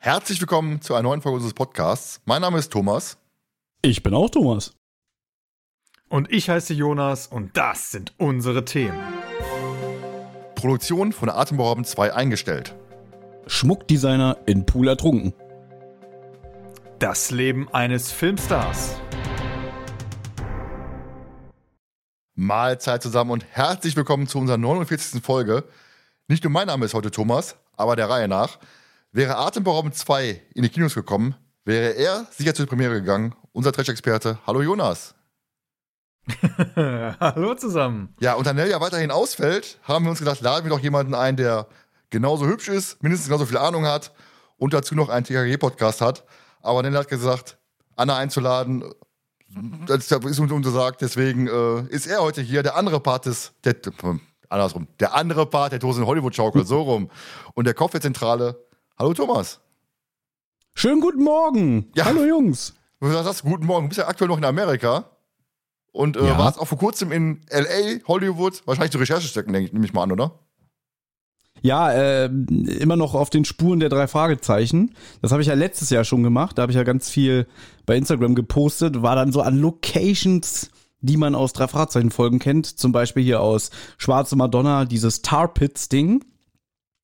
Herzlich willkommen zu einer neuen Folge unseres Podcasts. Mein Name ist Thomas. Ich bin auch Thomas. Und ich heiße Jonas und das sind unsere Themen. Produktion von Atembauaben 2 eingestellt. Schmuckdesigner in Pool ertrunken. Das Leben eines Filmstars. Mahlzeit zusammen und herzlich willkommen zu unserer 49. Folge. Nicht nur mein Name ist heute Thomas, aber der Reihe nach. Wäre Atemberaubend 2 in die Kinos gekommen, wäre er sicher zur Premiere gegangen. Unser Trash-Experte. Hallo Jonas. Hallo zusammen. Ja, und da Nell ja weiterhin ausfällt, haben wir uns gedacht, laden wir doch jemanden ein, der genauso hübsch ist, mindestens genauso viel Ahnung hat und dazu noch einen TKG-Podcast hat. Aber Nell hat gesagt, Anna einzuladen, das ist uns untersagt, deswegen äh, ist er heute hier, der andere Part des, der, andersrum, der andere Part der Dosen Hollywood-Schaukel, so rum. Und der Kopf der Zentrale Hallo Thomas. Schönen guten Morgen. Ja. Hallo Jungs. Du sagst guten Morgen. Du bist ja aktuell noch in Amerika und äh, Ja. warst auch vor kurzem in LA, Hollywood. Wahrscheinlich zu Recherchestecken, denke ich, nehme ich mal an, oder? Ja, äh, immer noch auf den Spuren der drei Fragezeichen. Das habe ich ja letztes Jahr schon gemacht. Da habe ich ja ganz viel bei Instagram gepostet. War dann so an Locations, die man aus drei Fragezeichen-Folgen kennt. Zum Beispiel hier aus Schwarze Madonna, dieses Tar Pits-Ding.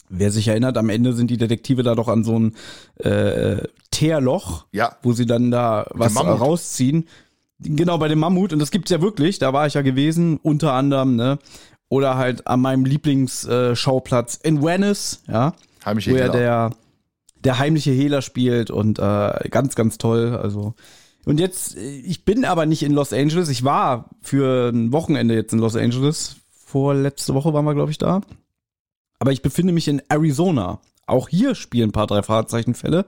Wer sich erinnert, am Ende sind die Detektive da doch an so ein äh, Teerloch, Ja. wo sie dann da was rausziehen. Genau, bei dem Mammut. Und das gibt's ja wirklich. Da war ich ja gewesen, unter anderem, ne? Oder halt an meinem Lieblingsschauplatz in Venice, ja. Heimliche Wo ja der, der heimliche Hehler spielt und äh, ganz, ganz toll. Also. Und jetzt, äh, ich bin aber nicht in Los Angeles. Ich war für ein Wochenende jetzt in Los Angeles. Vorletzte Woche waren wir, glaube ich, da. Aber ich befinde mich in Arizona. Auch hier spielen ein paar drei Fahrzeichenfälle,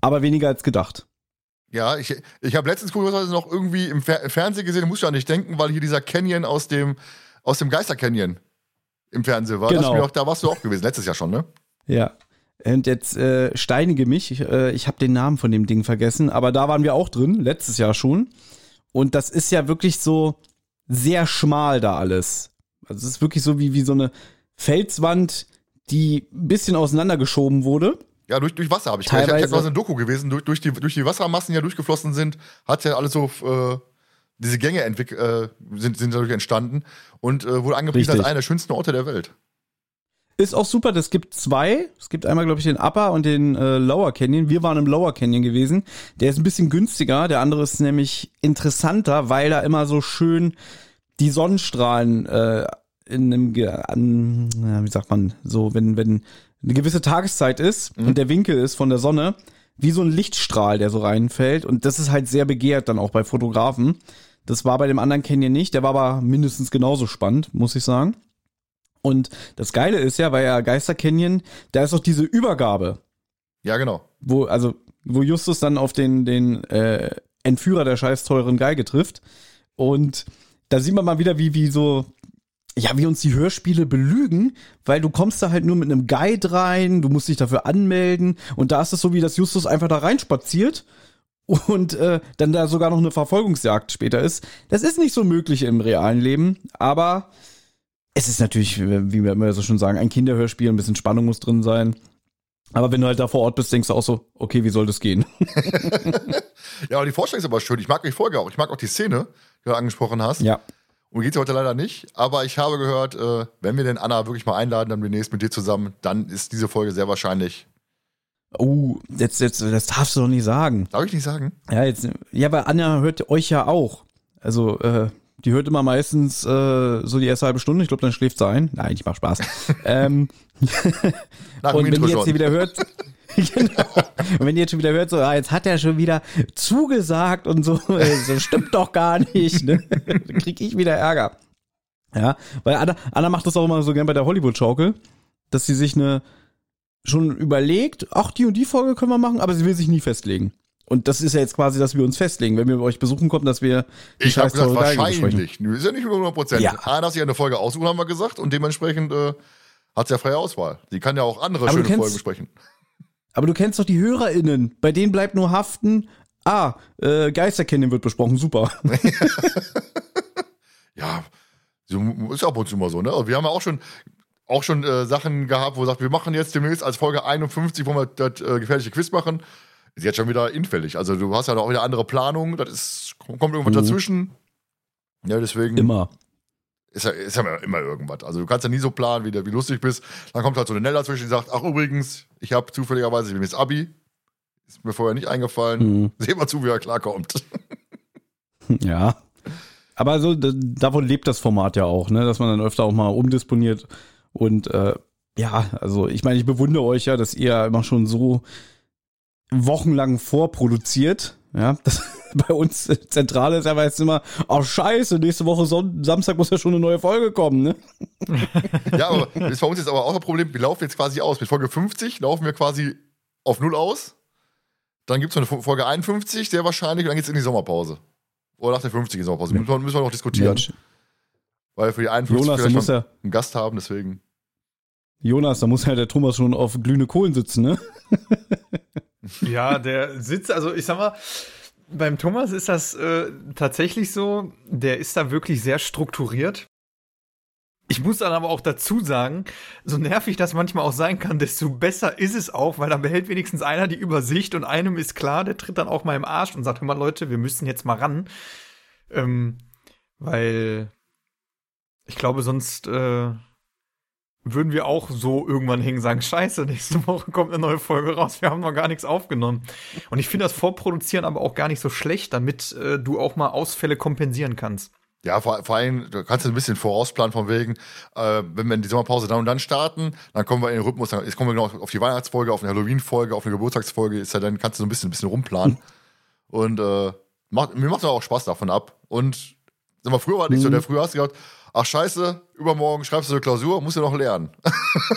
aber weniger als gedacht. Ja, ich, ich habe letztens kurioserweise noch irgendwie im Fer Fernsehen gesehen, muss ich ja nicht denken, weil hier dieser Canyon aus dem, aus dem Geister-Canyon im Fernsehen war. Genau. auch, da warst du auch gewesen, letztes Jahr schon, ne? Ja. Und jetzt äh, steinige mich. Ich, äh, ich habe den Namen von dem Ding vergessen, aber da waren wir auch drin, letztes Jahr schon. Und das ist ja wirklich so sehr schmal da alles. Also es ist wirklich so wie, wie so eine Felswand, die ein bisschen auseinandergeschoben wurde. Ja, durch, durch Wasser habe ich gehört. Ich, ich habe noch eine Doku gewesen, durch, durch, die, durch die Wassermassen, die ja durchgeflossen sind, hat ja alles so, äh, diese Gänge entwick äh, sind, sind dadurch entstanden und äh, wurde angepriesen als einer der schönsten Orte der Welt. Ist auch super, es gibt zwei. Es gibt einmal, glaube ich, den Upper und den äh, Lower Canyon. Wir waren im Lower Canyon gewesen. Der ist ein bisschen günstiger. Der andere ist nämlich interessanter, weil da immer so schön die Sonnenstrahlen äh, in einem, wie sagt man, so, wenn, wenn eine gewisse Tageszeit ist und der Winkel ist von der Sonne, wie so ein Lichtstrahl, der so reinfällt. Und das ist halt sehr begehrt dann auch bei Fotografen. Das war bei dem anderen Canyon nicht. Der war aber mindestens genauso spannend, muss ich sagen. Und das Geile ist ja, bei ja Geister Canyon, da ist auch diese Übergabe, Ja, genau. wo, also, wo Justus dann auf den, den äh, Entführer der scheiß teuren Geige trifft. Und da sieht man mal wieder, wie, wie so, ja, wie uns die Hörspiele belügen, weil du kommst da halt nur mit einem Guide rein, du musst dich dafür anmelden und da ist es so, wie das Justus einfach da reinspaziert und äh, dann da sogar noch eine Verfolgungsjagd später ist. Das ist nicht so möglich im realen Leben, aber es ist natürlich, wie wir immer so schon sagen, ein Kinderhörspiel, ein bisschen Spannung muss drin sein. Aber wenn du halt da vor Ort bist, denkst du auch so, okay, wie soll das gehen? Ja, aber die Vorstellung ist aber schön. Ich mag die Folge auch. Ich mag auch die Szene, die du angesprochen hast. ja. Und geht's heute leider nicht. Aber ich habe gehört, äh, wenn wir den Anna wirklich mal einladen, dann demnächst mit dir zusammen, dann ist diese Folge sehr wahrscheinlich. Oh, jetzt, jetzt, das darfst du doch nicht sagen. Darf ich nicht sagen? Ja, jetzt, ja, aber Anja hört euch ja auch. Also, äh, die hört immer meistens äh, so die erste halbe Stunde. Ich glaube, dann schläft sie ein. Nein, ich mach Spaß. ähm, und wenn ihr jetzt hier wieder hört, genau. Und wenn ihr jetzt schon wieder hört, so, ah, jetzt hat er schon wieder zugesagt und so, so stimmt doch gar nicht, ne? Dann krieg ich wieder Ärger. Ja, weil Anna, Anna macht das auch immer so gern bei der Hollywood-Schaukel, dass sie sich eine schon überlegt, ach, die und die Folge können wir machen, aber sie will sich nie festlegen. Und das ist ja jetzt quasi, dass wir uns festlegen, wenn wir euch besuchen kommen, dass wir die Ich habe gesagt, wahrscheinlich. Ist ja nicht nur 100 Prozent. Ja. Einer darf sich eine Folge aussuchen, haben wir gesagt. Und dementsprechend äh, hat sie ja freie Auswahl. Sie kann ja auch andere Aber schöne Folgen besprechen. Aber du kennst doch die HörerInnen. Bei denen bleibt nur haften. Ah, äh, Geisterkennen wird besprochen. Super. ja, ist ab und zu mal so, ne? Wir haben ja auch schon, auch schon äh, Sachen gehabt, wo sagt, wir machen jetzt demnächst als Folge 51, wo wir das äh, gefährliche Quiz machen. Ist jetzt schon wieder infällig. Also du hast ja auch wieder andere Planungen, das ist, kommt irgendwas mhm. dazwischen. Ja, deswegen. Immer. Ist ja, ist ja immer irgendwas. Also du kannst ja nie so planen, wie, wie lustig bist. Dann kommt halt so eine Nell dazwischen, die sagt, ach übrigens, ich habe zufälligerweise, ich bin jetzt Abi. Ist mir vorher nicht eingefallen. Mhm. Sehen wir zu, wie er klarkommt. Ja. Aber so, davon lebt das Format ja auch, ne? dass man dann öfter auch mal umdisponiert. Und äh, ja, also ich meine, ich bewundere euch ja, dass ihr immer schon so wochenlang vorproduziert. Ja, das bei uns zentral ist aber jetzt immer, oh scheiße, nächste Woche Son Samstag muss ja schon eine neue Folge kommen, ne? Ja, aber das ist bei uns jetzt aber auch ein Problem, wir laufen jetzt quasi aus. Mit Folge 50 laufen wir quasi auf Null aus. Dann gibt es noch eine Folge 51, sehr wahrscheinlich, und dann geht es in die Sommerpause. Oder nach der 50. Sommerpause. Ja. Müssen, wir noch diskutieren. Mensch. Weil für die 51 Jonas, vielleicht noch einen Gast haben, deswegen. Jonas, da muss ja der Thomas schon auf glühende Kohlen sitzen, ne? Ja, der sitzt, also ich sag mal, beim Thomas ist das äh, tatsächlich so, der ist da wirklich sehr strukturiert. Ich muss dann aber auch dazu sagen, so nervig das manchmal auch sein kann, desto besser ist es auch, weil dann behält wenigstens einer die Übersicht und einem ist klar, der tritt dann auch mal im Arsch und sagt, hör mal Leute, wir müssen jetzt mal ran. Ähm, weil ich glaube, sonst äh, würden wir auch so irgendwann hängen, sagen, scheiße, nächste Woche kommt eine neue Folge raus, wir haben noch gar nichts aufgenommen. Und ich finde das Vorproduzieren aber auch gar nicht so schlecht, damit äh, du auch mal Ausfälle kompensieren kannst. Ja, vor, vor allem, du kannst ein bisschen vorausplanen von wegen, äh, wenn wir in die Sommerpause dann und dann starten, dann kommen wir in den Rhythmus, dann kommen wir genau auf die Weihnachtsfolge, auf eine Halloween-Folge, auf eine Geburtstagsfolge, ist ja dann kannst du so ein bisschen, ein bisschen rumplanen. Und äh, macht, mir macht auch Spaß davon ab. Und sag mal, früher war nicht mhm. so, der früher hast du gedacht, ach scheiße, übermorgen schreibst du eine Klausur, musst du noch lernen.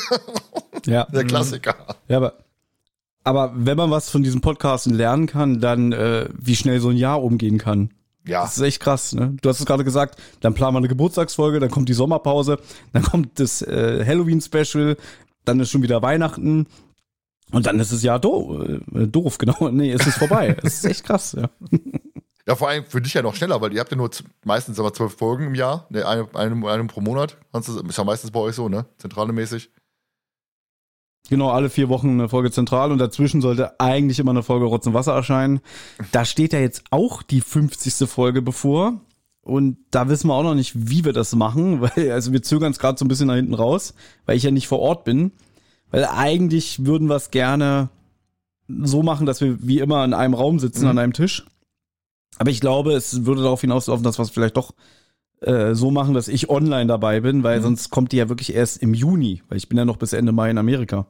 ja. Der Klassiker. Ja, aber, aber wenn man was von diesem Podcasten lernen kann, dann äh, wie schnell so ein Jahr umgehen kann. Ja. Das ist echt krass, ne? Du hast es gerade gesagt, dann planen wir eine Geburtstagsfolge, dann kommt die Sommerpause, dann kommt das äh, Halloween-Special, dann ist schon wieder Weihnachten und dann ist es ja do äh, doof, genau. Nee, es ist vorbei. Es ist echt krass, ja. Ja, vor allem für dich ja noch schneller, weil ihr habt ja nur meistens aber zwölf Folgen im Jahr, ne, eine, eine, eine pro Monat. Ist ja meistens bei euch so, ne? Zentrale mäßig. Genau, alle vier Wochen eine Folge zentral und dazwischen sollte eigentlich immer eine Folge Rotz und Wasser erscheinen. Da steht ja jetzt auch die 50. Folge bevor. Und da wissen wir auch noch nicht, wie wir das machen, weil, also wir zögern es gerade so ein bisschen nach hinten raus, weil ich ja nicht vor Ort bin. Weil eigentlich würden wir es gerne so machen, dass wir wie immer in einem Raum sitzen, mhm. an einem Tisch. Aber ich glaube, es würde darauf hinauslaufen, dass wir es vielleicht doch äh, so machen, dass ich online dabei bin, weil mhm. sonst kommt die ja wirklich erst im Juni, weil ich bin ja noch bis Ende Mai in Amerika.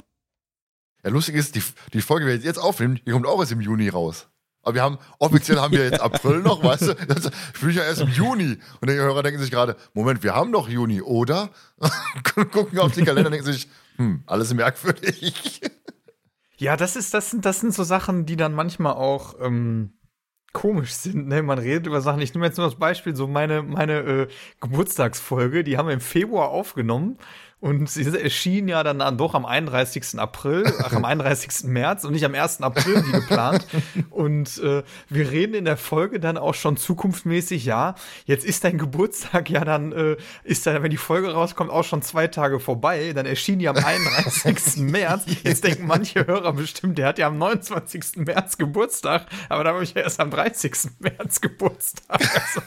Ja, lustig ist, die, die Folge, die wir jetzt aufnehmen, die kommt auch erst im Juni raus. Aber wir haben, offiziell haben wir jetzt April noch, weißt du? Das bin ich ja erst im Juni. Und die Hörer denken sich gerade, Moment, wir haben doch Juni, oder? Gucken auf den Kalender und denken sich, hm, alles merkwürdig. Ja, das ist, das sind, das sind so Sachen, die dann manchmal auch, ähm, komisch sind. Ne? Man redet über Sachen. Ich nehme jetzt nur das Beispiel, so meine, meine äh, Geburtstagsfolge, die haben wir im Februar aufgenommen und sie erschien ja dann doch am 31. April, ach, am 31. März und nicht am 1. April, wie geplant. Und äh, wir reden in der Folge dann auch schon zukunftsmäßig, ja, jetzt ist dein Geburtstag ja dann, äh, ist dann, wenn die Folge rauskommt, auch schon zwei Tage vorbei. Dann erschien die am 31. März. Jetzt denken manche Hörer bestimmt, der hat ja am 29. März Geburtstag, aber da habe ich ja erst am 30. März Geburtstag. Also.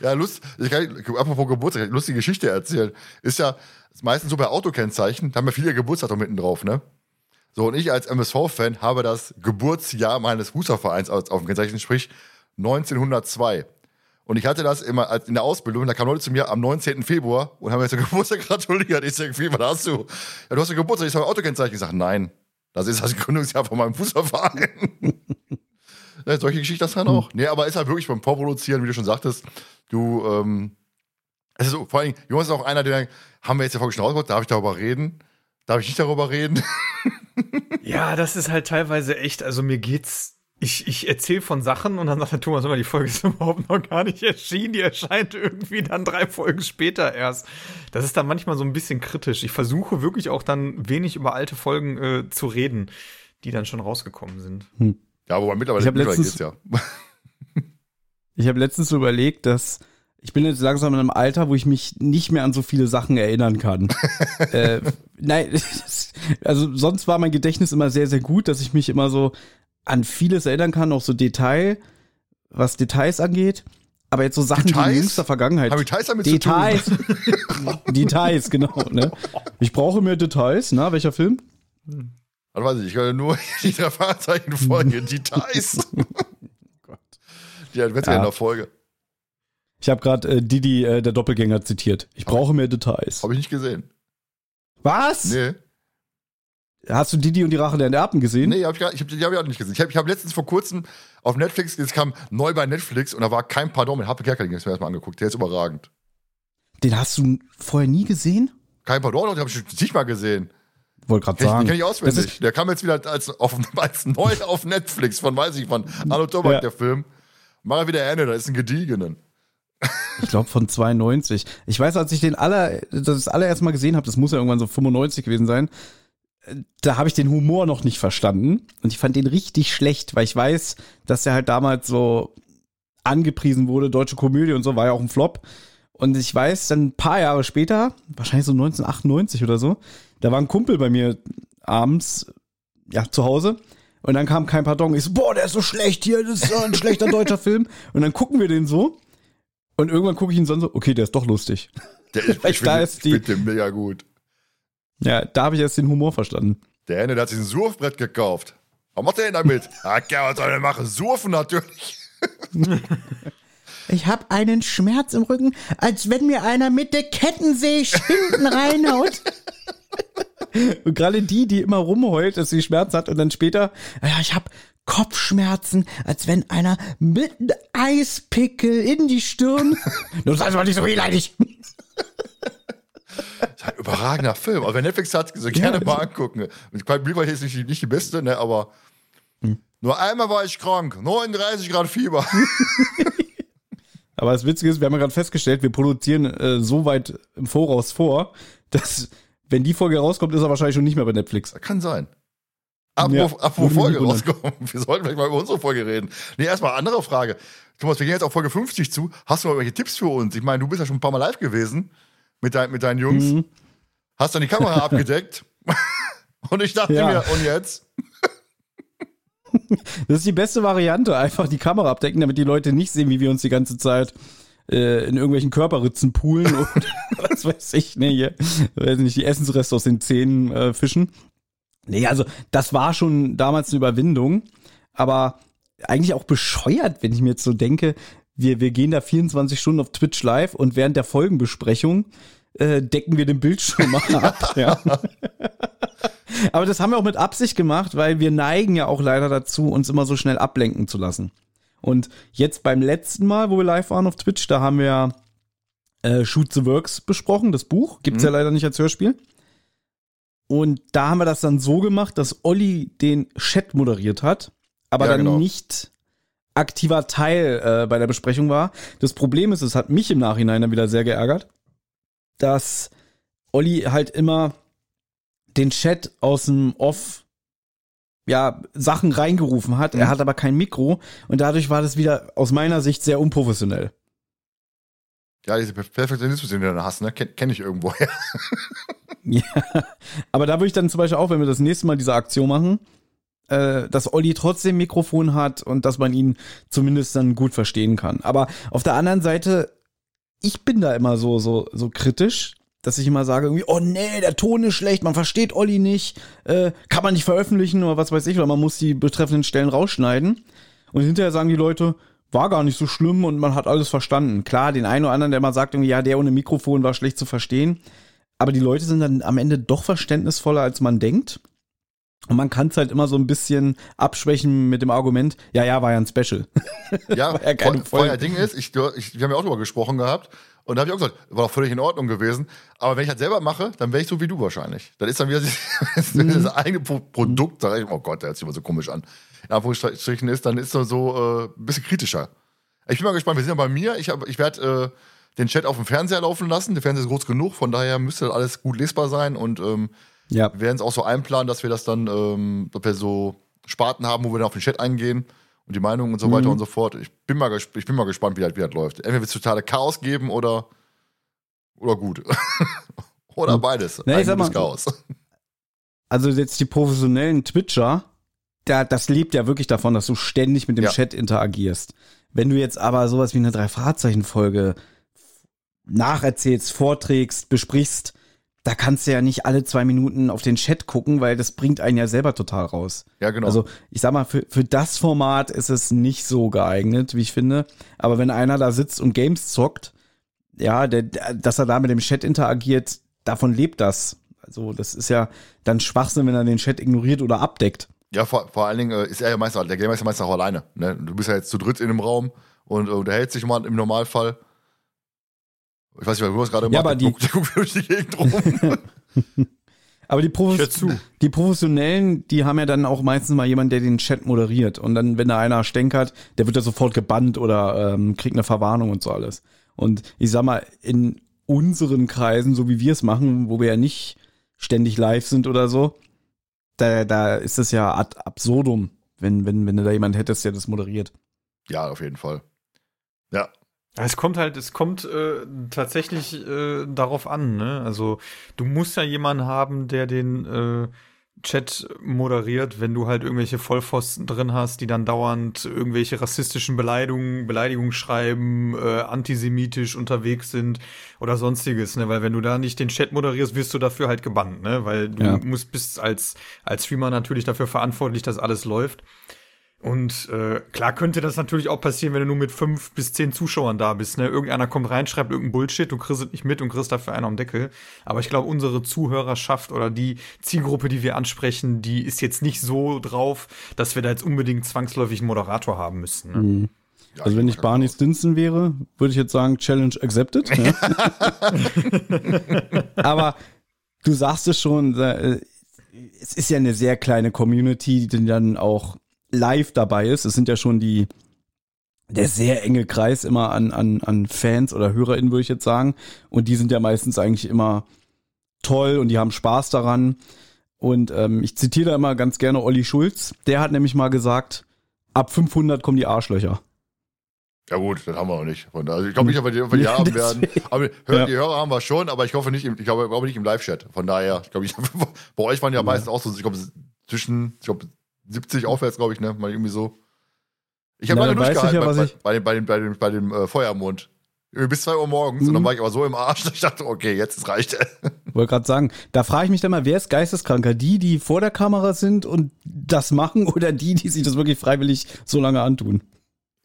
Ja, Lust, ich kann apropos Geburtstag, lustige Geschichte erzählen. Ist ja meistens so bei Autokennzeichen, da haben wir viele Geburtsdatum mitten drauf, ne? So, und ich als MSV-Fan habe das Geburtsjahr meines Fußballvereins auf dem Kennzeichen, sprich 1902. Und ich hatte das immer in der Ausbildung, da kamen Leute zu mir am 19. Februar und haben mir zum Geburtstag gratuliert. Ich sage, wie, was hast du? Ja, du hast ein Geburtstag, ich habe Autokennzeichen. Ich sage, nein, das ist das Gründungsjahr von meinem Fußballverein. ja, solche Geschichten das dann auch. Nee, aber ist halt wirklich beim Vorproduzieren, wie du schon sagtest, du, ähm, es ist so, vor allem, Jonas ist auch einer, der, haben wir jetzt ja vorhin schon rausgebracht, darf ich darüber reden? Darf ich nicht darüber reden? ja, das ist halt teilweise echt, also mir geht's ich, ich erzähle von Sachen und dann sagt der Thomas immer, die Folge ist überhaupt noch gar nicht erschienen. Die erscheint irgendwie dann drei Folgen später erst. Das ist dann manchmal so ein bisschen kritisch. Ich versuche wirklich auch dann wenig über alte Folgen äh, zu reden, die dann schon rausgekommen sind. Hm. Ja, aber mittlerweile, ich mittlerweile letztens, geht's ja. ich habe letztens überlegt, dass ich bin jetzt langsam in einem Alter, wo ich mich nicht mehr an so viele Sachen erinnern kann. äh, nein, also sonst war mein Gedächtnis immer sehr, sehr gut, dass ich mich immer so an vieles erinnern kann, auch so Detail, was Details angeht. Aber jetzt so Sachen, Details? die in jüngster Vergangenheit. Haben Details damit Details. zu tun? Details, genau. Ne? Ich brauche mehr Details. Na, welcher Film? Hm. Das weiß ich, ich höre nur die drei Fahrzeichen Folge. Details. oh Gott. Die Adventskalender ja. Ich habe gerade äh, Didi, äh, der Doppelgänger, zitiert. Ich brauche mehr Details. Habe ich nicht gesehen. Was? Nee. Hast du Didi und die Rache der Erben gesehen? Nee, hab ich, ich hab, die habe ich auch nicht gesehen. Ich habe ich hab letztens vor kurzem auf Netflix, es kam neu bei Netflix und da war kein Pardon mit Happe Kerkeling, das mir erstmal angeguckt. Der ist überragend. Den hast du vorher nie gesehen? Kein Pardon, den habe ich nicht mal gesehen. Wollte gerade sagen. Den kenne ich auswendig. Der kam jetzt wieder als, auf, als neu auf Netflix von, weiß ich, von Arno Tobak, ja. der Film. Mach er wieder Ende, da ist ein Gediegenen. Ich glaube von 92. Ich weiß, als ich den aller, das allererste Mal gesehen habe, das muss ja irgendwann so 95 gewesen sein, da habe ich den Humor noch nicht verstanden und ich fand den richtig schlecht, weil ich weiß, dass der halt damals so angepriesen wurde, deutsche Komödie und so, war ja auch ein Flop. Und ich weiß, dann ein paar Jahre später, wahrscheinlich so 1998 oder so, da war ein Kumpel bei mir abends, ja, zu Hause. Und dann kam kein Pardon. Ich so, boah, der ist so schlecht hier, das ist so ein schlechter deutscher Film. Und dann gucken wir den so. Und irgendwann gucke ich ihn so, okay, der ist doch lustig. Der ist, ich, finde, finde den mega gut. Ja, da habe ich erst den Humor verstanden. Der eine, der hat sich ein Surfbrett gekauft. Was macht der denn damit? ah, was soll der machen? Surfen natürlich. Ich habe einen Schmerz im Rücken, als wenn mir einer mit der Kettensäge hinten reinhaut. Und gerade die, die immer rumheult, dass sie Schmerz hat und dann später, ja, ich habe Kopfschmerzen, als wenn einer mit einem Eispickel in die Stirn. du sagst mal nicht so wehleidig. Das ist ein überragender Film. Also wer Netflix hat, so gerne ja, mal angucken. Quiet River ist nicht, nicht die beste, ne, aber hm. nur einmal war ich krank. 39 Grad Fieber. aber das Witzige ist, wir haben ja gerade festgestellt, wir produzieren äh, so weit im Voraus vor, dass, wenn die Folge rauskommt, ist er wahrscheinlich schon nicht mehr bei Netflix. Kann sein. Apropos, ja, apropos Folge rauskommen. Wir sollten vielleicht mal über unsere Folge reden. Nee, erstmal andere Frage. Thomas, wir gehen jetzt auf Folge 50 zu. Hast du mal welche Tipps für uns? Ich meine, du bist ja schon ein paar Mal live gewesen mit, dein, mit deinen Jungs. Mhm. Hast dann die Kamera abgedeckt. und ich dachte ja. mir, und jetzt? Das ist die beste Variante, einfach die Kamera abdecken, damit die Leute nicht sehen, wie wir uns die ganze Zeit äh, in irgendwelchen Körperritzen poolen oder was weiß ich, ne, hier, weiß nicht, die Essensreste aus den Zähnen äh, fischen. Nee, also das war schon damals eine Überwindung, aber eigentlich auch bescheuert, wenn ich mir jetzt so denke, wir, wir gehen da 24 Stunden auf Twitch live und während der Folgenbesprechung äh, decken wir den Bildschirm mal ab. ja. Aber das haben wir auch mit Absicht gemacht, weil wir neigen ja auch leider dazu, uns immer so schnell ablenken zu lassen. Und jetzt beim letzten Mal, wo wir live waren auf Twitch, da haben wir äh, Shoot the Works besprochen, das Buch. Gibt's mhm. ja leider nicht als Hörspiel. Und da haben wir das dann so gemacht, dass Olli den Chat moderiert hat, aber ja, dann genau. nicht aktiver Teil äh, bei der Besprechung war. Das Problem ist, es hat mich im Nachhinein dann wieder sehr geärgert, dass Olli halt immer den Chat aus dem Off ja, Sachen reingerufen hat. Mhm. Er hat aber kein Mikro und dadurch war das wieder aus meiner Sicht sehr unprofessionell. Ja, diese Perfektionismus, den du dann hast, ne, kenne kenn ich irgendwoher. ja, aber da würde ich dann zum Beispiel auch, wenn wir das nächste Mal diese Aktion machen, äh, dass Olli trotzdem Mikrofon hat und dass man ihn zumindest dann gut verstehen kann. Aber auf der anderen Seite, ich bin da immer so, so, so kritisch, dass ich immer sage irgendwie, oh nee, der Ton ist schlecht, man versteht Olli nicht, äh, kann man nicht veröffentlichen oder was weiß ich, oder man muss die betreffenden Stellen rausschneiden. Und hinterher sagen die Leute, war gar nicht so schlimm und man hat alles verstanden. Klar, den einen oder anderen, der mal sagt ja, der ohne Mikrofon war schlecht zu verstehen. Aber die Leute sind dann am Ende doch verständnisvoller, als man denkt. Und man kann es halt immer so ein bisschen abschwächen mit dem Argument, ja, ja, war ja ein Special. Ja, ja voll, voll Ding ist, ich, ich, wir haben ja auch drüber gesprochen gehabt Und da habe ich auch gesagt, war doch völlig in Ordnung gewesen. Aber wenn ich halt selber mache, dann wäre ich so wie du wahrscheinlich. Dann ist dann wieder mhm. das eigene Produkt, sag ich, oh Gott, der hört sich immer so komisch an. In Anführungsstrichen ist, dann ist er so äh, ein bisschen kritischer. Ich bin mal gespannt, wir sind ja bei mir. Ich, ich werde äh, den Chat auf dem Fernseher laufen lassen. Der Fernseher ist groß genug, von daher müsste alles gut lesbar sein. Und ähm, ja. wir werden es auch so einplanen, dass wir das dann, ähm, dass wir so Sparten haben, wo wir dann auf den Chat eingehen und die Meinung und so weiter mhm. und so fort. Ich bin mal, ich bin mal gespannt, wie das, wie das läuft. Entweder wird es totale Chaos geben oder, oder gut. oder mhm. beides. Nee, Ein mal, Chaos. Also jetzt die professionellen Twitcher, da, das lebt ja wirklich davon, dass du ständig mit dem ja. Chat interagierst. Wenn du jetzt aber sowas wie eine Drei-Fahrzeichen-Folge nacherzählst, vorträgst, besprichst, da kannst du ja nicht alle zwei Minuten auf den Chat gucken, weil das bringt einen ja selber total raus. Ja, genau. Also ich sag mal, für, für das Format ist es nicht so geeignet, wie ich finde. Aber wenn einer da sitzt und Games zockt, ja, der, dass er da mit dem Chat interagiert, davon lebt das. Also das ist ja dann Schwachsinn, wenn er den Chat ignoriert oder abdeckt. Ja, vor, vor allen Dingen äh, ist er ja meistens, der Gamer ist ja meistens auch alleine. Ne? Du bist ja jetzt zu dritt in einem Raum und äh, unterhält sich mal im Normalfall. Ich weiß nicht, wo es gerade ja. Aber die, der guckt durch die Gegend rum. aber die, Profes die Professionellen, die haben ja dann auch meistens mal jemanden, der den Chat moderiert. Und dann, wenn da einer stänkert, der wird ja sofort gebannt oder ähm, kriegt eine Verwarnung und so alles. Und ich sag mal, in unseren Kreisen, so wie wir es machen, wo wir ja nicht ständig live sind oder so, da, da ist es ja ad absurdum, wenn, wenn, wenn du da jemand hättest, der das moderiert. Ja, auf jeden Fall. Ja, es kommt halt, es kommt äh, tatsächlich äh, darauf an, ne? Also du musst ja jemanden haben, der den äh, Chat moderiert, wenn du halt irgendwelche Vollpfosten drin hast, die dann dauernd irgendwelche rassistischen Beleidigungen, Beleidigungen schreiben, äh, antisemitisch unterwegs sind oder sonstiges, ne? Weil wenn du da nicht den Chat moderierst, wirst du dafür halt gebannt, ne? Weil du ja. musst bist als als Streamer natürlich dafür verantwortlich, dass alles läuft. Und äh, klar könnte das natürlich auch passieren, wenn du nur mit fünf bis zehn Zuschauern da bist. Ne? Irgendeiner kommt rein, schreibt irgendein Bullshit, du kriegst es nicht mit und kriegst dafür einen am Deckel. Aber ich glaube, unsere Zuhörerschaft oder die Zielgruppe, die wir ansprechen, die ist jetzt nicht so drauf, dass wir da jetzt unbedingt zwangsläufig einen Moderator haben müssten. Ne? Mhm. Ja, also wenn ich Barney Stinson wäre, würde ich jetzt sagen, Challenge accepted. Ja? Aber du sagst es schon, äh, es ist ja eine sehr kleine Community, die dann auch live dabei ist. Es sind ja schon die, der sehr enge Kreis immer an, an, an Fans oder HörerInnen, würde ich jetzt sagen. Und die sind ja meistens eigentlich immer toll und die haben Spaß daran. Und ähm, ich zitiere da immer ganz gerne Olli Schulz. Der hat nämlich mal gesagt, ab 500 kommen die Arschlöcher. Ja gut, das haben wir auch nicht. Also ich glaube nicht, ob wir die, ob wir die haben werden. Aber ja. die Hörer haben wir schon, aber ich hoffe nicht, im, ich glaube, glaube nicht im Live-Chat. Von daher, ich glaube, ich, bei euch waren ja meistens auch so, ich glaube, zwischen, ich glaube, 70 aufwärts, glaube ich, ne? Mal irgendwie so. Ich habe mal durchgehalten ja, bei, bei, bei, dem, bei dem, bei dem, bei dem äh, Feuermond. Bis 2 Uhr morgens mhm. und dann mhm. war ich aber so im Arsch, dass ich dachte, okay, jetzt reicht. Wollte gerade sagen, da frage ich mich dann mal, wer ist geisteskranker? Die, die vor der Kamera sind und das machen oder die, die sich das wirklich freiwillig so lange antun?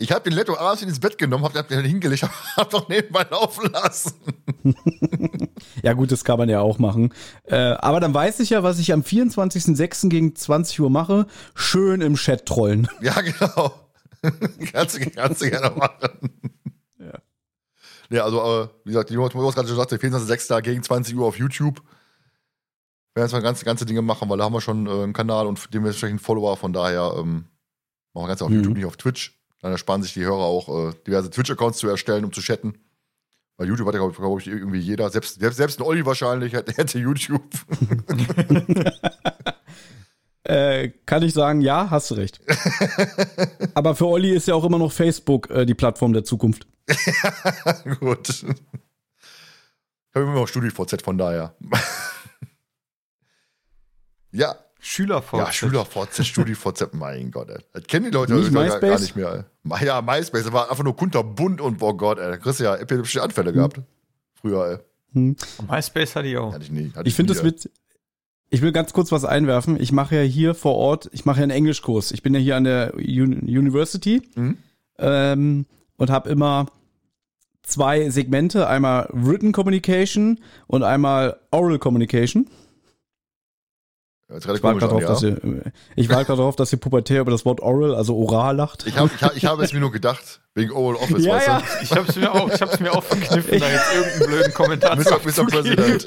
Ich habe den Letto abends ins Bett genommen, habe den hingelegt, habe doch nebenbei laufen lassen. ja gut, das kann man ja auch machen. Äh, aber dann weiß ich ja, was ich am 24.06. gegen 20 Uhr mache. Schön im Chat trollen. Ja, genau. kannst, du, kannst du gerne machen. Ja. Ja, also, äh, wie gesagt, du hast gerade schon gesagt, der 24.06. gegen 20 Uhr auf YouTube. Wir werden jetzt mal ganze, ganze Dinge machen, weil da haben wir schon äh, einen Kanal und dementsprechend Follower, von daher ähm, machen wir ganz auf mhm. YouTube, nicht auf Twitch. Dann ersparen sich die Hörer auch, äh, diverse Twitch-Accounts zu erstellen, um zu chatten. Weil YouTube hat ja, glaube glaub ich, irgendwie jeder, selbst, selbst ein Olli wahrscheinlich hätte YouTube. äh, kann ich sagen, ja, hast du recht. Aber für Olli ist ja auch immer noch Facebook äh, die Plattform der Zukunft. Gut. Ich habe immer noch StudiVZ von daher. ja, SchülerVZ. Ja, SchülerVZ, StudiVZ, mein Gott, ey. Das kennen die Leute nicht gar, gar, nicht mehr, ey. Ja, MySpace, das war einfach nur kunterbunt und, oh Gott, ey. Da kriegst du ja epileptische Anfälle hm. gehabt. Früher, ey. Hm. MySpace hatte ich auch. Hatte ich nie. Hatte ich, ich finde, das wird, ich will ganz kurz was einwerfen. Ich mache ja hier vor Ort, ich mache ja einen Englischkurs. Ich bin ja hier an der Un University mhm. ähm, und habe immer zwei Segmente, einmal Written Communication und einmal Oral Communication. Ich war gerade dass ja. ihr, ich war gerade drauf, dass ihr pubertär über das Wort oral, also oral lacht. Ich habe ich, hab- ich habe es mir nur gedacht, wegen Oval Office, Ja, weißt ja. Ich hab's mir auch, ich hab's mir auch verkniffen, da jetzt irgendeinen blöden Kommentar Mr. Mr. President.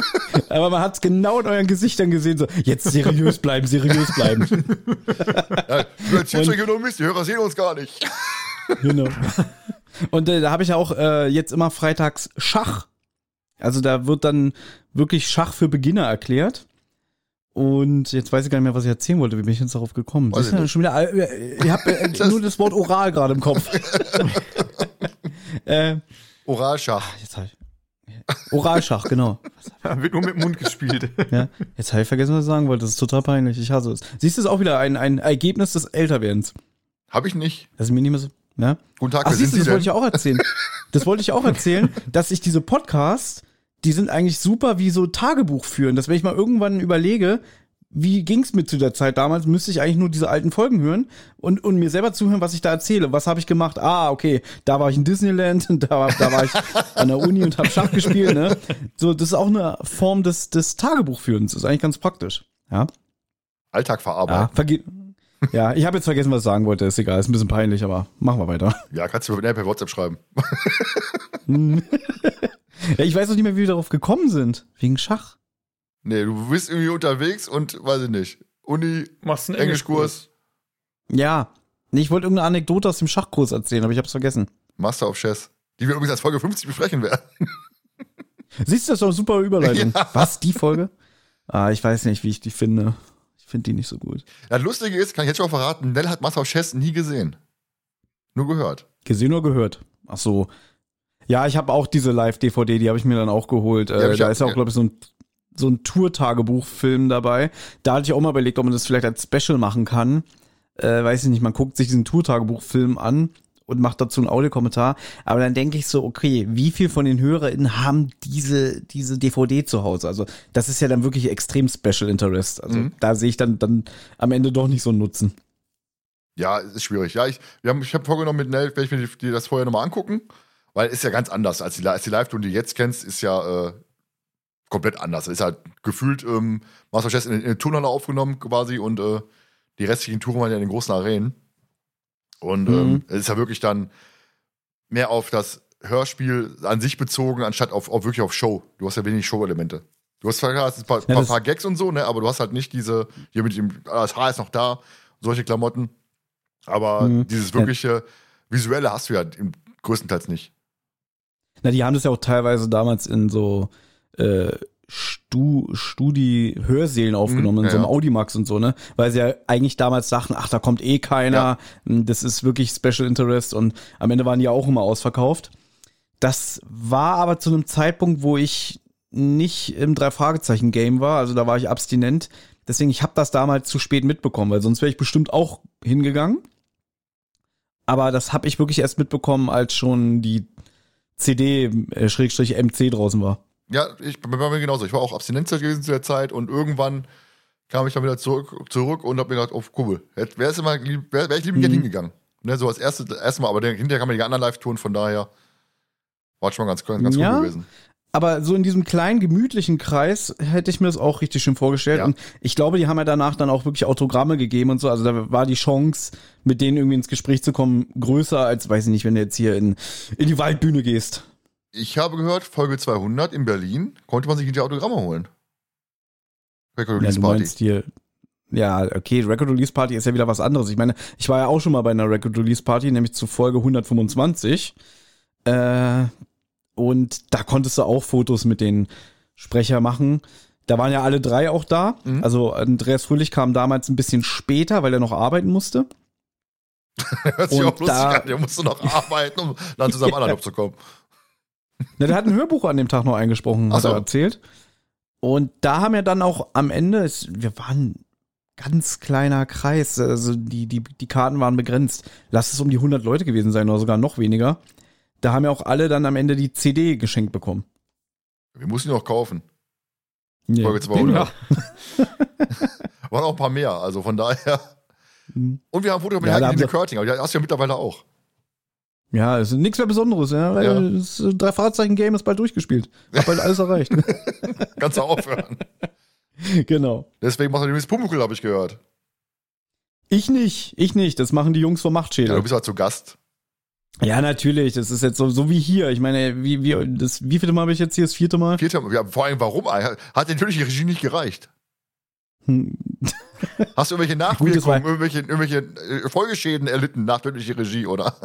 Aber man hat es genau in euren Gesichtern gesehen, so, jetzt seriös bleiben, seriös bleiben. Ja, du erzählst euch nur Mist, die Hörer sehen uns gar nicht. Genau. Und äh, da habe ich ja auch äh, jetzt immer freitags Schach. Also da wird dann wirklich Schach für Beginner erklärt. Und jetzt weiß ich gar nicht mehr, was ich erzählen wollte. Wie bin ich jetzt darauf gekommen? Du, ich nicht. schon wieder, ich habe äh, nur das Wort oral gerade im Kopf. äh, Oralschach. jetzt hab ich, Oralschach, genau. Wird nur mit dem Mund gespielt. Ja, jetzt habe ich vergessen, was ich sagen wollte. Das ist total peinlich. Ich hasse es. Siehst du, ist auch wieder ein, ein Ergebnis des Älterwerdens. Habe ich nicht. Das ist mir nicht mehr so. Ja? Guten Tag, Ach, siehst du, Sie das wollte denn? ich auch erzählen. Das wollte ich auch erzählen, dass ich diese Podcasts, die sind eigentlich super wie so Tagebuch führen. Dass wenn ich mal irgendwann überlege, wie ging's mir zu der Zeit damals, müsste ich eigentlich nur diese alten Folgen hören und, und mir selber zuhören, was ich da erzähle. Was habe ich gemacht? Ah, okay, da war ich in Disneyland, da, war- da war ich an der Uni und habe Schach gespielt. Ne? So, das ist auch eine Form des, des Tagebuchführens. Das ist eigentlich ganz praktisch. Ja, Alltag ja, verarbeiten. verge ja ich habe jetzt vergessen, was ich sagen wollte. Ist egal, ist ein bisschen peinlich, aber machen wir weiter. Ja, kannst du mir per WhatsApp schreiben. Ja, ich weiß auch nicht mehr, wie wir darauf gekommen sind. Wegen Schach. Nee, du bist irgendwie unterwegs und weiß ich nicht. Uni, Machst einen Englischkurs, Ja. Nee, ich wollte irgendeine Anekdote aus dem Schachkurs erzählen, aber ich hab's vergessen. Master of Chess. Die wir übrigens als Folge 50 besprechen werden. Siehst du, das ist doch eine super Überleitung. Was, die Folge? Ah, ich weiß nicht, wie ich die finde. Ich finde die nicht so gut. Das Lustige ist, kann ich jetzt schon mal verraten, Nell hat Master of Chess nie gesehen. Nur gehört. Gesehen oder gehört? Ach so. Ja, ich habe auch diese Live-DVD, die habe ich mir dann auch geholt. Äh, da auch- ist ja auch, glaube ich, so ein, so ein Tour-Tagebuch-Film dabei. Da hatte ich auch mal überlegt, ob man das vielleicht als Special machen kann. Äh, weiß ich nicht, man guckt sich diesen Tour-Tagebuch-Film an und macht dazu einen Audiokommentar. Aber dann denke ich so, okay, wie viel von den HörerInnen haben diese, diese DVD zu Hause? Also, das ist ja dann wirklich extrem Special Interest. Also, Mhm. da sehe ich dann, dann am Ende doch nicht so einen Nutzen. Ja, ist schwierig. Ja, ich, wir haben, ich habe vorgenommen mit Nell, werde ich mir die, die das vorher nochmal angucken, weil ist ja ganz anders als die, als die Live-Tour, die du jetzt kennst, ist ja äh, komplett anders. Ist halt gefühlt ähm, Master of Chess in, in der Turnhalle aufgenommen quasi und äh, die restlichen Touren waren ja in den großen Arenen. Und ähm, Mhm. es ist ja wirklich dann mehr auf das Hörspiel an sich bezogen, anstatt auf, auf wirklich auf Show. Du hast ja wenig Show-Elemente. Du hast zwar ein paar, Ja, paar, paar Gags und so, ne, aber du hast halt nicht diese, hier mit dem, ah, das Haar ist noch da, solche Klamotten. Aber Mhm. dieses Ja. wirkliche Visuelle hast du ja im, größtenteils nicht. Na, die haben das ja auch teilweise damals in so äh, Stu Studi-Hörsälen aufgenommen, Mhm, in so einem ja, ja. Audimax und so, ne? Weil sie ja eigentlich damals dachten, ach, da kommt eh keiner, das ist wirklich Special Interest und am Ende waren die ja auch immer ausverkauft. Das war aber zu einem Zeitpunkt, wo ich nicht im Drei-Fragezeichen-Game war, also da war ich abstinent. Deswegen, ich habe das damals zu spät mitbekommen, weil sonst wäre ich bestimmt auch hingegangen. Aber das habe ich wirklich erst mitbekommen, als schon die CD-MC draußen war. Ja, ich bei mir genauso. Ich war auch abstinent gewesen zu der Zeit und irgendwann kam ich dann wieder zurück, zurück und hab mir gedacht, oh cool, wäre immer lieb, wäre wär ich liebend Mhm. hingegangen. Ne, so als erste, erste Mal, aber hinterher kamen die anderen Live-Touren, von daher war schon mal ganz, ganz Ja. cool gewesen. Aber so in diesem kleinen, gemütlichen Kreis hätte ich mir das auch richtig schön vorgestellt. Ja. Und ich glaube, die haben ja danach dann auch wirklich Autogramme gegeben und so. Also da war die Chance, mit denen irgendwie ins Gespräch zu kommen, größer als, weiß ich nicht, wenn du jetzt hier in, in die Waldbühne gehst. Ich habe gehört, Folge 200 in Berlin konnte man sich die Autogramme holen. Record Ja, Release du Party. meinst hier. Ja, okay, Record Release Party ist ja wieder was anderes. Ich meine, ich war ja auch schon mal bei einer Record Release Party, nämlich zu Folge 125. Äh, und da konntest du auch Fotos mit den Sprecher machen. Da waren ja alle drei auch da. Mhm. Also Andreas Fröhlich kam damals ein bisschen später, weil er noch arbeiten musste. Hört sich Und auch lustig da- an. Der musste noch arbeiten, um dann zu seinem anderen Job zu kommen. Na, der hat ein Hörbuch an dem Tag noch eingesprochen, Ach hat so. er erzählt. Und da haben wir dann auch am Ende, es, wir waren ganz kleiner Kreis, also die, die, die Karten waren begrenzt. Lass es um die 100 Leute gewesen sein oder sogar noch weniger. Da haben ja auch alle dann am Ende die CD geschenkt bekommen. Wir mussten die noch kaufen. Ja. Folge 200. Waren auch ein paar mehr, also von daher. Mhm. Und wir haben ein Foto mit Ja, sie- Curting, aber die hast du ja mittlerweile auch. Ja, ist nichts mehr Besonderes, ja. Ja. Das drei Fahrzeichen Game ist bald durchgespielt. Hab bald alles erreicht. Kannst du aufhören. genau. Deswegen macht er übrigens Pumuckl, habe ich gehört. Ich nicht, ich nicht. Das machen die Jungs vom Ja, Machtschädel. du bist halt zu Gast. Ja, natürlich. Das ist jetzt so, so wie hier. Ich meine, wie, wie, das, wie viele Mal habe ich jetzt hier? Das vierte Mal? Vierte, ja, vor allem, warum? Hat natürlich die Regie nicht gereicht. Hm. Hast du irgendwelche Gut, Nachwirkungen, irgendwelche, irgendwelche äh, Folgeschäden erlitten nach tödlicher Regie, oder?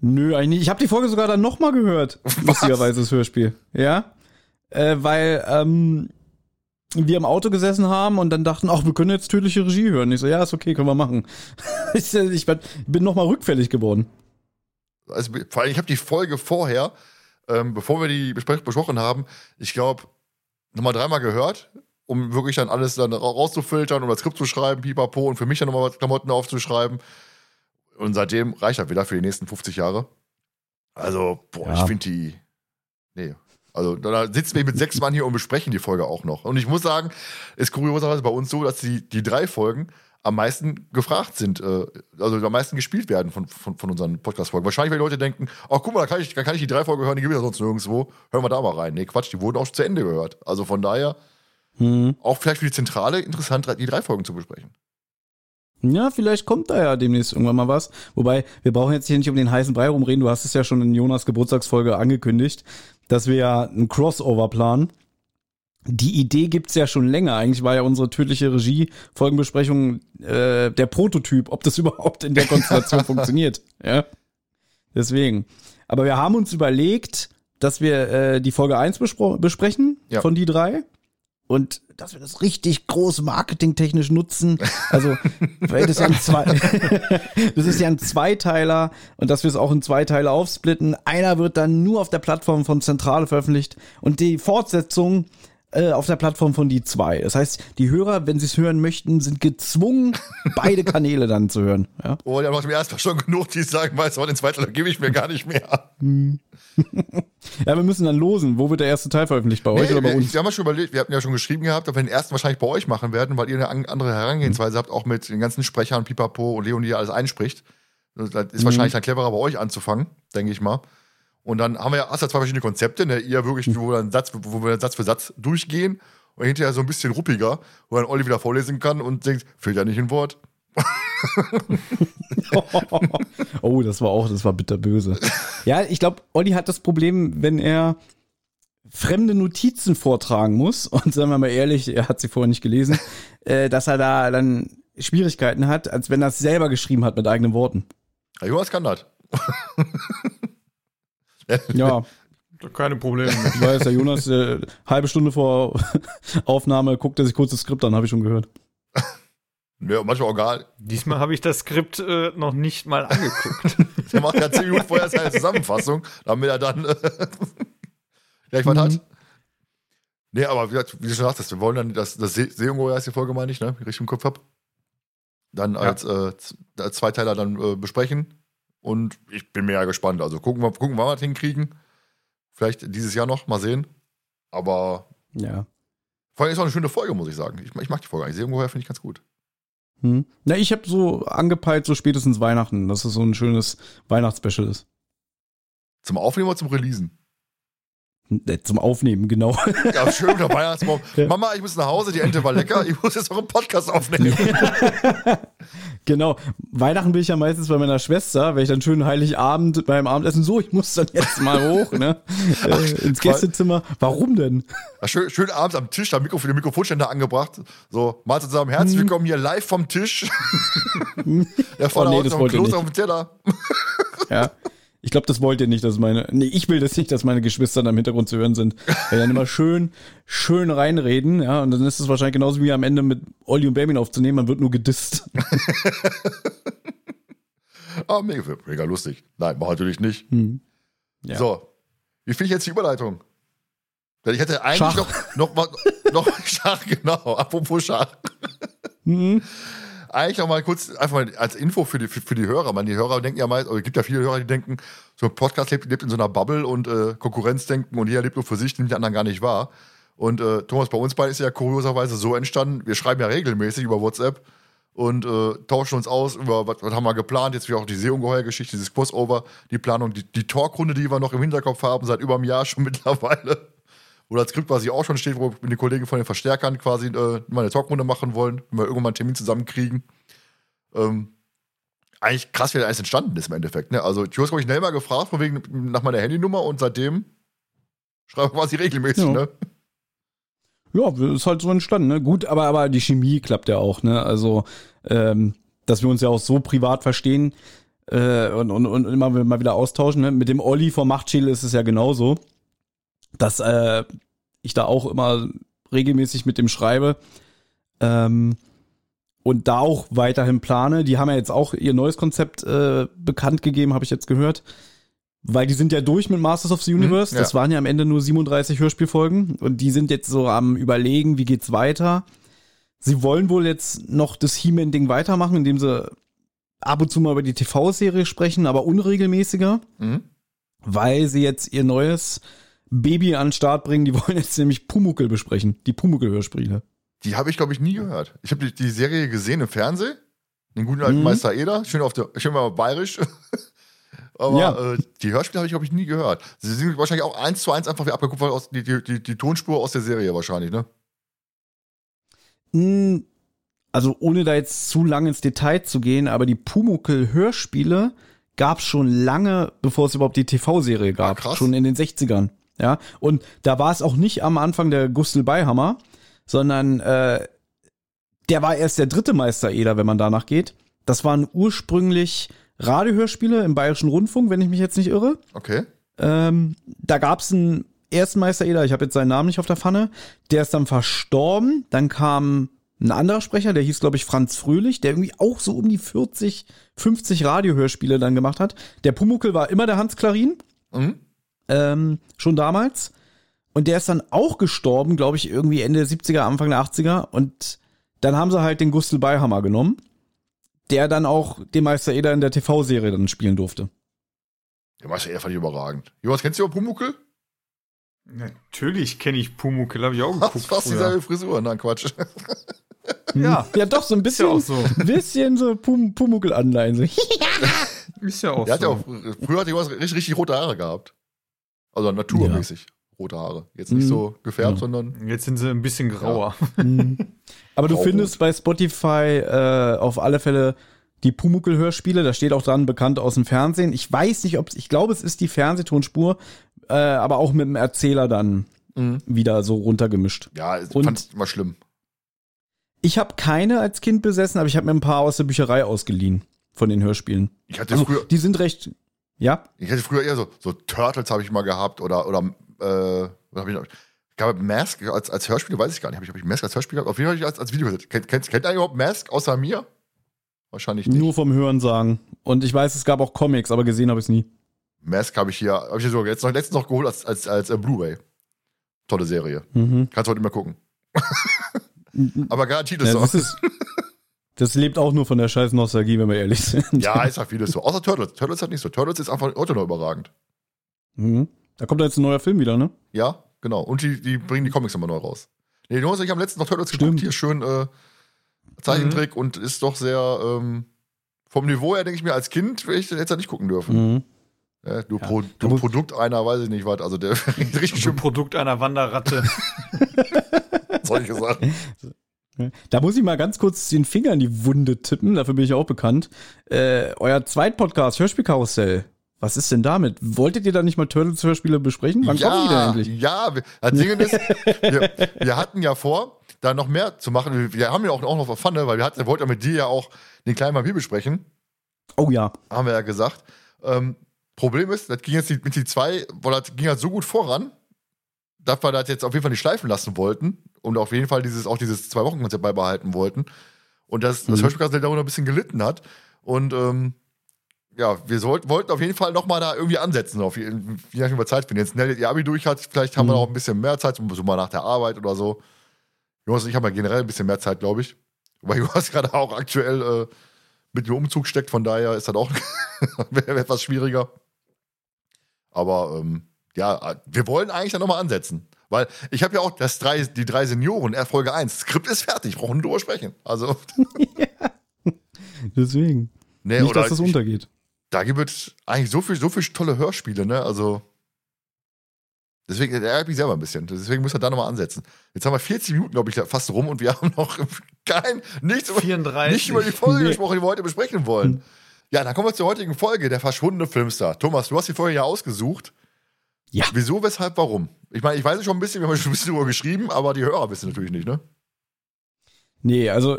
Nö, eigentlich nicht. Ich habe die Folge sogar dann nochmal gehört. Lustigerweise das Hörspiel. Ja. Äh, weil ähm, wir im Auto gesessen haben und dann dachten, ach, wir können jetzt tödliche Regie hören. Ich so, ja, ist okay, können wir machen. ich ich bin nochmal rückfällig geworden. Also, vor allem, ich habe die Folge vorher, ähm, bevor wir die bespre- besprochen haben, ich glaube, nochmal dreimal gehört, um wirklich dann alles dann ra- rauszufiltern, um das Skript zu schreiben, pipapo, und für mich dann nochmal Klamotten aufzuschreiben. Und seitdem reicht das wieder für die nächsten 50 Jahre. Also, boah, Ja. ich finde die. Nee. Also, da sitzen wir mit sechs Mann hier und besprechen die Folge auch noch. Und ich muss sagen, ist kurioserweise bei uns so, dass die, die drei Folgen am meisten gefragt sind, äh, also am meisten gespielt werden von, von, von unseren Podcast-Folgen. Wahrscheinlich, weil die Leute denken, ach guck mal, da kann ich, da kann ich die drei Folgen hören, die gibt es ja sonst nirgendwo. Hören wir da mal rein. Nee, Quatsch, die wurden auch zu Ende gehört. Also von daher, Hm. auch vielleicht für die Zentrale interessant, die drei Folgen zu besprechen. Ja, vielleicht kommt da ja demnächst irgendwann mal was. Wobei, wir brauchen jetzt hier nicht um den heißen Brei rumreden. Du hast es ja schon in Jonas Geburtstagsfolge angekündigt, dass wir ja einen Crossover planen. Die Idee gibt's ja schon länger. Eigentlich war ja unsere tödliche Regie-Folgenbesprechung äh, der Prototyp, ob das überhaupt in der Konstellation funktioniert. Ja. Deswegen. Aber wir haben uns überlegt, dass wir äh, die Folge 1 bespro- besprechen Ja. von die drei. Und dass wir das richtig groß marketingtechnisch nutzen. Also, weil das ja ein zwei, das ist ja ein Zweiteiler und dass wir es auch in zwei Teile aufsplitten. Einer wird dann nur auf der Plattform von Zentrale veröffentlicht und die Fortsetzung äh, auf der Plattform von die zwei. Das heißt, die Hörer, wenn sie es hören möchten, sind gezwungen, beide Kanäle dann zu hören. Ja? Oh, der macht mir erstmal schon genug, die sagen, weißt du, den zweiten Teil gebe ich mir gar nicht mehr. ja, wir müssen dann losen. Wo wird der erste Teil veröffentlicht? Bei euch Nee, oder bei wir, uns? wir haben ja schon überlegt, wir hatten ja schon geschrieben gehabt, dass wir den ersten wahrscheinlich bei euch machen werden, weil ihr eine an- andere Herangehensweise habt, auch mit den ganzen Sprechern, Pipapo und Leon, die alles einspricht. Das ist wahrscheinlich dann cleverer bei euch anzufangen, denke ich mal. Und dann haben wir ja erst zwei verschiedene Konzepte, ne? ihr wirklich, wo wir, dann Satz, wo wir dann Satz für Satz durchgehen und hinterher so ein bisschen ruppiger, wo dann Olli wieder vorlesen kann und denkt, fehlt ja nicht ein Wort. oh, das war auch, das war bitterböse. Ja, ich glaube, Olli hat das Problem, wenn er fremde Notizen vortragen muss, und sagen wir mal ehrlich, er hat sie vorher nicht gelesen, äh, dass er da dann Schwierigkeiten hat, als wenn er es selber geschrieben hat mit eigenen Worten. Ja, Jonas kann das. Ja, Keine Probleme. ich weiß, der Jonas, äh, halbe Stunde vor Aufnahme guckt er sich kurz das Skript an, habe ich schon gehört. Ja, manchmal auch gar Diesmal habe ich das Skript äh, noch nicht mal angeguckt. Der macht ja zehn Minuten vorher seine Zusammenfassung, damit er dann äh, gleich was hat. Nee, aber wie, gesagt, wie du schon sagtest, wir wollen dann das, das Se- Seeungeheuer ist die Folge, meine ich, ne? Wie ich richtig im Kopf hab. Dann als, äh, z- als Zweiteiler dann äh, besprechen. Und ich bin mega gespannt. Also gucken wir, gucken, wann wir das hinkriegen. Vielleicht dieses Jahr noch, mal sehen. Aber Ja. vor allem ist auch eine schöne Folge, muss ich sagen. Ich, ich mag die Folge eigentlich. Seeungeheuer finde ich ganz gut. Hm. Na, ich habe so angepeilt, so spätestens Weihnachten, dass es so ein schönes Weihnachtsspecial ist. Zum Aufnehmen oder zum Releasen? Äh, Zum Aufnehmen, genau. Ja, schön der Weihnachtsbaum. Ja. Mama, ich muss nach Hause, die Ente war lecker. Ich muss jetzt noch einen Podcast aufnehmen. Genau. Weihnachten bin ich ja meistens bei meiner Schwester, wenn ich dann schön Heiligabend beim Abendessen so, ich muss dann jetzt mal hoch, ne? Äh, ins Gästezimmer. Warum denn? Ja, schön, schön abends am Tisch, da Mikrofon, der Mikrofonständer angebracht. So, mal zusammen, herzlich willkommen hier live vom Tisch. der vorne Oh, nee, das noch ein nicht. auf dem Teller. Ja. Ich glaube, das wollt ihr nicht, dass meine. Nee, ich will das nicht, dass meine Geschwister da im Hintergrund zu hören sind. Weil dann immer schön, schön reinreden, ja. Und dann ist es wahrscheinlich genauso wie am Ende mit Olli und Bamin aufzunehmen, man wird nur gedisst. Ah, mega, mega lustig. Nein, mach natürlich nicht. Ja. So, wie finde ich jetzt die Überleitung? Denn ich hätte eigentlich Schach. noch, noch, mal, noch Schach, genau, apropos Schach. Mhm. Eigentlich noch mal kurz, einfach mal als Info für die, für, für die Hörer. Man, die Hörer denken ja meist, oder es gibt ja viele Hörer, die denken, so ein Podcast lebt, lebt in so einer Bubble und äh, Konkurrenzdenken und jeder lebt nur für sich, nimmt die anderen gar nicht wahr. Und äh, Thomas, bei uns beiden ist ja kurioserweise so entstanden, wir schreiben ja regelmäßig über WhatsApp und äh, tauschen uns aus über, was, was haben wir geplant, jetzt wieder auch die Seeungeheuer-Geschichte, dieses Crossover, die Planung, die, die Talkrunde, die wir noch im Hinterkopf haben, seit über einem Jahr schon mittlerweile. Wo das Skript quasi auch schon steht, wo wir mit den Kollegen von den Verstärkern quasi äh, mal eine Talkrunde machen wollen, wenn wir irgendwann mal einen Termin zusammenkriegen. Ähm, eigentlich krass, wie das alles entstanden ist im Endeffekt. Ne? Also, ich habe, glaube ich, schnell mal gefragt, von wegen nach meiner Handynummer und seitdem schreibe ich quasi regelmäßig, Ja. ne? Ja, ist halt so entstanden, ne? Gut, aber, aber die Chemie klappt ja auch, ne? Also, ähm, dass wir uns ja auch so privat verstehen äh, und, und, und immer mal wieder austauschen, ne? Mit dem Olli vom Machtschädel ist es ja genauso, dass äh, ich da auch immer regelmäßig mit dem schreibe. Ähm, und da auch weiterhin plane. Die haben ja jetzt auch ihr neues Konzept äh, bekannt gegeben, habe ich jetzt gehört. Weil die sind ja durch mit Masters of the Universe. Mhm, ja. Das waren ja am Ende nur 37 Hörspielfolgen. Und die sind jetzt so am überlegen, wie geht's weiter. Sie wollen wohl jetzt noch das He-Man-Ding weitermachen, indem sie ab und zu mal über die TV-Serie sprechen, aber unregelmäßiger, Mhm. weil sie jetzt ihr neues Baby an den Start bringen. Die wollen jetzt nämlich Pumuckel besprechen. Die Pumuckel-Hörspiele. Die habe ich, glaube ich, nie gehört. Ich habe die, die Serie gesehen im Fernsehen. Den guten alten Mhm. Meister Eder. Schön auf der, schön mal bayerisch. Aber Ja. äh, die Hörspiele habe ich, glaube ich, nie gehört. Sie sind wahrscheinlich auch eins zu eins einfach wie abgekupfert aus die, die, die, Tonspur aus der Serie wahrscheinlich, ne? Mm, Also ohne da jetzt zu lang ins Detail zu gehen, aber die Pumuckel-Hörspiele gab es schon lange, bevor es überhaupt die TV-Serie gab. Ah, krass. Schon in den 60ern. Ja. Und da war es auch nicht am Anfang der Gustl Beihammer, sondern äh, der war erst der dritte Meister Eder, wenn man danach geht. Das waren ursprünglich Radiohörspiele im Bayerischen Rundfunk, wenn ich mich jetzt nicht irre. Okay. Ähm, da gab es einen ersten Meister Eder, ich habe jetzt seinen Namen nicht auf der Pfanne, der ist dann verstorben. Dann kam ein anderer Sprecher, der hieß, glaube ich, Franz Fröhlich, der irgendwie auch so um die 40, 50 Radiohörspiele dann gemacht hat. Der Pumuckel war immer der Hans Klarin, Mhm. Ähm, schon damals. Und der ist dann auch gestorben, glaube ich, irgendwie Ende der 70er, Anfang der 80er. Und dann haben sie halt den Gustl Beihammer genommen, der dann auch den Meister Eder in der TV-Serie dann spielen durfte. Der Meister Eder fand ich überragend. Jonas, kennst du über Pumuckel? Natürlich kenne ich Pumuckl, habe ich auch geguckt. fast dieselbe Frisur. Nein, Quatsch. Ja, Ja, doch, so ein ist ja bisschen, auch so. bisschen so Pum Pumuckl-Anleihen. So. Ist ja auch Der hat ja so. auch, früher hat Jonas richtig, richtig rote Haare gehabt. Also naturmäßig rote Haare. Jetzt nicht Mhm. so gefärbt, Ja. sondern Jetzt sind sie ein bisschen grauer. Aber du Grau-rot. findest bei Spotify äh, auf alle Fälle die Pumuckl-Hörspiele. Da steht auch dran, bekannt aus dem Fernsehen. Ich weiß nicht, ob ich glaube, es ist die Fernsehtonspur, äh, aber auch mit dem Erzähler dann Mhm. wieder so runtergemischt. ja, ich fand ich immer schlimm. Ich habe keine als Kind besessen, aber ich habe mir ein paar aus der Bücherei ausgeliehen von den Hörspielen. Ich hatte Also, früher, die sind recht, ja, ich hatte früher eher so, so Turtles habe ich mal gehabt oder, oder äh, was hab ich noch? Ich glaube, Mask als, als Hörspiel, weiß ich gar nicht. Habe ich, hab ich Mask als Hörspiel gehabt? Auf jeden Fall hab ich als, als Video gesetzt. Kennt, kennt, kennt ihr überhaupt Mask außer mir? Wahrscheinlich nicht. nur vom Hören sagen. Und ich weiß, es gab auch Comics, aber gesehen habe ich es nie. Mask habe ich hier, habe ich hier sogar jetzt noch letztens noch geholt als, als, als äh, Blu-ray. Tolle Serie. Mhm. Kannst du heute immer gucken. Aber garantiert ist Ja, ist, das lebt auch nur von der scheiß Nostalgie, wenn wir ehrlich sind. Ja, ist ja vieles so. Außer Turtles. Turtles hat nicht so. Turtles ist einfach heute noch überragend. Mhm. Da kommt jetzt ein neuer Film wieder, ne? Ja, genau. Und die, die bringen die Comics immer neu raus. Nee, du hast ich am letzten noch Turtles Stimmt. geguckt. Hier schön äh, Zeichentrick und ist doch sehr ähm, vom Niveau her, denke ich mir, als Kind hätte ich hätte nicht gucken dürfen. Mhm. Ja, du Ja. Pro, Da du Produkt einer, weiß ich nicht was. Also der richtig schön Produkt einer Wanderratte. solche Sachen. Da muss ich mal ganz kurz den Finger in die Wunde tippen, dafür bin ich auch bekannt. Äh, euer Zweitpodcast, Hörspielkarussell. Was ist denn damit? Wolltet ihr da nicht mal Turtles-Hörspiele besprechen? Wann kommen die denn endlich? Ja, wir- das Ding ist, wir, wir hatten ja vor, da noch mehr zu machen. Wir- haben ja auch, auch noch Pfanne, weil wir hatten, wollten ja mit dir ja auch den kleinen Vampir besprechen. Oh ja. haben wir ja gesagt. Ähm, Problem ist, das ging jetzt mit die zwei, weil das ging halt so gut voran, dass wir das jetzt auf jeden Fall nicht schleifen lassen wollten und auf jeden Fall dieses, auch dieses Zwei-Wochen-Konzept beibehalten wollten. Und das, das Mhm. Hörspielkassel darunter ein bisschen gelitten hat. Und ähm, ja, wir sollten, wollten auf jeden Fall nochmal da irgendwie ansetzen, auf je, je nachdem, wir Zeit finden. Jetzt Nelly ihr Abi durch hat, vielleicht haben wir Mhm. noch ein bisschen mehr Zeit, so mal nach der Arbeit oder so. Jonas und ich haben ja generell ein bisschen mehr Zeit, glaube ich. Weil Jonas gerade auch aktuell äh, mit dem Umzug steckt, von daher ist das auch etwas schwieriger. Aber ähm, ja, wir wollen eigentlich dann nochmal ansetzen. Weil ich habe ja auch das drei, die drei Senioren, äh, Folge 1. Skript ist fertig, brauchen nur drüber sprechen. Also, Deswegen. nee, nicht, oder dass das ich, untergeht. da gibt es eigentlich so viel, so viel tolle Hörspiele, ne? Also, Deswegen ärgert mich selber ein bisschen. Deswegen müssen wir da nochmal ansetzen. Jetzt haben wir 40 Minuten, glaube ich, fast rum und wir haben noch kein, nichts über, 34. nicht über die Folge Nee. gesprochen, die wir heute besprechen wollen. Ja, dann kommen wir zur heutigen Folge, der verschwundene Filmstar. Thomas, du hast die Folge ja ausgesucht. Ja. Wieso, weshalb, warum? Ich meine, ich weiß es schon ein bisschen, wir haben schon ein bisschen drüber geschrieben, aber die Hörer wissen natürlich nicht, ne? Nee, also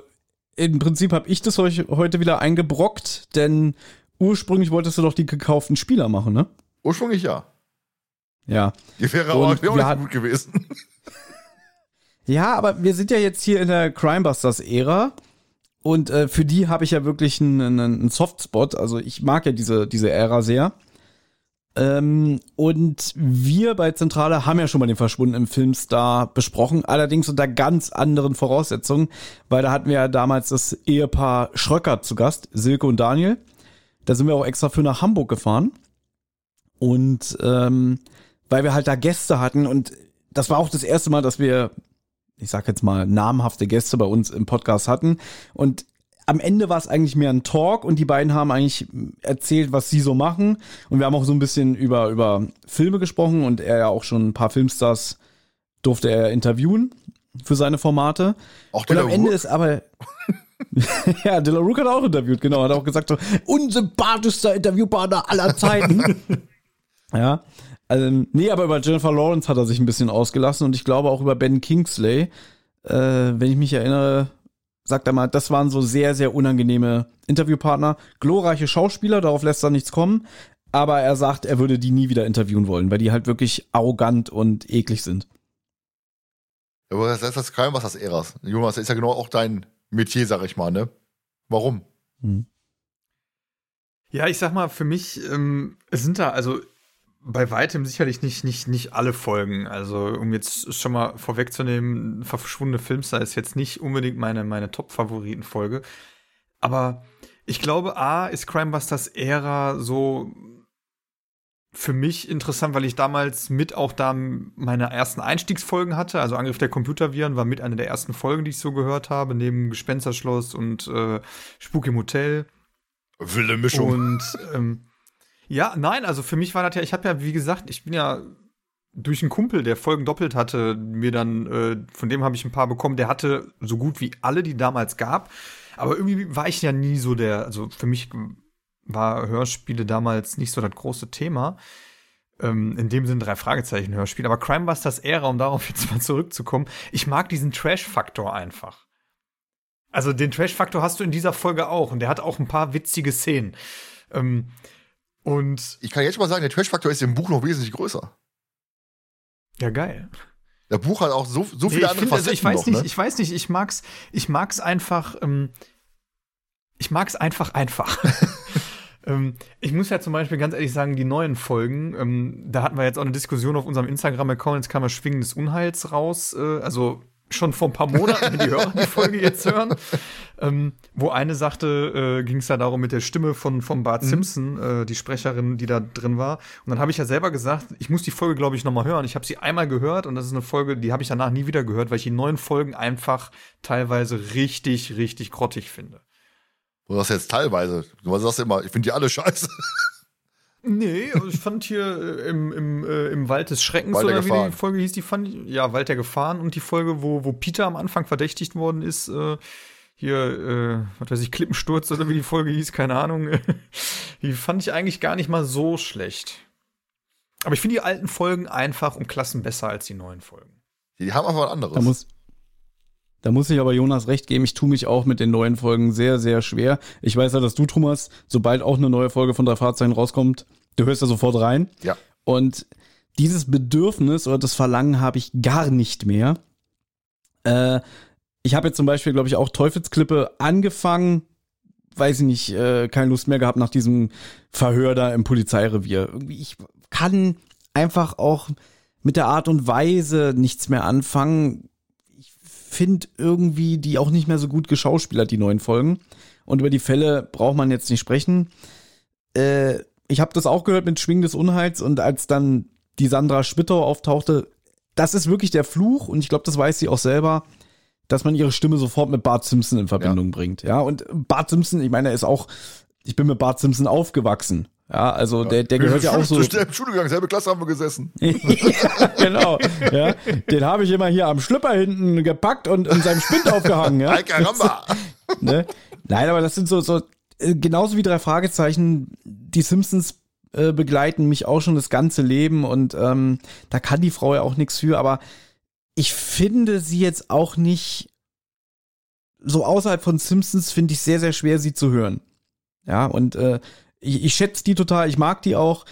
im Prinzip habe ich das euch heute wieder eingebrockt, denn ursprünglich wolltest du doch die gekauften Spieler machen, ne? Ursprünglich ja. Ja. Die wäre aber wäre auch nicht gut gewesen. Ja, aber wir sind ja jetzt hier in der Crimebusters-Ära und äh, für die habe ich ja wirklich einen, einen, einen Softspot. Also ich mag ja diese, diese Ära sehr. Ähm, und wir bei Zentrale haben ja schon mal den verschwundenen Filmstar besprochen, allerdings unter ganz anderen Voraussetzungen, weil da hatten wir ja damals das Ehepaar Schröcker zu Gast, Silke und Daniel. Da sind wir auch extra für nach Hamburg gefahren. Und ähm, weil wir halt da Gäste hatten und das war auch das erste Mal, dass wir, ich sag jetzt mal, namhafte Gäste bei uns im Podcast hatten. Und am Ende war es eigentlich mehr ein Talk und die beiden haben eigentlich erzählt, was sie so machen. Und wir haben auch so ein bisschen über, über Filme gesprochen und er ja auch schon ein paar Filmstars durfte er interviewen für seine Formate. Auch Und am Ende ist aber. ja, De La Rook hat auch interviewt, genau. Hat auch gesagt, so, unsympathischster Interviewpartner aller Zeiten. ja. Also, nee, aber über Jennifer Lawrence hat er sich ein bisschen ausgelassen und ich glaube auch über Ben Kingsley. Äh, wenn ich mich erinnere, sagt er mal, das waren so sehr, sehr unangenehme Interviewpartner. Glorreiche Schauspieler, darauf lässt er nichts kommen. Aber er sagt, er würde die nie wieder interviewen wollen, weil die halt wirklich arrogant und eklig sind. Aber das ist das Crime, was das Eras. Jonas, das ist ja genau auch dein Metier, sag ich mal, ne? Warum? Ja, ich sag mal, für mich ähm, sind da also bei weitem sicherlich nicht, nicht, nicht alle Folgen. Also, um jetzt schon mal vorwegzunehmen, verschwundene Filmstar ist jetzt nicht unbedingt meine, meine Top-Favoriten-Folge. Aber ich glaube, A, ist Crimebusters Ära so für mich interessant, weil ich damals mit auch da meine ersten Einstiegsfolgen hatte. Also Angriff der Computerviren war mit einer der ersten Folgen, die ich so gehört habe, neben Gespensterschloss und äh, Spuk im Hotel. Wilde Mischung. Und ähm, ja, nein, also für mich war das ja, ich habe ja, wie gesagt, ich bin ja durch einen Kumpel, der Folgen doppelt hatte, mir dann, äh, von dem habe ich ein paar bekommen, der hatte so gut wie alle, die damals gab. Aber irgendwie war ich ja nie so der, also für mich war Hörspiele damals nicht so das große Thema. Ähm, in dem Sinn drei Fragezeichen Hörspiel. Aber Crimebusters Ära, um darauf jetzt mal zurückzukommen, ich mag diesen Trash-Faktor einfach. Also den Trash-Faktor hast du in dieser Folge auch und der hat auch ein paar witzige Szenen. Ähm, und Ich kann jetzt schon mal sagen, der Trash-Faktor ist im Buch noch wesentlich größer. ja, geil. Der Buch hat auch so, so Nee, viele ich, andere find, also ich weiß noch, nicht, ne? ich weiß nicht, ich mag's, ich mag's einfach, ähm, ich mag's einfach einfach. ähm, ich muss ja zum Beispiel ganz ehrlich sagen, die neuen Folgen, ähm, da hatten wir jetzt auch eine Diskussion auf unserem Instagram-Account, jetzt kam das Schwingen des Unheils raus, äh, also schon vor ein paar Monaten, wenn die Hörer die Folge jetzt hören, ähm, wo eine sagte, äh, ging es da darum mit der Stimme von, von Bart Simpson, äh, die Sprecherin, die da drin war. Und dann habe ich ja selber gesagt, ich muss die Folge, glaube ich, noch mal hören. Ich habe sie einmal gehört und das ist eine Folge, die habe ich danach nie wieder gehört, weil ich die neuen Folgen einfach teilweise richtig, richtig grottig finde. Du sagst jetzt teilweise. Du sagst immer, ich finde die alle scheiße. Nee, also ich fand hier äh, im, im, äh, im Wald des Schreckens Wald der oder wie die Folge hieß, die fand ich, ja, Wald der Gefahren und die Folge, wo, wo Peter am Anfang verdächtigt worden ist, äh, hier, äh, was weiß ich, Klippensturz oder wie die Folge hieß, keine Ahnung. die fand ich eigentlich gar nicht mal so schlecht. Aber ich finde die alten Folgen einfach um Klassen besser als die neuen Folgen. Die haben einfach was anderes. Da muss, da muss ich aber Jonas recht geben. Ich tue mich auch mit den neuen Folgen sehr, sehr schwer. Ich weiß ja, dass du, Thomas, sobald auch eine neue Folge von drei Fahrzeichen rauskommt, du hörst da sofort rein. ja. Und dieses Bedürfnis oder das Verlangen habe ich gar nicht mehr. Äh, ich habe jetzt zum Beispiel, glaube ich, auch Teufelsklippe angefangen. Weiß ich nicht, äh, keine Lust mehr gehabt nach diesem Verhör da im Polizeirevier. Irgendwie, ich kann einfach auch mit der Art und Weise nichts mehr anfangen. Finde irgendwie die auch nicht mehr so gut geschauspielert, die neuen Folgen. Und über die Fälle braucht man jetzt nicht sprechen. Äh, ich habe das auch gehört mit Schwingen des Unheils und als dann die Sandra Schwittau auftauchte, das ist wirklich der Fluch und ich glaube, das weiß sie auch selber, dass man ihre Stimme sofort mit Bart Simpson in Verbindung bringt. Ja, und Bart Simpson, ich meine, er ist auch, ich bin mit Bart Simpson aufgewachsen. Ja, also der, der gehört ja auch so. Zu schnell im Schule gegangen, selbe Klasse haben wir gesessen. ja, genau. Ja, den habe ich immer hier am Schlüpper hinten gepackt und in seinem Spind aufgehangen. Ja. Caramba. ne? Nein, aber das sind so, so äh, genauso wie drei Fragezeichen. Die Simpsons äh, begleiten mich auch schon das ganze Leben und ähm, da kann die Frau ja auch nichts für, aber ich finde sie jetzt auch nicht so außerhalb von Simpsons finde ich sehr, sehr schwer, sie zu hören. Ja, und äh, ich, ich schätze die total, ich mag die auch,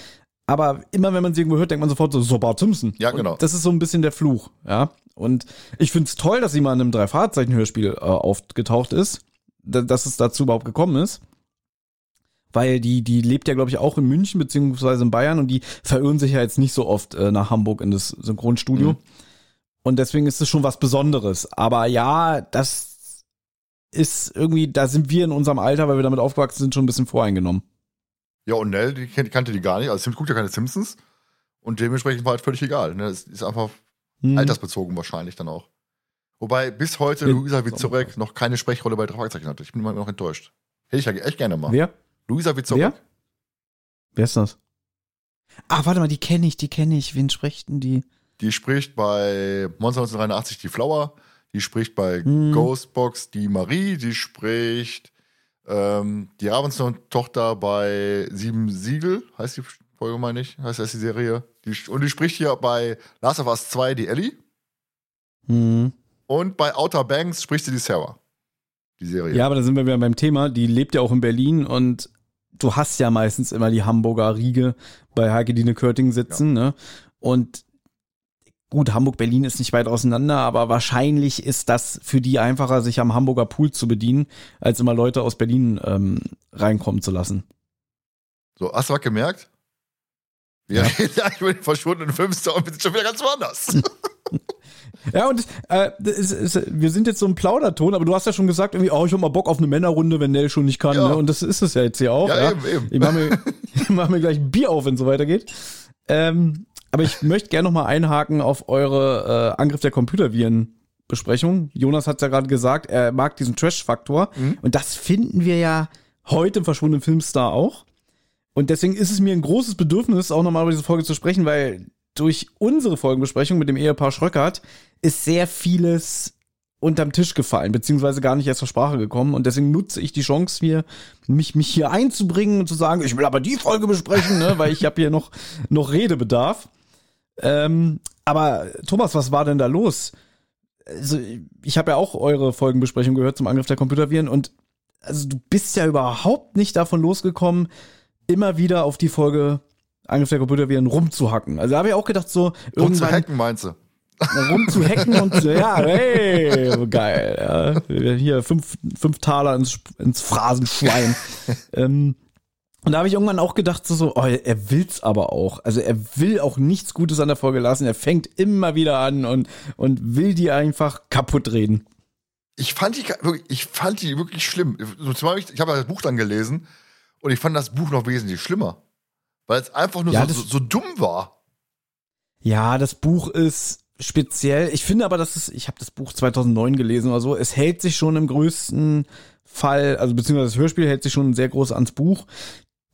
aber immer wenn man sie irgendwo hört, denkt man sofort so, so Bart Simpson. Ja, genau. Und das ist so ein bisschen der Fluch, ja. Und ich finde es toll, dass sie mal in einem Drei-Fahrzeichen-Hörspiel äh, aufgetaucht ist, da, dass es dazu überhaupt gekommen ist. Weil die, die lebt ja, glaube ich, auch in München beziehungsweise in Bayern und die verirren sich ja jetzt nicht so oft äh, nach Hamburg in das Synchronstudio. Mhm. Und deswegen ist es schon was Besonderes. Aber ja, das ist irgendwie, da sind wir in unserem Alter, weil wir damit aufgewachsen sind, schon ein bisschen voreingenommen. Ja, und Nell, die kannte die gar nicht. Also Sims guckt ja keine Simpsons. Und dementsprechend war halt völlig egal. Ne? Es ist einfach Hm. altersbezogen wahrscheinlich dann auch. Wobei bis heute Ja, Luisa Vizorek noch keine Sprechrolle bei Fragezeichen hatte. Ich bin immer noch enttäuscht. Hätte ich ja echt gerne mal. Wer? Luisa Vizorek. Wer? Wer ist das? Ah, warte mal, die kenne ich, die kenne ich. Wen spricht denn die? Die spricht bei Monster 1983 die Flower. Die spricht bei Hm. Ghostbox die Marie. Die spricht ähm, die Ravenston-Tochter bei Sieben Siegel. Heißt die Folge, meine ich. Heißt das die Serie. Die, und die spricht hier bei Last of Us 2 die Ellie. Hm. Und bei Outer Banks spricht sie die Sarah. Die Serie. Ja, aber da sind wir wieder beim Thema. Die lebt ja auch in Berlin und du hast ja meistens immer die Hamburger Riege bei Heike-Dine Körting sitzen, ne? Und gut, Hamburg-Berlin ist nicht weit auseinander, aber wahrscheinlich ist das für die einfacher, sich am Hamburger Pool zu bedienen, als immer Leute aus Berlin ähm, reinkommen zu lassen. So, hast du was gemerkt? Wir reden eigentlich über den verschwundenen Filmstar und wir sind schon wieder ganz woanders. Ja, und äh, ist, ist, wir sind jetzt so ein Plauderton, aber du hast ja schon gesagt, irgendwie, oh, ich hab mal Bock auf eine Männerrunde, wenn Nell schon nicht kann. Ja. Ne? Und das ist es ja jetzt hier auch. Ja, Ja, eben, eben. Ich mache mir, ich mach mir gleich ein Bier auf, wenn es so weitergeht. Ähm, aber ich möchte gerne noch mal einhaken auf eure äh, Angriff der Computerviren-Besprechung. Jonas hat ja gerade gesagt, er mag diesen Trash-Faktor. Und das finden wir ja heute im verschwundenen Filmstar auch. Und deswegen ist es mir ein großes Bedürfnis, auch nochmal über diese Folge zu sprechen, weil durch unsere Folgenbesprechung mit dem Ehepaar Schröckert ist sehr vieles unterm Tisch gefallen, beziehungsweise gar nicht erst zur Sprache gekommen. Und deswegen nutze ich die Chance hier, mich, mich hier einzubringen und zu sagen, ich will aber die Folge besprechen, ne, weil ich habe hier noch, noch Redebedarf. Ähm, aber Thomas, was war denn da los? Also, ich habe ja auch eure Folgenbesprechung gehört zum Angriff der Computerviren und also du bist ja überhaupt nicht davon losgekommen, immer wieder auf die Folge Angriff der Computerviren rumzuhacken. Also da habe ich auch gedacht, so zu irgendwann hacken, meinst du? rumzuhacken und ja, hey, geil. Ja. Hier fünf, fünf Taler ins, ins Phrasenschwein. ähm, und da habe ich irgendwann auch gedacht, so, so, oh, er will's aber auch. Also er will auch nichts Gutes an der Folge lassen. Er fängt immer wieder an und, und will die einfach kaputt reden. Ich fand die wirklich, ich fand die wirklich schlimm. Ich ich habe das Buch dann gelesen und ich fand das Buch noch wesentlich schlimmer. Weil es einfach nur Ja, so, so, so dumm war. Ja, das Buch ist speziell. Ich finde aber, dass es, ich habe das Buch 2009 gelesen oder so, es hält sich schon im größten Fall, also beziehungsweise das Hörspiel hält sich schon sehr groß ans Buch.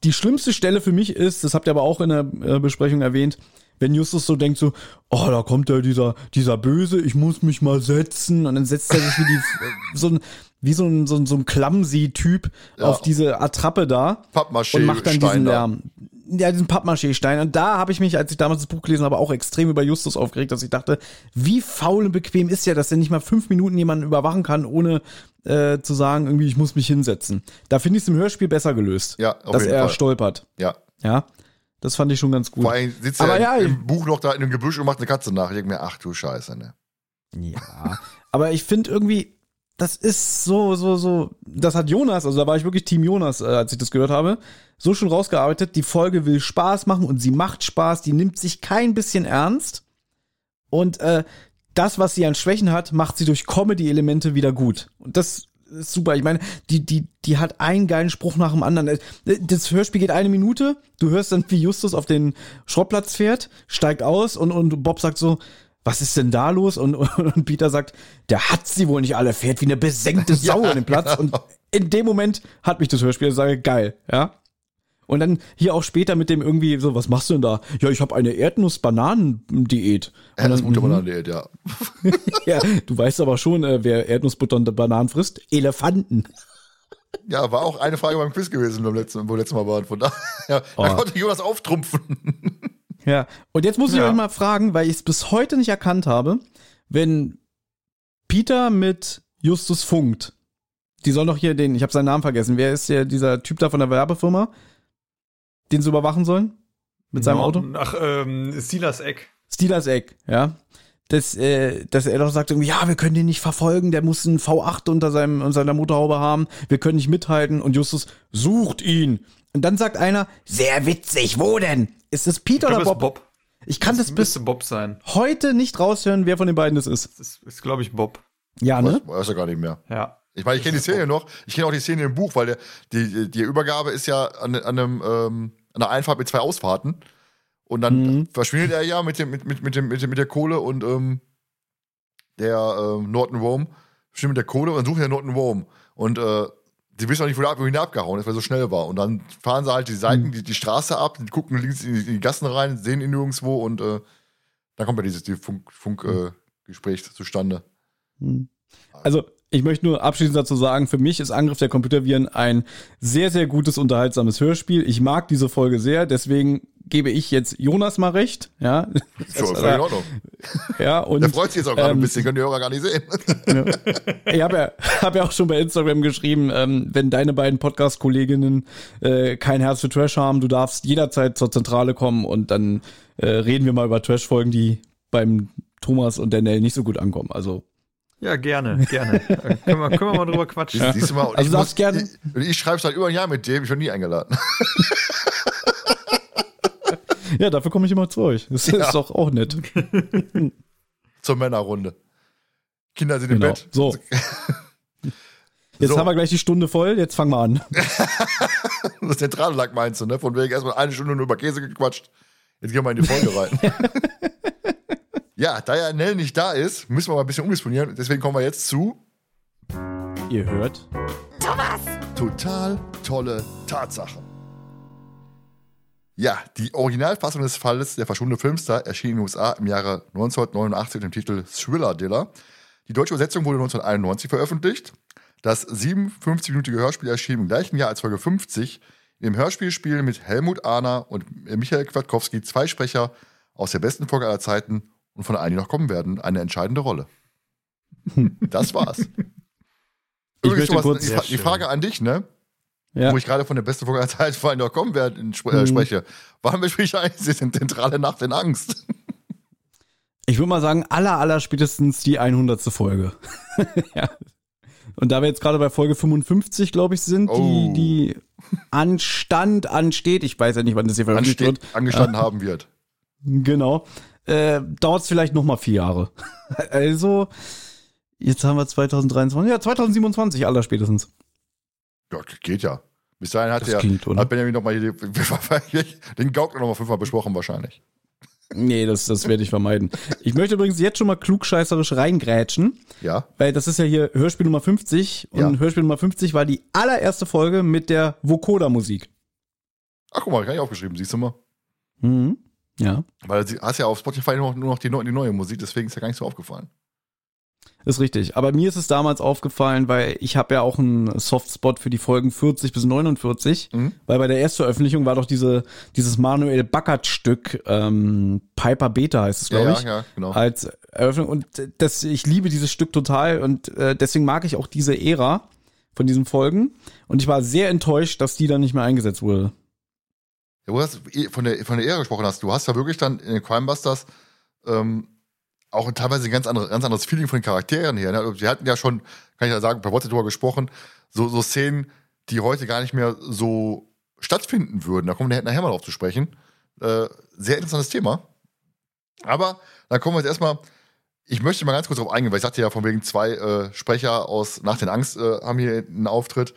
Die schlimmste Stelle für mich ist, das habt ihr aber auch in der äh, Besprechung erwähnt, wenn Justus so denkt so, oh, da kommt ja dieser, dieser Böse, ich muss mich mal setzen und dann setzt er sich wie die, so ein, wie so ein, so ein, so ein Clumsy-Typ Ja. auf diese Attrappe da Pappmaché und macht dann diesen Stein da. Lärm. Ja, diesen Pappmaché-Stein. Und da habe ich mich, als ich damals das Buch gelesen habe, auch extrem über Justus aufgeregt, dass ich dachte, wie faul und bequem ist ja, dass er nicht mal fünf Minuten jemanden überwachen kann, ohne äh, zu sagen, irgendwie, ich muss mich hinsetzen. Da finde ich es im Hörspiel besser gelöst. Ja, auf dass jeden er Fall. stolpert. Ja. Ja. Das fand ich schon ganz gut. Vor allem sitzt Aber er ja, im Buch noch da in dem Gebüsch und macht eine Katze nach. Ich denke mir, ach du Scheiße, ne? Ja, aber ich finde irgendwie, das ist so, so, so, das hat Jonas, also da war ich wirklich Team Jonas, äh, als ich das gehört habe, so schon rausgearbeitet, die Folge will Spaß machen und sie macht Spaß, die nimmt sich kein bisschen ernst und äh, das, was sie an Schwächen hat, macht sie durch Comedy-Elemente wieder gut. Und das ist super. Ich meine, die, die, die hat einen geilen Spruch nach dem anderen. Das Hörspiel geht eine Minute. Du hörst dann, wie Justus auf den Schrottplatz fährt, steigt aus und, und Bob sagt so, was ist denn da los? Und, und Peter sagt, der hat sie wohl nicht alle, fährt wie eine besenkte Sau an den Platz. Und in dem Moment hat mich das Hörspiel, ich sage, geil, ja. Und dann hier auch später mit dem irgendwie so, was machst du denn da? Ja, ich habe eine Erdnuss-Bananen-Diät. Ja, das Und gute dann, mhm. Bananendiät, ja. ja, du weißt aber schon, äh, wer Erdnussbutter und Bananen frisst. Elefanten. Ja, war auch eine Frage beim Quiz gewesen, beim letzten, wo wir letztes Mal waren. Von daher, ja, da Oh. konnte Jonas auftrumpfen. Ja, und jetzt muss ich Ja. euch mal fragen, weil ich es bis heute nicht erkannt habe, wenn Peter mit Justus funkt, die soll doch hier den, ich habe seinen Namen vergessen, wer ist der, dieser Typ da von der Werbefirma, den sie überwachen sollen? Mit seinem Auto? Ach, ähm, Silas Eck. Steelers Eck, ja. Dass, äh, dass er doch sagt, irgendwie, ja, wir können den nicht verfolgen, der muss einen V8 unter, seinem, unter seiner Motorhaube haben, wir können nicht mithalten und Justus sucht ihn. Und dann sagt einer, sehr witzig, wo denn? Ist es Peter Ich oder Bob? Bob. Ich kann das bis müsste Bob sein. heute nicht raushören, wer von den beiden das ist. Das ist, ist glaube ich, Bob. Ja, ne? Weiß, weiß er gar nicht mehr. Ja. Ich meine, ich kenne die Szene noch. Ich kenne auch die Szene im Buch, weil der, die, die Übergabe ist ja an, an, einem, ähm, an einer Einfahrt mit zwei Ausfahrten. Und dann Mhm. verschwindet er ja mit, dem, mit, mit, mit, dem, mit, mit der Kohle und ähm, der ähm, Norton Rome verschwindet mit der Kohle und dann suchen der Norton Rome. Und äh, die wissen auch nicht, wo der abgehauen ist, weil er so schnell war. Und dann fahren sie halt die Seiten, die, die Straße ab, die gucken links in die, in die Gassen rein, sehen ihn nirgendwo und äh, dann kommt ja dieses die Funk, Funk äh, Gespräch zustande. Also, ich möchte nur abschließend dazu sagen, für mich ist Angriff der Computerviren ein sehr, sehr gutes, unterhaltsames Hörspiel. Ich mag diese Folge sehr, deswegen gebe ich jetzt Jonas mal recht, ja. So, völlig in Ordnung. Ja, und Der freut sich jetzt auch gerade ähm, ein bisschen, können die Hörer gar nicht sehen. Ich habe ja, hab ja auch schon bei Instagram geschrieben, ähm, wenn deine beiden Podcast-Kolleginnen äh, kein Herz für Trash haben, du darfst jederzeit zur Zentrale kommen und dann äh, reden wir mal über Trash-Folgen, die beim Thomas und der Nell nicht so gut ankommen. Also, Ja, gerne, gerne. Können, wir, können wir mal drüber quatschen. Siehst, siehst du mal, und Also ich, darfst gerne- ich, ich schreibe seit über ein Jahr mit dem, ich bin nie eingeladen. ja, dafür komme ich immer zu euch. Das Ja. ist doch auch nett. Zur Männerrunde. Kinder sind im Genau. Bett. So. Jetzt So. haben wir gleich die Stunde voll, jetzt fangen wir an. Das zentrale Lack meinst du, ne? Von wegen erstmal eine Stunde nur über Käse gequatscht. Jetzt gehen wir in die Folge rein. Ja, da ja Nell nicht da ist, müssen wir mal ein bisschen umdisponieren. Deswegen kommen wir jetzt zu Ihr hört. total tolle Tatsache. Ja, die Originalfassung des Falles der verschwundene Filmstar erschien in den USA im Jahre 1989 mit dem Titel Thriller Diller. Die deutsche Übersetzung wurde 1991 veröffentlicht. Das 57-minütige Hörspiel erschien im gleichen Jahr als Folge 50. Im Hörspiel spielen mit Helmut Ahner und Michael Kwiatkowski zwei Sprecher aus der besten Folge aller Zeiten und von allen, die noch kommen werden, eine entscheidende Rolle. Das war's. Übrigens, möchte kurz- die, die. Frage an dich, ne? Ja. wo ich gerade von der besten Folge aller Zeiten vor allem noch kommen werde, äh, Mhm. spreche. Warum bespreche ich eigentlich die zentrale Nacht in Angst? Ich würde mal sagen, aller, aller spätestens die 100. Folge. ja. Und da wir jetzt gerade bei Folge 55, glaube ich, sind, Oh. die, die Anstand ansteht, ich weiß ja nicht, wann das hier veröffentlicht Ansteht, wird, angestanden haben wird. genau, äh, dauert es vielleicht noch mal vier Jahre. also, jetzt haben wir 2023, ja, 2027 aller spätestens. Ja, geht ja. Bis dahin hat Das der klingt, oder? hat Benjamin nochmal den, den Gauk noch mal fünfmal besprochen wahrscheinlich. Nee, das, das werde ich vermeiden. Ich möchte übrigens jetzt schon mal klugscheißerisch reingrätschen. Ja, Weil das ist ja hier Hörspiel Nummer 50 und Ja. Hörspiel Nummer 50 war die allererste Folge mit der Vokoda-Musik. ach guck mal, kann ich aufgeschrieben, siehst du mal. Mhm. Ja, Weil du hast ja auf Spotify nur noch, die, die neue Musik, deswegen ist ja gar nicht so aufgefallen. ist richtig. Aber mir ist es damals aufgefallen, weil ich habe ja auch einen Softspot für die Folgen 40 bis 49, Mhm. weil bei der Erstveröffentlichung war doch diese, dieses Manuel Backert-Stück, ähm, Piper Beta heißt es, glaube ja, ich, ja, ja, genau. als Eröffnung. Und das, ich liebe dieses Stück total und äh, deswegen mag ich auch diese Ära von diesen Folgen. Und ich war sehr enttäuscht, dass die dann nicht mehr eingesetzt wurde. Ja, wo du hast eh von der, von der Ehre gesprochen hast, du hast ja wirklich dann in den Crimebusters ähm, auch teilweise ein ganz, andere, ganz anderes Feeling von den Charakteren her. Ne? Wir hatten ja schon, kann ich ja sagen, per WhatsApp drüber gesprochen, so, so Szenen, die heute gar nicht mehr so stattfinden würden. Da kommen wir nachher mal drauf zu sprechen. Äh, sehr interessantes Thema. Aber dann kommen wir jetzt erstmal, ich möchte mal ganz kurz drauf eingehen, weil ich sagte ja von wegen zwei äh, Sprecher aus Nach den Angst äh, haben hier einen Auftritt.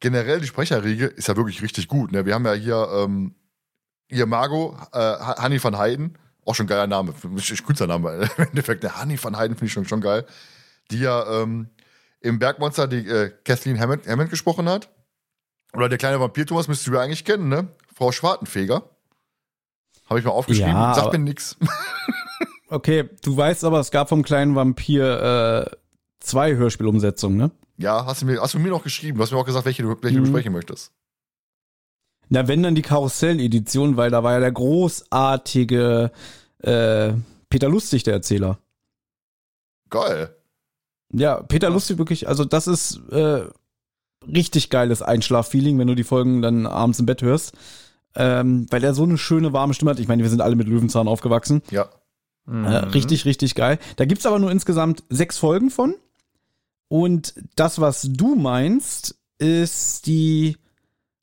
Generell die Sprecherriege ist ja wirklich richtig gut. Ne? Wir haben ja hier, ähm, hier Margot, äh, Ha- Hanni van Heiden, auch schon ein geiler Name, Künstlername im Endeffekt. Ne? Hanni van Heiden finde ich schon, schon geil. Die ja ähm, im Bergmonster die äh, Kathleen Hammond, Hammond gesprochen hat. Oder der kleine Vampir Thomas müsstest du ja eigentlich kennen, ne? Frau Schwartenfeger. Habe ich mal aufgeschrieben. Ja, Sagt mir nix. Okay, du weißt aber, es gab vom kleinen Vampir äh, zwei Hörspielumsetzungen, ne? Ja, hast du mir, hast du mir noch geschrieben. Du hast mir auch gesagt, welche du, welche du Mhm. besprechen möchtest. Na, wenn dann die Karussell-Edition, weil da war ja der großartige äh, Peter Lustig, der Erzähler. Geil. Ja, Peter Lustig wirklich, also das ist äh, richtig geiles Einschlaffeeling, wenn du die Folgen dann abends im Bett hörst. Ähm, weil er so eine schöne, warme Stimme hat. Ich meine, wir sind alle mit Löwenzahn aufgewachsen. Ja. Äh, Mhm. richtig, richtig geil. Da gibt's aber nur insgesamt sechs Folgen von. Und das, was du meinst, ist die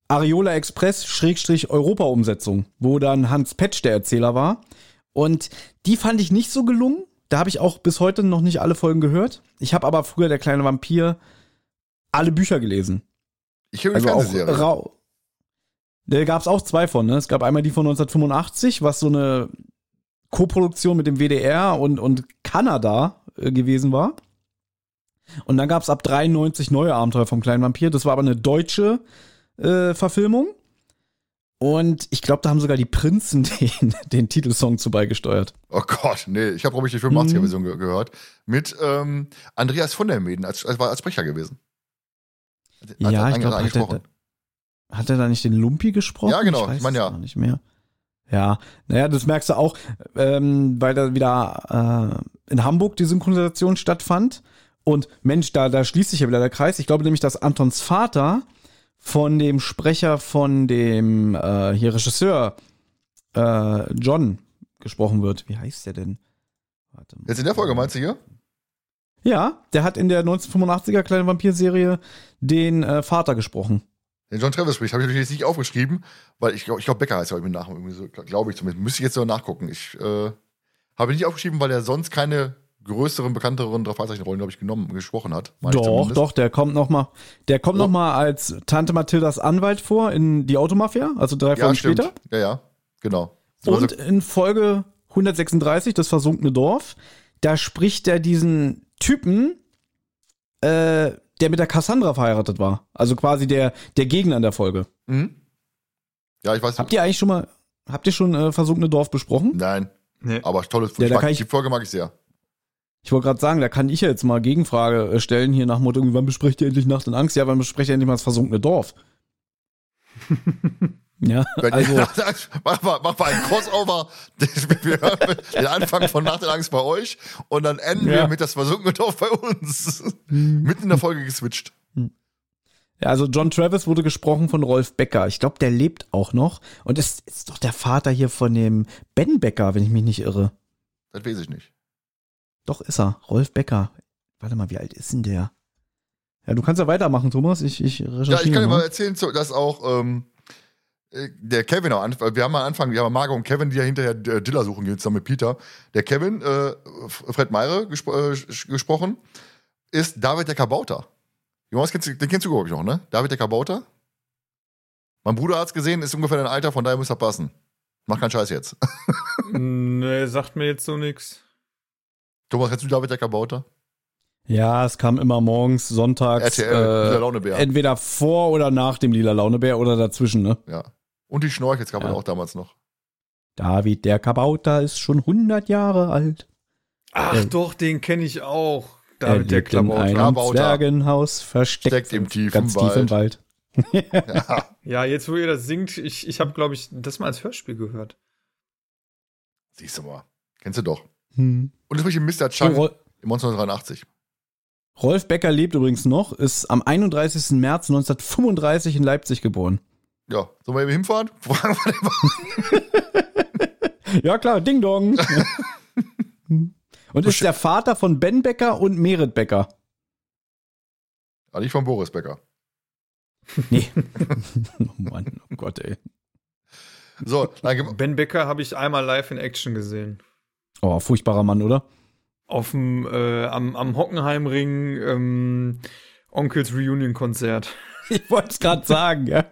Ariola Express Schrägstrich Europa Umsetzung, wo dann Hans Petsch der Erzähler war. Und die fand ich nicht so gelungen. Da habe ich auch bis heute noch nicht alle Folgen gehört. Ich habe aber früher der kleine Vampir alle Bücher gelesen. Ich höre die Also auch rau. Da gab es auch zwei von, ne? Es gab einmal die von 1985, was so eine Koproduktion mit dem WDR und, und Kanada äh, gewesen war. Und dann gab es ab 93 neue Abenteuer vom kleinen Vampir. Das war aber eine deutsche äh, Verfilmung. Und ich glaube, da haben sogar die Prinzen den, den Titelsong zu beigesteuert. Oh Gott, nee, ich habe, glaube ich, die Mhm. 85er-Version ge gehört. Mit ähm, Andreas von der Meden, als, als, war als Sprecher gewesen. Hat- ja, hat ich glaube, hat, er- hat er da nicht den Lumpi gesprochen? Ja, genau, Ich ich mein, es ja. nicht mehr. Ja, naja, das merkst du auch, ähm, weil da wieder äh, in Hamburg die Synchronisation stattfand. Und Mensch, da, da schließt sich ja wieder der Kreis. Ich glaube nämlich, dass Antons Vater von dem Sprecher von dem äh, hier Regisseur äh, John gesprochen wird. Wie heißt der denn? Warte mal. Jetzt in der Folge meinst du hier? Ja, der hat in der 1985er kleinen Vampir-Serie den äh, Vater gesprochen. Den John Travis spricht, habe ich natürlich jetzt nicht aufgeschrieben, weil ich glaube, ich glaub, Becker heißt ja mit Nachnamen, irgendwie so, glaube ich zumindest. Müsste ich jetzt noch nachgucken. Ich äh, habe nicht aufgeschrieben, weil er sonst keine größeren, bekannteren drei Fragezeichen-Rollen, glaube ich, genommen, gesprochen hat. Doch, doch, der kommt noch mal, der kommt Oh. noch mal als Tante Mathildas Anwalt vor in die Automafia, also drei Ja, Folgen stimmt. später. Ja, ja, genau. So, Und in Folge 136, das versunkene Dorf, da spricht er diesen Typen, äh, der mit der Cassandra verheiratet war. Also quasi der, der Gegner in der Folge. mhm. Ja, ich weiß. Habt ihr eigentlich schon mal, habt ihr schon äh, versunkene Dorf besprochen? Nein, Nee. aber tolles Ja, kann ich- Die Folge mag ich sehr. Ich wollte gerade sagen, da kann ich ja jetzt mal Gegenfrage äh, stellen, hier nach Motto, wann besprecht ihr endlich Nacht und Angst? Ja, wann besprecht ihr endlich mal das versunkene Dorf? ja, also, mach, mal, mach mal einen Crossover. Wir hören den Anfang von Nacht und Angst bei euch und dann enden Ja. wir mit das versunkene Dorf bei uns. Mitten in der Folge geswitcht. Ja, also John Travis wurde gesprochen von Rolf Becker. Ich glaube, der lebt auch noch. Und ist, ist doch der Vater hier von dem Ben Becker, wenn ich mich nicht irre. Das weiß ich nicht. Doch, ist er. Rolf Becker. Warte mal, wie alt ist denn der? Ja, du kannst ja weitermachen, Thomas. Ich, ich recherchiere Ja, ich kann dir mal erzählen, so, dass auch ähm, äh, der Kevin wir haben am Anfang, wir haben Margot und Kevin, die ja hinterher äh, Diller suchen gehen, zusammen mit Peter. Der Kevin, äh, Fred Meire gespro äh, gesprochen, ist David der Kabauter. Jonas, kennst du, den kennst du, glaube ich, noch, ne? David der Kabauter? Mein Bruder hat's gesehen, ist ungefähr dein Alter, von daher muss er passen. Mach keinen Scheiß jetzt. nee, sagt mir jetzt so nix. Thomas, kennst du David der Kabauter? Ja, es kam immer morgens, sonntags. RTL, Lila Äh, Launebär. entweder vor oder nach dem Lila Launebär oder dazwischen, ne? ja. Und die Schnorchels gab es Ja. auch damals noch. David der Kabauter ist schon 100 Jahre alt. Ach Äh, doch, den kenne ich auch. Er David der lebt in einem Klabauter. Zwergenhaus, versteckt Steckt im tiefen ganz tief im Wald. Ja. Ja, jetzt wo ihr das singt, ich, ich habe, glaube ich, das mal als Hörspiel gehört. Siehst du mal. Kennst du doch. Hm. Und das ich Mr. Oh, Chang Rol- im 1983. Rolf Becker lebt übrigens noch, ist am 31. März 1935 in Leipzig geboren. Ja, sollen wir eben hinfahren? Ja klar, Ding Dong. Und ist der Vater von Ben Becker und Merit Becker. Ah, nicht von Boris Becker. Nee. oh Mann, oh Gott, ey. So, gib- Ben Becker habe ich einmal live in Action gesehen. Oh, furchtbarer Mann, oder? Auf dem, äh, am, am Hockenheimring, ähm, Onkels Reunion-Konzert. Ich wollte es gerade sagen, ja.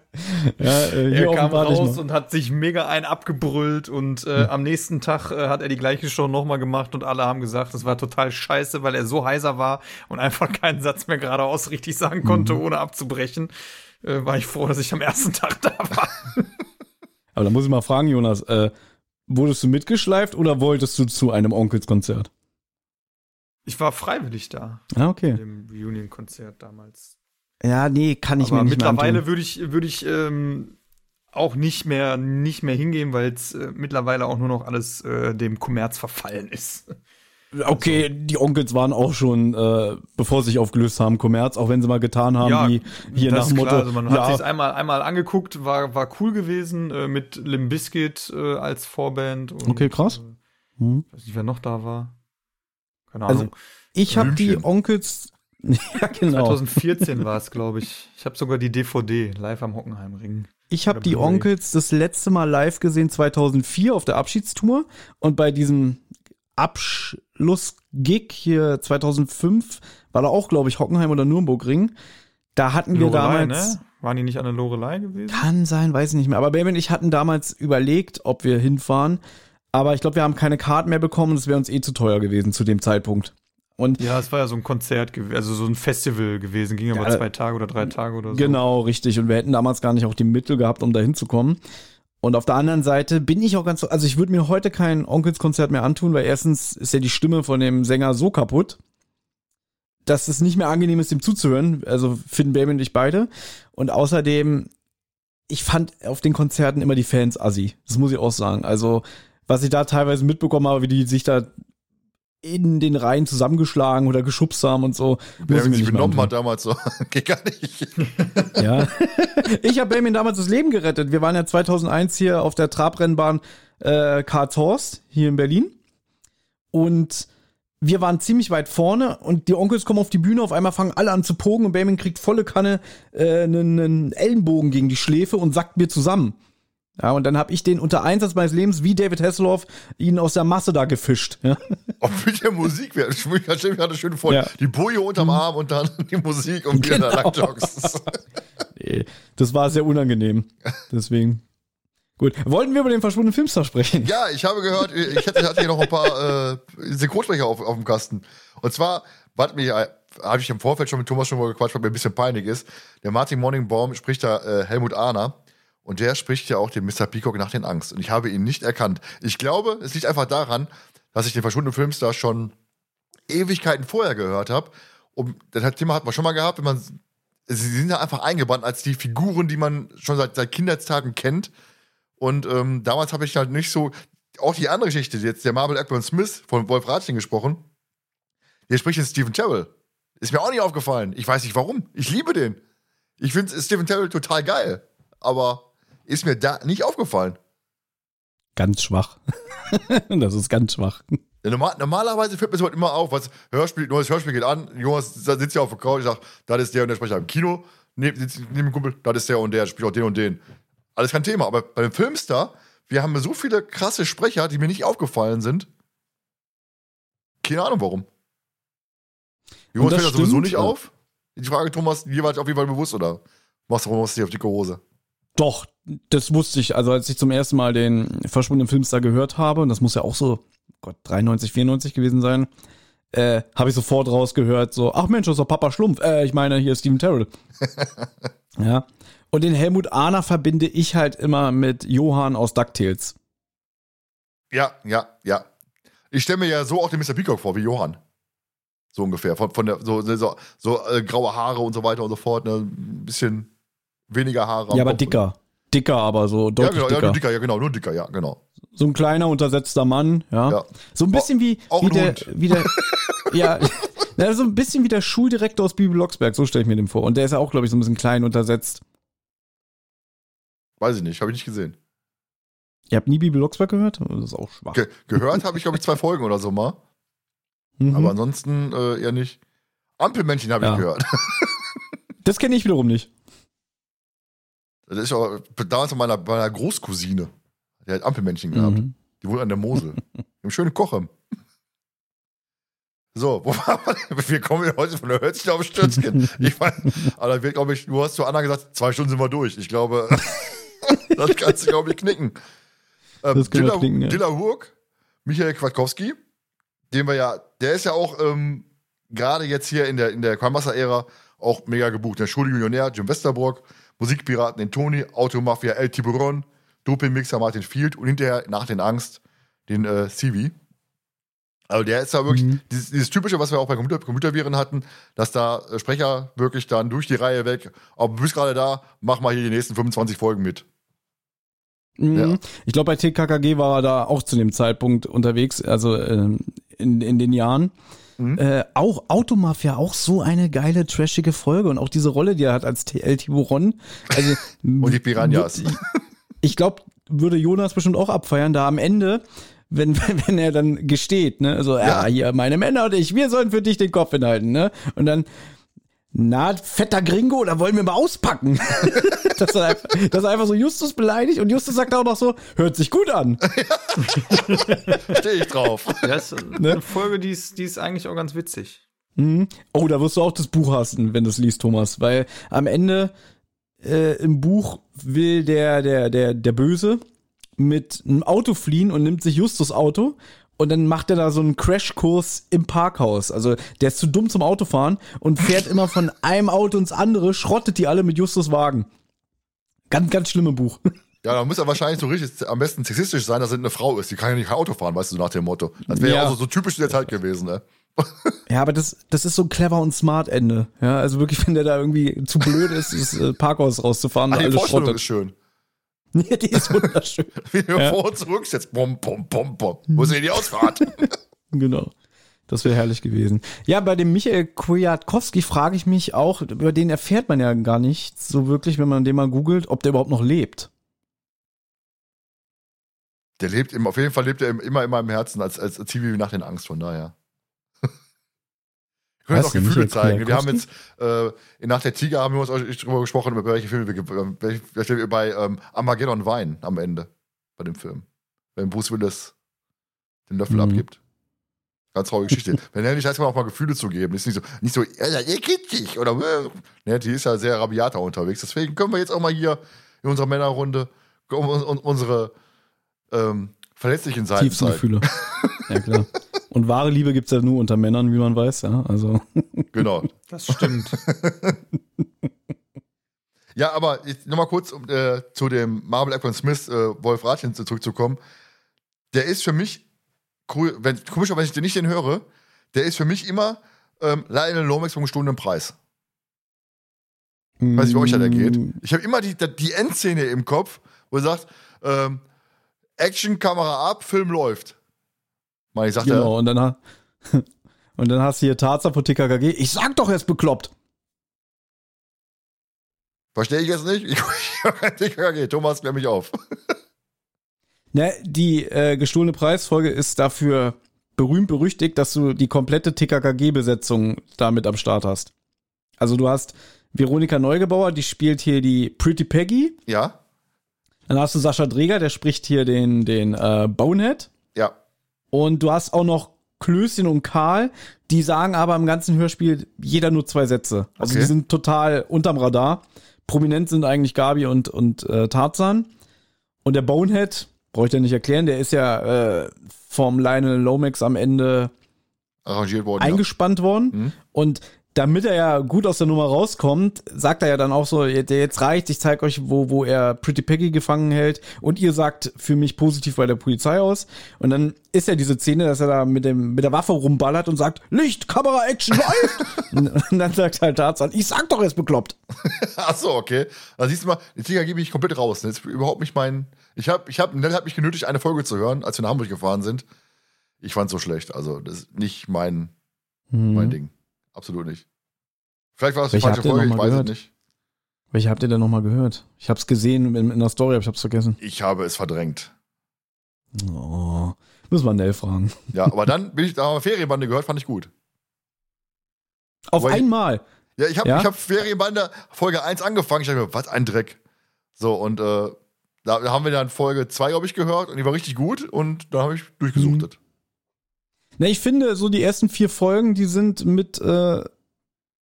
ja äh, Er kam raus und hat sich mega ein abgebrüllt und äh, am nächsten Tag äh, hat er die gleiche Show nochmal gemacht und alle haben gesagt, das war total scheiße, weil er so heiser war und einfach keinen Satz mehr geradeaus richtig sagen konnte, ohne abzubrechen. Äh, war ich froh, dass ich am ersten Tag da war. Aber da muss ich mal fragen, Jonas, äh, wurdest du mitgeschleift oder wolltest du zu einem Onkelskonzert? Ich war freiwillig da. Ah, okay. Dem Reunion-Konzert damals. Ja, nee, kann ich Aber mir nicht mittlerweile mehr würde ich, würde ich ähm, auch nicht mehr, nicht mehr hingehen, weil es äh, mittlerweile auch nur noch alles äh, dem Kommerz verfallen ist. Okay, die Onkels waren auch schon, äh, bevor sie sich aufgelöst haben, Kommerz, auch wenn sie mal getan haben, wie hier das nach dem Motto. Klar. Also man hat ja, sich einmal, einmal angeguckt, war, war cool gewesen, äh, mit Limp Bizkit äh, als Vorband. Und, Okay, krass. Äh, hm. weiß nicht, wer noch da war. Keine Also, Ahnung. Ich habe die. Onkels. ja, genau. 2014 war es, glaube ich. Ich habe sogar die DVD live am Hockenheimring. Ich habe die. Onkels das letzte Mal live gesehen 2004 auf der Abschiedstour und bei diesem Abschlussgig hier 2005 war da auch, glaube ich, Hockenheim oder Nürburgring. Da hatten wir Lorelei, damals. ne? Waren die nicht an der Lorelei gewesen? Kann sein, weiß ich nicht mehr. Aber Baby und ich hatten damals überlegt, ob wir hinfahren. Aber ich glaube, wir haben keine Karten mehr bekommen und es wäre uns eh zu teuer gewesen zu dem Zeitpunkt. Und Ja, es war ja so ein Konzert, also so ein Festival gewesen, ging aber Ja, zwei Tage oder drei Tage oder so. Genau, richtig. Und wir hätten damals gar nicht auch die Mittel gehabt, um da hinzukommen. Und auf der anderen Seite bin ich auch ganz, also ich würde mir heute kein Onkelskonzert mehr antun, weil erstens ist ja die Stimme von dem Sänger so kaputt, dass es nicht mehr angenehm ist, ihm zuzuhören. Also Finn Baby und ich beide. Und außerdem, ich fand auf den Konzerten immer die Fans assi. Das muss ich auch sagen. Also, was ich da teilweise mitbekommen habe, wie die sich da in den Reihen zusammengeschlagen oder geschubst haben und so. Wer sich benommen hat damals so. Geht gar nicht. Ja. ich habe Benjamin damals das Leben gerettet. Wir waren ja 2001 hier auf der Trabrennbahn äh, Karlshorst hier in Berlin. Und wir waren ziemlich weit vorne und die Onkels kommen auf die Bühne, auf einmal fangen alle an zu pogen und Benjamin kriegt volle Kanne äh, einen, einen Ellenbogen gegen die Schläfe und sackt mir zusammen. Ja, und dann habe ich den unter Einsatz meines Lebens, wie David Hasselhoff, ihn aus der Masse da gefischt. Ja. Auch mit der Musik wäre. Ich stelle mir gerade schön vor. Ja. Die Boje unterm Arm und dann die Musik und wir Genau. da lang joggst. Nee, das war sehr unangenehm. Deswegen. Gut. Wollten wir über den verschwundenen Filmstar sprechen? Ja, ich habe gehört, ich hatte, hatte hier noch ein paar äh, Synchronsprecher auf, auf dem Kasten. Und zwar, was mich, habe ich im Vorfeld schon mit Thomas schon mal gequatscht, was mir ein bisschen peinlich ist. Der Martin Morningbaum spricht da äh, Helmut Ahner. Und der spricht ja auch den Mr. Peacock nach den Angst. Und ich habe ihn nicht erkannt. Ich glaube, es liegt einfach daran, dass ich den verschwundenen Filmstar schon Ewigkeiten vorher gehört habe. Und das Thema hat man schon mal gehabt, wenn man. Sie sind ja einfach eingebannt als die Figuren, die man schon seit, seit Kindheitstagen kennt. Und ähm, damals habe ich halt nicht so. Auch die andere Geschichte, jetzt der Marvel Ackburn Smith von Wolf Ratchen gesprochen. Der spricht jetzt Stephen Terrell. Ist mir auch nicht aufgefallen. Ich weiß nicht warum. Ich liebe den. Ich finde Stephen Terrell total geil. Aber ist mir da nicht aufgefallen. Ganz schwach. das ist ganz schwach. Normal, normalerweise fällt mir sowas immer auf, was Hörspiel, neues Hörspiel geht an, Jonas sitzt ja auf der Couch, ich sag, das ist der und der spricht im Kino, neben, sitzt neben dem Kumpel, das ist der und der, spielt auch den und den. Alles kein Thema, aber bei dem Filmstar, wir haben so viele krasse Sprecher, die mir nicht aufgefallen sind. Keine Ahnung warum. Jonas fällt das sowieso nicht ja. auf. Die Frage, Thomas, dir war auf jeden Fall bewusst, oder? Machst du machst du dir auf dicke Hose? Doch, das wusste ich. Also als ich zum ersten Mal den verschwundenen Filmstar gehört habe, und das muss ja auch so, Gott, 93, 94 gewesen sein, äh, habe ich sofort rausgehört, so, ach Mensch, das ist doch Papa Schlumpf. Äh, ich meine, hier ist Steven Terrell. ja. Und den Helmut Ahner verbinde ich halt immer mit Johann aus DuckTales. Ja, ja, ja. Ich stelle mir ja so auch den Mr. Peacock vor, wie Johann. So ungefähr. Von, von der, so, so, so äh, graue Haare und so weiter und so fort. Ne? Ein bisschen weniger Haare. Ja, aber Kopf. dicker. Dicker, aber so Ja, deutlich genau, ja, dicker. nur dicker, ja, genau, nur dicker, ja, genau. So ein kleiner, untersetzter Mann, ja. Ja. So ein bisschen wie, auch wie, der, Hund. wie der, ja, so ein bisschen wie der Schuldirektor aus Bibi Blocksberg, so stelle ich mir den vor. Und der ist ja auch, glaube ich, so ein bisschen klein untersetzt. Weiß ich nicht, habe ich nicht gesehen. Ihr habt nie Bibi Blocksberg gehört? Das ist auch schwach. Ge gehört habe ich, glaube ich, zwei Folgen oder so mal. Mhm. Aber ansonsten äh, eher nicht. Ampelmännchen habe Ja. ich gehört. das kenne ich wiederum nicht. Das ist auch damals von meiner, meiner Großcousine. Die hat Ampelmännchen gehabt. Mhm. Die wohnt an der Mosel. Im schönen Kochem. So, wo war wir? Wir kommen heute von der Hölzchen auf Stürzchen. Ich meine, aber wird, glaube ich, du hast zu Anna gesagt, zwei Stunden sind wir durch. Ich glaube, das kannst du, glaube ich, knicken. Ähm, Das Dilla, knicken, ja. Dilla Hurk, Michael Kwiatkowski, den wir ja, der ist ja auch ähm, gerade jetzt hier in der, in der Crime-Master-Ära auch mega gebucht. Der Schulmillionär, Jim Westerbrock, Musikpiraten, den Toni, Automafia, El Tiburon, Dopingmixer Martin Field und hinterher nach den Angst den äh, CV. Also der ist da wirklich Mhm. dieses, dieses typische, was wir auch bei Computer, Computerviren hatten, dass da äh, Sprecher wirklich dann durch die Reihe weg, aber du bist gerade da, mach mal hier die nächsten 25 Folgen mit. Mhm. Ja. Ich glaube, bei TKKG war er da auch zu dem Zeitpunkt unterwegs, also ähm, in, in den Jahren. Mhm. Äh, auch Automafia, auch so eine geile, trashige Folge und auch diese Rolle, die er hat als TL Tiburon. Also, Und die Piranhas. Ich, glaube, würde Jonas bestimmt auch abfeiern, da am Ende, wenn, wenn er dann gesteht, ne, so, ja, Ja. hier, meine Männer und ich, wir sollen für dich den Kopf hinhalten, ne, und dann, na, fetter Gringo, da wollen wir mal auspacken. dass, er einfach, dass er einfach so Justus beleidigt und Justus sagt auch noch so, hört sich gut an. Stehe ich drauf. Das ist eine Folge, die ist, die ist eigentlich auch ganz witzig. Mhm. Oh, da wirst du auch das Buch hassen, wenn du es liest, Thomas, weil am Ende äh, im Buch will der, der, der, der Böse mit einem Auto fliehen und nimmt sich Justus Auto und dann macht er da so einen Crashkurs im Parkhaus. Also der ist zu dumm zum Autofahren und fährt immer von einem Auto ins andere, schrottet die alle mit Justus Wagen. Ganz, ganz schlimme Buch. Ja, da muss er wahrscheinlich so richtig am besten sexistisch sein, dass es eine Frau ist. Die kann ja nicht Auto fahren, weißt du, nach dem Motto. Das wäre ja Ja. auch so, so typisch der Zeit gewesen, ne? Ja, aber das, das ist so ein clever und smart Ende. Ja, also wirklich, wenn der da irgendwie zu blöd ist, das äh, Parkhaus rauszufahren Ah, die alles Vorstellung schrottet. ist schön. Die ist wunderschön. Wie wir Ja. vor und zurück jetzt. Bom, bom, bom, bom. Wo ist denn die Ausfahrt? genau. Das wäre herrlich gewesen. Ja, bei dem Michael Kwiatkowski frage ich mich auch, über den erfährt man ja gar nicht so wirklich, wenn man den mal googelt, ob der überhaupt noch lebt. Der lebt im, auf jeden Fall lebt er im- immer in meinem Herzen als, als Zivi nach den Angst, von daher. Wir können Was, auch Gefühle zeigen. Wir haben jetzt äh, Nach der Tiger haben wir uns auch drüber gesprochen, über welche Filme wir, ge- äh, welche, wir bei ähm, Armageddon weinen am Ende bei dem Film. Wenn Bruce Willis den Löffel Mhm. abgibt. Ganz traurige Geschichte. Wenn er nicht heißt, man auch mal Gefühle zu geben. Ist nicht so, nicht so, ja, ihr kennt dich oder äh. ne, die ist ja sehr rabiater unterwegs. Deswegen können wir jetzt auch mal hier in unserer Männerrunde unsere ähm, verletzlichen Seiten Tiefsten zeigen. Gefühle. ja, klar. Und wahre Liebe gibt's ja nur unter Männern, wie man weiß, ja. Also. Genau. Das stimmt. Ja, aber nochmal kurz, um äh, zu dem Marvel Eckhart Smith äh, Wolf Rathjen zurückzukommen. Der ist für mich, cool, wenn, komisch, wenn ich den nicht den höre, der ist für mich immer ähm, Lionel Lomax vom gestohlenen Preis. Weiß nicht, wie euch der geht. Mm, Ich habe immer die, die Endszene im Kopf, wo er sagt, ähm, Action, Kamera ab, Film läuft. Mal, ich sagte, Genau, und dann, und dann hast du hier Tarzan von TKKG. Ich sag doch, er ist bekloppt. verstehe ich jetzt nicht? Ich, ich, okay, Thomas, klär mich auf. Ne, die äh, gestohlene Preisfolge ist dafür berühmt berüchtigt, dass du die komplette TKKG-Besetzung damit am Start hast. Also du hast Veronika Neugebauer, die spielt hier die Pretty Peggy. Ja? Dann hast du Sascha Dreger, der spricht hier den, den äh, Bonehead. Ja. Und du hast auch noch Klößchen und Karl, die sagen aber im ganzen Hörspiel jeder nur zwei Sätze. Also Okay. die sind total unterm Radar. Prominent sind eigentlich Gabi und, und äh, Tarzan. Und der Bonehead, brauche ich dir nicht erklären, der ist ja äh, vom Lionel Lomax am Ende Arrangiert worden. eingespannt worden. Mhm. Und damit er ja gut aus der Nummer rauskommt, sagt er ja dann auch so, jetzt reicht, ich zeige euch, wo, wo er Pretty Peggy gefangen hält und ihr sagt für mich positiv bei der Polizei aus. Und dann ist ja diese Szene, dass er da mit, dem, mit der Waffe rumballert und sagt, Licht, Kamera, Action, läuft! und, und dann sagt halt Tarzan, ich sag doch, er ist bekloppt. ja. Ach so, okay. Da siehst du mal, die Tiger gebe ich komplett raus. Das ist überhaupt nicht mein. Ich habe, ich habe, Nell hat mich genötigt, eine Folge zu hören, als wir nach Hamburg gefahren sind. Ich fand's so schlecht. Also, das ist nicht mein, mein Ding. Absolut nicht. Vielleicht war es die falsche Folge, ich weiß gehört? es nicht. Welche habt ihr denn nochmal gehört? Ich hab's gesehen in, in der Story, aber ich hab's vergessen. Ich habe es verdrängt. Oh, müssen wir Nell fragen. Ja, aber dann bin ich, da Ferienbande gehört, fand ich gut. Auf Weil- einmal. Ja, ich habe Ja? ich hab Ferienbande Folge 1 angefangen. Ich dachte mir, was ein Dreck. So, und äh, da, da haben wir dann Folge 2, glaube ich, gehört und die war richtig gut und da habe ich durchgesuchtet. Na, ich finde, so die ersten vier Folgen, die sind mit äh,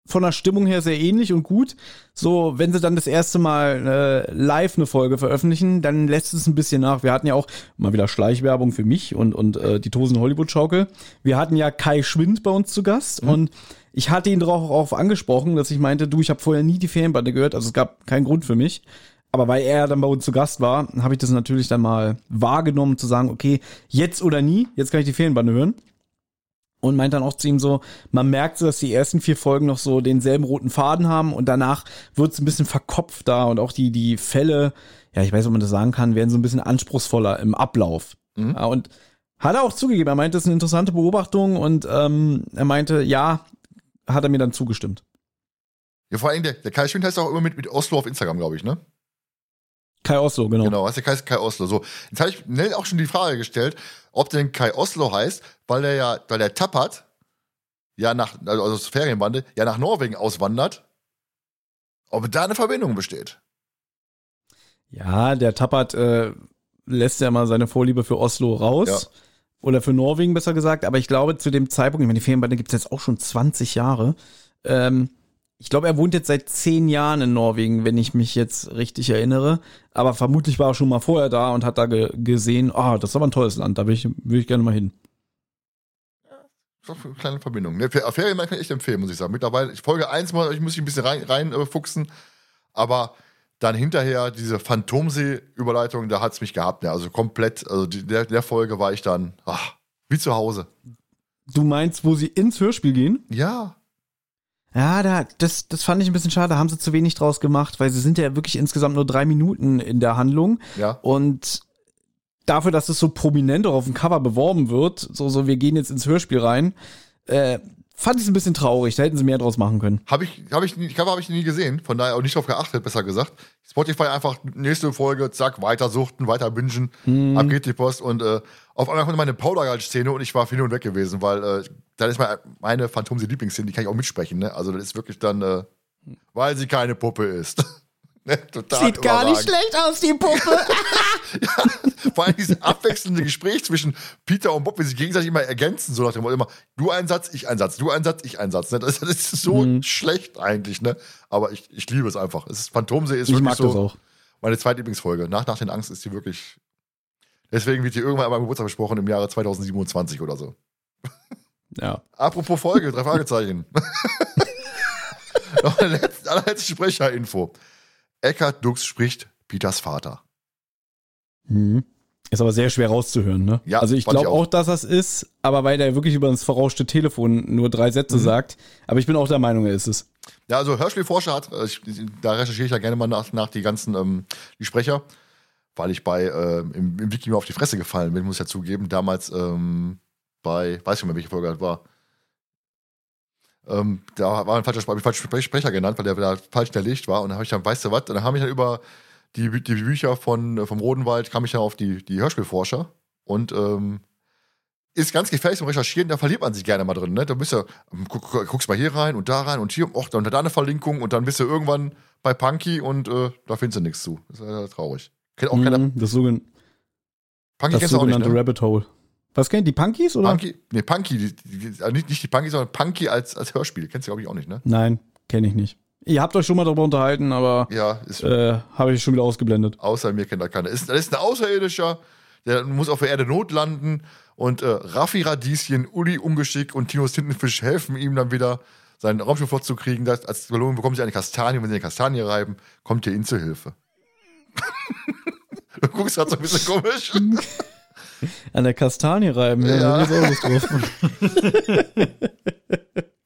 von der Stimmung her sehr ähnlich und gut. So, wenn sie dann das erste Mal äh, live eine Folge veröffentlichen, dann lässt es ein bisschen nach. Wir hatten ja auch mal wieder Schleichwerbung für mich und, und äh, die Tosen Hollywood Schaukel. Wir hatten ja Kai Schwind bei uns zu Gast und ich hatte ihn darauf auch angesprochen, dass ich meinte, du, ich habe vorher nie die Ferienbande gehört, also es gab keinen Grund für mich. Aber weil er dann bei uns zu Gast war, habe ich das natürlich dann mal wahrgenommen, zu sagen, okay, jetzt oder nie, jetzt kann ich die Ferienbande hören. Und meint dann auch zu ihm so, man merkt so, dass die ersten vier Folgen noch so denselben roten Faden haben und danach wird es ein bisschen verkopft da und auch die, die Fälle, ja, ich weiß, nicht, ob man das sagen kann, werden so ein bisschen anspruchsvoller im Ablauf. Mhm. Ja, und hat er auch zugegeben, er meinte, das ist eine interessante Beobachtung und ähm, er meinte, ja, hat er mir dann zugestimmt. Ja, vor allem der, der Kai Schwind heißt auch immer mit, mit Oslo auf Instagram, glaube ich, ne? Kai Oslo, genau. Genau, heißt der Kai, Kai Oslo. So, jetzt habe ich Nell auch schon die Frage gestellt, ob denn Kai Oslo heißt, weil der ja, weil der Tappert ja nach, also aus Ferienbande, ja nach Norwegen auswandert, ob da eine Verbindung besteht. Ja, der Tappert äh, lässt ja mal seine Vorliebe für Oslo raus. Ja. Oder für Norwegen besser gesagt. Aber ich glaube, zu dem Zeitpunkt, ich meine, die Ferienbande gibt es jetzt auch schon 20 Jahre. Ähm, ich glaube, er wohnt jetzt seit zehn Jahren in Norwegen, wenn ich mich jetzt richtig erinnere. Aber vermutlich war er schon mal vorher da und hat da ge gesehen, ah, oh, das ist aber ein tolles Land, da will ich, will ich gerne mal hin. Ja, eine kleine Verbindung. Ne, Ferien kann ich echt empfehlen, muss ich sagen. Mittlerweile, Folge 1 mal, ich muss mich ein bisschen rein, reinfuchsen, äh, aber dann hinterher diese Phantomsee-Überleitung, da hat es mich gehabt. Ja, also komplett, also die, der, der Folge war ich dann ach, wie zu Hause. Du meinst, wo sie ins Hörspiel gehen? Ja. Ja, da, das, das fand ich ein bisschen schade. Da haben sie zu wenig draus gemacht, weil sie sind ja wirklich insgesamt nur drei Minuten in der Handlung. Ja. Und dafür, dass es so prominent auch auf dem Cover beworben wird, so, so, wir gehen jetzt ins Hörspiel rein, äh, fand ich es ein bisschen traurig. Da hätten sie mehr draus machen können. Habe ich, habe ich, Cover habe ich nie gesehen, von daher auch nicht drauf geachtet, besser gesagt. Spotify einfach nächste Folge, zack, weiter suchten, weiter bingen, hm. ab geht die Post und äh, auf einmal kommt meine Powdergalt-Szene und ich war hin und weg gewesen, weil äh, dann ist meine, meine Phantom Lieblingsszene, die kann ich auch mitsprechen, ne? Also das ist wirklich dann, äh, weil sie keine Puppe ist. Ne, Sieht gar nicht schlecht aus, die Puppe. ja, vor allem dieses abwechselnde Gespräch zwischen Peter und Bob, wie sie sich gegenseitig immer ergänzen, so nach dem Motto immer, du ein Satz, ich ein Satz, du ein Satz, ich ein Satz. Ne? Das, das, ist so mhm. schlecht eigentlich, ne? Aber ich, ich liebe es einfach. Es ist, Phantomsee ist ich wirklich mag so das auch. meine zweitlieblingsfolge. Nach, nach den Angst ist die wirklich. Deswegen wird die irgendwann an meinem Geburtstag besprochen im Jahre 2027 oder so. Ja. Apropos Folge, drei Fragezeichen. Noch eine letzte, allerletzte Sprecherinfo. Eckhard Dux spricht Peters Vater. Mhm. Ist aber sehr schwer rauszuhören, ne? Ja, also ich glaube auch. auch. dass das ist, aber weil der wirklich über das verrauschte Telefon nur drei Sätze mhm. sagt. Aber ich bin auch der Meinung, er ist es. Ja, also Hörspielforscher hat, äh, ich, da recherchiere ich ja gerne mal nach, nach die ganzen ähm, die Sprecher, weil ich bei äh, im, im Wiki mir auf die Fresse gefallen bin, muss ich ja zugeben. Damals ähm, bei, weiß ich nicht mehr, welche Folge das war. Ähm, da war ein falscher Sprecher, falscher Sprecher genannt, weil der da falsch hinterlegt war. Und dann habe ich dann, weißt du was, dann habe ich dann über die, die Bücher von, vom Rodenwald, kam ich dann auf die, die Hörspielforscher. Und ähm, ist ganz gefährlich zum Recherchieren, da verliert man sich gerne mal drin. Ne? Da bist du, guck, guckst mal hier rein und da rein und hier, och, dann da eine Verlinkung und dann bist du irgendwann bei Punky und äh, da findest du nichts zu. Das ist ja traurig. Kennt auch keiner. Mhm, das, sogen Punky das sogenannte auch nicht, ne? Rabbit Hole. Was kennt die Punkies oder? Punky, nee, Punky, die, die, also nicht, nicht die Punkies, sondern Punky als, als Hörspiel. Kennst du, glaube ich, auch nicht, ne? Nein, kenne ich nicht. Ihr habt euch schon mal darüber unterhalten, aber ja, äh, habe ich schon wieder ausgeblendet. Außer mir kennt er keiner. Ist, das ist ein Außerirdischer, der muss auf der Erde Not landen und äh, Raffi Radieschen, Uli Ungeschick und Tinos Tintenfisch helfen ihm dann wieder, seinen Raumschiff vorzukriegen. Das, als Belohnung bekommen sie eine Kastanie und wenn sie eine Kastanie reiben, kommt ihr ihnen zu Hilfe. du guckst gerade so ein bisschen komisch. An der Kastanie reiben, ja, ja. da ist auch Lust drauf.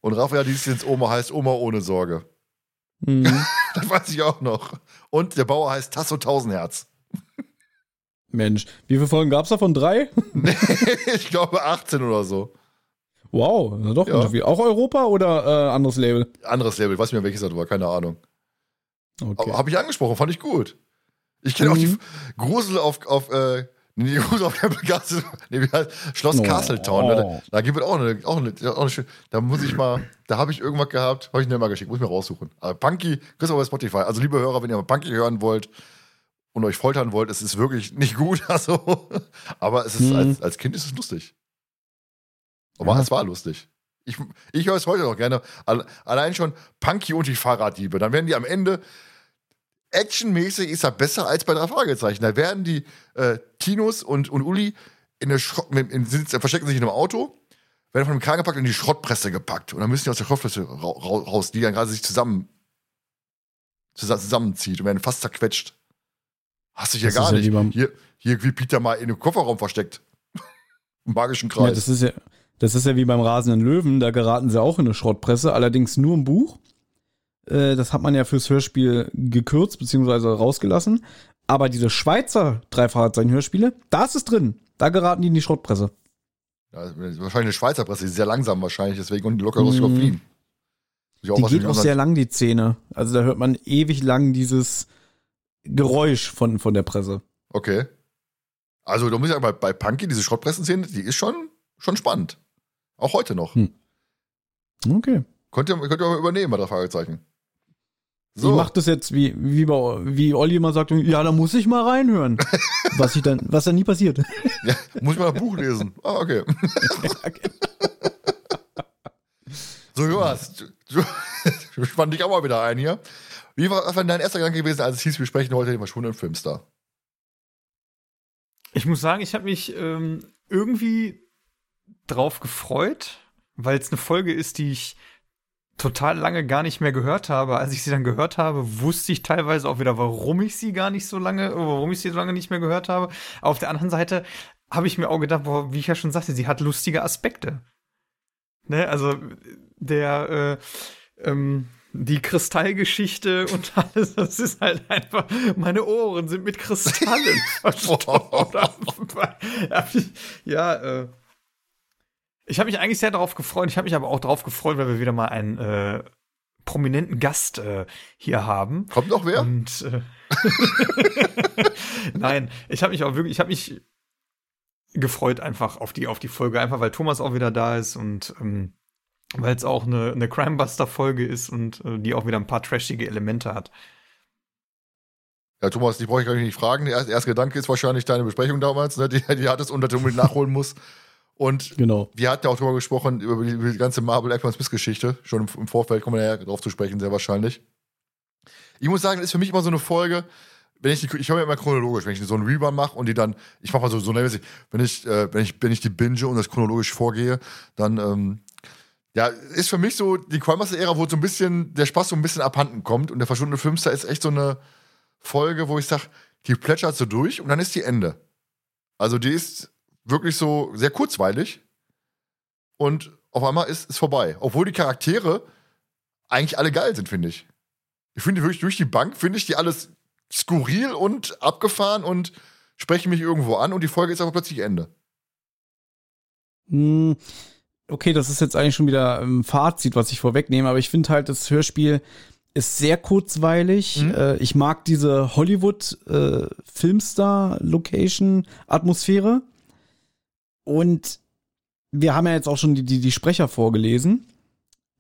Und Raphael ins Oma heißt Oma ohne Sorge. Mhm. das weiß ich auch noch. Und der Bauer heißt Tasso Tausendherz. Mensch, wie viele Folgen gab es davon? Drei? nee, ich glaube 18 oder so. Wow, doch ja. viel. Auch Europa oder äh, anderes Label? Anderes Label, ich weiß nicht mehr welches das war, keine Ahnung. Okay. Habe ich angesprochen, fand ich gut. Ich kenne mhm. auch die. Grusel auf, auf äh, Nee, gut, auf der Gasse. Nee, wie heißt Schloss oh. Castletown. Ne? Da gibt es auch eine, auch eine, auch eine schöne, Da muss ich mal, da habe ich irgendwas gehabt, habe ich nicht mal geschickt, muss ich mir raussuchen. Aber Punky, kriegst du bei Spotify. Also, liebe Hörer, wenn ihr mal Punky hören wollt und euch foltern wollt, es ist wirklich nicht gut. Also, aber es ist, mhm. als, als Kind ist es lustig. Aber ja. es war lustig. Ich, ich höre es heute noch gerne. Allein schon Punky und die Fahrraddiebe. Dann werden die am Ende actionmäßig ist er besser als bei drei Fragezeichen. Da werden die äh, Tinos und, und Uli in der Schrott, in, in, verstecken sich in einem Auto, werden von einem Kran gepackt und in die Schrottpresse gepackt. Und dann müssen die aus der Schrottpresse ra raus, die dann gerade sich zusammen, zusammenzieht und werden fast zerquetscht. Hast du hier Das gar ja nicht. beim- hier, hier wie Peter mal in einem Kofferraum versteckt. Im magischen Ja, Kreis. das ist ja, das ist ja wie beim rasenden Löwen, da geraten sie auch in eine Schrottpresse, allerdings nur im Buch. Äh, Das hat man ja fürs Hörspiel gekürzt bzw. rausgelassen. Aber diese Schweizer Drei-Fragezeichen-Hörspiele, da ist es drin. Da geraten die in die Schrottpresse. Ja, wahrscheinlich eine Schweizer Presse, die ist sehr langsam wahrscheinlich, deswegen und locker los Mhm. überfliegen. Die geht auch sehr lang, die Szene. Also da hört man ewig lang dieses Geräusch von, von der Presse. Okay. Also, da muss ich sagen, bei, bei Punky, diese Schrottpressen-Szene, die ist schon, schon spannend. Auch heute noch. Hm. Okay. Könnt, ihr, könnt ihr mal übernehmen, bei der Fragezeichen. Ich So, mach das jetzt wie, wie, bei, wie Olli immer sagt, ja, da muss ich mal reinhören. was ich dann, was dann nie passiert. ja, muss ich mal das Buch lesen. Ah, okay. so, Jonas, du, du, du spann dich auch mal wieder ein hier. Wie war was war denn dein erster Gedanke gewesen, als es hieß, wir sprechen heute den verschwundenen Filmstar? Ich muss sagen, ich habe mich ähm, irgendwie drauf gefreut, weil es eine Folge ist, die ich total lange gar nicht mehr gehört habe. Als ich sie dann gehört habe, wusste ich teilweise auch wieder, warum ich sie gar nicht so lange, warum ich sie so lange nicht mehr gehört habe. Auf der anderen Seite habe ich mir auch gedacht, boah, wie ich ja schon sagte, sie hat lustige Aspekte. Ne, also der äh, ähm, die Kristallgeschichte und alles, das ist halt einfach, meine Ohren sind mit Kristallen verstopft. ja, äh, ich habe mich eigentlich sehr darauf gefreut. Ich habe mich aber auch darauf gefreut, weil wir wieder mal einen äh, prominenten Gast äh, hier haben. Kommt noch wer? Und äh, nein, ich habe mich auch wirklich, ich habe mich gefreut einfach auf die auf die Folge, einfach weil Thomas auch wieder da ist und ähm, weil es auch eine, eine Crimebuster-Folge ist und äh, die auch wieder ein paar trashige Elemente hat. Ja, Thomas, die brauche ich gar nicht fragen. Der erste, erste Gedanke ist wahrscheinlich deine Besprechung damals, ne, die, die hattest und dass du unbedingt nachholen musst. Und Genau. wir hatten ja auch darüber gesprochen, über die, über die ganze Marvel Ekman Smith Geschichte. Schon im, im Vorfeld kommen wir ja drauf zu sprechen, sehr wahrscheinlich. Ich muss sagen, das ist für mich immer so eine Folge, wenn ich die, ich höre ja immer chronologisch, wenn ich so einen Rerun mache und die dann, ich mache mal so, so wenn ich, äh, wenn ich, wenn ich die binge und das chronologisch vorgehe, dann, ähm, ja, ist für mich so die Crime-Ära, wo so ein bisschen, der Spaß so ein bisschen abhanden kommt und der verschwundene Filmstar ist echt so eine Folge, wo ich sage, die plätschert so durch und dann ist die Ende. Also die ist wirklich so sehr kurzweilig und auf einmal ist es vorbei. Obwohl die Charaktere eigentlich alle geil sind, finde ich. Ich finde wirklich durch die Bank, finde ich die alles skurril und abgefahren und sprechen mich irgendwo an und die Folge ist aber plötzlich Ende. Hm, Okay, das ist jetzt eigentlich schon wieder ein Fazit, was ich vorwegnehme, aber ich finde halt, das Hörspiel ist sehr kurzweilig. Mhm. Äh, ich mag diese Hollywood-Filmstar-Location-Atmosphäre. Und wir haben ja jetzt auch schon die, die, die Sprecher vorgelesen.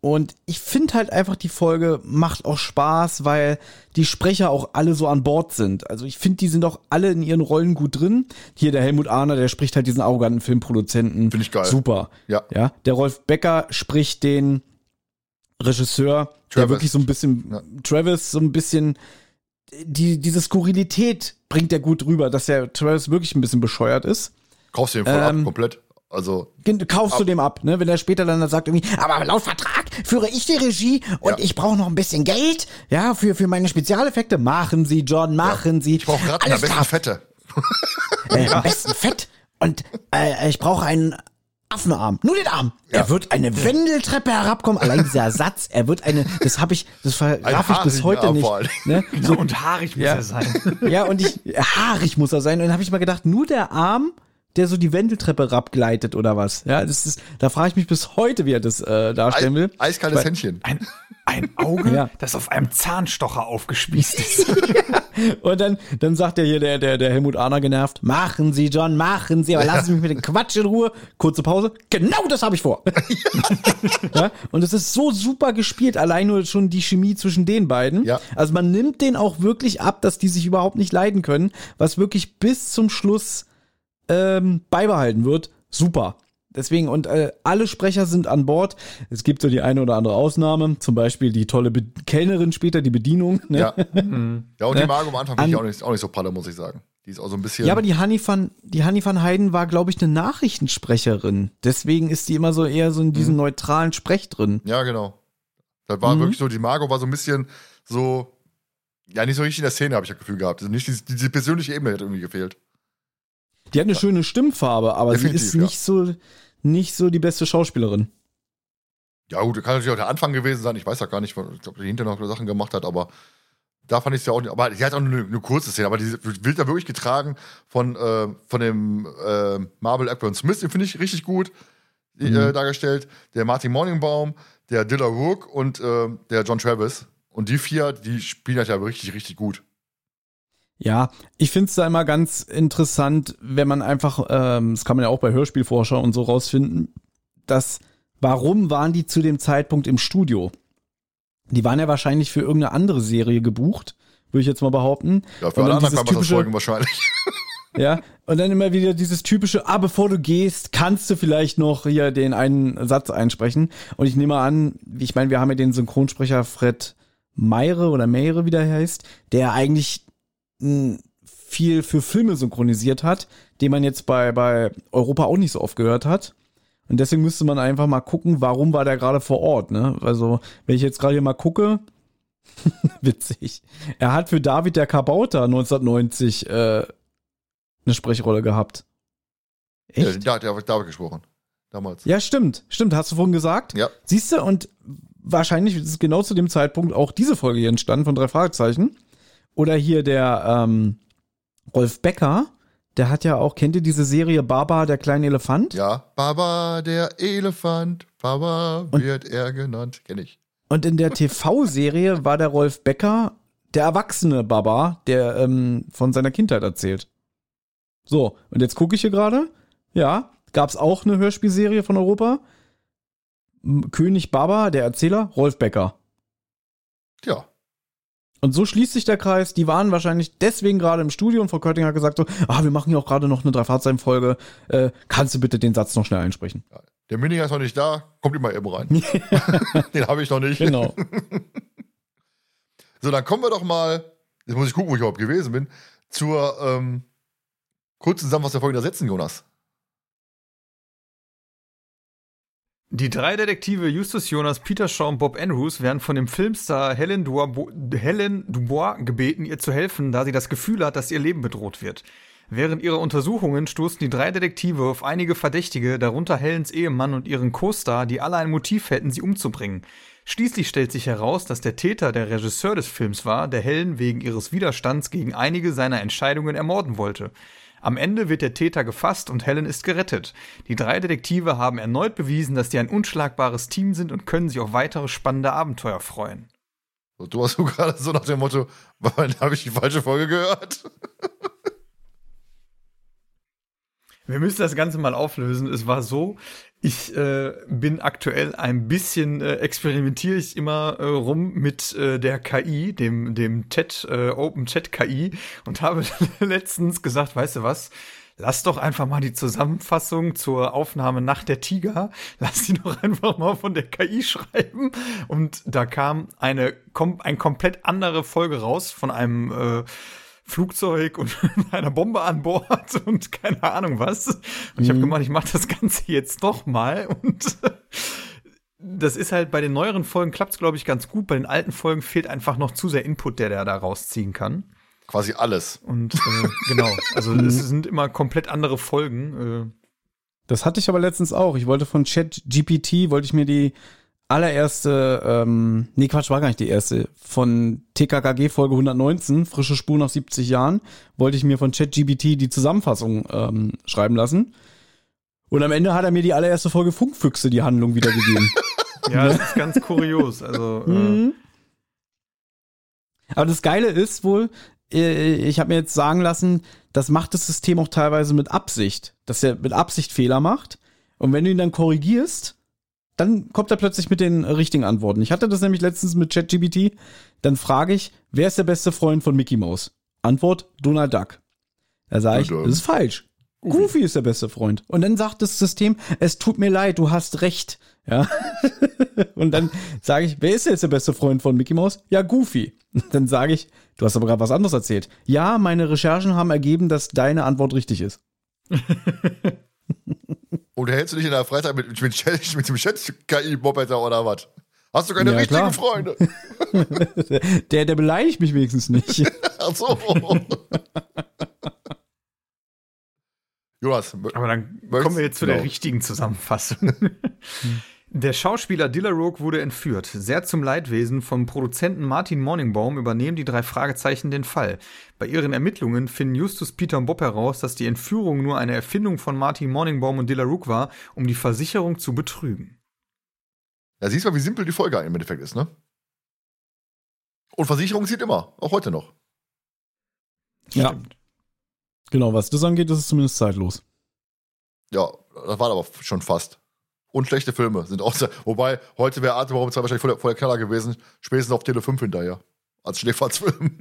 Und ich finde halt einfach, die Folge macht auch Spaß, weil die Sprecher auch alle so an Bord sind. Also ich finde, die sind auch alle in ihren Rollen gut drin. Hier der Helmut Ahner, der spricht halt diesen arroganten Filmproduzenten. Finde ich geil. Super. Ja. Ja. Der Rolf Becker spricht den Regisseur, der Travis. wirklich so ein bisschen, Ja. Travis so ein bisschen, die, diese Skurrilität bringt er gut rüber, dass der Travis wirklich ein bisschen bescheuert ist. Kaufst du den voll Ähm, ab, komplett. Also, Kaufst du dem ab, ne? Wenn er später dann sagt irgendwie, aber laut Vertrag führe ich die Regie und Ja. ich brauche noch ein bisschen Geld, ja, für, für meine Spezialeffekte. Machen Sie, John, machen Sie. ich brauche Ratten, am Alles besten. Fette. Äh, Am besten Fett und äh, ich brauche einen Affenarm. Nur den Arm. Ja. Er wird eine Wendeltreppe herabkommen. Allein dieser Satz, er wird eine, das habe ich, das vergraf ich bis heute nicht. Ne? So, und haarig muss Ja. er sein. Ja, und ich, haarig muss er sein. Und dann habe ich mal gedacht, nur der Arm, der so die Wendeltreppe herabgleitet oder was. Ja, das ist, da frage ich mich bis heute, wie er das äh, darstellen will. Ei, eiskaltes Weil- Händchen. Ein, ein Auge, Ja. das auf einem Zahnstocher aufgespießt ist. Und dann, dann sagt er hier der, der, der Helmut Ahner genervt, machen Sie, John, machen Sie, aber lassen Sie mich mit dem Quatsch in Ruhe. Kurze Pause. Genau das habe ich vor. ja, und es ist so super gespielt, allein nur schon die Chemie zwischen den beiden. Ja. Also man nimmt den auch wirklich ab, dass die sich überhaupt nicht leiden können, was wirklich bis zum Schluss ähm, beibehalten wird. Super. Deswegen, und äh, alle Sprecher sind an Bord. Es gibt so die eine oder andere Ausnahme, zum Beispiel die tolle Be Kellnerin später, die Bedienung. Ne? Ja. ja, und die Ne? Margo am Anfang finde ich An- auch nicht, auch nicht so pralle, muss ich sagen. Die ist auch so ein bisschen. Ja, aber die Hanni van, die Hanni van Heiden war, glaube ich, eine Nachrichtensprecherin. Deswegen ist die immer so eher so in diesem neutralen Sprech drin. Ja, genau. Das war Mhm. wirklich so, die Margot war so ein bisschen so, Ja, nicht so richtig in der Szene, habe ich das Gefühl gehabt. Also nicht diese, diese persönliche Ebene hat irgendwie gefehlt. Die hat eine schöne Stimmfarbe, aber Definitiv, sie ist ja. nicht so nicht so die beste Schauspielerin. Ja, gut, kann natürlich auch der Anfang gewesen sein. Ich weiß ja gar nicht, ich glaube, die hinterher noch Sachen gemacht hat, aber da fand ich es ja auch nicht. Aber sie hat auch eine, eine kurze Szene, aber die wird da wirklich getragen von, äh, von dem äh, Marvel Ekman Smith, den finde ich richtig gut Mhm. äh, dargestellt. Der Martin Morningbaum, der Dilla Rook und äh, der John Travis. Und die vier, die spielen halt ja richtig, richtig gut. Ja, ich finde es da immer ganz interessant, wenn man einfach, ähm, das kann man ja auch bei Hörspielforscher und so rausfinden, dass warum waren die zu dem Zeitpunkt im Studio? Die waren ja wahrscheinlich für irgendeine andere Serie gebucht, würde ich jetzt mal behaupten. Ja, für Und alle anderen dieses Folgen typische- wahrscheinlich. Ja, und dann immer wieder dieses typische, ah, bevor du gehst, kannst du vielleicht noch hier den einen Satz einsprechen. Und ich nehme an, ich meine, wir haben ja den Synchronsprecher Fred Meire oder Meire, wie der heißt, der eigentlich viel für Filme synchronisiert hat, den man jetzt bei, bei Europa auch nicht so oft gehört hat. Und deswegen müsste man einfach mal gucken, warum war der gerade vor Ort, ne? Also, wenn ich jetzt gerade hier mal gucke, witzig. Er hat für David der Kabauter 1990 äh, eine Sprechrolle gehabt. Echt? Ja, der, habe ich gesprochen. Damals. Ja, stimmt. Stimmt, hast du vorhin gesagt. Ja. Siehst du, und wahrscheinlich ist es genau zu dem Zeitpunkt auch diese Folge hier entstanden von drei Fragezeichen. Oder hier der ähm, Rolf Becker, der hat ja auch, kennt ihr diese Serie Baba, der kleine Elefant? Ja, Baba der Elefant, Baba Und- wird er genannt. Kenn ich. Und in der TV-Serie war der Rolf Becker der erwachsene Baba, der ähm, von seiner Kindheit erzählt. So, und jetzt gucke ich hier gerade. Ja, gab es auch eine Hörspielserie von Europa. König Baba, der Erzähler, Rolf Becker. Ja. Und so schließt sich der Kreis. Die waren wahrscheinlich deswegen gerade im Studio und Frau Körting hat gesagt so, ah, wir machen ja auch gerade noch eine Drei-Fahrzeichen-Folge. Äh, kannst du bitte den Satz noch schnell einsprechen? Der Miniger ist noch nicht da, kommt immer eben rein. Den habe ich noch nicht. Genau. So, dann kommen wir doch mal, jetzt muss ich gucken, wo ich überhaupt gewesen bin, zur ähm, kurzen Zusammenfassung der Folge der Sätzen, Jonas. Die drei Detektive Justus Jonas, Peter Shaw und Bob Andrews werden von dem Filmstar Helen Dubois, Helen Dubois gebeten, ihr zu helfen, da sie das Gefühl hat, dass ihr Leben bedroht wird. Während ihrer Untersuchungen stoßen die drei Detektive auf einige Verdächtige, darunter Helens Ehemann und ihren Co-Star, die alle ein Motiv hätten, sie umzubringen. Schließlich stellt sich heraus, dass der Täter der Regisseur des Films war, der Helen wegen ihres Widerstands gegen einige seiner Entscheidungen ermorden wollte. Am Ende wird der Täter gefasst und Helen ist gerettet. Die drei Detektive haben erneut bewiesen, dass sie ein unschlagbares Team sind und können sich auf weitere spannende Abenteuer freuen. Du hast so gerade so nach dem Motto, habe ich die falsche Folge gehört? Wir müssen das Ganze mal auflösen. Es war so, ich äh, bin aktuell ein bisschen, äh, experimentiere ich immer äh, rum mit äh, der KI, dem, dem Chat, äh, Open Chat KI und habe letztens gesagt, weißt du was? Lass doch einfach mal die Zusammenfassung zur Aufnahme nach der Tiger, lass die doch einfach mal von der KI schreiben. Und da kam eine, kom ein komplett andere Folge raus von einem äh, Flugzeug und einer Bombe an Bord und keine Ahnung was. Und ich habe Mhm. gemacht, ich mache das Ganze jetzt doch mal und das ist halt bei den neueren Folgen klappt es glaube ich ganz gut. Bei den alten Folgen fehlt einfach noch zu sehr Input, der der da rausziehen kann. Quasi alles. Und äh, genau, also es sind immer komplett andere Folgen. Äh, Das hatte ich aber letztens auch. Ich wollte von ChatGPT, wollte ich mir die allererste, ähm, nee, Quatsch, war gar nicht die erste, von TKKG Folge 119, frische Spur nach 70 Jahren, wollte ich mir von ChatGPT die Zusammenfassung ähm, schreiben lassen. Und am Ende hat er mir die allererste Folge Funkfüchse die Handlung wiedergegeben. ja, das ist ganz kurios. Also äh, Mhm. Aber das Geile ist wohl, äh, ich habe mir jetzt sagen lassen, das macht das System auch teilweise mit Absicht, dass er mit Absicht Fehler macht. Und wenn du ihn dann korrigierst, dann kommt er plötzlich mit den richtigen Antworten. Ich hatte das nämlich letztens mit ChatGPT. Dann frage ich, wer ist der beste Freund von Mickey Mouse? Antwort, Donald Duck. Da sage ich, das ist falsch. Goofy ist der beste Freund. Und dann sagt das System, es tut mir leid, du hast recht. Ja. Und dann sage ich, wer ist jetzt der beste Freund von Mickey Mouse? Ja, Goofy. Dann sage ich, du hast aber gerade was anderes erzählt. Ja, meine Recherchen haben ergeben, dass deine Antwort richtig ist. Und hältst du dich in der Freizeit mit, mit, Chat- mit dem Chat-KI-Moped oder was? Hast du keine Ja, richtigen klar. Freunde? der, der beleidigt mich wenigstens nicht. Ach so. Jonas, Aber dann kommen wir jetzt zu der richtigen Zusammenfassung. Der Schauspieler Dillarook wurde entführt. Sehr zum Leidwesen vom Produzenten Martin Morningbaum übernehmen die drei Fragezeichen den Fall. Bei ihren Ermittlungen finden Justus, Peter und Bob heraus, dass die Entführung nur eine Erfindung von Martin Morningbaum und Dillarook war, um die Versicherung zu betrügen. da siehst du mal, wie simpel die Folge im Endeffekt ist, ne? Und Versicherung zieht immer, auch heute noch. Ja. Stimmt. Genau, was das angeht, ist es zumindest zeitlos. Ja, das war aber schon fast. Und schlechte Filme sind auch sehr, wobei heute wäre Atemberaum 2 wahrscheinlich voll der, voll der Knaller gewesen, spätestens auf Tele 5 hinterher. Als Schläferzfilm.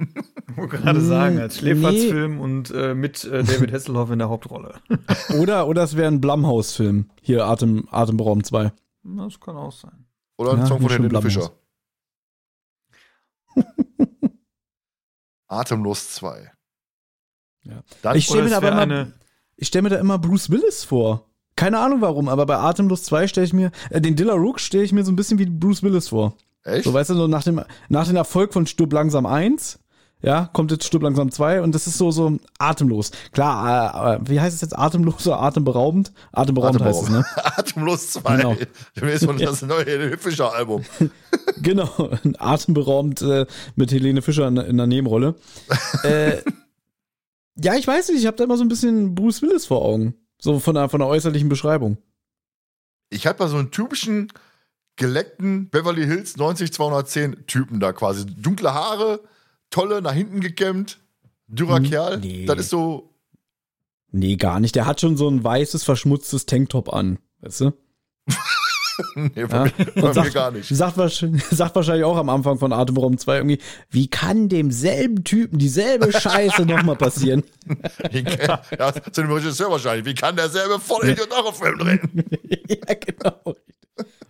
Ich wollte gerade sagen, als Nee. Schläferzfilm und äh, mit äh, David Hasselhoff in der Hauptrolle. Oder, oder es wäre ein Blumhouse-Film. Hier, Atem, Atemberaum 2. Das kann auch sein. Oder ein Ja, Song von Helene Blumhouse. Fischer. Atemlos 2. Ja. Dann, Ich stell Oder mir aber immer- Ich stelle mir da immer Bruce Willis vor. Keine Ahnung warum, aber bei Atemlos 2 stelle ich mir, äh, den Dillarook stelle ich mir so ein bisschen wie Bruce Willis vor. echt? So, weißt du, so nach dem, nach dem Erfolg von Stirb langsam 1, ja, kommt jetzt Stirb langsam 2 und das ist so, so atemlos. Klar, äh, äh, wie heißt es jetzt? Atemlos oder atemberaubend? Atemberaubend heißt es, ne? Atemlos 2. Genau. Das ist von das neue Helene Fischer Album. Genau, atemberaubend äh, mit Helene Fischer in, in der Nebenrolle. äh, ja, ich weiß nicht, ich habe da immer so ein bisschen Bruce Willis vor Augen. So von der, von der äußerlichen Beschreibung. Ich hatte mal so einen typischen geleckten Beverly Hills 90210 Typen da quasi. Dunkle Haare, tolle, nach hinten gekämmt, dürrer Hm, Kerl. nee. Das ist so, Nee, gar nicht. Der hat schon so ein weißes, verschmutztes Tanktop an. Weißt du? nee, bei, Ja. mir, bei mir sagt, gar nicht. Sagt, wahrscheinlich- sagt wahrscheinlich auch am Anfang von Atemberaum 2 irgendwie, wie kann demselben Typen dieselbe Scheiße nochmal passieren? Ja, zu dem Regisseur wahrscheinlich. Wie kann derselbe Vollidiot auch einen Film drehen? ja, genau.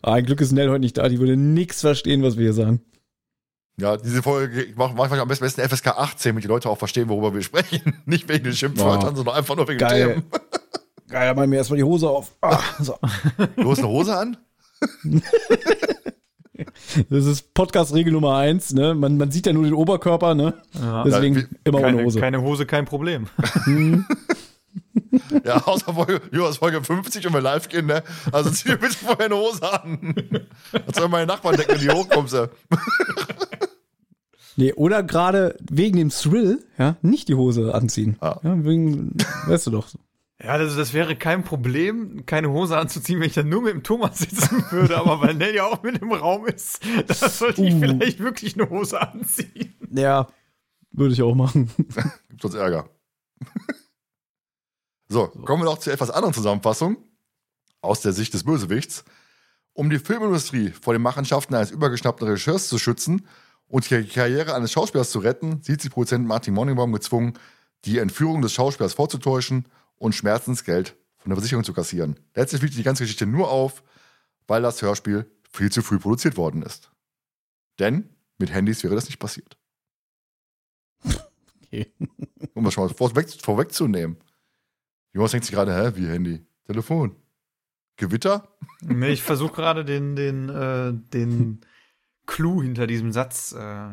Ah, ein Glück ist Nell heute nicht da, die würde nichts verstehen, was wir hier sagen. Ja, diese Folge ich mach mach ich am besten FSK 18, damit die Leute auch verstehen, worüber wir sprechen. Nicht wegen den Schimpfwörtern, Ja. sondern einfach nur wegen Geil. Themen. Geil, machen wir erstmal die Hose auf. Ah, so. Du hast eine Hose an? Das ist Podcast-Regel Nummer eins, ne? Man, man sieht ja nur den Oberkörper, ne? Ja. Deswegen Ja, wie- immer ohne keine, Hose. keine Hose, kein Problem. Ja, außer Folge, Jonas, Folge 50 und wir live gehen, ne? Also zieh dir bitte vorher eine Hose an. Das sollen meine Nachbarn denken, wenn die hochkommst. Ja. Nee, oder gerade wegen dem Thrill, ja, nicht die Hose anziehen. Ah. Ja, wegen, weißt du doch. Ja, das, das wäre kein Problem, keine Hose anzuziehen, wenn ich dann nur mit dem Thomas sitzen würde, aber weil Nell ja auch mit im Raum ist, da sollte ich Uh. vielleicht wirklich eine Hose anziehen. Ja, würde ich auch machen. Gibt uns Ärger. So, kommen wir noch zu etwas anderen Zusammenfassung aus der Sicht des Bösewichts. Um die Filmindustrie vor den Machenschaften eines übergeschnappten Regisseurs zu schützen und die Karriere eines Schauspielers zu retten, sieht sich Produzent Martin Morningbaum gezwungen, die Entführung des Schauspielers vorzutäuschen und Schmerzensgeld von der Versicherung zu kassieren. Letztlich fliegt die ganze Geschichte nur auf, weil das Hörspiel viel zu früh produziert worden ist. Denn mit Handys wäre das nicht passiert. Okay. Um das schon mal vorweg, vorwegzunehmen. Jonas denkt sich gerade, hä, wie Handy? Telefon. Gewitter? Nee, ich versuche gerade den, den, äh, den Clou hinter diesem Satz äh,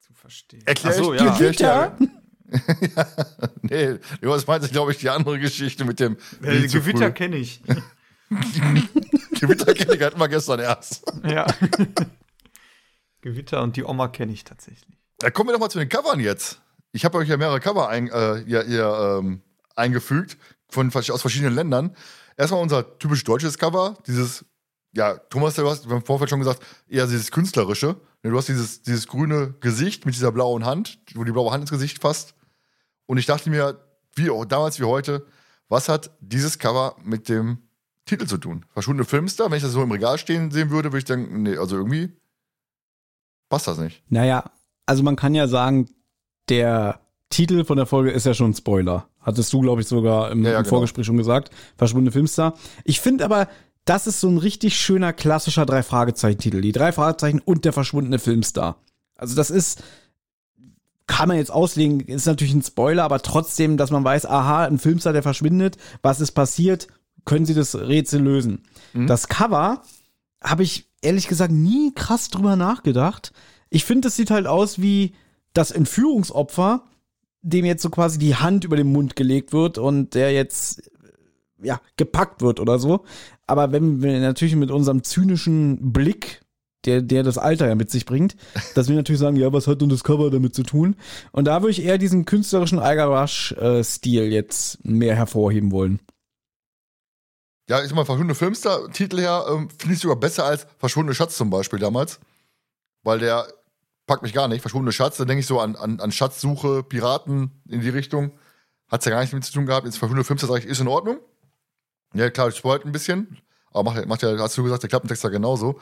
zu verstehen. Erklär Ach so, ich- ja. Gewitter? Ja, nee, Jonas meinte, glaube ich, die andere Geschichte mit dem Äh, zu Gewitter kenne ich. Gewitter kenne ich, hatten wir gestern erst. ja. Gewitter und die Oma kenne ich tatsächlich. Da kommen wir doch mal zu den Covern jetzt. Ich habe euch ja mehrere Cover ein, äh, hier, hier, ähm, eingefügt von, aus verschiedenen Ländern. Erstmal unser typisch deutsches Cover, dieses, ja, Thomas, du hast im Vorfeld schon gesagt, eher dieses künstlerische. Du hast dieses, dieses grüne Gesicht mit dieser blauen Hand, wo die blaue Hand ins Gesicht fasst. Und ich dachte mir, wie auch damals wie heute, was hat dieses Cover mit dem Titel zu tun? Verschwundene Filmstar, wenn ich das so im Regal stehen sehen würde, würde ich denken, nee, also irgendwie passt das nicht. Naja, also man kann ja sagen, der Titel von der Folge ist ja schon ein Spoiler. Hattest du, glaube ich, sogar im, Ja, ja, im genau. Vorgespräch schon gesagt. Verschwundene Filmstar. Ich finde aber, das ist so ein richtig schöner klassischer Drei-Fragezeichen-Titel. Die drei Fragezeichen und der verschwundene Filmstar. Also das ist, kann man jetzt auslegen, ist natürlich ein Spoiler, aber trotzdem, dass man weiß, aha, ein Filmstar, der verschwindet, was ist passiert, können sie das Rätsel lösen. Mhm. Das Cover habe ich ehrlich gesagt nie krass drüber nachgedacht. ich finde, das sieht halt aus wie das Entführungsopfer, dem jetzt so quasi die Hand über den Mund gelegt wird und der jetzt ja gepackt wird oder so. Aber wenn wir natürlich mit unserem zynischen Blick der, der das Alter ja mit sich bringt, dass wir natürlich sagen, ja, was hat denn das Cover damit zu tun? Und da würde ich eher diesen künstlerischen Iger Rush-Stil jetzt mehr hervorheben wollen. Ja, ich sag mal, verschwundene Filmstar, Titel her, ähm, finde ich sogar besser als Verschwundene Schatz zum Beispiel damals. Weil der packt mich gar nicht. Verschwundene Schatz, da denke ich so an, an, an Schatzsuche, Piraten in die Richtung. Hat's ja gar nichts mit zu tun gehabt. Jetzt Verschwundene Filmstar sage ich, ist in Ordnung. Ja, klar, ich spoilt ein bisschen. Aber macht, macht ja, hast du gesagt, der Klappentext ja genauso.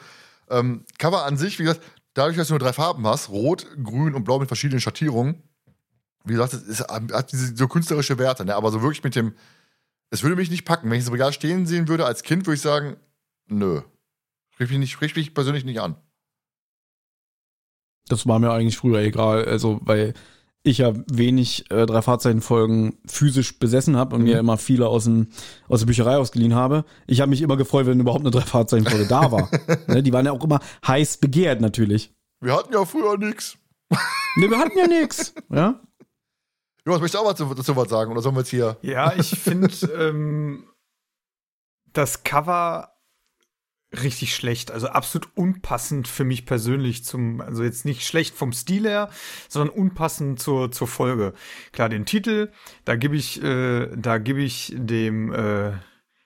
Ähm, Cover an sich, wie gesagt, dadurch, dass du nur drei Farben hast, rot, grün und blau mit verschiedenen Schattierungen, wie gesagt, es ist, hat diese so künstlerische Werte, ne? aber so wirklich mit dem, es würde mich nicht packen. Wenn ich es im Regal stehen sehen würde als Kind, würde ich sagen, nö. Sprich mich, nicht, sprich mich persönlich nicht an. Das war mir eigentlich früher egal, also weil ich ja wenig äh, drei Fahrzeichenfolgen physisch besessen habe und mhm. mir immer viele aus, dem, aus der Bücherei ausgeliehen habe. Ich habe mich immer gefreut, wenn überhaupt eine drei Fahrzeichenfolge da war. Ne, die waren ja auch immer heiß begehrt natürlich. Wir hatten ja früher nichts. Ne, wir hatten ja nichts. Ja. Jonas, möchtest du auch dazu, dazu was sagen? Oder sollen wir jetzt hier? Ja, ich finde ähm, das Cover richtig schlecht, also absolut unpassend für mich persönlich zum, also jetzt nicht schlecht vom Stil her, sondern unpassend zur, zur Folge. Klar, den Titel, da gebe ich, äh, da gebe ich dem, äh,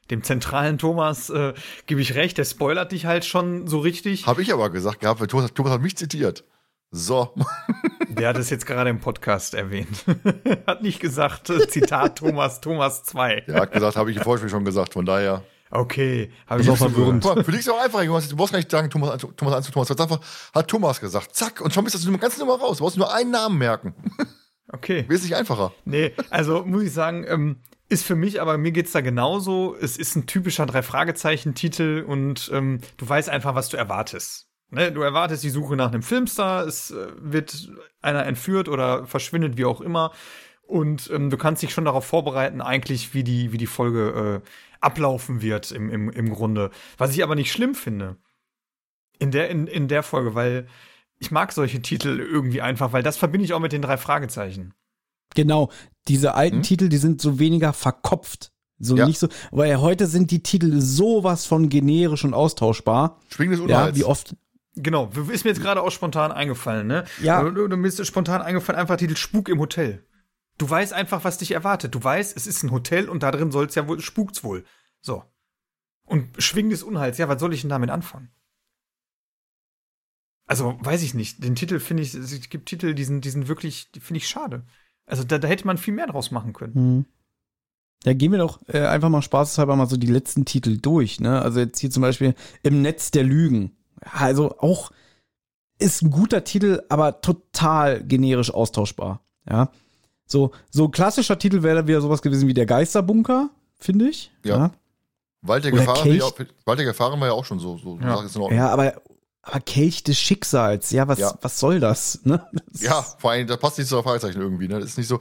dem zentralen Thomas äh, gebe ich recht, der spoilert dich halt schon so richtig. Habe ich aber gesagt gehabt, weil Thomas, Thomas hat mich zitiert. So. Der hat es jetzt gerade im Podcast erwähnt. hat nicht gesagt, äh, Zitat Thomas, Thomas 2. Er hat gesagt, habe ich vorher schon gesagt, von daher. Okay, habe ich auch verwirrend. Für dich ist es auch einfach, du brauchst gar nicht sagen, Thomas, Thomas 1 zu Thomas 2. Einfach hat Thomas gesagt. Zack, und schon bist du eine ganze Nummer raus. Du brauchst nur einen Namen merken. Okay. Wesentlich einfacher. Nee, also muss ich sagen, ähm, ist für mich, aber mir geht's da genauso. Es ist ein typischer Drei-Fragezeichen-Titel und ähm, du weißt einfach, was du erwartest. Ne, du erwartest die Suche nach einem Filmstar, es äh, wird einer entführt oder verschwindet, wie auch immer. Und ähm, du kannst dich schon darauf vorbereiten, eigentlich, wie die, wie die Folge äh, ablaufen wird im, im, im Grunde. Was ich aber nicht schlimm finde. In der, in, in der Folge, weil ich mag solche Titel irgendwie einfach, weil das verbinde ich auch mit den drei Fragezeichen. Genau, diese alten hm? Titel, die sind so weniger verkopft. So ja. nicht so, weil heute sind die Titel sowas von generisch und austauschbar. Schwingendes Unheils. Ja, wie oft. Genau, ist mir jetzt gerade auch spontan eingefallen, ne? Ja. Du, du, mir ist spontan eingefallen, einfach Titel Spuk im Hotel. Du weißt einfach, was dich erwartet. Du weißt, es ist ein Hotel und da drin soll es ja wohl, spukt's wohl. So. Und Schwingen des Unheils, ja, was soll ich denn damit anfangen? Also, weiß ich nicht. Den Titel finde ich, es gibt Titel, die sind, die sind wirklich, die finde ich schade. Also, da, da hätte man viel mehr draus machen können. Mhm. Ja, gehen wir doch äh, einfach mal spaßeshalber mal so die letzten Titel durch, ne? Also jetzt hier zum Beispiel Im Netz der Lügen. Also auch ist ein guter Titel, aber total generisch austauschbar. Ja. So, so klassischer Titel wäre wieder sowas gewesen wie der Geisterbunker, finde ich. Ja. ja. Wald der Gefahren, ja, war ja auch schon so. so ja. ja, aber, aber Kelch des Schicksals, ja, was, ja. was soll das? Ne? Das ja, vor allem, das passt nicht zu der Fragezeichen irgendwie. Ne? Das ist nicht so.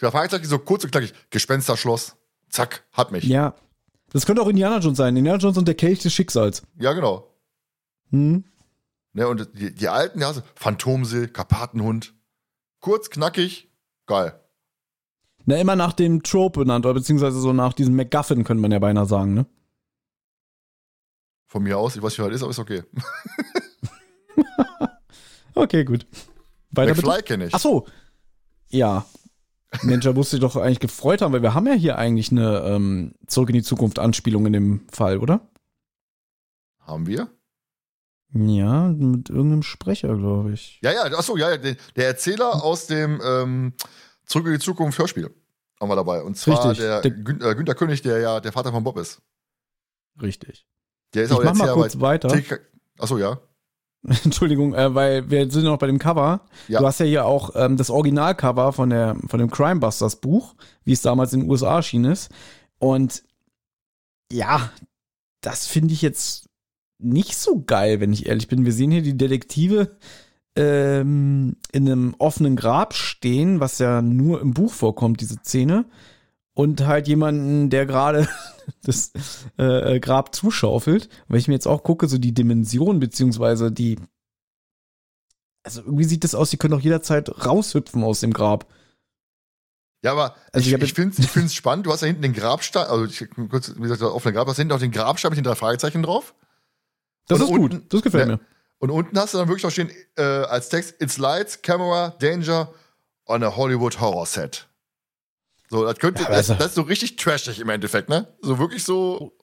Der Fragezeichen ist so kurz und knackig. Gespensterschloss, zack, hat mich. Ja. Das könnte auch Indiana Jones sein. Indiana Jones und der Kelch des Schicksals. Ja, genau. Hm. Ne, und die, die alten, ja, Phantomsee, Karpatenhund. Kurz, knackig, Geil. Na, immer nach dem Trope benannt, oder beziehungsweise so nach diesem MacGuffin, könnte man ja beinahe sagen, ne? Von mir aus, ich weiß nicht, was ist, aber ist okay. okay, gut. Weiter McFly kenne ich. Ach so. Ja. Mensch, da musst du dich doch eigentlich gefreut haben, weil wir haben ja hier eigentlich eine ähm, Zurück in die Zukunft Anspielung in dem Fall, oder? Haben wir? Ja, mit irgendeinem Sprecher, glaube ich. Ja, ja, achso, ja, der, der Erzähler aus dem ähm, Zurück in die Zukunft Hörspiel haben wir dabei. Und zwar Richtig. der, der Gün äh, Günter König, der ja der Vater von Bob ist. Richtig. Der ist ich auch mach mal kurz weiter. Achso, ja. Entschuldigung, äh, weil wir sind noch bei dem Cover. Ja. Du hast ja hier auch ähm, das Originalcover von, der, von dem Crimebusters Buch, wie es damals in den USA erschienen ist. Und ja, das finde ich jetzt nicht so geil, wenn ich ehrlich bin. Wir sehen hier die Detektive ähm, in einem offenen Grab stehen, was ja nur im Buch vorkommt, diese Szene. Und halt jemanden, der gerade das äh, äh, Grab zuschaufelt. Und wenn ich mir jetzt auch gucke, so die Dimension, beziehungsweise die, Also irgendwie sieht das aus, die können doch jederzeit raushüpfen aus dem Grab. Ja, aber Also ich, ich ich finde es spannend. Du hast da hinten den Grabstein, also ich, kurz, wie gesagt, dem Grab, hast hinten auch den Grabstein mit den drei Fragezeichen drauf. Das Und ist gut. unten- Das gefällt Ja. mir. Und unten hast du dann wirklich noch stehen äh, als Text: It's lights, camera, danger on a Hollywood Horror Set. So, das könnte, Ja, das, also- das ist so richtig trashig im Endeffekt, ne? So wirklich so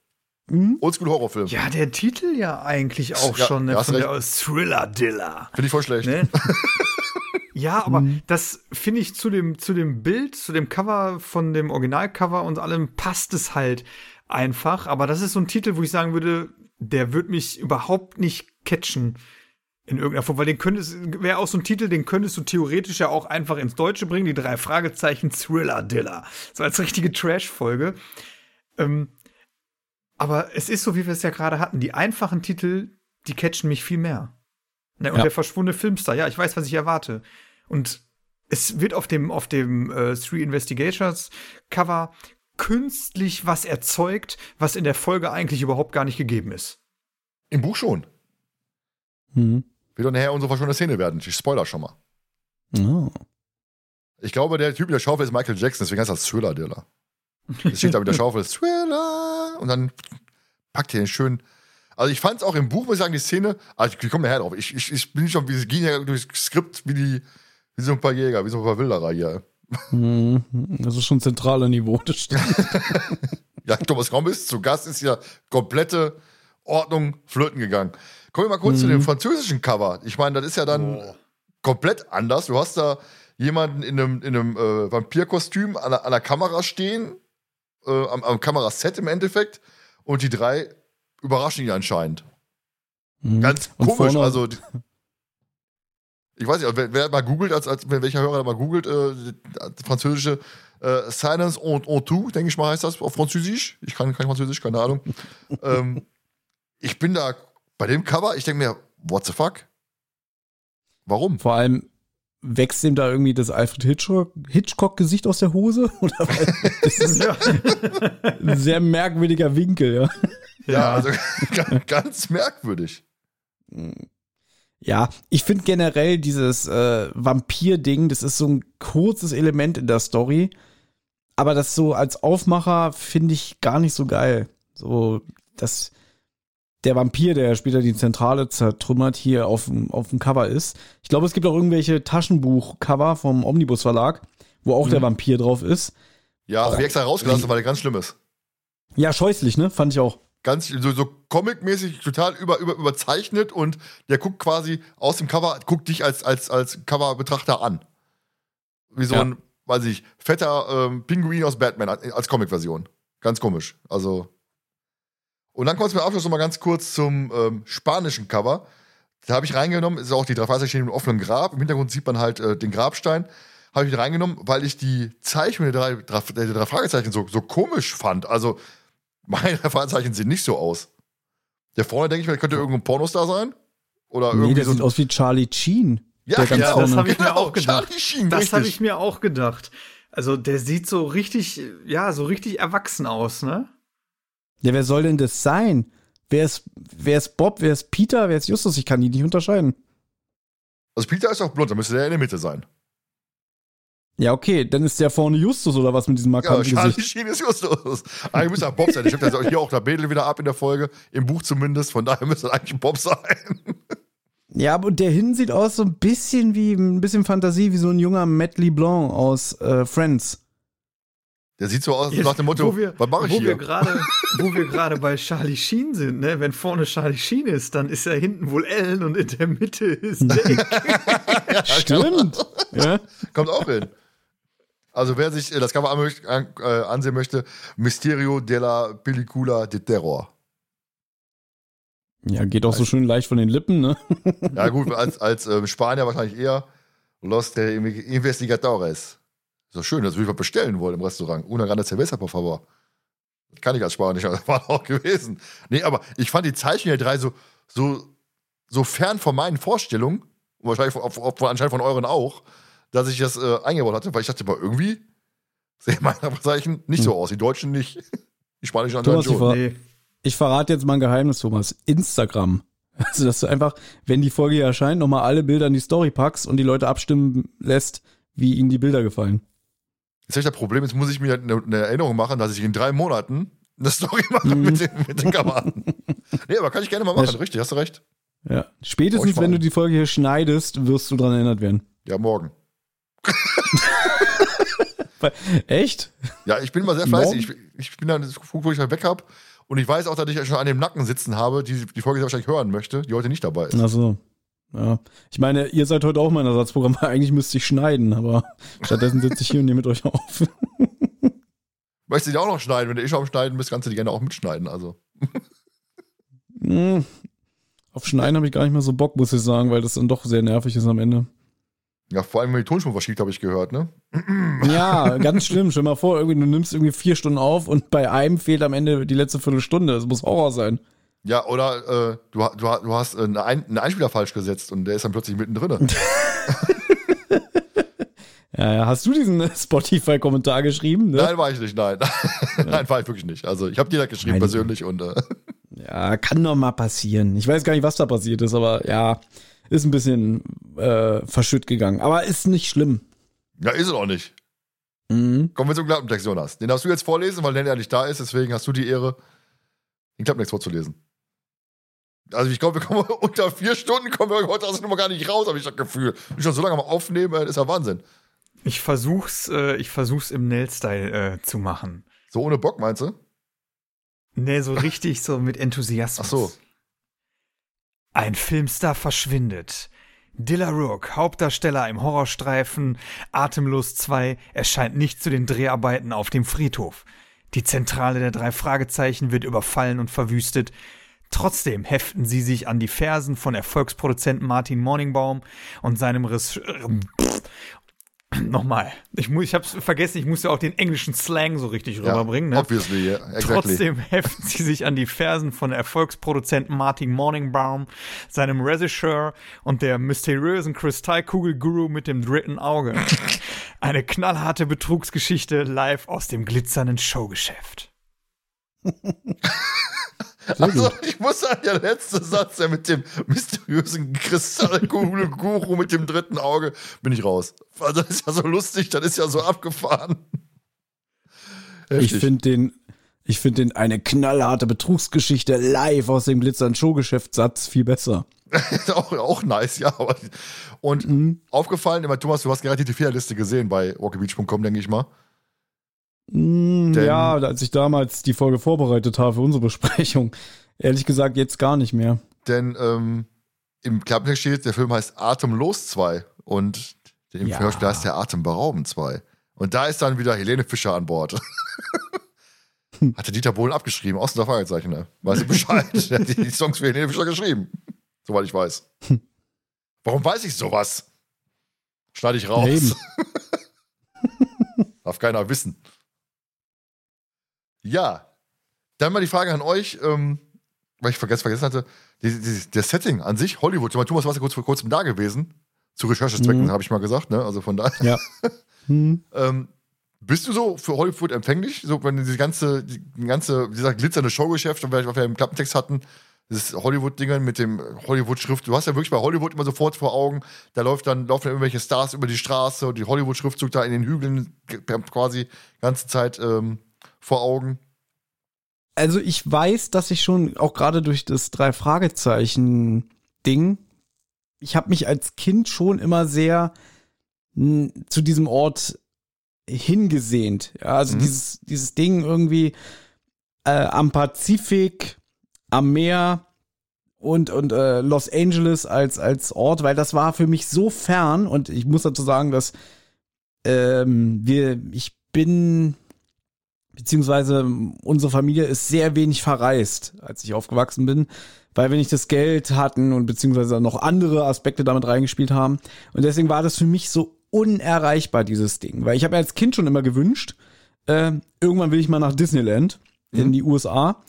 Mhm. Oldschool Horrorfilm. Ja, der Titel ja eigentlich auch Ja, schon, ne, hast von der Thriller-Diller. Finde ich voll schlecht. Ne? ja, aber Mhm. das finde ich zu dem, zu dem Bild, zu dem Cover von dem Originalcover und allem passt es halt einfach. Aber das ist so ein Titel, wo ich sagen würde, der wird mich überhaupt nicht catchen in irgendeiner Form, weil den könntest, wäre auch so ein Titel, den könntest du theoretisch ja auch einfach ins Deutsche bringen, die drei Fragezeichen Thriller-Diller. So als richtige Trash-Folge. Ähm, aber es ist so, wie wir es ja gerade hatten. Die einfachen Titel, die catchen mich viel mehr. Ne, und Ja. der verschwundene Filmstar, ja, ich weiß, was ich erwarte. Und es wird auf dem, auf dem äh, Three Investigations Cover künstlich was erzeugt, was in der Folge eigentlich überhaupt gar nicht gegeben ist. Im Buch schon. Mhm. Wird doch nachher unsere verschwundene Szene werden. Ich spoiler schon mal. Oh. Ich glaube, der Typ mit der Schaufel ist Michael Jackson, deswegen heißt er Thriller-Diller. Es steht da mit der Schaufel, Thriller, und dann packt er den schön. Also ich fand es auch im Buch, muss ich sagen, die Szene, also ich komme nachher drauf. Ich, ich, ich bin schon, wie ging ja durchs Skript wie die, wie so ein paar Jäger, wie so ein paar Wilderer hier. Mhm. Das ist schon zentraler Niveau, das stimmt. Ja, Thomas Raum ist zu Gast, ist ja komplette Ordnung flöten gegangen. Kommen wir mal kurz zu dem französischen Cover. Ich meine, das ist ja dann komplett anders. Du hast da jemanden in einem, in einem äh, Vampirkostüm an der, an der Kamera stehen, äh, am, am Kameraset im Endeffekt, und die drei überraschen ihn anscheinend. Mhm. Ganz komisch, also. Ich weiß nicht, wer, wer mal googelt, als, als wenn welcher Hörer da mal googelt, äh, das französische äh, Silence on, on tout, denke ich mal, heißt das auf Französisch. Ich kann kein Französisch, keine Ahnung. ähm, ich bin da bei dem Cover, ich denke mir, what the fuck? Warum? Vor allem wächst ihm da irgendwie das Alfred Hitchcock, Hitchcock-Gesicht aus der Hose? Oder was? das ist Ja. ein sehr merkwürdiger Winkel, ja. Ja, also ganz merkwürdig. Ja, ich finde generell dieses äh, Vampir-Ding, das ist so ein kurzes Element in der Story. Aber das so als Aufmacher finde ich gar nicht so geil. So, dass der Vampir, der später die Zentrale zertrümmert, hier auf dem, auf dem Cover ist. Ich glaube, es gibt auch irgendwelche Taschenbuch-Cover vom Omnibus Verlag, wo auch der Vampir drauf ist. Ja, hab ich extra rausgelassen, weil der ganz schlimm ist. Ja, scheußlich, ne? Fand ich auch. Ganz so, so comic-mäßig total über, über, überzeichnet und der guckt quasi aus dem Cover, guckt dich als, als, als Coverbetrachter an. Wie so Ja. ein, weiß ich, fetter ähm, Pinguin aus Batman als als Comic-Version. Ganz komisch. Also. Und dann kommt es mir Abschluss noch mal ganz kurz zum ähm, spanischen Cover. Da habe ich reingenommen, ist auch die drei Fragezeichen stehen im offenen Grab. Im Hintergrund sieht man halt äh, den Grabstein. Habe ich mit reingenommen, weil ich die Zeichnung der drei, drei, der drei Fragezeichen so, so komisch fand. Also, meine Fragezeichen sehen nicht so aus. Der vorne, denke ich mir, könnte irgendein Pornostar sein. Oder Nee, irgendwie der so sieht aus wie Charlie Sheen. Ja, der ganz ja, vorne. das habe ich mir Genau, auch gedacht. Charlie Sheen, Das habe ich mir auch gedacht. Also der sieht so richtig, ja, so richtig erwachsen aus, ne? Ja, wer soll denn das sein? Wer ist, wer ist Bob, wer ist Peter, wer ist Justus? Ich kann die nicht unterscheiden. Also, Peter ist doch blond, dann müsste der in der Mitte sein. Ja, okay, dann ist der vorne Justus oder was mit diesem Ja, markanten Charlie Gesicht. Sheen ist Justus. Eigentlich müsste er Bob sein. Ich habe das hier auch der Bedel wieder ab in der Folge, im Buch zumindest. Von daher müsste er eigentlich ein Bob sein. Ja, aber der hin sieht aus so ein bisschen wie, ein bisschen Fantasie, wie so ein junger Matt LeBlanc aus äh, Friends. Der sieht so aus Jetzt, nach dem Motto, wo wir, was mache ich wo hier? Wir grade, wo wir gerade bei Charlie Sheen sind, ne? Wenn vorne Charlie Sheen ist, dann ist er hinten wohl Ellen und in der Mitte ist Jake. Stimmt. ja. Kommt auch hin. Also wer sich äh, das Cover äh, ansehen möchte, Mysterio della Pellicula de Terror. ja, geht auch so schön leicht von den Lippen, ne? Ja gut, als, als ähm, Spanier wahrscheinlich eher Los de Investigadores. So schön, das würde ich mal bestellen wollen im Restaurant. Una grande cerveza, por favor. Das kann ich als Spanier, das war auch gewesen. Nee, aber ich fand die Zeichnung der drei so, so, so fern von meinen Vorstellungen, und wahrscheinlich von, von, von, anscheinend von euren auch, dass ich das äh, eingebaut hatte, weil ich dachte mal, irgendwie sehen meine Zeichen nicht so aus. Die Deutschen nicht. Die Spanischen anscheinend Thomas, die schon. Ver- nee. Ich verrate jetzt mal ein Geheimnis, Thomas. Instagram Also, dass du einfach, wenn die Folge hier erscheint, nochmal alle Bilder in die Story packst und die Leute abstimmen lässt, wie ihnen die Bilder gefallen. Jetzt habe ich das Problem, jetzt muss ich mir eine, eine Erinnerung machen, dass ich in drei Monaten eine Story mache Mhm. mit, den, mit den Kameraden. nee, aber kann ich gerne mal machen, Ja. richtig, hast du recht. Ja. Spätestens, wenn du die Folge hier schneidest, wirst du dran erinnert werden. Ja, morgen. Echt? Ja, ich bin immer sehr fleißig. Ich, ich bin dann, guck, wo ich halt weg hab. Und ich weiß auch, dass ich schon an dem Nacken sitzen habe, die die Folge wahrscheinlich hören möchte, die heute nicht dabei ist. Ach so. Ja. Ich meine, ihr seid heute auch mein Ersatzprogramm, eigentlich müsste ich schneiden, aber stattdessen sitze ich hier und nehme mit euch auf. Möchtest du die auch noch schneiden? Wenn du eh schon am Schneiden bist, kannst du die gerne auch mitschneiden. Also. Hm. Auf Schneiden habe ich gar nicht mehr so Bock, muss ich sagen, weil das dann doch sehr nervig ist am Ende. Ja, vor allem, wenn die Tonspur verschiebt, habe ich gehört, ne? Ja, ganz schlimm. Stell dir mal vor, irgendwie, du nimmst irgendwie vier Stunden auf und bei einem fehlt am Ende die letzte Viertelstunde. Das muss Horror sein. Ja, oder äh, du, du, du hast äh, einen, Ein einen Einspieler falsch gesetzt und der ist dann plötzlich mittendrin. Ja, ja. Hast du diesen Spotify-Kommentar geschrieben? Ne? Nein, war ich nicht, nein. nein, war ich wirklich nicht. Also ich habe dir das geschrieben Nein. persönlich und äh, Ja, kann doch mal passieren. Ich weiß gar nicht, was da passiert ist, aber ja, ist ein bisschen äh, verschütt gegangen. Aber ist nicht schlimm. ja, ist es auch nicht. Mhm. Kommen wir zum Klappentext, Jonas. Den darfst du jetzt vorlesen, weil der ja nicht da ist, deswegen hast du die Ehre, den Klappentext vorzulesen. Also ich glaube, wir kommen unter vier Stunden kommen wir heute aus der Nummer gar nicht raus, habe ich das Gefühl. Ich schon so lange am Aufnehmen, äh, das ist ja Wahnsinn. Ich versuch's, äh, ich versuch's im Nell-Style äh, zu machen. So ohne Bock, meinst du? Nee, so richtig so mit Enthusiasmus. Ach so. Ein Filmstar verschwindet. Dilla Rook, Hauptdarsteller im Horrorstreifen Atemlos 2, erscheint nicht zu den Dreharbeiten auf dem Friedhof. Die Zentrale der drei Fragezeichen wird überfallen und verwüstet. Trotzdem heften sie sich an die Fersen von Erfolgsproduzenten Martin Morningbaum und seinem Riss. Nochmal. Ich, muss, ich hab's vergessen, ich muss ja auch den englischen Slang so richtig rüberbringen. Ne? Obviously, yeah, exactly. Trotzdem heften sie sich an die Fersen von Erfolgsproduzenten Martin Morningbaum, seinem Regisseur und der mysteriösen Kristallkugel-Guru mit dem dritten Auge. Eine knallharte Betrugsgeschichte live aus dem glitzernden Showgeschäft. Also, ich muss sagen, der letzte Satz, der mit dem mysteriösen Kristallkugel-Guru mit dem dritten Auge, bin ich raus. Also, das ist ja so lustig, das ist ja so abgefahren. Ich Heftig. finde den, ich finde den eine knallharte Betrugsgeschichte live aus dem glitzernden Showgeschäftssatz viel besser. auch, auch nice, ja. Und Mhm. aufgefallen, immer Thomas, du hast gerade die Fehlerliste gesehen bei walkybeach.com, denke ich mal. Mm, ja, als ich damals die Folge vorbereitet habe für unsere Besprechung. Ehrlich gesagt, jetzt gar nicht mehr. Denn ähm, im Klappentext steht, der Film heißt Atemlos 2 und im Ja. Hörspiel heißt der Atemberauben 2. Und da ist dann wieder Helene Fischer an Bord. Hatte Dieter Bohlen abgeschrieben, aus der Fragezeichen, ne? Weiß ich Bescheid. Der hat die Songs für Helene Fischer geschrieben. Soweit ich weiß. Warum weiß ich sowas? Schneide ich raus. Darf keiner wissen. Ja. Dann mal die Frage an euch, ähm, weil ich vergessen, vergessen hatte, die, die, der Setting an sich, Hollywood, Thomas, du warst ja kurz vor kurzem da gewesen. Zu Recherchezwecken, Mhm. habe ich mal gesagt, ne? Also von daher. Ja. Hm. Ähm, bist du so für Hollywood empfänglich? So, wenn diese ganze, die ganze, dieser glitzernde Showgeschäft, und was wir im Klappentext hatten, das Hollywood-Dingen mit dem Hollywood-Schrift, du hast ja wirklich bei Hollywood immer sofort vor Augen, da läuft dann, laufen dann irgendwelche Stars über die Straße und die Hollywood-Schriftzug da in den Hügeln quasi die ganze Zeit ähm, vor Augen. Also ich weiß, dass ich schon auch gerade durch das drei Fragezeichen Ding, ich habe mich als Kind schon immer sehr mh, zu diesem Ort hingesehnt. Ja, also Mhm. dieses dieses Ding irgendwie äh, am Pazifik, am Meer und und äh, Los Angeles als als Ort, weil das war für mich so fern und ich muss dazu sagen, dass ähm, wir ich bin beziehungsweise unsere Familie ist sehr wenig verreist, als ich aufgewachsen bin, weil wir nicht das Geld hatten und beziehungsweise noch andere Aspekte damit reingespielt haben. Und deswegen war das für mich so unerreichbar, dieses Ding. Weil ich habe mir als Kind schon immer gewünscht, äh, irgendwann will ich mal nach Disneyland in Mhm. die USA.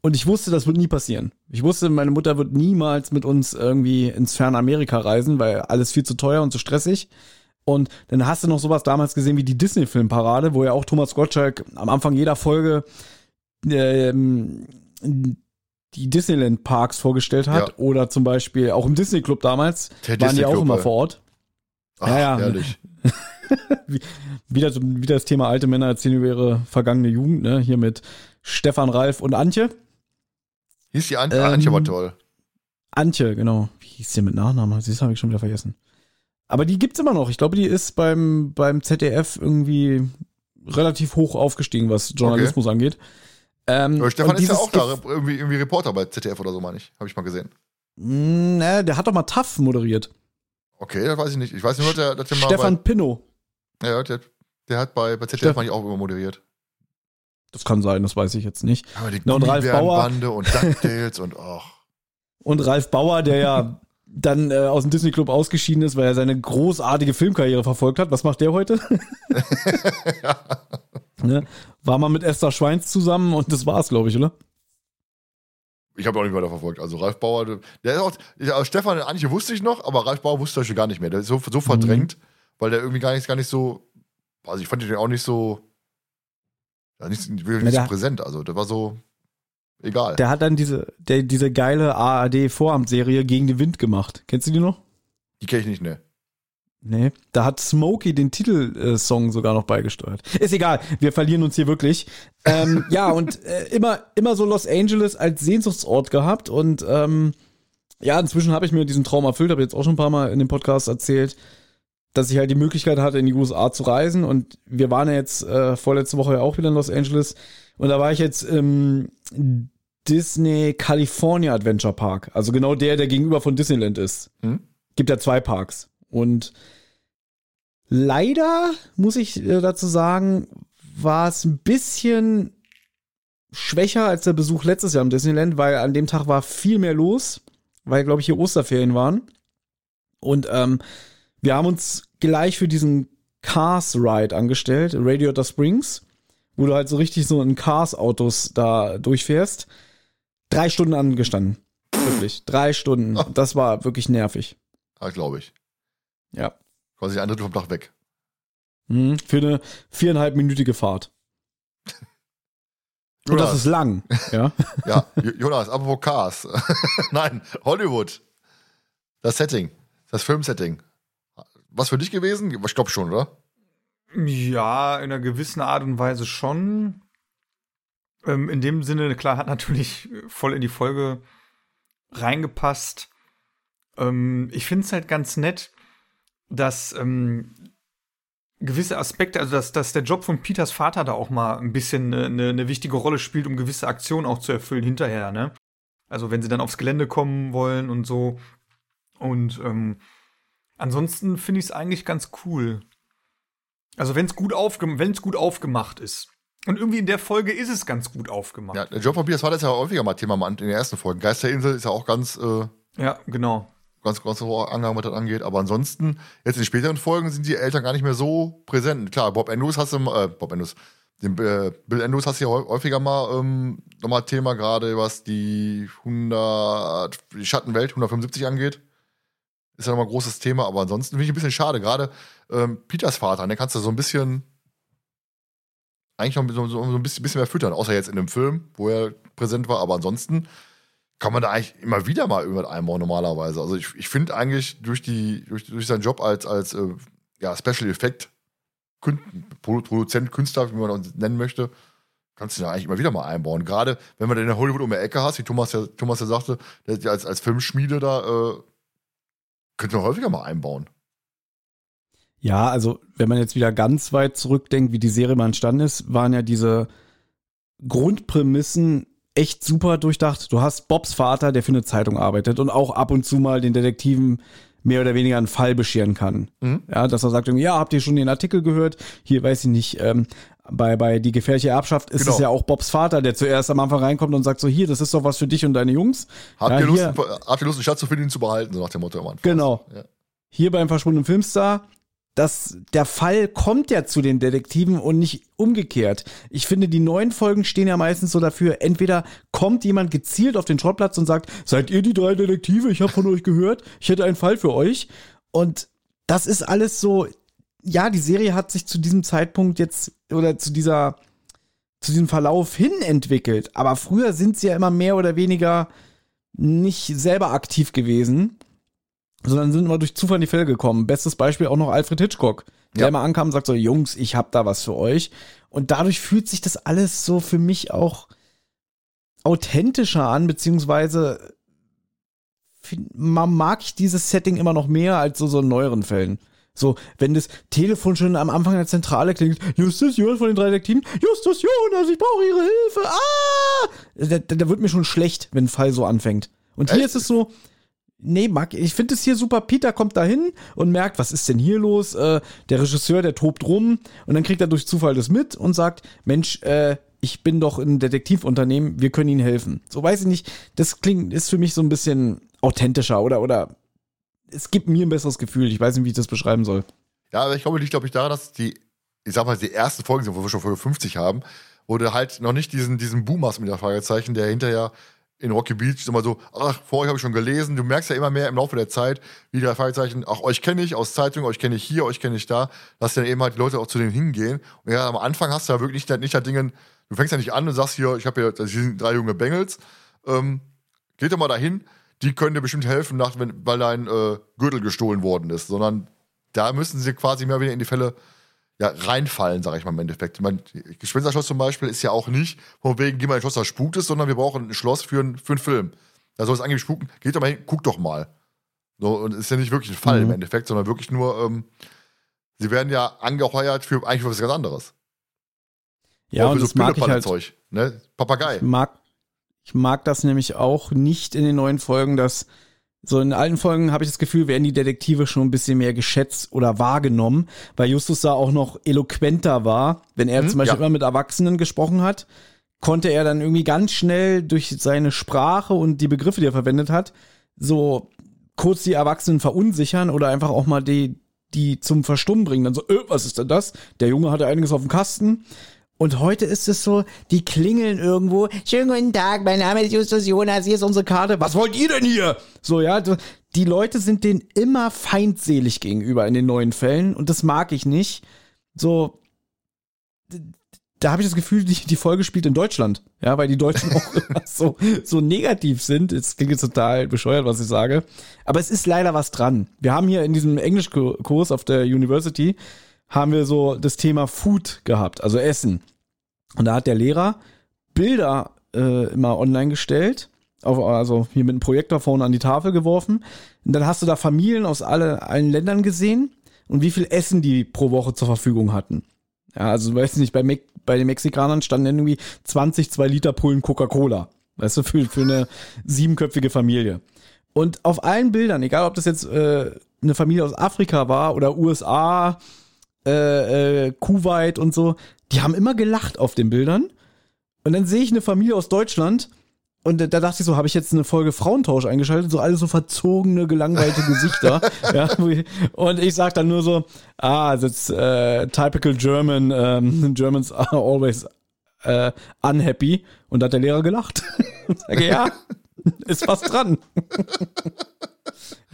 Und ich wusste, das wird nie passieren. Ich wusste, meine Mutter wird niemals mit uns irgendwie ins ferne Amerika reisen, weil alles viel zu teuer und zu stressig. Und dann hast du noch sowas damals gesehen wie die Disney-Filmparade, wo ja auch Thomas Gottschalk am Anfang jeder Folge ähm, die Disneyland-Parks vorgestellt hat. Ja. Oder zum Beispiel auch im Disney Club damals. Der waren die auch immer ey. vor Ort. Ach, Ja, ja. Herrlich. Wieder, so- wieder das Thema alte Männer erzählen über ihre vergangene Jugend, ne? Hier mit Stefan, Ralf und Antje. Hieß die An Ähm, Antje war toll. Antje, genau. Wie hieß die mit Nachnamen? Das habe ich schon wieder vergessen. Aber die gibt's immer noch. Ich glaube, die ist beim, beim ZDF irgendwie relativ hoch aufgestiegen, was Journalismus angeht. Ähm, Aber Stefan ist ja auch da, irgendwie, irgendwie Reporter bei ZDF oder so, meine ich. Habe ich mal gesehen. Mm, ne, der hat doch mal TAF moderiert. Okay, das weiß ich nicht. Ich weiß nur, dass der, der mal Stefan bei, ja, der, der hat bei, bei ZDF meine ich auch immer moderiert. Das kann sein, das weiß ich jetzt nicht. Aber die Na, und Ralf Bauer- Gummibärenbande und DuckTales und ach. Und Ralf Bauer, der ja dann äh, aus dem Disney Club ausgeschieden ist, weil er seine großartige Filmkarriere verfolgt hat. Was macht der heute? ne? War mal mit Esther Schweins zusammen und das war's, glaube ich, oder? Ich habe auch nicht weiter verfolgt. Also Ralf Bauer, der- ist auch, ja, Stefan Antje wusste ich noch, aber Ralf Bauer wusste ich gar nicht mehr. Der ist so, so verdrängt, weil der irgendwie gar nicht, gar nicht so, also ich fand den auch nicht so, ja, nicht, nicht so präsent. Also der war so, egal. Der hat dann diese, der, diese geile ARD-Vorabendserie gegen den Wind gemacht. Kennst du die noch? die kenne ich nicht, ne. Nee. Da hat Smokey den Titelsong sogar noch beigesteuert. Ist egal, wir verlieren uns hier wirklich. Ähm, ja, und äh, immer, immer so Los Angeles als Sehnsuchtsort gehabt. Und ähm, ja, inzwischen habe ich mir diesen Traum erfüllt, habe jetzt auch schon ein paar Mal in dem Podcast erzählt, dass ich halt die Möglichkeit hatte, in die USA zu reisen. Und wir waren ja jetzt äh, vorletzte Woche ja auch wieder in Los Angeles. Und da war ich jetzt im Disney California Adventure Park. Also genau der, der gegenüber von Disneyland ist. Hm? Gibt ja zwei Parks. Und leider, muss ich äh, dazu sagen, war es ein bisschen schwächer als der Besuch letztes Jahr im Disneyland, weil an dem Tag war viel mehr los, weil, glaube ich, hier Osterferien waren. Und ähm, wir haben uns gleich für diesen Cars Ride angestellt, Radiator Springs, wo du halt so richtig so in Cars-Autos da durchfährst. Drei Stunden angestanden. Wirklich. Drei Stunden. Das war wirklich nervig. Ja, glaube ich. Ja. Quasi ein Drittel vom Tag weg. Mhm. Für eine viereinhalbminütige Fahrt. Und das ist lang. Ja. Ja, Jo- Jonas, apropos Cars. Nein, Hollywood. Das Setting. Das Filmsetting. Was für dich gewesen? Ich glaube schon, oder? Ja, in einer gewissen Art und Weise schon. Ähm, in dem Sinne, klar, hat natürlich voll in die Folge reingepasst. Ähm, ich finde es halt ganz nett, dass ähm, gewisse Aspekte, also dass, dass der Job von Peters Vater da auch mal ein bisschen eine, eine, eine wichtige Rolle spielt, um gewisse Aktionen auch zu erfüllen hinterher, ne? Also wenn sie dann aufs Gelände kommen wollen und so. Und ähm, ansonsten finde ich es eigentlich ganz cool. Also wenn es gut, wenn's gut aufgemacht ist. Und irgendwie in der Folge ist es ganz gut aufgemacht. Ja, der Job von Piers war das ja häufiger mal Thema in den ersten Folgen. Geisterinsel ist ja auch ganz, äh, Ja, genau. ganz, ganz hoher Angang, was das angeht. Aber ansonsten, jetzt in den späteren Folgen sind die Eltern gar nicht mehr so präsent. Klar, Bob Andrews hast du, äh, Bob Andrews, den, äh, Bill Andrews hast du ja häu- häufiger mal ähm, nochmal Thema, gerade was die 100, die Schattenwelt 175 angeht. Ist ja nochmal ein großes Thema, aber ansonsten finde ich ein bisschen schade. Gerade ähm, Peters Vater, den kannst du so ein bisschen eigentlich noch so, so, so ein bisschen, bisschen mehr füttern, außer jetzt in dem Film, wo er präsent war, aber ansonsten kann man da eigentlich immer wieder mal über einbauen normalerweise. Also ich, ich finde eigentlich durch die durch, durch seinen Job als als äh, ja, Special Effect Produzent, Künstler, wie man uns nennen möchte, kannst du da eigentlich immer wieder mal einbauen. Gerade wenn man den in Hollywood um die Ecke hast, wie Thomas ja, Thomas ja sagte, als, als Filmschmiede da, äh, könnte man häufiger mal einbauen. Ja, also wenn man jetzt wieder ganz weit zurückdenkt, wie die Serie mal entstanden ist, waren ja diese Grundprämissen echt super durchdacht. Du hast Bobs Vater, der für eine Zeitung arbeitet und auch ab und zu mal den Detektiven mehr oder weniger einen Fall bescheren kann. Mhm. Ja, dass er sagt, ja, habt ihr schon den Artikel gehört? Hier, weiß ich nicht, ähm, bei, bei Die gefährliche Erbschaft ist Genau. es ja auch Bobs Vater, der zuerst am Anfang reinkommt und sagt so, hier, das ist doch was für dich und deine Jungs. Habt, Ja, ihr Lust, habt ihr Lust, einen Schatz zu finden, ihn zu behalten, so nach dem Motto am Anfang. Genau. Ja. hier beim verschwundenen Filmstar, dass der Fall kommt ja zu den Detektiven und nicht umgekehrt. Ich finde, die neuen Folgen stehen ja meistens so dafür, entweder kommt jemand gezielt auf den Schrottplatz und sagt, seid ihr die drei Detektive? Ich habe von euch gehört, ich hätte einen Fall für euch. Und das ist alles so, ja, die Serie hat sich zu diesem Zeitpunkt jetzt oder zu dieser zu diesem Verlauf hin entwickelt. Aber früher sind sie ja immer mehr oder weniger nicht selber aktiv gewesen, sondern sind immer durch Zufall in die Fälle gekommen. Bestes Beispiel auch noch Alfred Hitchcock, der Ja. immer ankam und sagt so, Jungs, ich hab da was für euch. Und dadurch fühlt sich das alles so für mich auch authentischer an, beziehungsweise mag ich dieses Setting immer noch mehr als so, so in neueren Fällen. So, wenn das Telefon schon am Anfang der Zentrale klingt, Justus Jonas von den drei Detektiven, Justus Jonas, ich brauche Ihre Hilfe, ah! Da, da, da wird mir schon schlecht, wenn ein Fall so anfängt. Und hier Echt? ist es so, nee, Marc, ich finde es hier super. Peter kommt da hin und merkt, was ist denn hier los? Äh, der Regisseur, der tobt rum und dann kriegt er durch Zufall das mit und sagt, Mensch, äh, ich bin doch ein Detektivunternehmen, wir können Ihnen helfen. So weiß ich nicht, das klingt, ist für mich so ein bisschen authentischer oder, oder es gibt mir ein besseres Gefühl. Ich weiß nicht, wie ich das beschreiben soll. Ja, aber ich glaube, liegt, glaube ich, daran, dass die, ich sag mal, die ersten Folgen sind, wo wir schon Folge 50 haben, wo du halt noch nicht diesen, diesen Boom hast mit der Fragezeichen, der hinterher in Rocky Beach immer so, ach, vor euch habe ich schon gelesen. Du merkst ja immer mehr im Laufe der Zeit, wie der Fragezeichen, ach, euch kenne ich aus Zeitungen, euch kenne ich hier, euch kenne ich da, dass dann eben halt die Leute auch zu denen hingehen. Und ja, am Anfang hast du ja wirklich nicht, nicht das Dingen, du fängst ja nicht an und sagst hier, ich habe hier, das sind drei junge Bengels, ähm, geht doch mal dahin, die können dir bestimmt helfen, nach, wenn, weil dein äh, Gürtel gestohlen worden ist, sondern da müssen sie quasi mehr weniger in die Fälle ja, reinfallen, sage ich mal im Endeffekt. Ich mein, Gespensterschloss zum Beispiel ist ja auch nicht, von wegen, geh mal in ein Schloss, da spukt es, sondern wir brauchen ein Schloss für, einen- für einen Film. Da soll es angeblich spuken, geht doch mal hin, guck doch mal. So, und ist ja nicht wirklich ein Fall Mhm. im Endeffekt, sondern wirklich nur, ähm, sie werden ja angeheuert für eigentlich für was ganz anderes. Ja, und für das mag ich halt. Ne? Papagei. Ich mag, ich mag das nämlich auch nicht in den neuen Folgen, dass so in alten Folgen habe ich das Gefühl, werden die Detektive schon ein bisschen mehr geschätzt oder wahrgenommen, weil Justus da auch noch eloquenter war. Wenn er Mhm, zum Beispiel ja. immer mit Erwachsenen gesprochen hat, konnte er dann irgendwie ganz schnell durch seine Sprache und die Begriffe, die er verwendet hat, so kurz die Erwachsenen verunsichern oder einfach auch mal die, die zum Verstummen bringen. Dann so, äh, was ist denn das? Der Junge hatte einiges auf dem Kasten. Und heute ist es so, die klingeln irgendwo. Schönen guten Tag, mein Name ist Justus Jonas, hier ist unsere Karte. Was wollt ihr denn hier? So, ja, die Leute sind denen immer feindselig gegenüber in den neuen Fällen und das mag ich nicht. So, da habe ich das Gefühl, die, die Folge spielt in Deutschland. Ja, weil die Deutschen auch so, so negativ sind. Es klingt jetzt total bescheuert, was ich sage. Aber es ist leider was dran. Wir haben hier in diesem Englischkurs auf der University haben wir so das Thema Food gehabt, also Essen. Und da hat der Lehrer Bilder äh, immer online gestellt, auf, also hier mit einem Projektor vorne an die Tafel geworfen. Und dann hast du da Familien aus alle, allen Ländern gesehen und wie viel Essen die pro Woche zur Verfügung hatten. Ja, also du weißt nicht, bei, Me bei den Mexikanern standen irgendwie 20, 2 Liter Pullen Coca-Cola. Weißt du, für, für eine siebenköpfige Familie. Und auf allen Bildern, egal ob das jetzt äh, eine Familie aus Afrika war oder USA, äh, äh, Kuwait und so, die haben immer gelacht auf den Bildern. Und dann sehe ich eine Familie aus Deutschland und da dachte ich so, habe ich jetzt eine Folge Frauentausch eingeschaltet, so alle so verzogene, gelangweilte Gesichter. ja, und ich sag dann nur so, ah, that's äh, typical German, ähm, Germans are always äh, unhappy. Und da hat der Lehrer gelacht. und sage, ja, ist was dran.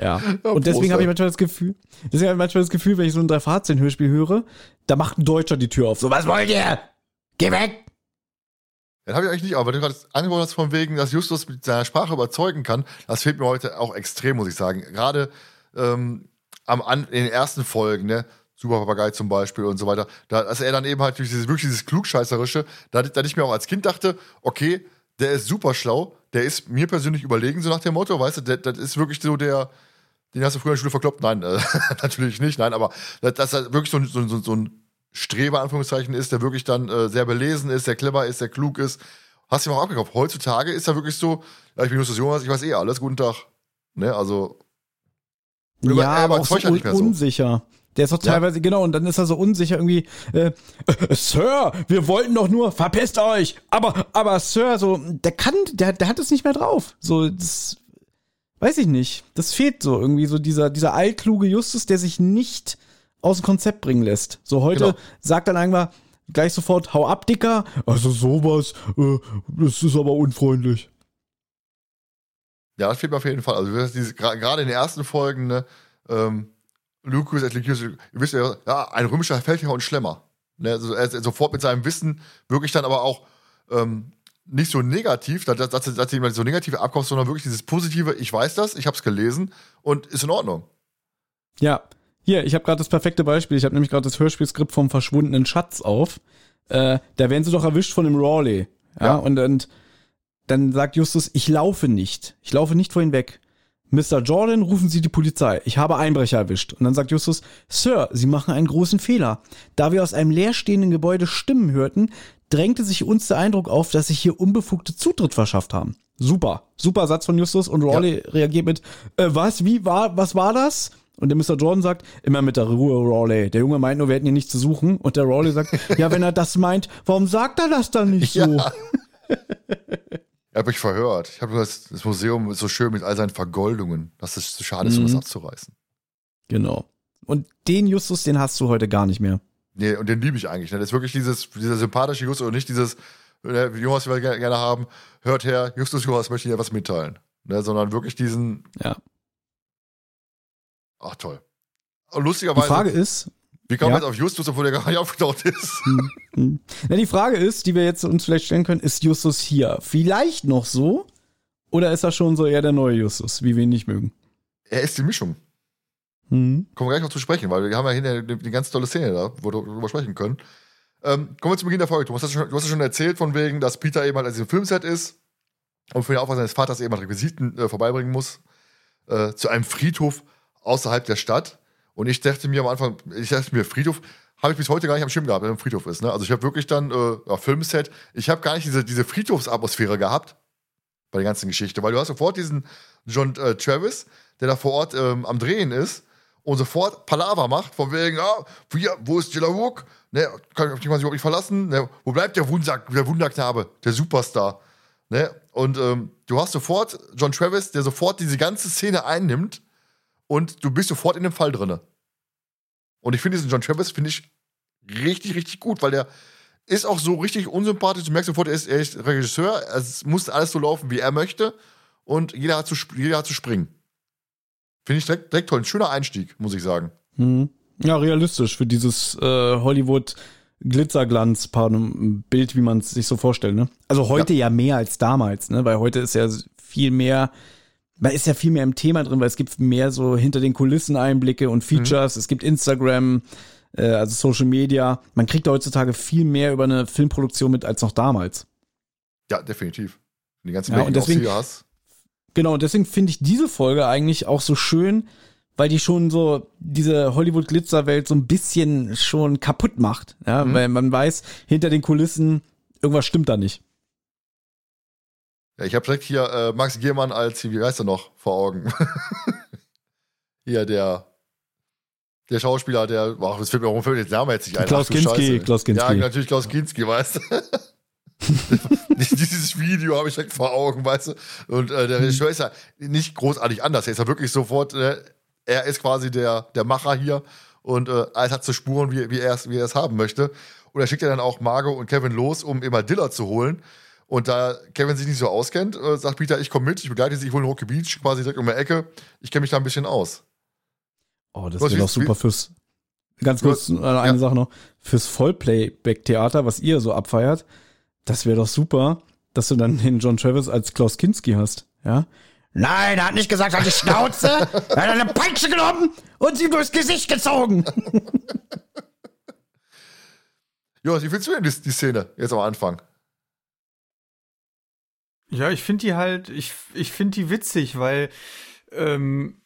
ja. Und deswegen habe ich manchmal das Gefühl, deswegen habe ich manchmal das Gefühl, wenn ich so ein 314-Hörspiel höre, da macht ein Deutscher die Tür auf. So, was wollt ihr? Geh weg! Das habe ich eigentlich nicht, aber du gerade angesprochen hast von wegen, dass Justus mit seiner Sprache überzeugen kann, das fehlt mir heute auch extrem, muss ich sagen. Gerade ähm, am, an, in den ersten Folgen, ne? Super Papagei zum Beispiel und so weiter, da, dass er dann eben halt durch dieses, wirklich dieses Klugscheißerische, da, da ich mir auch als Kind dachte, okay, der ist super schlau, der ist mir persönlich überlegen, so nach dem Motto, weißt du, das ist wirklich so der, den hast du früher in der Schule verkloppt? Nein, äh, natürlich nicht, nein, aber dass er wirklich so, ein- so, so, so ein Streber, Anführungszeichen, ist, der wirklich dann äh, sehr belesen ist, sehr clever ist, sehr klug ist. Hast du ihm auch abgekauft. Heutzutage ist er wirklich so, ja, ich bin Justus Jonas, ich weiß eh alles, guten Tag. Ne, also, Über- ja, er aber auch so ja un nicht mehr so. unsicher. Der ist doch Ja. teilweise, genau, und dann ist er so unsicher irgendwie, äh, äh, Sir, wir wollten doch nur, verpisst euch! Aber, aber Sir, so, der kann, der, der hat es nicht mehr drauf. So, das, weiß ich nicht. Das fehlt so irgendwie, so dieser, dieser altkluge Justus, der sich nicht aus dem Konzept bringen lässt. So heute Genau. sagt dann einfach gleich sofort, hau ab, Dicker. Also sowas, äh, das ist aber unfreundlich. ja, das fehlt mir auf jeden Fall. Also, diese- gerade in den ersten Folgen, ne, ähm, Lucas et Lycus, ihr wisst ja, ja, ein römischer Feldherr und Schlemmer. Ne? Also er sofort mit seinem Wissen wirklich dann aber auch ähm, nicht so negativ, dass, dass, dass, dass jemand so negativ abkommt, sondern wirklich dieses positive, ich weiß das, ich habe es gelesen und ist in Ordnung. Ja, hier, ich habe gerade das perfekte Beispiel. Ich habe nämlich gerade das Hörspielskript vom verschwundenen Schatz auf. Äh, da werden sie doch erwischt von dem Rawley. Ja, ja. Und, und dann sagt Justus, ich laufe nicht. Ich laufe nicht vorhin weg. Mr. Jordan, rufen Sie die Polizei. Ich habe Einbrecher erwischt. Und dann sagt Justus, Sir, Sie machen einen großen Fehler. Da wir aus einem leerstehenden Gebäude Stimmen hörten, drängte sich uns der Eindruck auf, dass sich hier unbefugte Zutritt verschafft haben. Super. Super Satz von Justus und Rawley ja. reagiert mit, äh, was, wie, war, was war das? Und der Mr. Jordan sagt, immer mit der Ruhe, Rawley. Der Junge meint nur, wir hätten hier nichts zu suchen. Und der Rawley sagt, ja, wenn er das meint, warum sagt er das dann nicht so? Ja. Er hat mich verhört. Ich habe das, das Museum so schön mit all seinen Vergoldungen, dass es zu schade ist, um mhm. das abzureißen. Genau. Und den Justus, den hast du heute gar nicht mehr. Nee, und den liebe ich eigentlich. Ne? Das ist wirklich dieses, dieser sympathische Justus und nicht dieses, ne, Jonas, wir gerne haben, hört her, Justus Jonas möchte dir was mitteilen. Ne? Sondern wirklich diesen. Ja. Ach, toll. Und lustigerweise. Die Frage ist, wie kam ja. jetzt auf Justus, obwohl der gar nicht aufgetaucht ist? Hm, hm. Na, die Frage ist, die wir jetzt uns vielleicht stellen können, ist Justus hier vielleicht noch so? Oder ist er schon so eher der neue Justus, wie wir ihn nicht mögen? Er ist die Mischung. Mhm. Kommen wir gleich noch zu sprechen, weil wir haben ja hinterher eine, eine ganz tolle Szene da, wo wir darüber sprechen können. Ähm, kommen wir zum Beginn der Folge. Du hast, ja schon, schon erzählt, von wegen, dass Peter eben halt als im Filmset ist und für den Aufwand seines Vaters eben halt Requisiten äh, vorbeibringen muss äh, zu einem Friedhof außerhalb der Stadt. Und ich dachte mir am Anfang, ich dachte mir, Friedhof, habe ich bis heute gar nicht am Schirm gehabt, wenn ein Friedhof ist. Ne? Also ich habe wirklich dann, äh, ja, Filmset, ich habe gar nicht diese, diese Friedhofsatmosphäre gehabt bei der ganzen Geschichte, weil du hast sofort diesen John äh, Travis, der da vor Ort ähm, am Drehen ist und sofort Palaver macht, von wegen, ah, hier, wo ist Jilla Wook? Ne, kann, man sich überhaupt nicht verlassen. Ne, wo bleibt der, Wunder, der Wunderknabe, der Superstar? Ne? Und ähm, du hast sofort John Travis, der sofort diese ganze Szene einnimmt und du bist sofort in dem Fall drinne. Und ich finde diesen John Travis, finde ich richtig, richtig gut, weil der ist auch so richtig unsympathisch. Du merkst sofort, er ist, er ist Regisseur, es muss alles so laufen, wie er möchte und jeder hat zu, jeder hat zu springen. Finde ich direkt, direkt toll. Ein schöner Einstieg, muss ich sagen. Hm. Ja, realistisch für dieses äh, Hollywood Glitzerglanz-Bild, wie man es sich so vorstellt. Ne? Also heute ja. ja mehr als damals, ne? weil heute ist ja viel mehr man ist ja viel mehr im Thema drin, weil es gibt mehr so hinter den Kulissen Einblicke und Features, mhm. es gibt Instagram, äh, also Social Media. Man kriegt heutzutage viel mehr über eine Filmproduktion mit als noch damals. Ja, definitiv. Die ganzen ja, und deswegen, hast. Genau, und deswegen finde ich diese Folge eigentlich auch so schön, weil die schon so diese Hollywood-Glitzer-Welt so ein bisschen schon kaputt macht. Ja, mhm. weil man weiß, hinter den Kulissen, irgendwas stimmt da nicht. Ja, ich habe direkt hier äh, Max Giermann als, wie heißt er noch, vor Augen. hier der, der Schauspieler, der, ach, das fällt mir auch der Name jetzt nicht ein. Klaus Kinski, Klaus Kinski. Ja, natürlich Klaus Kinski, weißt du. Dieses Video habe ich direkt vor Augen, weißt du. Und äh, der mhm. Regisseur ist ja nicht großartig anders. Er ist ja wirklich sofort, äh, er ist quasi der, der Macher hier und äh, alles hat zu Spuren, wie, wie er es haben möchte. Und er schickt ja dann auch Margot und Kevin los, um immer Diller zu holen. Und da Kevin sich nicht so auskennt, äh, sagt Peter, ich komme mit, ich begleite sie, ich hole Rocky Beach quasi direkt um die Ecke. Ich kenne mich da ein bisschen aus. Oh, das wäre doch super fürs, ganz kurz, äh, eine ja. Sache noch, fürs Vollplayback-Theater, was ihr so abfeiert, das wäre doch super, dass du dann den John Travis als Klaus Kinski hast, ja? Nein, er hat nicht gesagt, er hat die Schnauze, er hat eine Peitsche genommen und sie durchs Gesicht gezogen. Jonas, wie findest du denn die, die Szene jetzt am Anfang? Ja, ich finde die halt, ich, ich finde die witzig, weil ähm,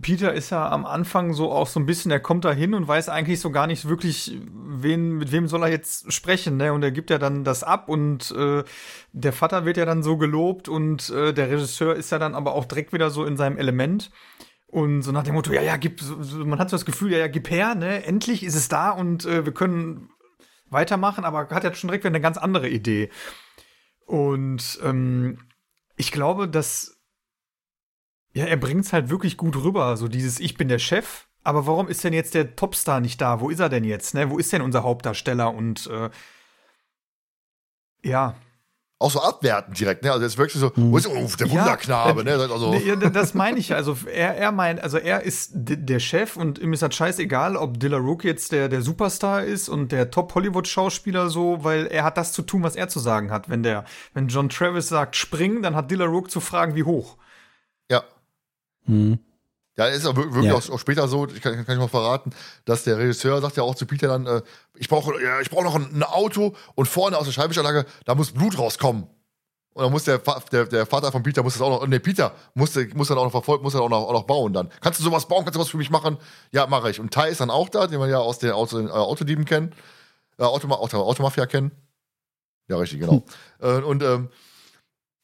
Peter ist ja am Anfang so auch so ein bisschen, er kommt da hin und weiß eigentlich so gar nicht wirklich, wen, mit wem soll er jetzt sprechen, ne? Und er gibt ja dann das ab und äh, der Vater wird ja dann so gelobt und äh, der Regisseur ist ja dann aber auch direkt wieder so in seinem Element. Und so nach dem Motto, ja, ja, gib, man hat so das Gefühl, ja, ja, gib her, ne? Endlich ist es da und äh, wir können weitermachen, aber hat ja schon direkt wieder eine ganz andere Idee. Und ähm, ich glaube, dass ja, er bringt es halt wirklich gut rüber, so dieses Ich bin der Chef, aber warum ist denn jetzt der Topstar nicht da? Wo ist er denn jetzt? Ne? Wo ist denn unser Hauptdarsteller? Und äh, ja. auch so abwerten direkt, ne? Also jetzt wirklich so, wo ist oh, der Wunderknabe, ja, ne? Also, ja, das meine ich ja. Also er, er meint, also er ist der Chef und ihm ist halt scheißegal, ob Dilla Rook jetzt der, der Superstar ist und der Top-Hollywood-Schauspieler so, weil er hat das zu tun, was er zu sagen hat. Wenn der, wenn John Travis sagt, springen, dann hat Dilla Rook zu fragen, wie hoch. Ja. Hm. Ja, ist auch wirklich ja. auch, später so, ich kann, kann ich mal verraten, dass der Regisseur sagt ja auch zu Peter dann, äh, ich brauche ja, ich brauche noch ein, ein, Auto und vorne aus der Scheibenwischerlage, da muss Blut rauskommen. Und dann muss der, der, der Vater von Peter muss das auch noch, nee, Peter muss, muss dann auch noch verfolgen, muss dann auch noch, auch noch bauen dann. Kannst du sowas bauen, kannst du was für mich machen? Ja, mache ich. Und Tai ist dann auch da, den wir ja aus den Auto, äh, Autodieben kennen, äh, Automa Auto, Automafia kennen. Ja, richtig, genau. Hm. und ähm,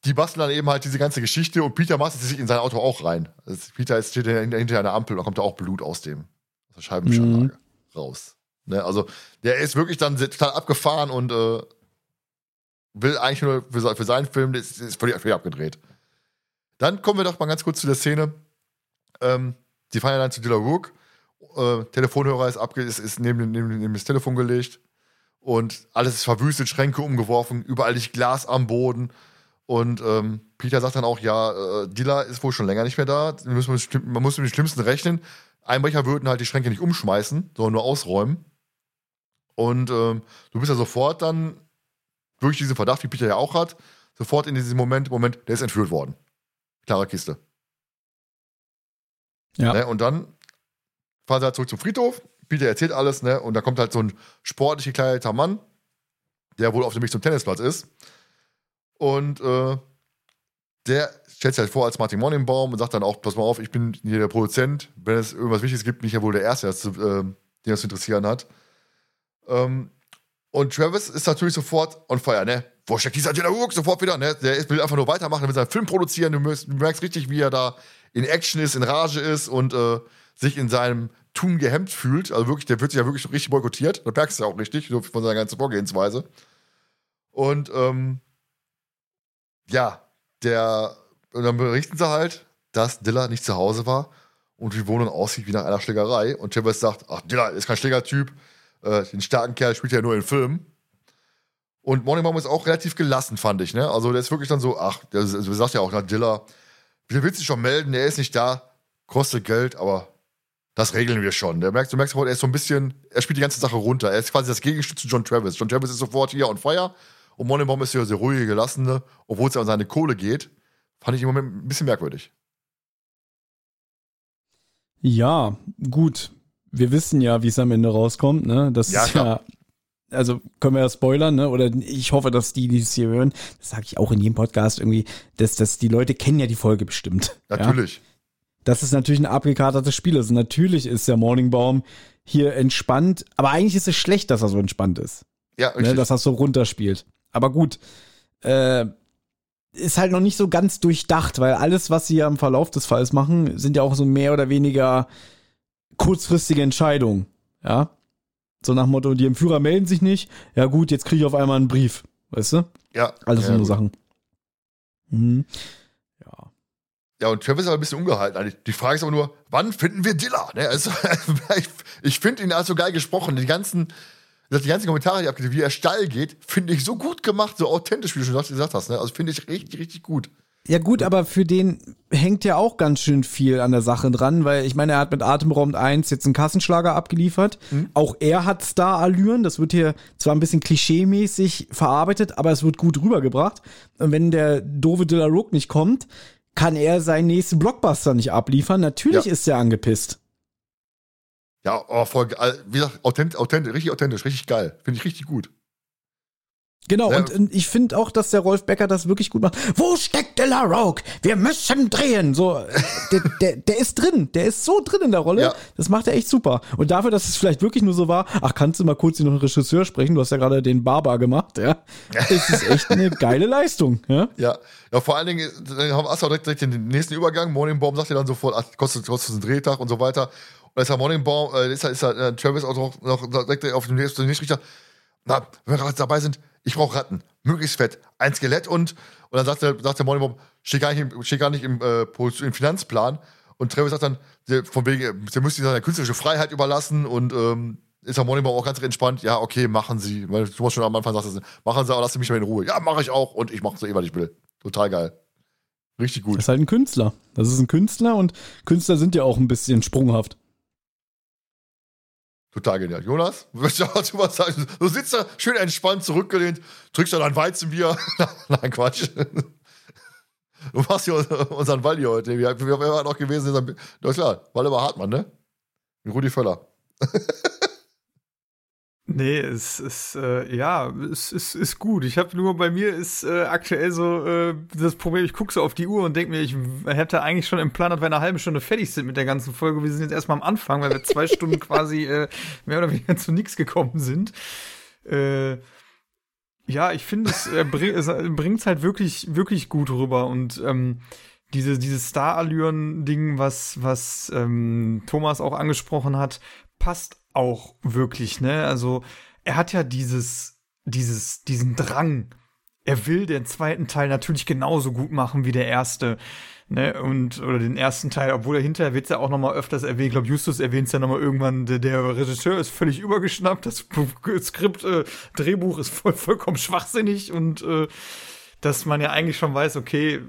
die basteln dann eben halt diese ganze Geschichte und Peter macht sich in sein Auto auch rein. Also Peter steht hinter einer Ampel und kommt da auch Blut aus dem aus der Scheibenwischerlage mhm. raus. Ne, also der ist wirklich dann total abgefahren und äh, will eigentlich nur für, für seinen Film, das ist völlig, völlig abgedreht. Dann kommen wir doch mal ganz kurz zu der Szene. Ähm, die fahren ja dann zu Dilla Rook. Äh, Telefonhörer ist, abge ist, ist neben, neben, neben das Telefon gelegt und alles ist verwüstet, Schränke umgeworfen, überall liegt Glas am Boden. Und ähm, Peter sagt dann auch, ja, äh, Dilla ist wohl schon länger nicht mehr da. Müssen man muss mit dem Schlimmsten rechnen. Einbrecher würden halt die Schränke nicht umschmeißen, sondern nur ausräumen. Und ähm, du bist ja sofort dann, durch diesen Verdacht, wie Peter ja auch hat, sofort in diesem Moment, Moment, der ist entführt worden. Klare Kiste. Ja. Ne? Und dann fahren sie halt zurück zum Friedhof. Peter erzählt alles, ne? Und da kommt halt so ein sportlich gekleideter Mann, der wohl auf dem Weg zum Tennisplatz ist und äh, der stellt sich halt vor als Martin Morningbaum und sagt dann auch, pass mal auf, ich bin hier der Produzent. Wenn es irgendwas Wichtiges gibt, bin ich ja wohl der Erste, das zu, äh, den das zu interessieren hat. Ähm, und Travis ist natürlich sofort on fire, ne? Wo steckt dieser Dylan Hook sofort wieder, ne? Der will einfach nur weitermachen, er will seinen Film produzieren. Du merkst, du merkst, richtig, wie er da in Action ist, in Rage ist und äh, sich in seinem Tun gehemmt fühlt. Also wirklich, der wird sich ja wirklich richtig boykottiert. Da merkst du ja auch richtig, so von seiner ganzen Vorgehensweise. Und ähm, ja, der, und dann berichten sie halt, dass Dilla nicht zu Hause war und die Wohnung aussieht wie nach einer Schlägerei. Und Travis sagt, ach, Dilla ist kein Schlägertyp, äh, den starken Kerl spielt ja nur in Filmen. Und Morning Mom ist auch relativ gelassen, fand ich, ne? Also der ist wirklich dann so, ach, der, sagt ja auch, na, Dilla, wir willst dich schon melden, der ist nicht da, kostet Geld, aber das regeln wir schon. Der merkt, du merkst, er ist so ein bisschen, er spielt die ganze Sache runter. Er ist quasi das Gegenstück zu John Travis. John Travis ist sofort hier on fire und Moneybaum ist ja sehr ruhige, gelassene, obwohl es ja um seine Kohle geht. Fand ich im Moment ein bisschen merkwürdig. Ja, gut. Wir wissen ja, wie es am Ende rauskommt, ne? Das ja, ist klar. ja, also können wir ja spoilern, ne? Oder ich hoffe, dass die, die es hier hören, das sage ich auch in jedem Podcast irgendwie, dass, dass die Leute kennen ja die Folge bestimmt. Natürlich. Ja? Das ist natürlich ein abgekatertes Spiel. Also natürlich ist der Morningbaum hier entspannt, aber eigentlich ist es schlecht, dass er so entspannt ist. Ja, ne? richtig. Ne? Dass er so runterspielt. Aber gut, äh, ist halt noch nicht so ganz durchdacht, weil alles, was sie ja im Verlauf des Falls machen, sind ja auch so mehr oder weniger kurzfristige Entscheidungen. Ja. So nach dem Motto, die Entführer melden sich nicht. Ja, gut, jetzt kriege ich auf einmal einen Brief. Weißt du? Ja. Alles ja, so eine Sachen. Mhm. Ja. Ja, und Travis ist aber ein bisschen ungehalten. Die Frage ist aber nur, wann finden wir Dilla? Ne? Also, ich, ich finde ihn also geil gesprochen. Die ganzen die ganzen Kommentare, die abgegeben, wie er steil geht, finde ich so gut gemacht, so authentisch, wie du schon gesagt hast. Ne? Also finde ich richtig, richtig gut. Ja gut, aber für den hängt ja auch ganz schön viel an der Sache dran, weil ich meine, er hat mit Atemraum 1 jetzt einen Kassenschlager abgeliefert. Mhm. Auch er hat Star-Allüren. Das wird hier zwar ein bisschen klischee-mäßig verarbeitet, aber es wird gut rübergebracht. Und wenn der doofe De La Rook nicht kommt, kann er seinen nächsten Blockbuster nicht abliefern. Natürlich ja. ist er angepisst. Ja, oh, voll, wie gesagt, authentisch, authentisch, richtig authentisch, richtig geil. Finde ich richtig gut. Genau, ja. und ich finde auch, dass der Rolf Becker das wirklich gut macht. Wo steckt Della Rogue? Wir müssen drehen. So, der, der, der ist drin. Der ist so drin in der Rolle. Ja. Das macht er echt super. Und dafür, dass es vielleicht wirklich nur so war, ach, kannst du mal kurz noch einen Regisseur sprechen? Du hast ja gerade den Barber gemacht, ja. Das ist echt eine geile Leistung, ja. Ja, ja vor allen Dingen haben wir direkt, direkt den nächsten Übergang. Morning Bomb sagt ja dann sofort, ach, kostet, kostet einen Drehtag und so weiter. Und ist ja Morningbaum, äh, ist, ist äh, Travis auch noch, noch direkt auf dem nächsten Richter. Na, wenn wir gerade dabei sind, ich brauche Ratten, möglichst fett, ein Skelett und, und dann sagt der, sagt der Morningbaum, steht gar nicht im, steht gar nicht im, äh, im Finanzplan. Und Travis sagt dann, der, von wegen, der müsste seine künstlerische Freiheit überlassen und ähm, ist der Morningbaum auch ganz entspannt. Ja, okay, machen Sie. Weil du schon am Anfang sagst, machen Sie, aber lassen Sie mich mal in Ruhe. Ja, mache ich auch und ich mache so eh, was ich will. Total geil. Richtig gut. Das ist halt ein Künstler. Das ist ein Künstler und Künstler sind ja auch ein bisschen sprunghaft. Total genial. Jonas, willst du dazu was sagen? Du sitzt da schön entspannt zurückgelehnt, trinkst da dein Weizenbier. Nein, Quatsch. Du machst hier unseren Waldi heute. Wie, wie, war noch gewesen? Na klar, Waldemar Hartmann, ne? Rudi Völler. Nee, es ist, äh, ja, es ist, ist gut. Ich habe nur bei mir ist äh, aktuell so äh, das Problem, ich gucke so auf die Uhr und denke mir, ich hätte eigentlich schon im Plan, dass wir eine halbe Stunde fertig sind mit der ganzen Folge. Wir sind jetzt erstmal am Anfang, weil wir zwei Stunden quasi äh, mehr oder weniger zu nichts gekommen sind. Äh, ja, ich finde, es, äh, bring, es bringt halt wirklich, wirklich gut rüber und ähm, diese, dieses Star-Allüren-Ding, was, was ähm, Thomas auch angesprochen hat, passt auch wirklich, ne? Also, er hat ja dieses, dieses, diesen Drang. Er will den zweiten Teil natürlich genauso gut machen wie der erste. Ne, und, oder den ersten Teil, obwohl er hinterher wird ja auch noch mal öfters erwähnt. Ich glaube, Justus erwähnt es ja noch mal irgendwann, der, der, Regisseur ist völlig übergeschnappt, das Skript, äh, Drehbuch ist voll, vollkommen schwachsinnig und äh, dass man ja eigentlich schon weiß, okay,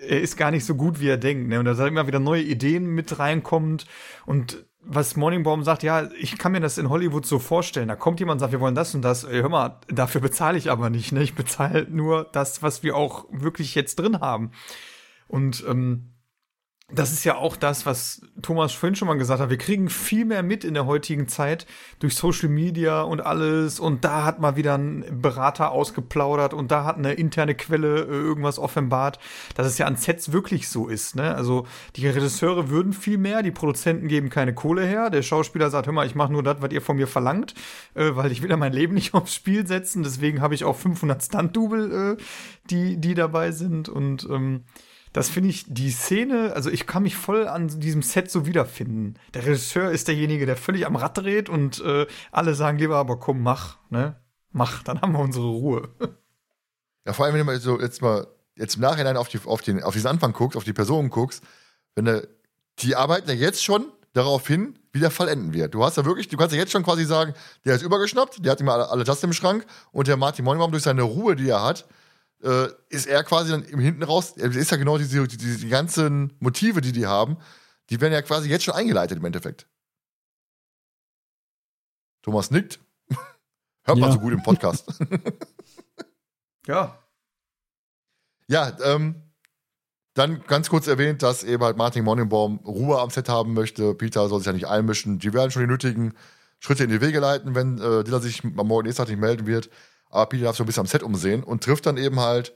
er ist gar nicht so gut, wie er denkt. Ne? Und da sind immer wieder neue Ideen mit reinkommt und was Morningbaum sagt, ja, ich kann mir das in Hollywood so vorstellen. Da kommt jemand und sagt, wir wollen das und das. Ey, hör mal, dafür bezahle ich aber nicht. Ne? Ich bezahle nur das, was wir auch wirklich jetzt drin haben. Und ähm, das ist ja auch das, was Thomas vorhin schon mal gesagt hat. Wir kriegen viel mehr mit in der heutigen Zeit durch Social Media und alles. Und da hat mal wieder ein Berater ausgeplaudert und da hat eine interne Quelle äh, irgendwas offenbart, dass es ja an Sets wirklich so ist. Ne? Also die Regisseure würden viel mehr, die Produzenten geben keine Kohle her. Der Schauspieler sagt, hör mal, ich mache nur das, was ihr von mir verlangt, äh, weil ich will ja mein Leben nicht aufs Spiel setzen. Deswegen habe ich auch 500 Stunt-Double, äh, die, die dabei sind. Und ähm, das finde ich, die Szene, also ich kann mich voll an diesem Set so wiederfinden. Der Regisseur ist derjenige, der völlig am Rad dreht und äh, alle sagen lieber, aber komm, mach, ne? Mach, dann haben wir unsere Ruhe. Ja, vor allem, wenn du so jetzt mal jetzt im Nachhinein auf, die, auf, den, auf diesen Anfang guckst, auf die Personen guckst, wenn du, die arbeiten ja jetzt schon darauf hin, wie der Fall enden wird. Du hast ja wirklich, du kannst ja jetzt schon quasi sagen, der ist übergeschnappt, der hat immer alle, alle Justin im Schrank und der Martin Monebaum durch seine Ruhe, die er hat, äh, ist er quasi dann im Hinten raus, ist ja genau diese, diese, die ganzen Motive, die die haben, die werden ja quasi jetzt schon eingeleitet im Endeffekt. Thomas nickt. Hört ja. man so gut im Podcast. ja. Ja, ähm, dann ganz kurz erwähnt, dass eben halt Martin Monenbaum Ruhe am Set haben möchte. Peter soll sich ja nicht einmischen. Die werden schon die nötigen Schritte in die Wege leiten, wenn äh, Dilla sich am Morgen nächsten Tag nicht melden wird. Aber Peter darf so ein bisschen am Set umsehen und trifft dann eben halt,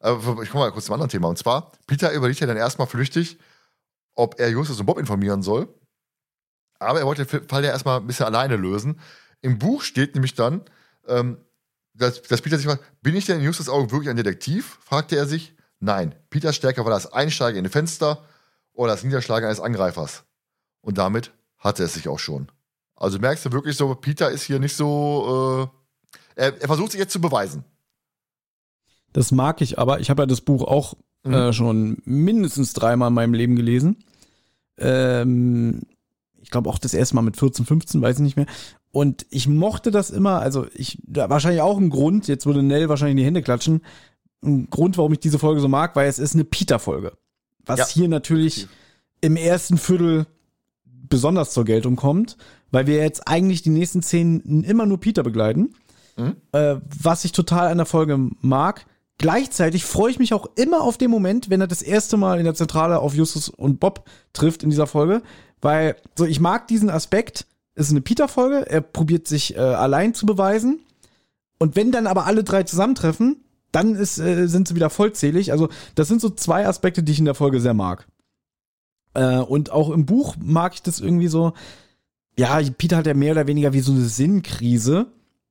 äh, ich komme mal kurz zum anderen Thema. Und zwar, Peter überlegt ja dann erstmal flüchtig, ob er Justus und Bob informieren soll. Aber er wollte den Fall ja erstmal ein bisschen alleine lösen. Im Buch steht nämlich dann, ähm, dass, dass, Peter sich fragt, bin ich denn in Justus Augen wirklich ein Detektiv? fragte er sich. Nein, Peters Stärke war das Einsteigen in ein Fenster oder das Niederschlagen eines Angreifers. Und damit hatte es sich auch schon. Also merkst du wirklich so, Peter ist hier nicht so äh, er, er versucht sich jetzt zu beweisen. Das mag ich, aber ich habe ja das Buch auch mhm. äh, schon mindestens dreimal in meinem Leben gelesen. Ähm, ich glaube auch das erste Mal mit 14, 15, weiß ich nicht mehr. Und ich mochte das immer, also ich, wahrscheinlich auch ein Grund, jetzt würde Nell wahrscheinlich in die Hände klatschen, ein Grund, warum ich diese Folge so mag, weil es ist eine Peter-Folge. Was ja. hier natürlich im ersten Viertel besonders zur Geltung kommt, weil wir jetzt eigentlich die nächsten Szenen immer nur Peter begleiten. Äh, was ich total an der Folge mag. Gleichzeitig freue ich mich auch immer auf den Moment, wenn er das erste Mal in der Zentrale auf Justus und Bob trifft in dieser Folge, weil so ich mag diesen Aspekt. Es ist eine Peter-Folge. Er probiert sich äh, allein zu beweisen. Und wenn dann aber alle drei zusammentreffen, dann ist, äh, sind sie wieder vollzählig. Also das sind so zwei Aspekte, die ich in der Folge sehr mag. Äh, und auch im Buch mag ich das irgendwie so. Ja, Peter hat ja mehr oder weniger wie so eine Sinnkrise.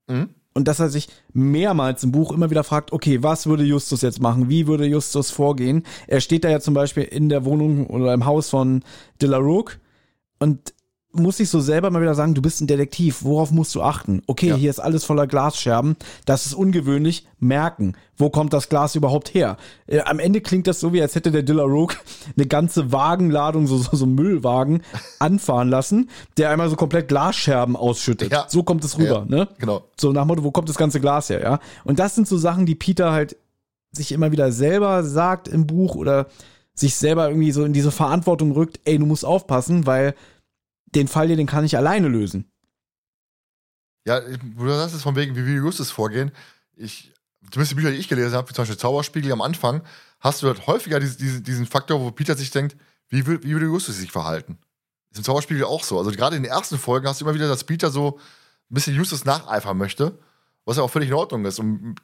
Mhm und dass er sich mehrmals im Buch immer wieder fragt, okay, was würde Justus jetzt machen? Wie würde Justus vorgehen? Er steht da ja zum Beispiel in der Wohnung oder im Haus von De La Rook und muss ich so selber mal wieder sagen, du bist ein Detektiv, worauf musst du achten? Okay, ja. hier ist alles voller Glasscherben, das ist ungewöhnlich, merken, wo kommt das Glas überhaupt her? Äh, am Ende klingt das so, wie als hätte der Dilla Rogue eine ganze Wagenladung, so, so, so Müllwagen, anfahren lassen, der einmal so komplett Glasscherben ausschüttet. Ja. So kommt es rüber, ja, ne? Genau. So nach Motto, wo kommt das ganze Glas her, ja? Und das sind so Sachen, die Peter halt sich immer wieder selber sagt im Buch oder sich selber irgendwie so in diese Verantwortung rückt, ey, du musst aufpassen, weil den Fall hier, den kann ich alleine lösen. Ja, du sagst es von wegen, wie wir Justus vorgehen. Ich, zumindest die Bücher, die ich gelesen habe, wie zum Beispiel Zauberspiegel am Anfang, hast du halt häufiger diesen, diesen Faktor, wo Peter sich denkt, wie, wie würde Justus sich verhalten? ist im Zauberspiegel auch so. Also gerade in den ersten Folgen hast du immer wieder, dass Peter so ein bisschen Justus nacheifern möchte, was ja auch völlig in Ordnung ist. Und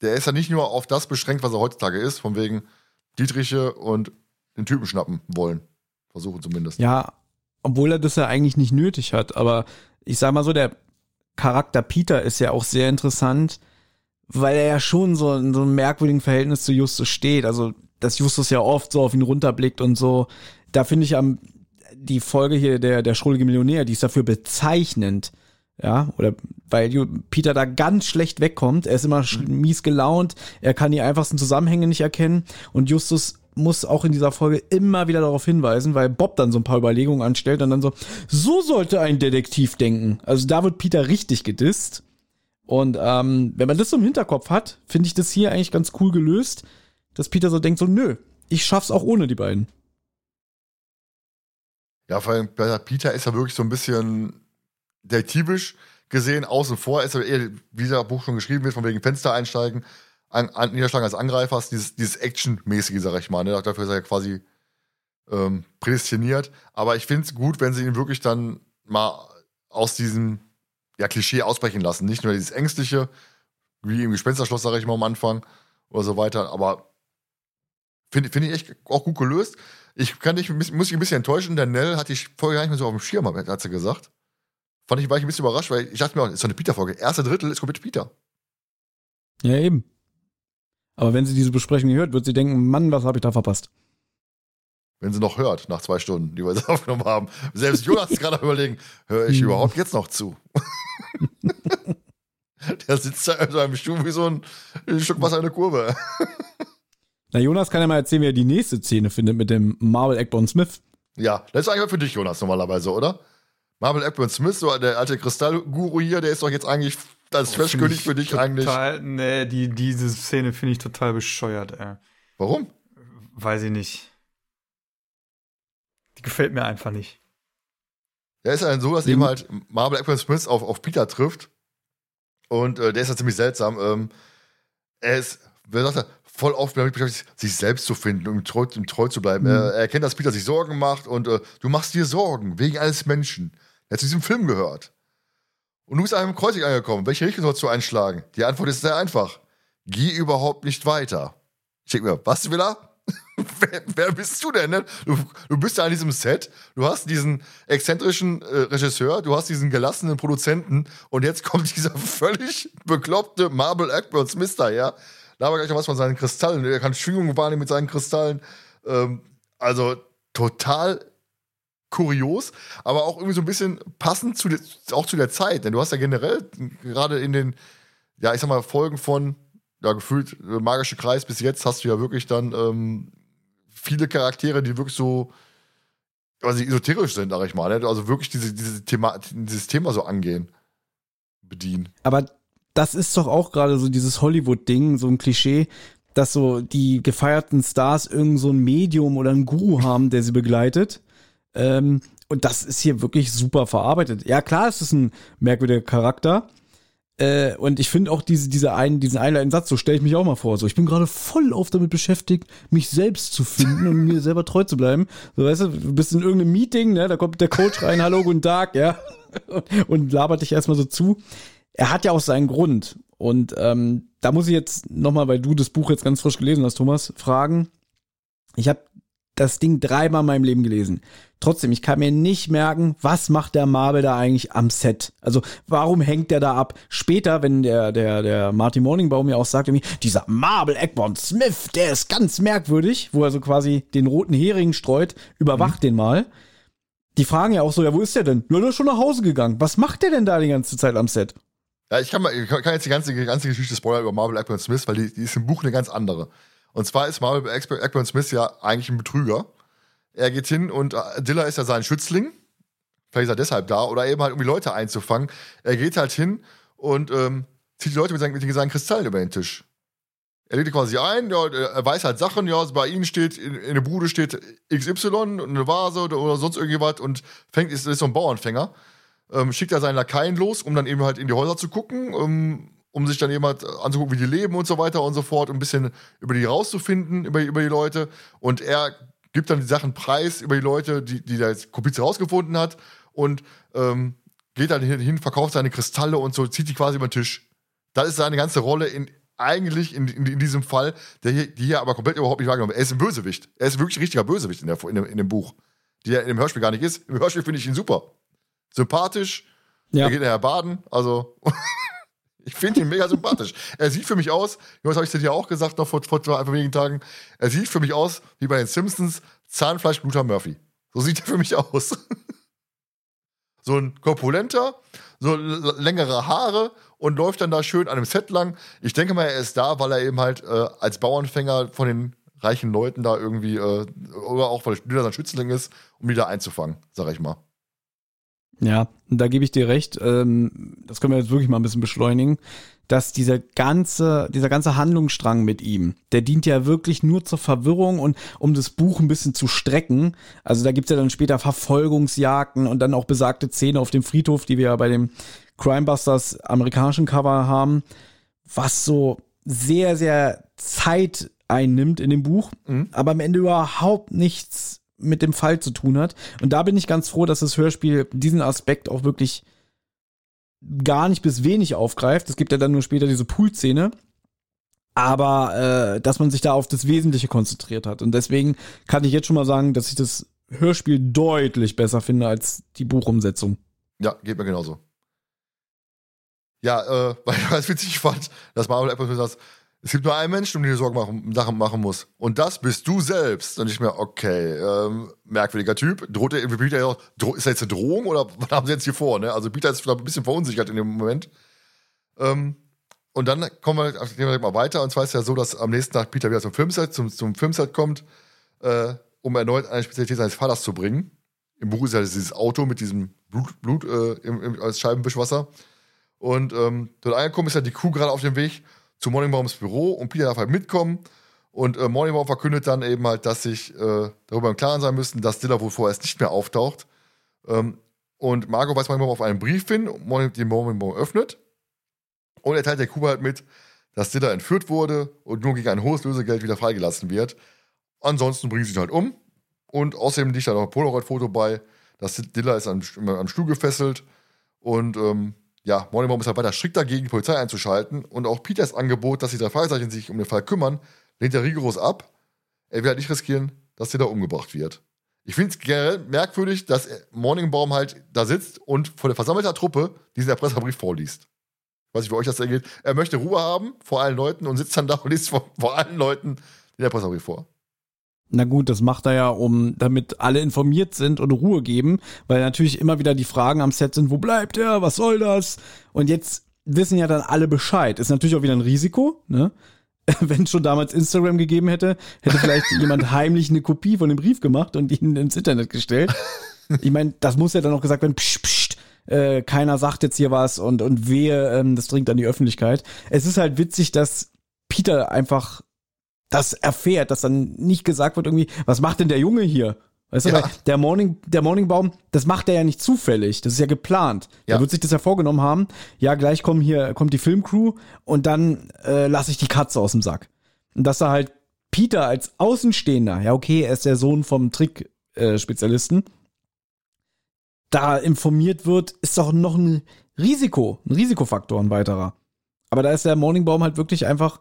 der ist ja nicht nur auf das beschränkt, was er heutzutage ist, von wegen Dietriche und den Typen schnappen wollen. Versuchen zumindest. Ja, obwohl er das ja eigentlich nicht nötig hat. Aber ich sag mal so, der Charakter Peter ist ja auch sehr interessant, weil er ja schon so in so einem merkwürdigen Verhältnis zu Justus steht. Also, dass Justus ja oft so auf ihn runterblickt und so. Da finde ich am, die Folge hier, der, der schrullige Millionär, die ist dafür bezeichnend. Ja, oder weil Peter da ganz schlecht wegkommt. Er ist immer mies gelaunt. Er kann die einfachsten Zusammenhänge nicht erkennen. Und Justus muss auch in dieser Folge immer wieder darauf hinweisen, weil Bob dann so ein paar Überlegungen anstellt und dann so, so sollte ein Detektiv denken. Also da wird Peter richtig gedisst. Und ähm, wenn man das so im Hinterkopf hat, finde ich das hier eigentlich ganz cool gelöst, dass Peter so denkt, so, nö, ich schaff's auch ohne die beiden. Ja, vor allem Peter ist ja wirklich so ein bisschen detektivisch gesehen außen vor. Ist ja eher, wie der Buch schon geschrieben wird, von wegen Fenster einsteigen an, an, niederschlagen als Angreifer hast, dieses, dieses Action-mäßige, sag ich mal. Ne? Dafür ist er ja quasi ähm, prädestiniert. Aber ich finde es gut, wenn sie ihn wirklich dann mal aus diesem ja, Klischee ausbrechen lassen. Nicht nur dieses Ängstliche, wie im Gespensterschloss, sag ich mal am Anfang, oder so weiter. Aber finde find ich echt auch gut gelöst. Ich kann dich, muss ich ein bisschen enttäuschen, der Nell hatte ich vorher gar nicht mehr so auf dem Schirm, hat sie gesagt. Fand ich, war ich ein bisschen überrascht, weil ich dachte mir, das ist doch eine Peter-Folge. Erste Drittel ist komplett Peter. Ja, eben. Aber wenn sie diese Besprechung hört, wird sie denken, Mann, was habe ich da verpasst? Wenn sie noch hört, nach zwei Stunden, die wir jetzt aufgenommen haben. Selbst Jonas ist gerade überlegen, höre ich hm. überhaupt jetzt noch zu? Der sitzt da in seinem Stuhl wie so ein, ein Stück Wasser in der Kurve. Na, Jonas kann ja mal erzählen, wie er die nächste Szene findet mit dem Marvel Eggborn Smith. Ja, das ist eigentlich für dich, Jonas, normalerweise, oder? Marvel Eggborn Smith, so der alte Kristallguru hier, der ist doch jetzt eigentlich als Trash-König für dich total, eigentlich. Nee, die, diese Szene finde ich total bescheuert, ey. Warum? Weiß ich nicht. Die gefällt mir einfach nicht. Ja, ist ja so, dass eben halt Marvel Eggman Smith auf, auf Peter trifft. Und äh, der ist ja ziemlich seltsam. Ähm, er ist, wer sagt er, voll oft damit beschäftigt, sich selbst zu finden und um treu, um treu zu bleiben. Mhm. Er, er erkennt, dass Peter sich Sorgen macht und äh, du machst dir Sorgen wegen eines Menschen. Er hat zu diesem Film gehört. Und du bist einem Kreuzig angekommen. Welche Richtung sollst du einschlagen? Die Antwort ist sehr einfach. Geh überhaupt nicht weiter. Denke mir, was will er? wer, wer, bist du denn? Ne? Du, du, bist ja an diesem Set, du hast diesen exzentrischen äh, Regisseur, du hast diesen gelassenen Produzenten und jetzt kommt dieser völlig bekloppte Marble Ackburn Smith daher. Da war gleich noch was von seinen Kristallen. Er kann Schwingungen wahrnehmen mit seinen Kristallen. Ähm, also total kurios, aber auch irgendwie so ein bisschen passend zu, auch zu der Zeit. Denn du hast ja generell gerade in den, ja, ich sag mal, Folgen von, ja, gefühlt äh, magische Kreis bis jetzt hast du ja wirklich dann ähm, viele Charaktere, die wirklich so quasi esoterisch sind, sag ich mal. Ne? Also wirklich diese, diese Thema, dieses Thema so angehen, bedienen. Aber das ist doch auch gerade so dieses Hollywood-Ding, so ein Klischee, dass so die gefeierten Stars irgend so ein Medium oder ein Guru haben, der sie begleitet. Ähm, und das ist hier wirklich super verarbeitet. Ja, klar, es ist ein merkwürdiger Charakter. Äh, und ich finde auch diese, diese einen, diesen einleitenden Satz, so stelle ich mich auch mal vor. So, ich bin gerade voll auf damit beschäftigt, mich selbst zu finden und mir selber treu zu bleiben. So, weißt du, du bist in irgendeinem Meeting, ne, da kommt der Coach rein, hallo, guten Tag, ja, und, und labert dich erstmal so zu. Er hat ja auch seinen Grund. Und ähm, da muss ich jetzt nochmal, weil du das Buch jetzt ganz frisch gelesen hast, Thomas, fragen. Ich habe das Ding dreimal in meinem Leben gelesen. Trotzdem, ich kann mir nicht merken, was macht der Marvel da eigentlich am Set? Also, warum hängt der da ab? Später, wenn der, der, der Marty Morningbaum ja auch sagt, dieser Marvel Egmont Smith, der ist ganz merkwürdig, wo er so quasi den roten Hering streut, überwacht mhm. den mal. die fragen ja auch so, ja, wo ist der denn? Ja, der ist schon nach Hause gegangen. Was macht der denn da die ganze Zeit am Set? Ja, ich kann, mal, ich kann jetzt die ganze, ganze Geschichte spoilern über Marvel Blackburn Smith, weil die, die ist im Buch eine ganz andere. Und zwar ist Marvel Blackburn Smith ja eigentlich ein Betrüger. Er geht hin und äh, Dilla ist ja sein Schützling. Vielleicht ist er deshalb da. Oder eben halt, um die Leute einzufangen. Er geht halt hin und ähm, zieht die Leute mit seinen, mit seinen Kristallen über den Tisch. Er die quasi ein, ja, er weiß halt Sachen, ja, bei ihnen steht, in, in der Bude steht XY, eine Vase oder, oder sonst irgendwas und fängt, ist, ist so ein Bauernfänger. Ähm, schickt er seinen Lakaien los, um dann eben halt in die Häuser zu gucken, um, um sich dann eben halt anzugucken, wie die leben und so weiter und so fort, um ein bisschen über die rauszufinden, über, über die Leute. Und er gibt dann die Sachen preis über die Leute, die, die der Komplize rausgefunden hat und ähm, geht dann hin, verkauft seine Kristalle und so, zieht die quasi über den Tisch. Das ist seine ganze Rolle in, eigentlich in, in, in, diesem Fall, der hier, die hier aber komplett überhaupt nicht wahrgenommen wird. Er ist ein Bösewicht. Er ist wirklich ein richtiger Bösewicht in, der, in, dem, in dem Buch. Der in dem Hörspiel gar nicht ist. Im Hörspiel finde ich ihn super. Sympathisch. Ja. Er geht nachher baden. Also, ich finde ihn mega sympathisch. Er sieht für mich aus, das habe ich dir ja auch gesagt noch vor, vor, vor wenigen Tagen, er sieht für mich aus wie bei den Simpsons Zahnfleisch Luther Murphy. So sieht er für mich aus. so ein korpulenter, so längere Haare und läuft dann da schön an einem Set lang. Ich denke mal, er ist da, weil er eben halt äh, als Bauernfänger von den reichen Leuten da irgendwie, äh, oder auch weil er sein Schützling ist, um die da einzufangen, sag ich mal. Ja, da gebe ich dir recht. Ähm, das können wir jetzt wirklich mal ein bisschen beschleunigen, dass dieser ganze, dieser ganze Handlungsstrang mit ihm, der dient ja wirklich nur zur Verwirrung und um das Buch ein bisschen zu strecken. Also da gibt's ja dann später Verfolgungsjagden und dann auch besagte Szene auf dem Friedhof, die wir ja bei dem Crimebusters amerikanischen Cover haben, was so sehr, sehr Zeit einnimmt in dem Buch, mhm. aber am Ende überhaupt nichts mit dem Fall zu tun hat. Und da bin ich ganz froh, dass das Hörspiel diesen Aspekt auch wirklich gar nicht bis wenig aufgreift. Es gibt ja dann nur später diese Pool-Szene. Aber äh, dass man sich da auf das Wesentliche konzentriert hat. Und deswegen kann ich jetzt schon mal sagen, dass ich das Hörspiel deutlich besser finde als die Buchumsetzung. Ja, geht mir genauso. Ja, äh, weil ich ganz witzig fand, dass Marvel Apple sagt, es gibt nur einen Menschen, um den du Sorgen machen, Sachen machen muss. Und das bist du selbst. Und ich mir, okay, ähm, merkwürdiger Typ. Droht der Peter ja auch, ist das jetzt eine Drohung oder was haben sie jetzt hier vor? Ne? Also Peter ist ein bisschen verunsichert in dem Moment. Ähm, und dann kommen wir, gehen wir mal weiter. Und zwar ist ja so, dass am nächsten Tag Peter wieder zum Filmset, zum, zum Filmset kommt, äh, um erneut eine Spezialität seines Vaters zu bringen. Im Buch ist ja dieses Auto mit diesem Blut, Blut äh, im, im, als Scheibenwischwasser. Und ähm, dort angekommen ist ja die Kuh gerade auf dem Weg zu Morningbaums Büro und Peter darf halt mitkommen. Und äh, Morningbaum verkündet dann eben halt, dass sich äh, darüber im Klaren sein müssen, dass Diller wohl vorerst nicht mehr auftaucht. Ähm, und Margot weist Morningbaum auf einen Brief hin, den Morningbaum öffnet. Und er teilt der Kuh halt mit, dass Diller entführt wurde und nur gegen ein hohes Lösegeld wieder freigelassen wird. Ansonsten bringen sie ihn halt um. Und außerdem liegt da noch ein Polaroid-Foto bei, dass Diller ist am, am Stuhl gefesselt. Und ähm, ja, Morning ist halt weiter strikt dagegen, die Polizei einzuschalten. Und auch Peters Angebot, dass die drei Fragezeichen sich um den Fall kümmern, lehnt er rigoros ab. Er will halt nicht riskieren, dass der da umgebracht wird. Ich finde es generell merkwürdig, dass Morningbaum halt da sitzt und vor der versammelten Truppe diesen Erpresserbrief vorliest. Ich weiß nicht, wie euch das ergeht. Er möchte Ruhe haben vor allen Leuten und sitzt dann da und liest vor, vor allen Leuten den Erpresserbrief vor. Na gut, das macht er ja, um damit alle informiert sind und Ruhe geben, weil natürlich immer wieder die Fragen am Set sind, wo bleibt er, was soll das? Und jetzt wissen ja dann alle Bescheid. Ist natürlich auch wieder ein Risiko, ne? Wenn es schon damals Instagram gegeben hätte, hätte vielleicht jemand heimlich eine Kopie von dem Brief gemacht und ihn ins Internet gestellt. Ich meine, das muss ja dann auch gesagt werden, psch, psch, äh, keiner sagt jetzt hier was und, und wehe, ähm, das dringt an die Öffentlichkeit. Es ist halt witzig, dass Peter einfach das erfährt, dass dann nicht gesagt wird irgendwie, was macht denn der Junge hier? Weißt du, ja. der Morning, der Morningbaum, das macht er ja nicht zufällig, das ist ja geplant. Ja. Er wird sich das ja vorgenommen haben. Ja, gleich kommen hier, kommt die Filmcrew und dann äh, lasse ich die Katze aus dem Sack. Und dass er halt Peter als Außenstehender, ja okay, er ist der Sohn vom Trick-Spezialisten, äh, da informiert wird, ist doch noch ein Risiko, ein Risikofaktor, ein weiterer. Aber da ist der Morningbaum halt wirklich einfach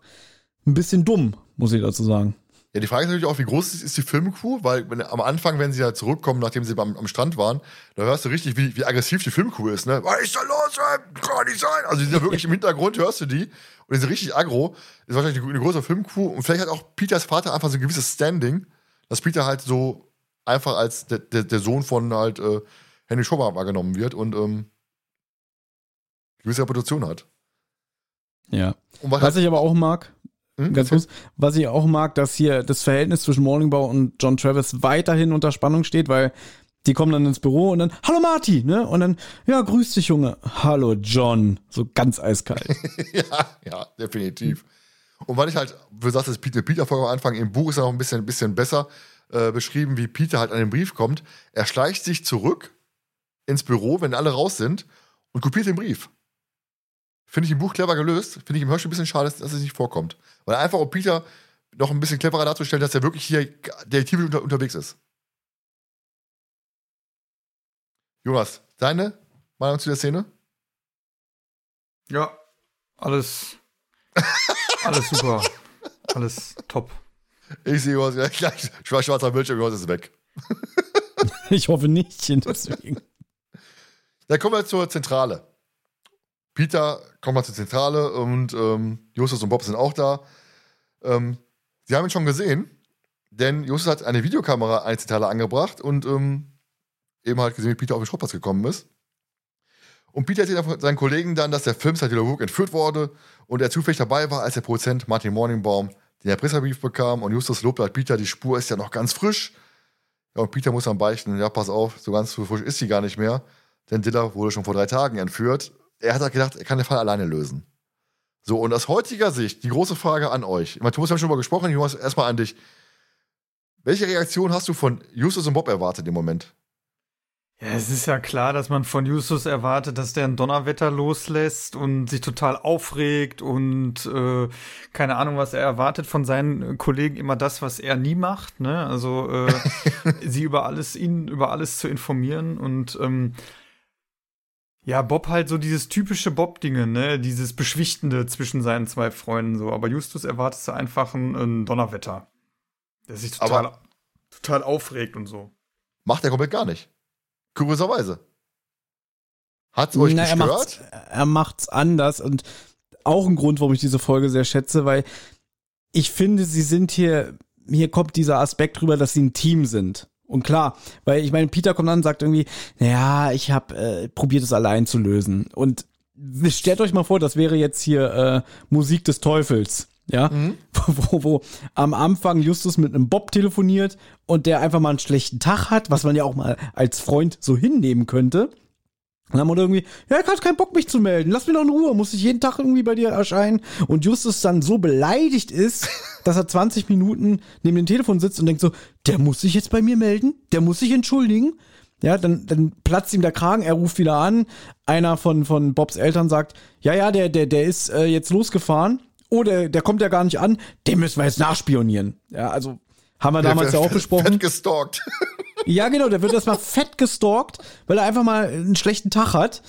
ein bisschen dumm, muss ich dazu sagen. Ja, die Frage ist natürlich auch, wie groß ist die Filmcrew? Weil wenn, am Anfang, wenn sie da zurückkommen, nachdem sie am, am Strand waren, da hörst du richtig, wie, wie aggressiv die Filmcrew ist. Ne? Was ist da los? Kann nicht sein. Also die sind ja wirklich im Hintergrund, hörst du die. Und die sind richtig aggro. Das ist wahrscheinlich eine, eine große Filmcrew. Und vielleicht hat auch Peters Vater einfach so ein gewisses Standing, dass Peter halt so einfach als der, der, der Sohn von halt äh, Henry Schober wahrgenommen wird und ähm, gewisse Reputation hat. Ja. Und was, Was ich aber auch mag, Hm? ganz kurz, was ich auch mag, dass hier das Verhältnis zwischen Morningbau und John Travis weiterhin unter Spannung steht, weil die kommen dann ins Büro und dann, hallo Marty, ne? Und dann, ja, grüß dich, Junge. Hallo John. So ganz eiskalt. ja, ja, definitiv. Und weil ich halt, du sagst, das Peter Peter Folge am Anfang, im Buch ist er noch ein bisschen, ein bisschen besser äh, beschrieben, wie Peter halt an den Brief kommt. Er schleicht sich zurück ins Büro, wenn alle raus sind, und kopiert den Brief. Finde ich im Buch clever gelöst. Finde ich im Hörspiel ein bisschen schade, dass es nicht vorkommt. Weil einfach, um Peter noch ein bisschen cleverer darzustellen, dass er wirklich hier detektiv unter, unterwegs ist. Jonas, deine Meinung zu der Szene? Ja, alles, alles super. Alles top. Ich sehe Jonas ja, gleich schwarz schwarzer Bildschirm, Jonas ist weg. Ich hoffe nicht, deswegen. Dann kommen wir zur Zentrale. Peter kommt mal zur Zentrale und ähm, Justus und Bob sind auch da. Ähm, sie haben ihn schon gesehen, denn Justus hat eine Videokamera an die Zentrale angebracht und ähm, eben halt gesehen, wie Peter auf den Schrottplatz gekommen ist. Und Peter erzählt von seinen Kollegen dann, dass der Film Scientology entführt wurde und er zufällig dabei war, als der Produzent Martin Morningbaum den Erpresserbrief bekam und Justus lobt halt Peter, die Spur ist ja noch ganz frisch. Ja, und Peter muss dann beichten, ja, pass auf, so ganz frisch ist sie gar nicht mehr, denn Diller wurde schon vor drei Tagen entführt. Er hat halt gedacht, er kann den Fall alleine lösen. So, und aus heutiger Sicht, die große Frage an euch. Ich meine, Thomas, wir haben schon mal gesprochen, Jonas, erstmal an dich. Welche Reaktion hast du von Justus und Bob erwartet im Moment? Ja, es ist ja klar, dass man von Justus erwartet, dass der ein Donnerwetter loslässt und sich total aufregt und äh, keine Ahnung, was er erwartet von seinen Kollegen, immer das, was er nie macht, ne? Also äh, sie über alles, ihn über alles zu informieren und ähm, ja, Bob halt so dieses typische Bob-Dinge, ne? Dieses Beschwichtende zwischen seinen zwei Freunden so. Aber Justus erwartet einfach ein, ein Donnerwetter. Der sich total, Aber- total aufregt und so. Macht er komplett gar nicht. Kurioserweise. Hat's euch Na, er macht's, gestört? er macht's anders und auch ein Grund, warum ich diese Folge sehr schätze, weil ich finde, sie sind hier, hier kommt dieser Aspekt drüber, dass sie ein Team sind. Und klar, weil ich meine, Peter kommt an und sagt irgendwie, naja, ich habe äh, probiert es allein zu lösen. Und stellt euch mal vor, das wäre jetzt hier äh, Musik des Teufels. Ja, wo, wo am Anfang Justus mit einem Bob telefoniert und der einfach mal einen schlechten Tag hat, was man ja auch mal als Freund so hinnehmen könnte. Und dann man irgendwie, ja, ich hatte keinen Bock, mich zu melden. Lass mich doch in Ruhe. Muss ich jeden Tag irgendwie bei dir erscheinen? Und Justus dann so beleidigt ist, dass er 20 Minuten neben dem Telefon sitzt und denkt so, der muss sich jetzt bei mir melden? Der muss sich entschuldigen? Ja, dann, dann platzt ihm der Kragen, er ruft wieder an. Einer von, von Bobs Eltern sagt, ja, ja, der, der, der ist äh, jetzt losgefahren. Oh, der, der kommt ja gar nicht an. Den müssen wir jetzt nachspionieren. Ja, also haben wir damals ja auch besprochen. Fett gestalkt. Ja, genau, der wird erstmal fett gestalkt, weil er einfach mal einen schlechten Tag hat.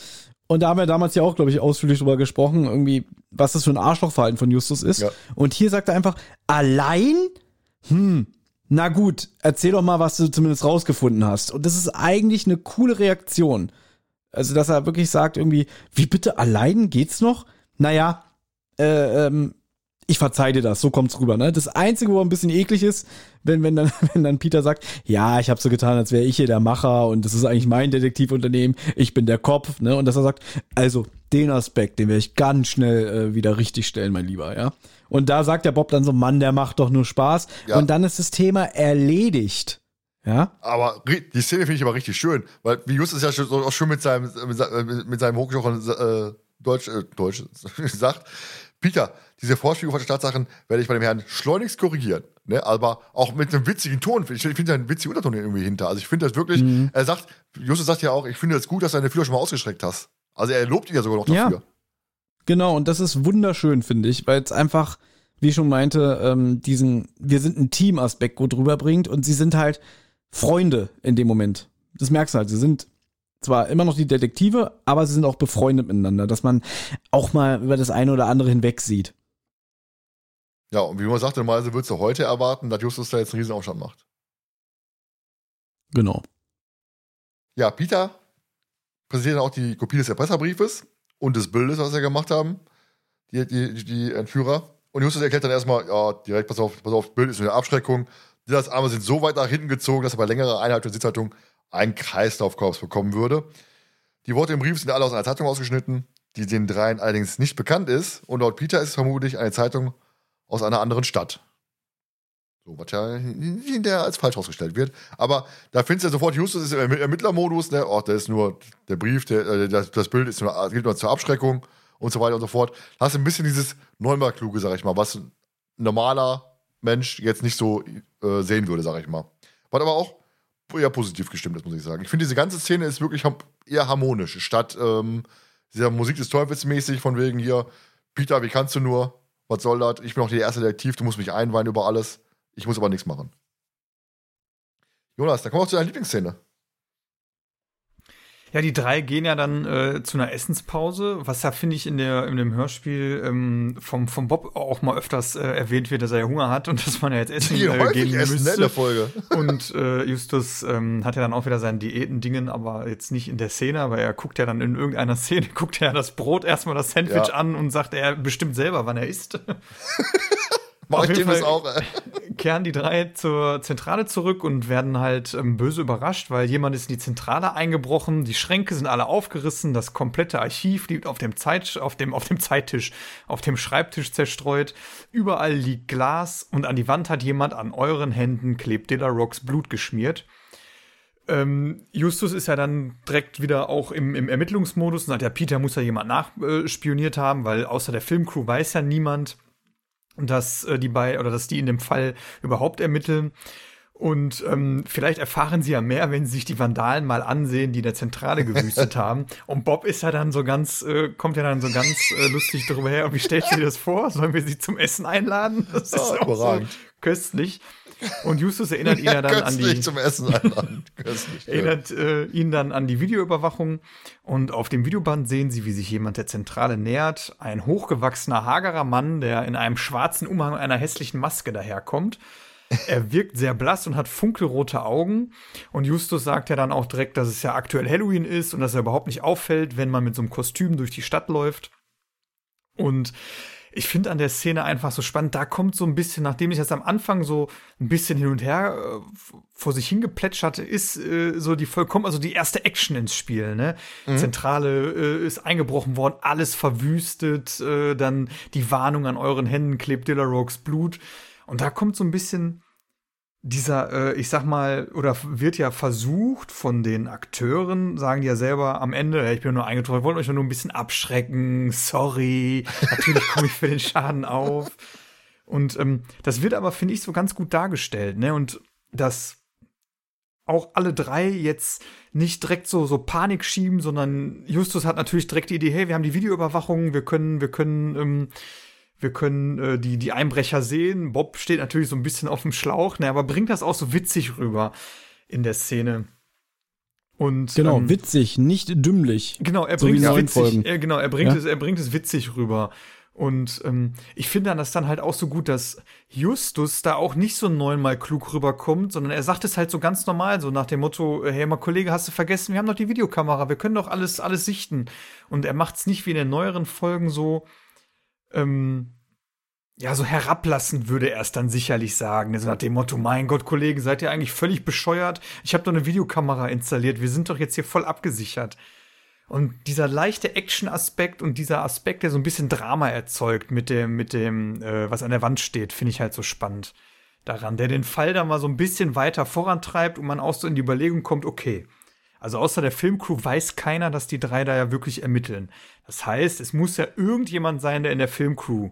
Und da haben wir damals ja auch, glaube ich, ausführlich drüber gesprochen, irgendwie, was das für ein Arschlochverhalten von Justus ist. Ja. Und hier sagt er einfach, allein? Hm, na gut, erzähl doch mal, was du zumindest rausgefunden hast. Und das ist eigentlich eine coole Reaktion. Also, dass er wirklich sagt, irgendwie, wie bitte, allein geht's noch? Naja, äh, ähm, ich verzeih dir das, so kommt's rüber, ne? Das Einzige, wo ein bisschen eklig ist, wenn, wenn, dann, wenn dann Peter sagt, ja, ich habe so getan, als wäre ich hier der Macher und das ist eigentlich mein Detektivunternehmen, ich bin der Kopf, ne? Und dass er sagt, also den Aspekt, den werde ich ganz schnell äh, wieder richtig stellen, mein Lieber, ja? Und da sagt der Bob dann so, Mann, der macht doch nur Spaß. Ja. Und dann ist das Thema erledigt. Ja? Aber die Szene finde ich aber richtig schön, weil wie Justus ja schon, auch schon mit seinem, mit mit seinem hochgesprochenen äh, Deutsch, äh, Deutsch sagt, Peter, diese Vorspielung von Tatsachen werde ich bei dem Herrn schleunigst korrigieren. Ne? Aber auch mit einem witzigen Ton. Ich finde da einen witzigen Unterton irgendwie hinter. Also ich finde das wirklich, er sagt, Justus sagt ja auch, ich finde es das gut, dass du deine Fühler schon mal ausgeschreckt hast. Also er lobt ihn ja sogar noch Ja. dafür. Genau, und das ist wunderschön, finde ich, weil es einfach, wie ich schon meinte, ähm, diesen, wir sind ein Team-Aspekt gut rüberbringt und sie sind halt Freunde in dem Moment. Das merkst du halt. Sie sind zwar immer noch die Detektive, aber sie sind auch befreundet miteinander, dass man auch mal über das eine oder andere hinweg sieht. Ja, und wie man sagte, normalerweise würdest du heute erwarten, dass Justus da jetzt einen riesen Aufstand macht. Genau. Ja, Peter präsentiert dann auch die Kopie des Erpresserbriefes und des Bildes, was sie gemacht haben, die, die, die Entführer. Und Justus erklärt dann erstmal, ja, direkt, pass auf, pass auf, Bild ist eine Abschreckung, Das Arme sind so weit nach hinten gezogen, dass er bei längerer Einhaltung der Sitzhaltung einen Kreislaufkorps bekommen würde. Die Worte im Brief sind alle aus einer Zeitung ausgeschnitten, die den dreien allerdings nicht bekannt ist. Und laut Peter ist es vermutlich eine Zeitung aus einer anderen Stadt. So, was ja hinterher als falsch ausgestellt wird. Aber da findest du ja sofort, Justus ist im Ermittlermodus, ne? Oh, das ist nur der Brief, der, äh, das, das, Bild ist nur, gilt nur zur Abschreckung und so weiter und so fort. Da hast du ein bisschen dieses Neunmal-Kluge, sag ich mal, was ein normaler Mensch jetzt nicht so äh, sehen würde, sag ich mal. Was aber auch eher positiv gestimmt ist, muss ich sagen. Ich finde, diese ganze Szene ist wirklich eher harmonisch, statt ähm, dieser Musik des Teufels mäßig, von wegen hier, Peter, wie kannst du nur? Was soll das? Ich bin auch der erste Detektiv, du musst mich einweihen über alles. Ich muss aber nichts machen. Jonas, dann kommen wir auch zu deiner Lieblingsszene. Ja, die drei gehen ja dann äh, zu einer Essenspause, was ja, finde ich, in, der, in dem Hörspiel ähm, vom, vom Bob auch mal öfters äh, erwähnt wird, dass er ja Hunger hat und dass man ja jetzt essen die äh, gehen essen, müsste. Ne, in der Folge. Und äh, Justus ähm, hat ja dann auch wieder seinen Diätendingen, aber jetzt nicht in der Szene, aber er guckt ja dann in irgendeiner Szene, guckt er ja das Brot erstmal das Sandwich Ja. an und sagt, er bestimmt selber, wann er isst. Auf jeden Fall- auch, ey. kehren die drei zur Zentrale zurück und werden halt ähm, böse überrascht, weil jemand ist in die Zentrale eingebrochen, die Schränke sind alle aufgerissen, das komplette Archiv liegt auf dem, Zeit, auf dem, auf dem Zeittisch, auf dem Schreibtisch zerstreut, überall liegt Glas und an die Wand hat jemand an euren Händen klebt Dilla Rocks Blut geschmiert. Ähm, Justus ist ja dann direkt wieder auch im, im Ermittlungsmodus und sagt, ja, Peter muss ja jemand nachspioniert haben, weil außer der Filmcrew weiß ja niemand, dass äh, die bei oder dass die in dem Fall überhaupt ermitteln. Und ähm, vielleicht erfahren sie ja mehr, wenn sie sich die Vandalen mal ansehen, die in der Zentrale gewüstet haben. Und Bob ist ja dann so ganz, äh, kommt ja dann so ganz äh, lustig drüber her. Und wie stellst du dir das vor? Sollen wir sie zum Essen einladen? Das ist Ja, auch so köstlich. Und Justus erinnert ihn ja dann an die, zum Essen einladen. Erinnert äh, ihn dann an die Videoüberwachung und auf dem Videoband sehen sie, wie sich jemand der Zentrale nähert. Ein hochgewachsener, hagerer Mann, der in einem schwarzen Umhang einer hässlichen Maske daherkommt. Er wirkt sehr blass und hat funkelrote Augen. Und Justus sagt ja dann auch direkt, dass es ja aktuell Halloween ist und dass er überhaupt nicht auffällt, wenn man mit so einem Kostüm durch die Stadt läuft. Und ich finde an der Szene einfach so spannend, da kommt so ein bisschen, nachdem ich das am Anfang so ein bisschen hin und her äh, vor sich hingeplätscherte, ist äh, so die vollkommen, also die erste Action ins Spiel, ne? Zentrale äh, ist eingebrochen worden, alles verwüstet, äh, dann die Warnung an euren Händen klebt Dillarokes Blut. Und da kommt so ein bisschen dieser, äh, ich sag mal, oder wird ja versucht von den Akteuren, sagen die ja selber am Ende, ich bin nur eingetroffen, wir wollen euch nur ein bisschen abschrecken, sorry, natürlich komme ich für den Schaden auf. Und ähm, das wird aber, finde ich, so ganz gut dargestellt, ne? Und dass auch alle drei jetzt nicht direkt so, so Panik schieben, sondern Justus hat natürlich direkt die Idee, hey, wir haben die Videoüberwachung, wir können, wir können, ähm, wir können äh, die, die Einbrecher sehen. Bob steht natürlich so ein bisschen auf dem Schlauch, ne, aber bringt das auch so witzig rüber in der Szene. Und Genau, ähm, witzig, nicht dümmlich. Genau, er So bringt in es witzig, Folgen. äh, genau, er bringt Ja? es, er bringt es witzig rüber. Und ähm, ich finde dann das dann halt auch so gut, dass Justus da auch nicht so neunmal klug rüberkommt, sondern er sagt es halt so ganz normal, so nach dem Motto, äh, hey mal Kollege, hast du vergessen, wir haben doch die Videokamera, wir können doch alles, alles sichten. Und er macht es nicht wie in den neueren Folgen so, ähm, ja, so herablassend würde er es dann sicherlich sagen. Also nach dem Motto, mein Gott, Kollege, seid ihr eigentlich völlig bescheuert? Ich habe doch eine Videokamera installiert, wir sind doch jetzt hier voll abgesichert. Und dieser leichte Action-Aspekt und dieser Aspekt, der so ein bisschen Drama erzeugt mit dem, mit dem, äh, was an der Wand steht, finde ich halt so spannend daran, der den Fall da mal so ein bisschen weiter vorantreibt und man auch so in die Überlegung kommt, okay, also außer der Filmcrew weiß keiner, dass die drei da ja wirklich ermitteln. Das heißt, es muss ja irgendjemand sein, der in der Filmcrew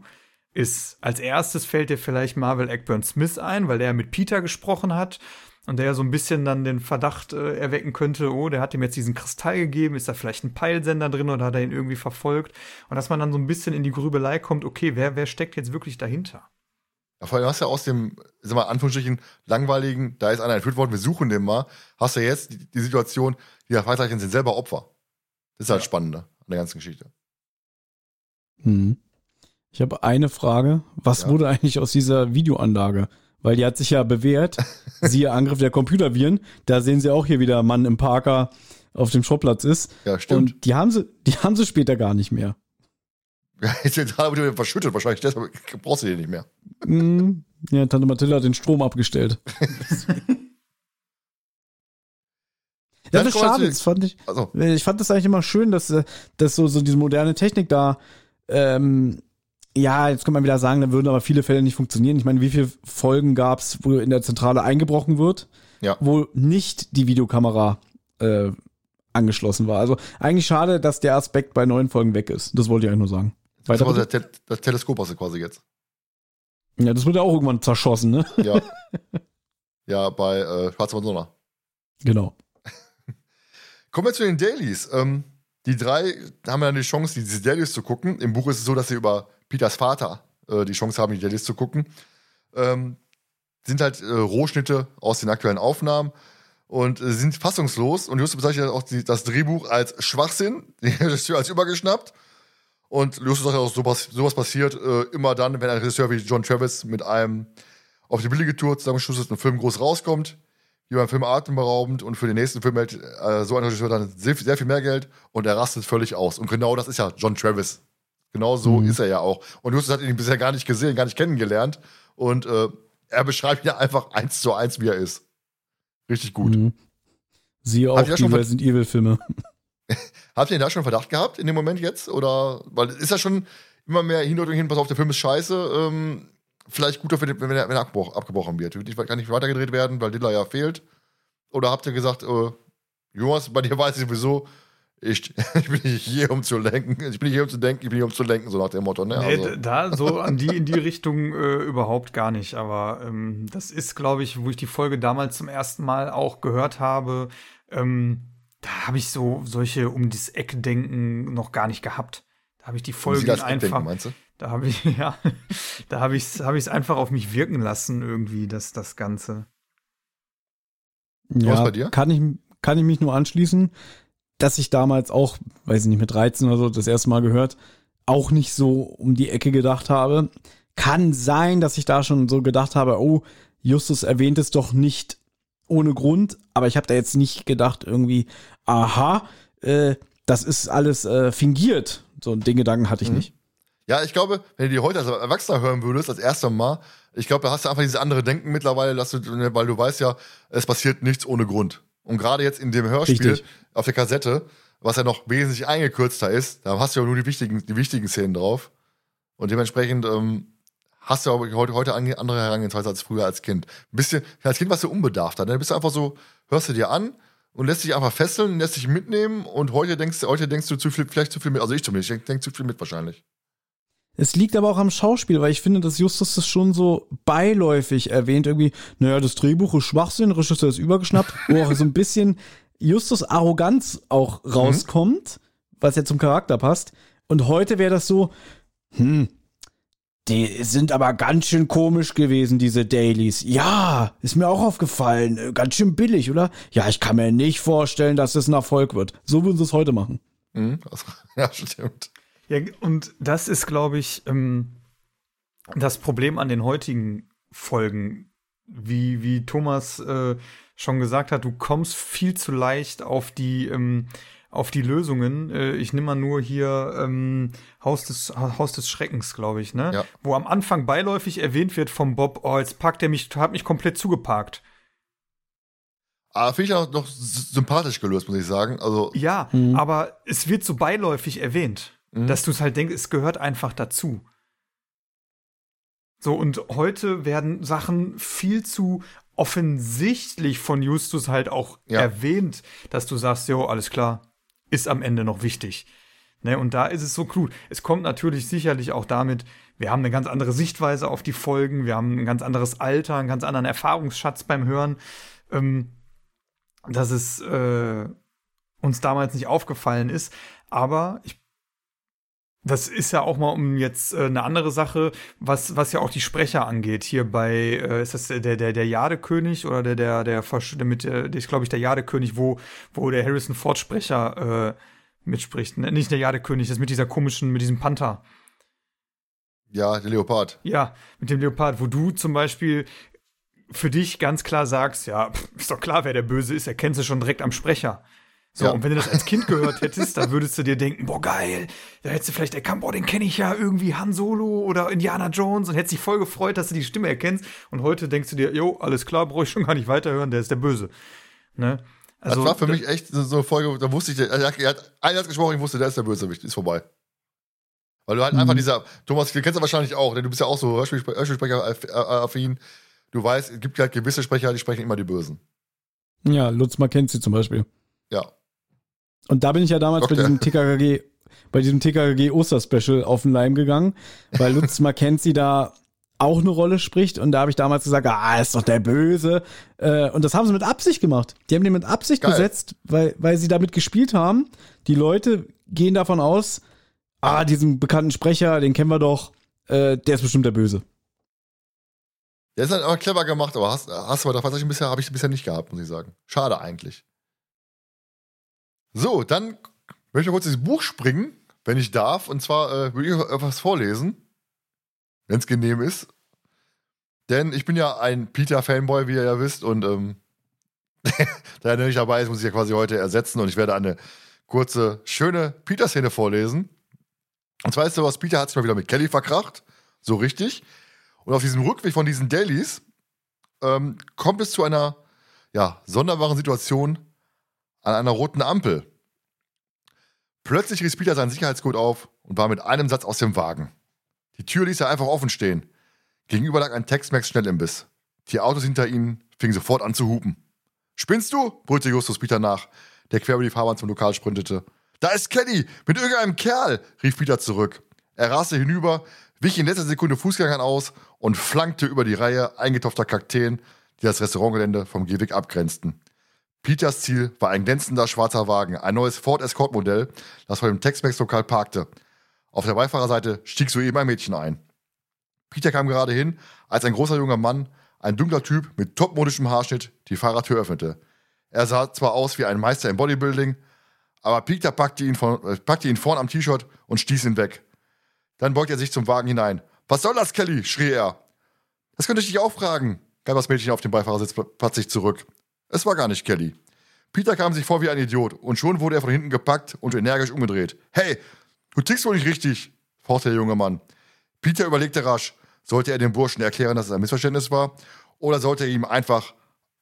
ist. Als erstes fällt dir vielleicht Marvel Eckburn Smith ein, weil der ja mit Peter gesprochen hat und der ja so ein bisschen dann den Verdacht äh, erwecken könnte, oh, der hat ihm jetzt diesen Kristall gegeben, ist da vielleicht ein Peilsender drin oder hat er ihn irgendwie verfolgt? Und dass man dann so ein bisschen in die Grübelei kommt, okay, wer, wer steckt jetzt wirklich dahinter? Ja, vor allem hast du ja aus dem, sag mal, Anführungsstrichen, langweiligen, da ist einer entführt worden, wir suchen den mal, hast du ja jetzt die, die Situation, die Fragezeichen sind selber Opfer. Das ist halt Ja. spannender an der ganzen Geschichte. Hm. Ich habe eine Frage. Was Ja. wurde eigentlich aus dieser Videoanlage? Weil die hat sich ja bewährt. Siehe Angriff der Computerviren. Da sehen Sie auch hier wieder Mann im Parker auf dem Schrottplatz ist. Ja, stimmt. Und die haben sie, die haben sie später gar nicht mehr. Die Zentrale wird verschüttet wahrscheinlich, deshalb brauchst du den nicht mehr. Mm, ja, Tante Mathilda hat den Strom abgestellt. ja, das ist schade. Das fand ich, also. ich fand das eigentlich immer schön, dass, äh, dass so, so diese moderne Technik da, ähm, ja, jetzt kann man wieder sagen, da würden aber viele Fälle nicht funktionieren. Ich meine, wie viele Folgen gab es, wo in der Zentrale eingebrochen wird, ja. wo nicht die Videokamera äh, angeschlossen war. Also eigentlich schade, dass der Aspekt bei neuen Folgen weg ist. Das wollte ich eigentlich nur sagen. Weiter das, das, das Teleskop hast du quasi jetzt. Ja, das wird ja auch irgendwann zerschossen, ne? Ja. Ja, bei äh, Schwarze Madonna. Genau. Kommen wir zu den Dailies. Ähm, die drei haben ja die Chance, diese Dailies zu gucken. Im Buch ist es so, dass sie über Peters Vater äh, die Chance haben, die Dailies zu gucken. Ähm, sind halt äh, Rohschnitte aus den aktuellen Aufnahmen und äh, sind fassungslos. Und Justus bezeichnet auch die, das Drehbuch als Schwachsinn, den Regisseur als übergeschnappt. Und Justus sagt auch, sowas, sowas passiert äh, immer dann, wenn ein Regisseur wie John Travis mit einem auf die billige Tour zusammengeschusst ist, ein Film groß rauskommt, wie beim Film atemberaubend und für den nächsten Film hält äh, so ein Regisseur dann sehr, sehr, viel mehr Geld und er rastet völlig aus. Und genau das ist ja John Travis. Genau so mhm. ist er ja auch. Und Justus hat ihn bisher gar nicht gesehen, gar nicht kennengelernt. Und äh, er beschreibt ja einfach eins zu eins, wie er ist. Richtig gut. Mhm. Siehe auch die Resident Evil-Filme. Habt ihr da schon Verdacht gehabt in dem Moment jetzt? Oder, weil ist ja schon immer mehr hin und hin, pass auf, der Film ist scheiße. Ähm, vielleicht guter, wenn, wenn, er, wenn er abgebrochen wird. Kann nicht weitergedreht werden, weil Dilla ja fehlt. Oder habt ihr gesagt, äh, Jonas, bei dir weiß ich sowieso, ich, ich, bin nicht hier, um zu lenken. Ich bin nicht hier, um zu denken, ich bin hier, um zu lenken, so nach dem Motto. Ne? Nee, also. da so an die, in die Richtung äh, überhaupt gar nicht. Aber ähm, das ist, glaube ich, wo ich die Folge damals zum ersten Mal auch gehört habe, ähm, da habe ich so solche um das Eck-Denken noch gar nicht gehabt. Da habe ich die Folgen einfach. Meinst du? Da habe ich, ja, da habe ich es hab einfach auf mich wirken lassen, irgendwie, das, das Ganze. Ja, bei dir? Kann ich, kann ich mich nur anschließen, dass ich damals auch, weiß ich nicht, mit 13 oder so das erste Mal gehört, auch nicht so um die Ecke gedacht habe. Kann sein, dass ich da schon so gedacht habe, oh, Justus erwähnt es doch nicht ohne Grund, aber ich habe da jetzt nicht gedacht, irgendwie, aha, äh, das ist alles äh, fingiert. So den Gedanken hatte ich mhm. nicht. Ja, ich glaube, wenn du die heute als Erwachsener hören würdest, als erster Mal, ich glaube, da hast du einfach dieses andere Denken mittlerweile, du, ne, weil du weißt ja, es passiert nichts ohne Grund. Und gerade jetzt in dem Hörspiel Richtig. auf der Kassette, was ja noch wesentlich eingekürzter ist, da hast du ja nur die wichtigen, die wichtigen Szenen drauf. Und dementsprechend ähm, hast du aber heute, heute andere Herangehensweise als früher als Kind. Ein bisschen, als Kind warst du unbedarfter. Dann ne? bist du einfach so, hörst du dir an und lässt dich einfach fesseln, lässt dich mitnehmen und heute denkst, heute denkst du zu viel, vielleicht zu viel mit. Also ich zumindest, ich denke denk zu viel mit wahrscheinlich. Es liegt aber auch am Schauspiel, weil ich finde, dass Justus das schon so beiläufig erwähnt. Irgendwie, naja, das Drehbuch ist Schwachsinn, Regisseur ist übergeschnappt, wo auch so ein bisschen Justus Arroganz auch rauskommt, mhm. was ja zum Charakter passt. Und heute wäre das so, hm, die sind aber ganz schön komisch gewesen, diese Dailies. Ja, ist mir auch aufgefallen. Ganz schön billig, oder? Ja, ich kann mir nicht vorstellen, dass es ein Erfolg wird. So würden sie es heute machen. Mhm, also, ja, stimmt. Ja, und das ist, glaube ich, ähm, das Problem an den heutigen Folgen. Wie, wie Thomas äh, schon gesagt hat, du kommst viel zu leicht auf die, ähm, auf die Lösungen. Äh, ich nehme mal nur hier ähm, Haus, des, Haus des Schreckens, glaube ich, ne? Ja. Wo am Anfang beiläufig erwähnt wird vom Bob, oh, jetzt packt er mich, hat mich komplett zugeparkt. Aber finde ich auch noch sympathisch gelöst, muss ich sagen. Also ja, mhm. aber es wird so beiläufig erwähnt. Mhm. Dass du es halt denkst, es gehört einfach dazu. So, und heute werden Sachen viel zu offensichtlich von Justus halt auch ja. erwähnt, dass du sagst, jo, alles klar, ist am Ende noch wichtig. Ne, und da ist es so cool. Es kommt natürlich sicherlich auch damit, wir haben eine ganz andere Sichtweise auf die Folgen, wir haben ein ganz anderes Alter, einen ganz anderen Erfahrungsschatz beim Hören, ähm, dass es äh, uns damals nicht aufgefallen ist. Aber ich das ist ja auch mal um jetzt äh, eine andere Sache, was, was ja auch die Sprecher angeht. Hier bei, äh, ist das der, der, der Jadekönig oder der, der, der, der mit, der, der ist, glaube ich, der Jadekönig, wo, wo der Harrison Ford Sprecher äh, mitspricht. Ne? Nicht der Jadekönig, das mit dieser komischen, mit diesem Panther. Ja, der Leopard. Ja, mit dem Leopard, wo du zum Beispiel für dich ganz klar sagst, ja, ist doch klar, wer der Böse ist, erkennst du schon direkt am Sprecher. So, ja. und wenn du das als Kind gehört hättest, dann würdest du dir denken, boah, geil, da hättest du vielleicht erkannt, boah, den kenne ich ja irgendwie Han Solo oder Indiana Jones und hättest dich voll gefreut, dass du die Stimme erkennst. Und heute denkst du dir, jo, alles klar, brauche ich schon gar nicht weiterhören, der ist der Böse. Ne? Also, das war für mich echt so eine Folge, da wusste ich, er hat, er hat einer hat gesprochen, ich wusste, der ist der Bösewicht, ist vorbei. Weil du halt mhm. einfach dieser, Thomas, du kennst du wahrscheinlich auch, denn du bist ja auch so Hörspielsprecher-affin. Du weißt, es gibt halt gewisse Sprecher, die sprechen immer die Bösen. Ja, Lutz Mackenzie zum Beispiel. Ja. Und da bin ich ja damals Doktor. bei diesem TKKG, bei diesem TKKG Osterspecial auf den Leim gegangen, weil Lutz Mackenzie da auch eine Rolle spricht. Und da habe ich damals gesagt, ah, ist doch der Böse. Äh, und das haben sie mit Absicht gemacht. Die haben den mit Absicht Geil. gesetzt, weil, weil sie damit gespielt haben. Die Leute gehen davon aus, ah, diesen bekannten Sprecher, den kennen wir doch, äh, der ist bestimmt der Böse. Der ist halt aber clever gemacht, aber hast, hast du aber tatsächlich bisher, habe ich bisher nicht gehabt, muss ich sagen. Schade eigentlich. So, dann möchte ich kurz ins Buch springen, wenn ich darf. Und zwar äh, würde ich etwas vorlesen, wenn es genehm ist. Denn ich bin ja ein Peter-Fanboy, wie ihr ja wisst. Und ähm, da er nicht dabei ist, muss ich ja quasi heute ersetzen. Und ich werde eine kurze, schöne Peter-Szene vorlesen. Und zwar ist sowas, Peter hat sich mal wieder mit Kelly verkracht. So richtig. Und auf diesem Rückweg von diesen Dailies ähm, kommt es zu einer ja, sonderbaren Situation an einer roten Ampel. Plötzlich riss Peter seinen Sicherheitsgurt auf und war mit einem Satz aus dem Wagen. Die Tür ließ er einfach offen stehen. Gegenüber lag ein Tex-Mex Schnellimbiss. Die Autos hinter ihnen fingen sofort an zu hupen. Spinnst du? brüllte Justus Peter nach, der quer über die Fahrbahn zum Lokal sprintete. Da ist Kenny mit irgendeinem Kerl, rief Peter zurück. Er raste hinüber, wich in letzter Sekunde Fußgängern aus und flankte über die Reihe eingetopfter Kakteen, die das Restaurantgelände vom Gehweg abgrenzten. Peters Ziel war ein glänzender schwarzer Wagen, ein neues Ford Escort Modell, das vor dem Tex-Mex-Lokal parkte. Auf der Beifahrerseite stieg soeben ein Mädchen ein. Peter kam gerade hin, als ein großer junger Mann, ein dunkler Typ mit topmodischem Haarschnitt, die Fahrertür öffnete. Er sah zwar aus wie ein Meister im Bodybuilding, aber Peter packte ihn, von, äh, packte ihn vorn am T-Shirt und stieß ihn weg. Dann beugte er sich zum Wagen hinein. Was soll das, Kelly? schrie er. Das könnte ich dich auch fragen, gab das Mädchen auf dem Beifahrersitz plötzlich zurück. Es war gar nicht Kelly. Peter kam sich vor wie ein Idiot und schon wurde er von hinten gepackt und energisch umgedreht. Hey, du tickst wohl nicht richtig, fauchte der junge Mann. Peter überlegte rasch, sollte er dem Burschen erklären, dass es ein Missverständnis war, oder sollte er ihm einfach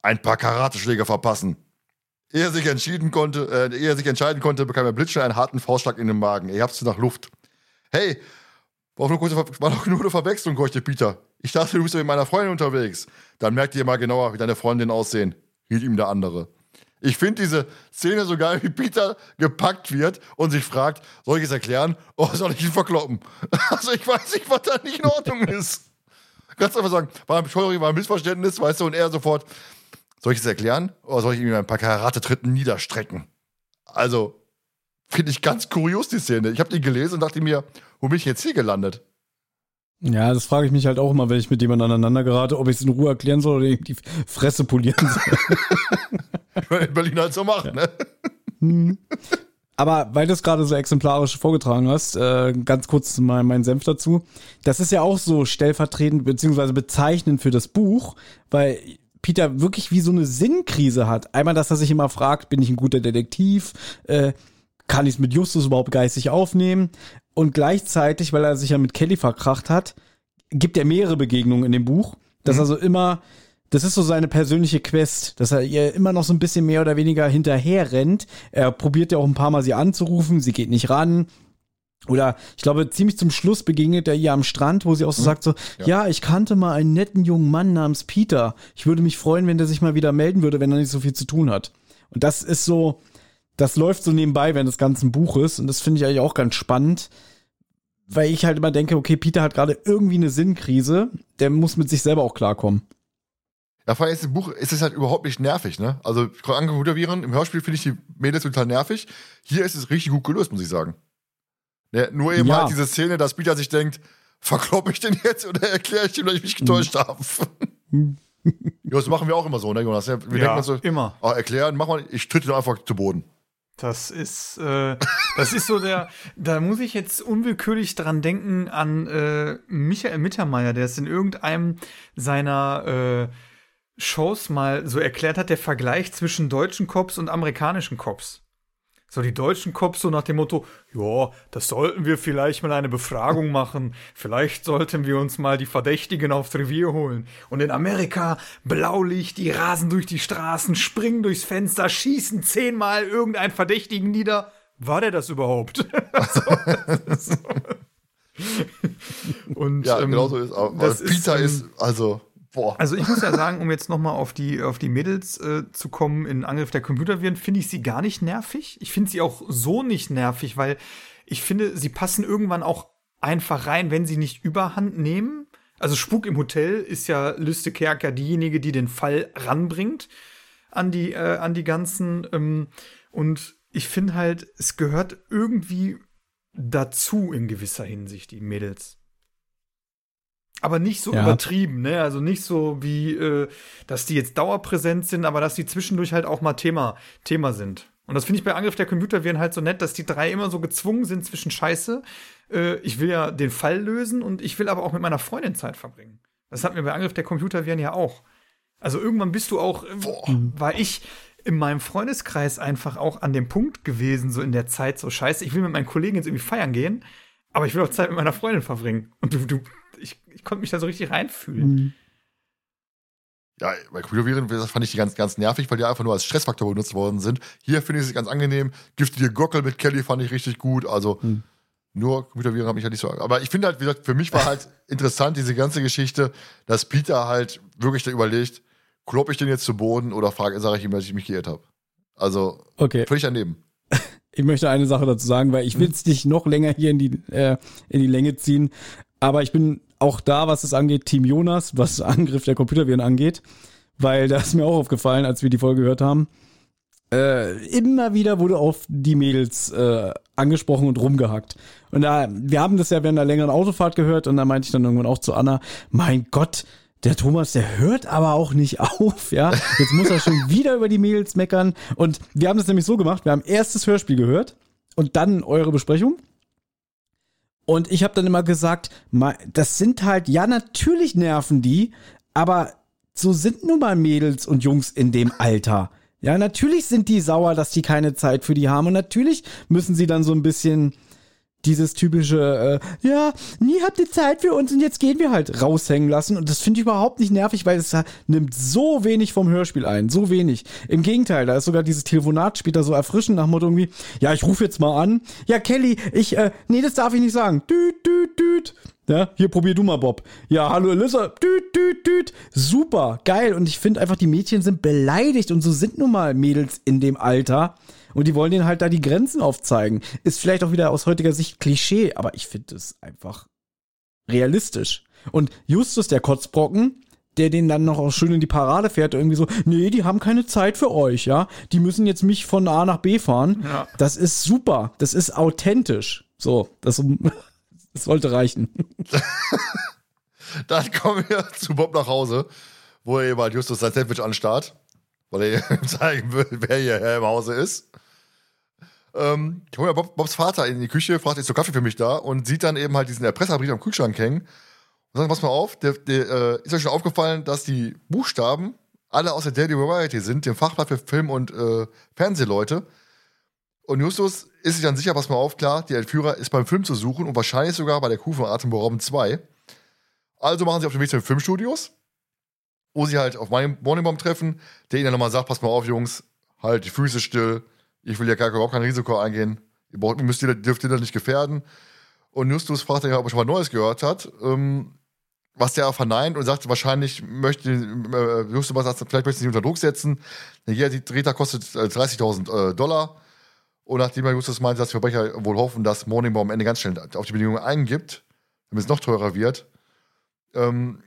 ein paar Karateschläge verpassen? Ehe er sich entschieden konnte, äh, ehe er sich entscheiden konnte, bekam er blitzschnell einen harten Faustschlag in den Magen. Er japste nach Luft. Hey, war doch, nur, eine Verwechslung, keuchte Peter. Ich dachte, du bist mit meiner Freundin unterwegs. Dann merk dir mal genauer, wie deine Freundin aussehen hielt ihm der andere. Ich finde diese Szene so geil, wie Peter gepackt wird und sich fragt, soll ich es erklären oder soll ich ihn verkloppen? Also ich weiß nicht, was da nicht in Ordnung ist. Kannst einfach sagen, war ein, war ein Missverständnis, weißt du, und er sofort, soll ich es erklären oder soll ich ihm ein paar Karate-Tritten niederstrecken? Also, finde ich ganz kurios, die Szene. Ich habe die gelesen und dachte mir, wo bin ich jetzt hier gelandet? Ja, das frage ich mich halt auch immer, wenn ich mit jemandem aneinander gerate, ob ich es in Ruhe erklären soll oder die Fresse polieren soll. in Berlin halt so machen, ne? Hm. Aber weil du es gerade so exemplarisch vorgetragen hast, äh, ganz kurz mal mein Senf dazu. Das ist ja auch so stellvertretend beziehungsweise bezeichnend für das Buch, weil Peter wirklich wie so eine Sinnkrise hat. Einmal, dass er sich immer fragt, bin ich ein guter Detektiv? Äh, kann ich es mit Justus überhaupt geistig aufnehmen? Und gleichzeitig, weil er sich ja mit Kelly verkracht hat, gibt er mehrere Begegnungen in dem Buch. Dass mhm. also immer, das ist so seine persönliche Quest, dass er ihr immer noch so ein bisschen mehr oder weniger hinterher rennt. Er probiert ja auch ein paar Mal sie anzurufen, sie geht nicht ran. Oder ich glaube, ziemlich zum Schluss begegnet er ihr am Strand, wo sie auch so mhm. sagt: so, ja. ja. ich kannte mal einen netten jungen Mann namens Peter. Ich würde mich freuen, wenn der sich mal wieder melden würde, wenn er nicht so viel zu tun hat. Und das ist so, das läuft so nebenbei, wenn das Ganze ein Buch ist. Und das finde ich eigentlich auch ganz spannend, weil ich halt immer denke, okay, Peter hat gerade irgendwie eine Sinnkrise, der muss mit sich selber auch klarkommen. Ja, vor allem ist das Buch, ist es halt überhaupt nicht nervig, ne? Also, Computerviren, im Hörspiel finde ich die Mädels total nervig. Hier ist es richtig gut gelöst, muss ich sagen. Ne, nur eben ja. halt diese Szene, dass Peter sich denkt, verkloppe ich den jetzt oder erkläre ich ihm, dass ich mich getäuscht mhm. habe? ja, das machen wir auch immer so, ne, Jonas? Wir ja, denken so, immer. Oh, erklären, mach mal, ich tritt ihn einfach zu Boden. Das ist, äh, das ist so der, da muss ich jetzt unwillkürlich dran denken an äh, Michael Mittermeier, der es in irgendeinem seiner äh, Shows mal so erklärt hat, der Vergleich zwischen deutschen Cops und amerikanischen Cops. So die deutschen Cops so nach dem Motto, ja, das sollten wir vielleicht mal eine Befragung machen. Vielleicht sollten wir uns mal die Verdächtigen aufs Revier holen. Und in Amerika Blaulicht, die rasen durch die Straßen, springen durchs Fenster, schießen zehnmal irgendeinen Verdächtigen nieder. War der das überhaupt? so, Und ja, ähm, genau so ist auch. Das Peter ist, ähm, ist also Boah. Also ich muss ja sagen, um jetzt nochmal auf die, auf die Mädels äh, zu kommen in Angriff der Computerviren, finde ich sie gar nicht nervig. Ich finde sie auch so nicht nervig, weil ich finde, sie passen irgendwann auch einfach rein, wenn sie nicht überhand nehmen. Also Spuk im Hotel ist ja Lüste Kerker diejenige, die den Fall ranbringt an die, äh, an die ganzen. Ähm, und ich finde halt, es gehört irgendwie dazu in gewisser Hinsicht, die Mädels. Aber nicht so ja. übertrieben, ne? Also nicht so wie, äh, dass die jetzt dauerpräsent sind, aber dass die zwischendurch halt auch mal Thema, Thema sind. Und das finde ich bei Angriff der Computerviren halt so nett, dass die drei immer so gezwungen sind zwischen Scheiße. Äh, ich will ja den Fall lösen und ich will aber auch mit meiner Freundin Zeit verbringen. Das hatten wir bei Angriff der Computerviren ja auch. Also irgendwann bist du auch, Boah. war ich in meinem Freundeskreis einfach auch an dem Punkt gewesen, so in der Zeit, so scheiße, ich will mit meinen Kollegen jetzt irgendwie feiern gehen, aber ich will auch Zeit mit meiner Freundin verbringen. Und du, du ich, ich konnte mich da so richtig reinfühlen. Mhm. Ja, bei Computerviren fand ich die ganz, ganz nervig, weil die einfach nur als Stressfaktor benutzt worden sind. Hier finde ich sie ganz angenehm. Giftige Gockel mit Kelly fand ich richtig gut. Also mhm. nur Computerviren habe ich ja nicht so. Aber ich finde halt, wie gesagt, für mich war halt interessant diese ganze Geschichte, dass Peter halt wirklich da überlegt, kloppe ich den jetzt zu Boden oder sage ich ihm, dass ich mich geirrt habe. Also okay. völlig daneben. Ich möchte eine Sache dazu sagen, weil ich will es nicht noch länger hier in die, äh, in die Länge ziehen. Aber ich bin auch da, was es angeht, Team Jonas, was Angriff der Computerviren angeht. Weil da ist mir auch aufgefallen, als wir die Folge gehört haben. Äh, immer wieder wurde auf die Mädels äh, angesprochen und rumgehackt. Und da, wir haben das ja während einer längeren Autofahrt gehört und da meinte ich dann irgendwann auch zu Anna, mein Gott, der Thomas, der hört aber auch nicht auf, ja. Jetzt muss er schon wieder über die Mädels meckern. Und wir haben das nämlich so gemacht, wir haben erst das Hörspiel gehört und dann eure Besprechung. Und ich habe dann immer gesagt, das sind halt, ja, natürlich nerven die, aber so sind nun mal Mädels und Jungs in dem Alter. Ja, natürlich sind die sauer, dass die keine Zeit für die haben und natürlich müssen sie dann so ein bisschen dieses typische, äh, ja, nie habt ihr Zeit für uns und jetzt gehen wir halt raushängen lassen. Und das finde ich überhaupt nicht nervig, weil es nimmt so wenig vom Hörspiel ein. So wenig. Im Gegenteil, da ist sogar dieses Telefonat später so erfrischend nach Motto irgendwie, ja, ich rufe jetzt mal an. Ja, Kelly, ich, äh, nee, das darf ich nicht sagen. Düt, düt, düt. Ja, hier probier du mal, Bob. Ja, hallo Elissa. Düt, düt, düt. Super, geil. Und ich finde einfach, die Mädchen sind beleidigt und so sind nun mal Mädels in dem Alter. Und die wollen denen halt da die Grenzen aufzeigen. Ist vielleicht auch wieder aus heutiger Sicht Klischee, aber ich finde es einfach realistisch. Und Justus, der Kotzbrocken, der den dann noch auch schön in die Parade fährt, irgendwie so, nee, die haben keine Zeit für euch, ja. Die müssen jetzt mich von A nach B fahren. Ja. Das ist super. Das ist authentisch. So, das, das sollte reichen. dann kommen wir zu Bob nach Hause, wo er eben halt Justus sein Sandwich anstarrt, weil er zeigen will, wer hier im Hause ist ähm, ich hole ja Bob, Bobs Vater in die Küche, fragt, ist so Kaffee für mich da und sieht dann eben halt diesen Erpresserbrief am Kühlschrank hängen und sagt, pass mal auf, der, der, äh, ist euch schon aufgefallen, dass die Buchstaben alle aus der Daily Variety sind, dem Fachblatt für Film- und äh, Fernsehleute. Und Justus ist sich dann sicher, pass mal auf, klar, der Entführer ist beim Film zu suchen und wahrscheinlich sogar bei der Kuh von Atemberaubend 2. Also machen sie auf den Weg zu den Filmstudios, wo sie halt auf meinen Morningbomb treffen, der ihnen dann nochmal sagt, pass mal auf, Jungs, halt die Füße still, ich will ja gar überhaupt kein Risiko eingehen. Ihr braucht, müsst ihr, dürft ihr das nicht gefährden. Und Justus fragt ja, ob er schon mal Neues gehört hat. Ähm, was der verneint und sagt, wahrscheinlich möchte äh, Justus was vielleicht möchte sie unter Druck setzen. Ja, die Drehter kostet 30.000 äh, äh, Dollar. Und nachdem er Justus meint, dass Verbrecher wohl hoffen, dass Morningbaum am Ende ganz schnell auf die Bedingungen eingibt, damit es noch teurer wird, ähm,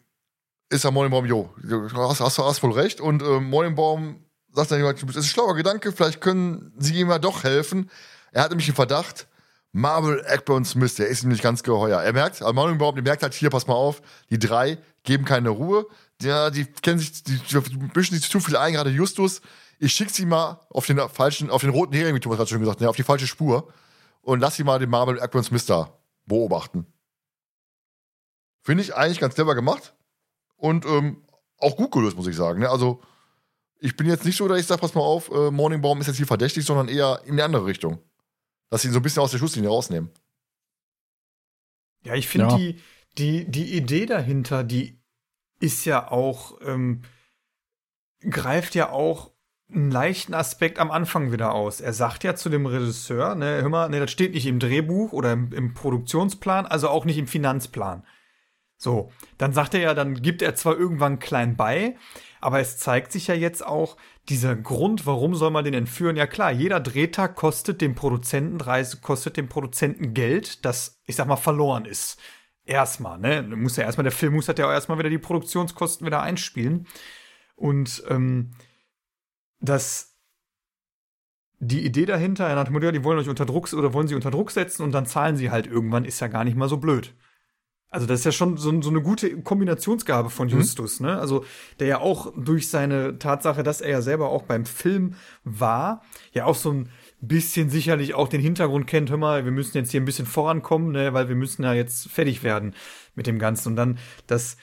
ist der Morningbaum, jo, hast, hast, hast voll recht. Und äh, Morningbaum sagt dann jemand, das ist ein schlauer Gedanke, vielleicht können sie ihm ja doch helfen. Er hat nämlich den Verdacht, Marvel Eckburn Smith, der ist ihm nicht ganz geheuer. Er merkt, also Marvel überhaupt, der merkt halt hier, pass mal auf, die drei geben keine Ruhe. Ja, die kennen sich, die, die mischen sich zu viel ein, gerade Justus. Ich schick sie mal auf den falschen, auf den roten Hering, wie Thomas hat schon gesagt, ne, auf die falsche Spur und lass sie mal den Marvel Eckburn Smith da beobachten. Finde ich eigentlich ganz clever gemacht und ähm, auch gut gelöst, muss ich sagen. Ne? Also, ich bin jetzt nicht so, dass ich sage, pass mal auf, äh, Morningbaum ist jetzt hier verdächtig, sondern eher in die andere Richtung. Dass sie ihn so ein bisschen aus der Schusslinie rausnehmen. Ja, ich finde Ja. die, die, die Idee dahinter, die ist ja auch, ähm, greift ja auch einen leichten Aspekt am Anfang wieder aus. Er sagt ja zu dem Regisseur, ne, hör mal, ne, das steht nicht im Drehbuch oder im, im Produktionsplan, also auch nicht im Finanzplan. So, dann sagt er ja, dann gibt er zwar irgendwann klein bei, aber es zeigt sich ja jetzt auch dieser Grund, warum soll man den entführen? Ja klar, jeder Drehtag kostet dem Produzenten Reise, kostet dem Produzenten Geld, das, ich sag mal, verloren ist. Erstmal, ne? Muss ja erstmal, der Film muss halt ja auch erstmal wieder die Produktionskosten wieder einspielen. Und ähm, das die Idee dahinter, ja, die wollen euch unter Druck oder wollen sie unter Druck setzen und dann zahlen sie halt irgendwann, ist ja gar nicht mal so blöd. Also das ist ja schon so, so eine gute Kombinationsgabe von Justus, ne? Also der ja auch durch seine Tatsache, dass er ja selber auch beim Film war, ja auch so ein bisschen sicherlich auch den Hintergrund kennt, hör mal, wir müssen jetzt hier ein bisschen vorankommen, ne, weil wir müssen ja jetzt fertig werden mit dem Ganzen. Und dann das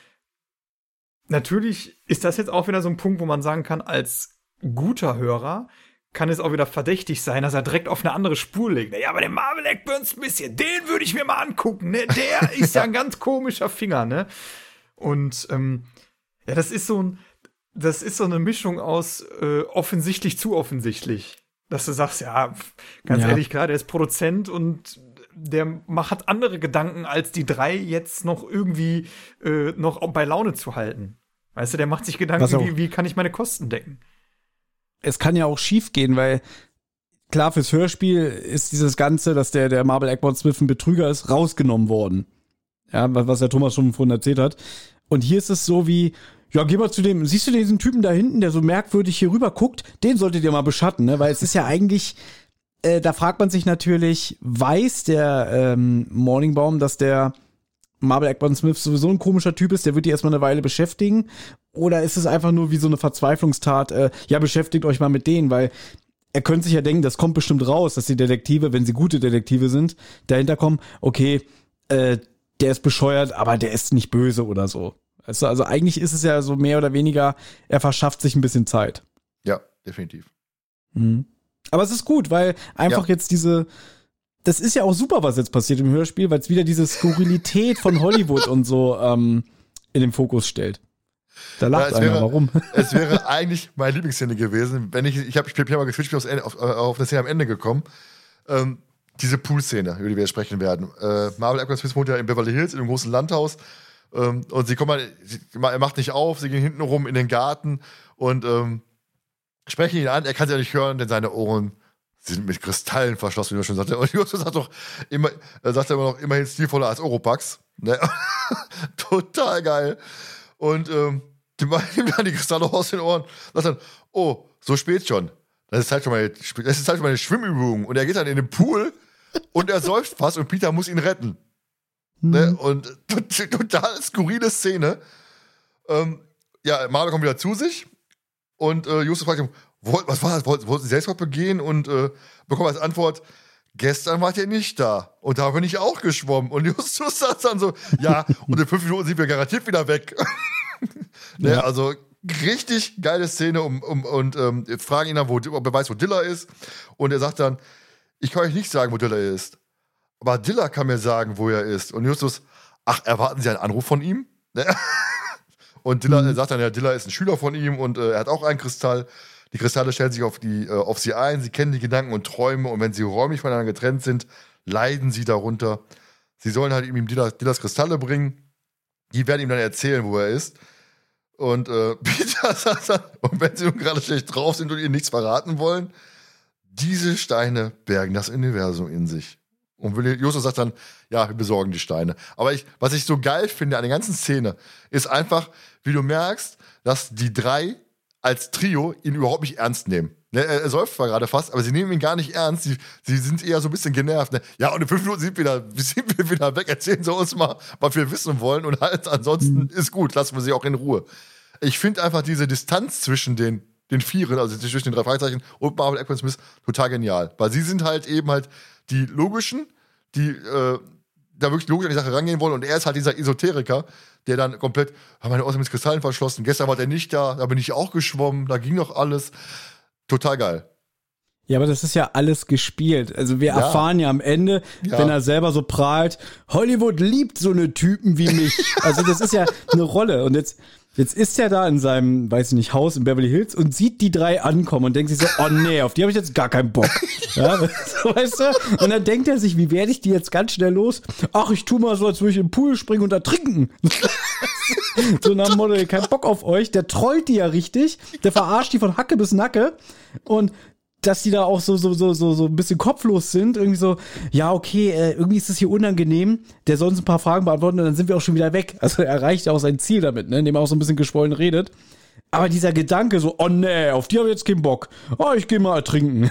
natürlich ist das jetzt auch wieder so ein Punkt, wo man sagen kann, als guter Hörer kann es auch wieder verdächtig sein, dass er direkt auf eine andere Spur legt. Ja, aber der Marvel Burns ein bisschen, den würde ich mir mal angucken, ne? Der ist ja ein ganz komischer Finger, ne? Und ähm, ja, das ist so ein, das ist so eine Mischung aus äh, offensichtlich zu offensichtlich. Dass du sagst, ja, ganz Ja. ehrlich, klar, der ist Produzent und der macht hat andere Gedanken, als die drei jetzt noch irgendwie äh, noch bei Laune zu halten. Weißt du, der macht sich Gedanken, wie, wie kann ich meine Kosten decken? Es kann ja auch schief gehen, weil klar, fürs Hörspiel ist dieses Ganze, dass der, der Marvel Eggborn Smith ein Betrüger ist, rausgenommen worden. Ja, was der Thomas schon vorhin erzählt hat. Und hier ist es so wie, ja, geh mal zu dem, siehst du diesen Typen da hinten, der so merkwürdig hier rüber guckt, den solltet ihr mal beschatten, ne? Weil es ist ja eigentlich, äh, da fragt man sich natürlich, weiß der ähm, Morningbaum, dass der Marvel Eggborn Smith sowieso ein komischer Typ ist, der wird die erstmal eine Weile beschäftigen? Oder ist es einfach nur wie so eine Verzweiflungstat, äh, ja, beschäftigt euch mal mit denen, weil er könnte sich ja denken, das kommt bestimmt raus, dass die Detektive, wenn sie gute Detektive sind, dahinter kommen, okay, äh, der ist bescheuert, aber der ist nicht böse oder so. Du, also eigentlich ist es ja so mehr oder weniger, er verschafft sich ein bisschen Zeit. Ja, definitiv. Mhm. Aber es ist gut, weil einfach Ja. jetzt diese, das ist ja auch super, was jetzt passiert im Hörspiel, weil es wieder diese Skurrilität von Hollywood und so ähm, in den Fokus stellt. Da lacht es einer, wäre- warum? Es wäre eigentlich meine Lieblingsszene gewesen, wenn ich, ich habe ich bin ja mal geswitcht, bin aufs Ende, auf, auf eine Szene am Ende gekommen. Ähm, diese Pool-Szene, über die wir jetzt sprechen werden. Äh, Marvel Eggers Smith wohnt ja in Beverly Hills, in einem großen Landhaus. Ähm, und sie kommen mal, sie, er macht nicht auf, sie gehen hinten rum in den Garten und ähm, sprechen ihn an. Er kann sie ja nicht hören, denn seine Ohren sind mit Kristallen verschlossen, wie man schon sagte. Und Justus sagt doch immer, er sagt ja immer noch, immerhin stilvoller als Europax. Ne? Total geil. Und ähm, die machen ihm dann die Kristalle aus den Ohren. Sagt dann, oh, so spät schon. Das ist halt schon meine, das ist halt schon meine Schwimmübung. Und er geht dann in den Pool und er säuft fast und Peter muss ihn retten. Ne? Und tot- total skurrile Szene. Ähm, ja, Marvel kommt wieder zu sich und äh, Justus fragt ihn, "Wollt- was war das? Wollten wollten Sie Selbstmord begehen? Und äh, bekommt als Antwort, gestern wart ihr nicht da. Und da bin ich auch geschwommen. Und Justus sagt dann so, ja, und in fünf Minuten sind wir garantiert wieder weg. ne, Ja. Also richtig geile Szene um, um, und ähm, fragen ihn dann, wo, ob er weiß, wo Dilla ist. Und er sagt dann, ich kann euch nicht sagen, wo Dilla ist. Aber Dilla kann mir sagen, wo er ist. Und Justus, ach, erwarten Sie einen Anruf von ihm? Ne? Und Dilla er sagt dann, ja, Dilla ist ein Schüler von ihm und äh, er hat auch einen Kristall. Die Kristalle stellen sich auf, die, äh, auf sie ein, sie kennen die Gedanken und Träume und wenn sie räumlich voneinander getrennt sind, leiden sie darunter. Sie sollen halt ihm Dillas Kristalle bringen. Die werden ihm dann erzählen, wo er ist. Und äh, Peter sagt dann, und wenn sie nun gerade schlecht drauf sind und ihnen nichts verraten wollen, diese Steine bergen das Universum in sich. Und Justus sagt dann, ja, wir besorgen die Steine. Aber ich, was ich so geil finde an der ganzen Szene, ist einfach, wie du merkst, dass die drei als Trio ihn überhaupt nicht ernst nehmen. Ne, er, er säuft zwar gerade fast, aber sie nehmen ihn gar nicht ernst. Sie, sie sind eher so ein bisschen genervt. Ne? Ja, und in fünf Minuten sind wir, wieder, sind wir wieder weg. Erzählen sie uns mal, was wir wissen wollen. Und halt ansonsten ist gut, lassen wir sie auch in Ruhe. Ich finde einfach diese Distanz zwischen den, den Vieren, also zwischen den drei Fragezeichen und Marvel Eggman Smith total genial. Weil sie sind halt eben halt die logischen, die, äh, da wirklich logisch an die Sache rangehen wollen und er ist halt dieser Esoteriker, der dann komplett, haben meine Außer mit Kristallen verschlossen, gestern war der nicht da, da bin ich auch geschwommen, da ging noch alles. Total geil. Ja, aber das ist ja alles gespielt. Also wir Ja. erfahren ja am Ende, Ja. wenn er selber so prahlt, Hollywood liebt so eine Typen wie mich. Also das ist ja eine Rolle. Und jetzt, jetzt ist er da in seinem, weiß ich nicht, Haus in Beverly Hills und sieht die drei ankommen und denkt sich so, oh nee, auf die habe ich jetzt gar keinen Bock. Ja, so, weißt du? Und dann denkt er sich, wie werde ich die jetzt ganz schnell los? Ach, ich tu mal so, als würde ich in den Pool springen und ertrinken. so nach dem Motto, kein Bock auf euch. Der trollt die ja richtig. Der verarscht die von Hacke bis Nacke. Und dass die da auch so, so, so, so, so ein bisschen kopflos sind. Irgendwie so, ja, okay, äh, irgendwie ist es hier unangenehm. Der soll uns ein paar Fragen beantworten und dann sind wir auch schon wieder weg. Also er erreicht ja auch sein Ziel damit, ne? indem er auch so ein bisschen geschwollen redet. Aber dieser Gedanke so, oh nee, auf die habe ich jetzt keinen Bock. Oh, ich gehe mal ertrinken.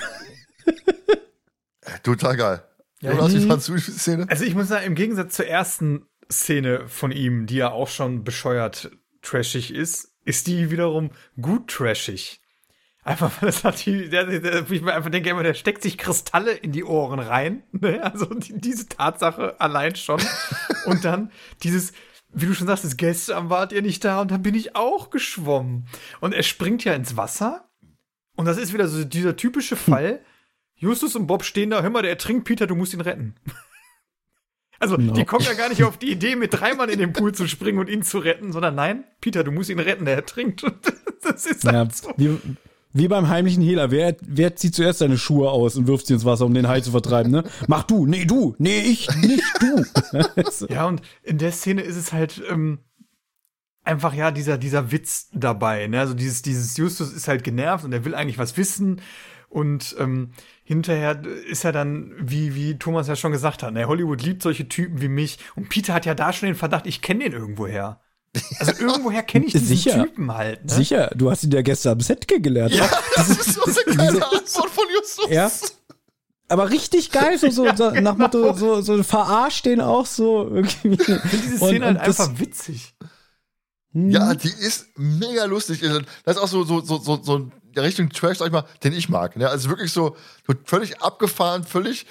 Total geil. Ja, du die Szene? Also ich muss sagen, im Gegensatz zur ersten Szene von ihm, die ja auch schon bescheuert trashig ist, ist die wiederum gut trashig. Einfach weil das hat die, der, der, ich mir einfach denke immer, der steckt sich Kristalle in die Ohren rein. Ne? Also die, diese Tatsache allein schon. Und dann dieses, wie du schon sagst, gestern wart ihr nicht da und dann bin ich auch geschwommen. Und er springt ja ins Wasser. Und das ist wieder so dieser typische Fall. Justus und Bob stehen da, hör mal, der ertrinkt, Peter, du musst ihn retten. Also, No. die kommen ja gar nicht auf die Idee, mit drei Mann in den Pool zu springen und ihn zu retten, sondern nein, Peter, du musst ihn retten, der ertrinkt. Das ist Ja, halt so. wie, wie beim heimlichen Hehler. Wer, wer zieht zuerst seine Schuhe aus und wirft sie ins Wasser, um den Hai zu vertreiben, ne? Mach du, nee, du, nee, ich, nicht du. Ja, und in der Szene ist es halt ähm, einfach ja dieser, dieser Witz dabei. Ne? Also dieses, dieses Justus ist halt genervt und er will eigentlich was wissen. Und ähm, hinterher ist er dann, wie, wie Thomas ja schon gesagt hat, ne, Hollywood liebt solche Typen wie mich. Und Peter hat ja da schon den Verdacht, ich kenne den irgendwoher. Also irgendwoher kenne ich diesen Sicher. Typen halt. Ne? Sicher, du hast ihn ja gestern am Set kennengelernt. Ja, das ist so eine geile Antwort von Justus. Ja. Aber richtig geil, so, so, so nach Motto, so, so verarscht den auch so irgendwie. Ich finde diese Szene Und- halt und einfach witzig. Ja, die ist mega lustig. Das ist auch so, so, so, so, so der Richtung Trash, sag ich mal, den ich mag. Ne? Also wirklich so, so völlig abgefahren, völlig.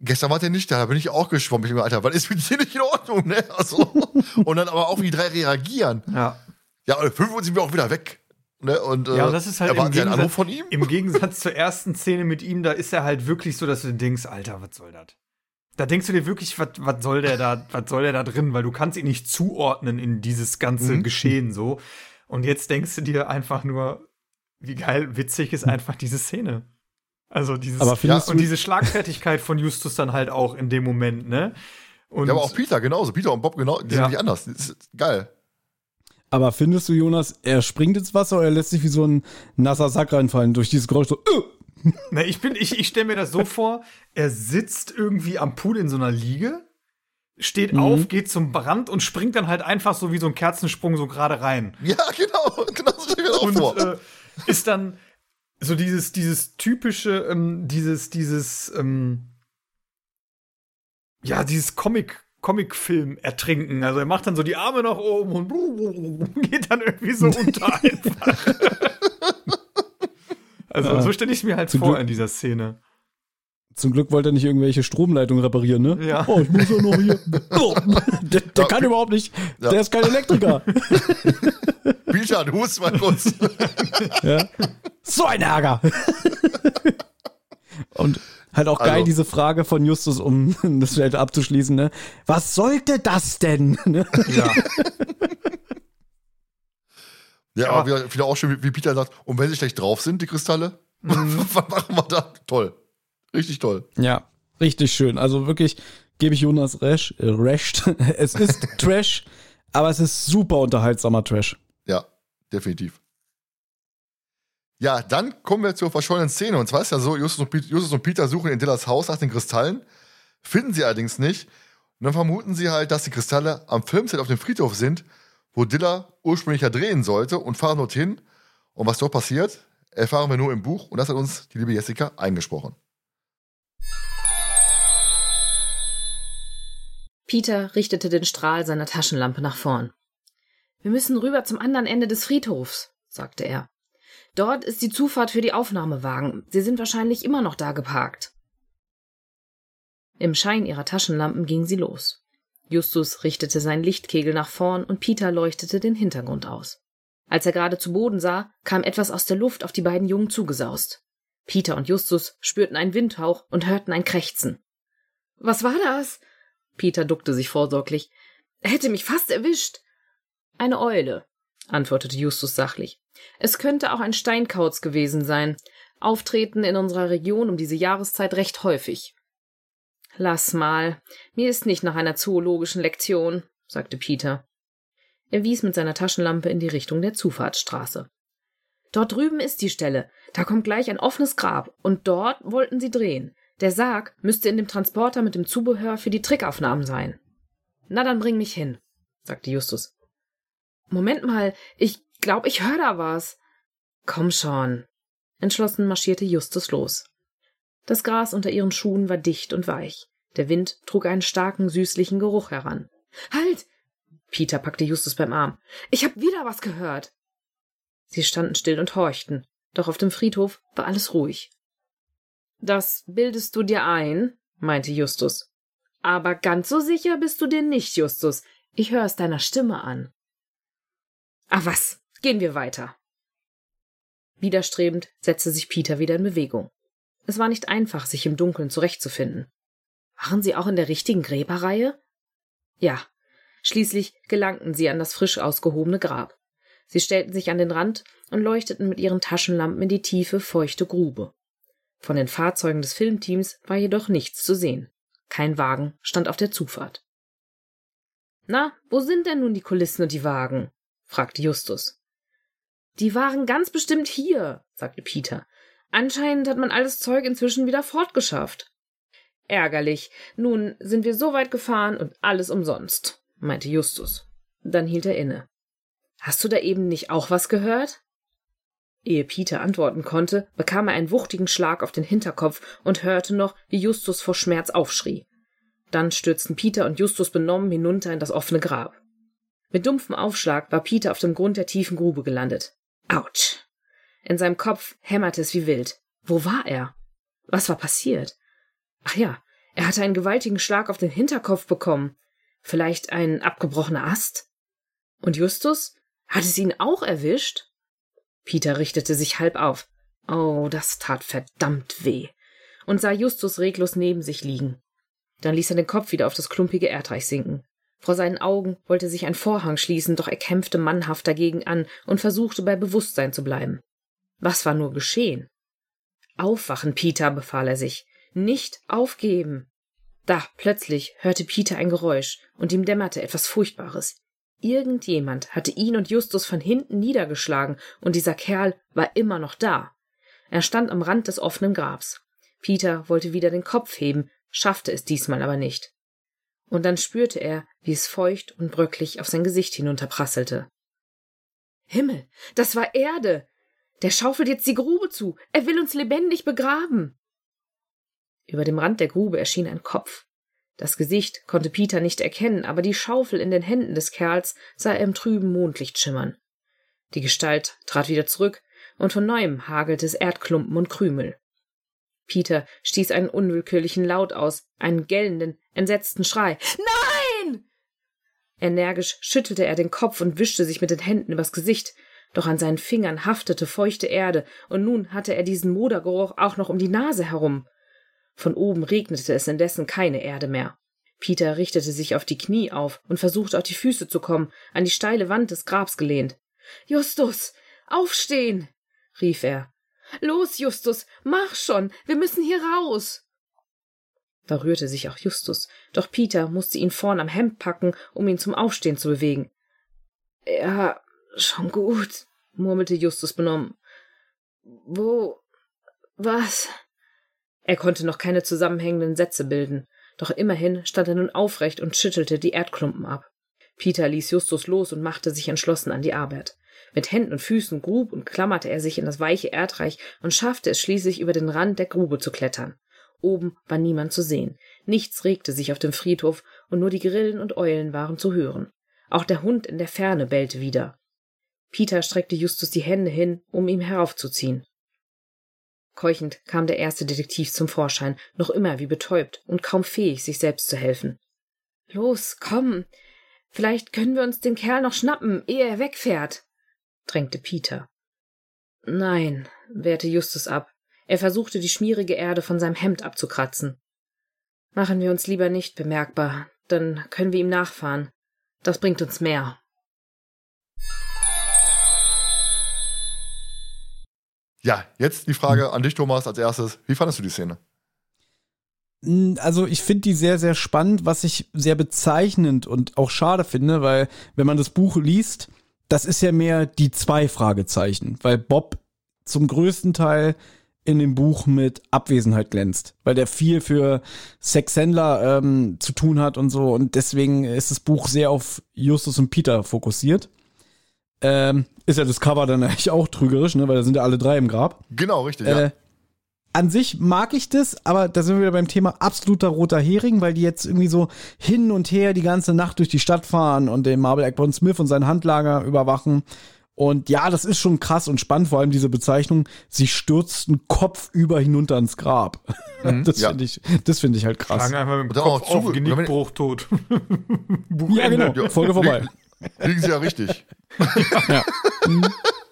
Gestern war der nicht da, da bin ich auch geschwommen. Ich mir, Alter, was ist mit dir nicht in Ordnung? Ne? Also, und dann aber auch, wie die drei reagieren. Ja. Ja, und fünf Uhr sind wir auch wieder weg. Ne? Und, Ja, äh, und das ist halt im Gegensatz, von ihm? im Gegensatz zur ersten Szene mit ihm, da ist er halt wirklich so, dass du denkst, Alter, was soll das? Da denkst du dir wirklich, was was soll der da, was soll der da drin? Weil du kannst ihn nicht zuordnen in dieses ganze Mhm. Geschehen so. Und jetzt denkst du dir einfach nur, wie geil, witzig ist einfach diese Szene. Also dieses, Aber findest und diese Schlagfertigkeit von Justus dann halt auch in dem Moment, ne? Und Ja, aber auch Peter genauso. Peter und Bob genau, die Ja. sind nicht anders. Das ist geil. Aber findest du, Jonas, er springt ins Wasser oder er lässt sich wie so ein nasser Sack reinfallen durch dieses Geräusch so, äh, Na, ich bin, ich, ich stelle mir das so vor, er sitzt irgendwie am Pool in so einer Liege, steht Mhm. auf, geht zum Brand und springt dann halt einfach so wie so ein Kerzensprung so gerade rein. Ja, genau. Genau so stell ich mir das auch Und vor. äh, ist dann so dieses, dieses typische, ähm, dieses, dieses, ähm, ja, dieses Comic, Comicfilm ertrinken. Also er macht dann so die Arme nach oben und geht dann irgendwie so unter einfach. Also Ja. so stelle ich mir halt Zum vor Glück- in dieser Szene. Zum Glück wollte er nicht irgendwelche Stromleitungen reparieren, ne? Ja. Oh, ich muss ja noch hier. Oh, der der kann überhaupt nicht. Ja. Der ist kein Elektriker. Du musst mal kurz. Ja. So ein Ärger. Und halt auch geil Also- diese Frage von Justus, um das vielleicht abzuschließen, ne? Was sollte das denn? Ne? Ja. Ja, Aber- aber wieder, wieder auch schön, wie- wie Peter sagt, und wenn sie schlecht drauf sind, die Kristalle, Mhm. was machen wir da? Toll. Richtig toll. Ja, richtig schön. Also wirklich gebe ich Jonas recht. Äh, recht. Es ist Trash, aber es ist super unterhaltsamer Trash. Ja, definitiv. Ja, dann kommen wir zur verschollenen Szene. Und zwar ist ja so, Justus und, Justus und Peter suchen in Dillas Haus nach den Kristallen, finden sie allerdings nicht. Und dann vermuten sie halt, dass die Kristalle am Filmset auf dem Friedhof sind, wo Dilla ursprünglich ja drehen sollte und fahren dorthin. Und was dort passiert, erfahren wir nur im Buch. Und das hat uns die liebe Jessica eingesprochen. Peter richtete den Strahl seiner Taschenlampe nach vorn. Wir müssen rüber zum anderen Ende des Friedhofs, sagte er. Dort ist die Zufahrt für die Aufnahmewagen. Sie sind wahrscheinlich immer noch da geparkt. Im Schein ihrer Taschenlampen ging sie los. Justus richtete seinen Lichtkegel nach vorn und Peter leuchtete den Hintergrund aus. Als er gerade zu Boden sah, kam etwas aus der Luft auf die beiden Jungen zugesaust. Peter und Justus spürten einen Windhauch und hörten ein Krächzen. Was war das? Peter duckte sich vorsorglich. Er hätte mich fast erwischt. Eine Eule, antwortete Justus sachlich. Es könnte auch ein Steinkauz gewesen sein. Auftreten in unserer Region um diese Jahreszeit recht häufig. Lass mal. Mir ist nicht nach einer zoologischen Lektion, sagte Peter. Er wies mit seiner Taschenlampe in die Richtung der Zufahrtsstraße. Dort drüben ist die Stelle. Da kommt gleich ein offenes Grab. Und dort wollten sie drehen. Der Sarg müsste in dem Transporter mit dem Zubehör für die Trickaufnahmen sein. Na, dann bring mich hin, sagte Justus. Moment mal, ich glaub, ich hör da was. Komm schon. Entschlossen marschierte Justus los. Das Gras unter ihren Schuhen war dicht und weich. Der Wind trug einen starken, süßlichen Geruch heran. Halt! Peter packte Justus beim Arm. Ich hab wieder was gehört. Sie standen still und horchten, doch auf dem Friedhof war alles ruhig. Das bildest du dir ein, meinte Justus. Aber ganz so sicher bist du dir nicht, Justus. Ich höre es deiner Stimme an. Ah was, gehen wir weiter. Widerstrebend setzte sich Peter wieder in Bewegung. Es war nicht einfach, sich im Dunkeln zurechtzufinden. Waren sie auch in der richtigen Gräberreihe? Ja. Schließlich gelangten sie an das frisch ausgehobene Grab. Sie stellten sich an den Rand und leuchteten mit ihren Taschenlampen in die tiefe, feuchte Grube. Von den Fahrzeugen des Filmteams war jedoch nichts zu sehen. Kein Wagen stand auf der Zufahrt. Na, wo sind denn nun die Kulissen und die Wagen? fragte Justus. Die waren ganz bestimmt hier, sagte Peter. Anscheinend hat man alles Zeug inzwischen wieder fortgeschafft. Ärgerlich. Nun sind wir so weit gefahren und alles umsonst, meinte Justus. Dann hielt er inne. Hast du da eben nicht auch was gehört? Ehe Peter antworten konnte, bekam er einen wuchtigen Schlag auf den Hinterkopf und hörte noch, wie Justus vor Schmerz aufschrie. Dann stürzten Peter und Justus benommen hinunter in das offene Grab. Mit dumpfem Aufschlag war Peter auf dem Grund der tiefen Grube gelandet. Autsch! In seinem Kopf hämmerte es wie wild. Wo war er? Was war passiert? Ach ja, er hatte einen gewaltigen Schlag auf den Hinterkopf bekommen. Vielleicht ein abgebrochener Ast? Und Justus? Hat es ihn auch erwischt? Peter richtete sich halb auf. Oh, das tat verdammt weh. Und sah Justus reglos neben sich liegen. Dann ließ er den Kopf wieder auf das klumpige Erdreich sinken. Vor seinen Augen wollte sich ein Vorhang schließen, doch er kämpfte mannhaft dagegen an und versuchte bei Bewusstsein zu bleiben. Was war nur geschehen? Aufwachen, Peter, befahl er sich. Nicht aufgeben. Da, plötzlich hörte Peter ein Geräusch, und ihm dämmerte etwas Furchtbares. Irgendjemand hatte ihn und Justus von hinten niedergeschlagen, und dieser Kerl war immer noch da. Er stand am Rand des offenen Grabs. Peter wollte wieder den Kopf heben, schaffte es diesmal aber nicht. Und dann spürte er, wie es feucht und bröcklich auf sein Gesicht hinunterprasselte. Himmel, das war Erde. Der schaufelt jetzt die Grube zu. Er will uns lebendig begraben. Über dem Rand der Grube erschien ein Kopf. Das Gesicht konnte Peter nicht erkennen, aber die Schaufel in den Händen des Kerls sah er im trüben Mondlicht schimmern. Die Gestalt trat wieder zurück, und von neuem hagelte es Erdklumpen und Krümel. Peter stieß einen unwillkürlichen Laut aus, einen gellenden, entsetzten Schrei. Nein! Energisch schüttelte er den Kopf und wischte sich mit den Händen übers Gesicht, doch an seinen Fingern haftete feuchte Erde, und nun hatte er diesen Modergeruch auch noch um die Nase herum. Von oben regnete es indessen keine Erde mehr. Peter richtete sich auf die Knie auf und versuchte auf die Füße zu kommen, an die steile Wand des Grabs gelehnt. Justus, aufstehen! rief er. Los, Justus, mach schon, wir müssen hier raus. Da rührte sich auch Justus, doch Peter musste ihn vorn am Hemd packen, um ihn zum Aufstehen zu bewegen. Ja, schon gut, murmelte Justus benommen. Wo? Was? Er konnte noch keine zusammenhängenden Sätze bilden, doch immerhin stand er nun aufrecht und schüttelte die Erdklumpen ab. Peter ließ Justus los und machte sich entschlossen an die Arbeit. Mit Händen und Füßen grub und klammerte er sich in das weiche Erdreich und schaffte es schließlich über den Rand der Grube zu klettern. Oben war niemand zu sehen. Nichts regte sich auf dem Friedhof und nur die Grillen und Eulen waren zu hören. Auch der Hund in der Ferne bellte wieder. Peter streckte Justus die Hände hin, um ihm heraufzuziehen. Keuchend kam der erste Detektiv zum Vorschein, noch immer wie betäubt und kaum fähig, sich selbst zu helfen. Los, komm. Vielleicht können wir uns den Kerl noch schnappen, ehe er wegfährt, drängte Peter. Nein, wehrte Justus ab. Er versuchte, die schmierige Erde von seinem Hemd abzukratzen. Machen wir uns lieber nicht bemerkbar, dann können wir ihm nachfahren. Das bringt uns mehr. Ja, jetzt die Frage an dich, Thomas, als erstes. Wie fandest du die Szene? Also ich finde die sehr, sehr spannend, was ich sehr bezeichnend und auch schade finde, weil wenn man das Buch liest, das ist ja mehr die zwei Fragezeichen, weil Bob zum größten Teil in dem Buch mit Abwesenheit glänzt, weil der viel für Sexhändler ähm, zu tun hat und so und deswegen ist das Buch sehr auf Justus und Peter fokussiert. Ähm, ist ja das Cover dann eigentlich auch trügerisch, ne, weil da sind ja alle drei im Grab. Genau, richtig, äh, ja. An sich mag ich das, aber da sind wir wieder beim Thema absoluter roter Hering, weil die jetzt irgendwie so hin und her die ganze Nacht durch die Stadt fahren und den Marvel Ackborn Smith und sein Handlager überwachen. Und ja, das ist schon krass und spannend, vor allem diese Bezeichnung, sie stürzten kopfüber hinunter ins Grab. Mhm, das ja. finde ich, das finde ich halt krass. Schlagen einfach mit dem Kopf auch zu- auf, Genickbruch, tot. Buch Ja, genau, Folge vorbei. Liegen sie ja richtig. ja. Hm,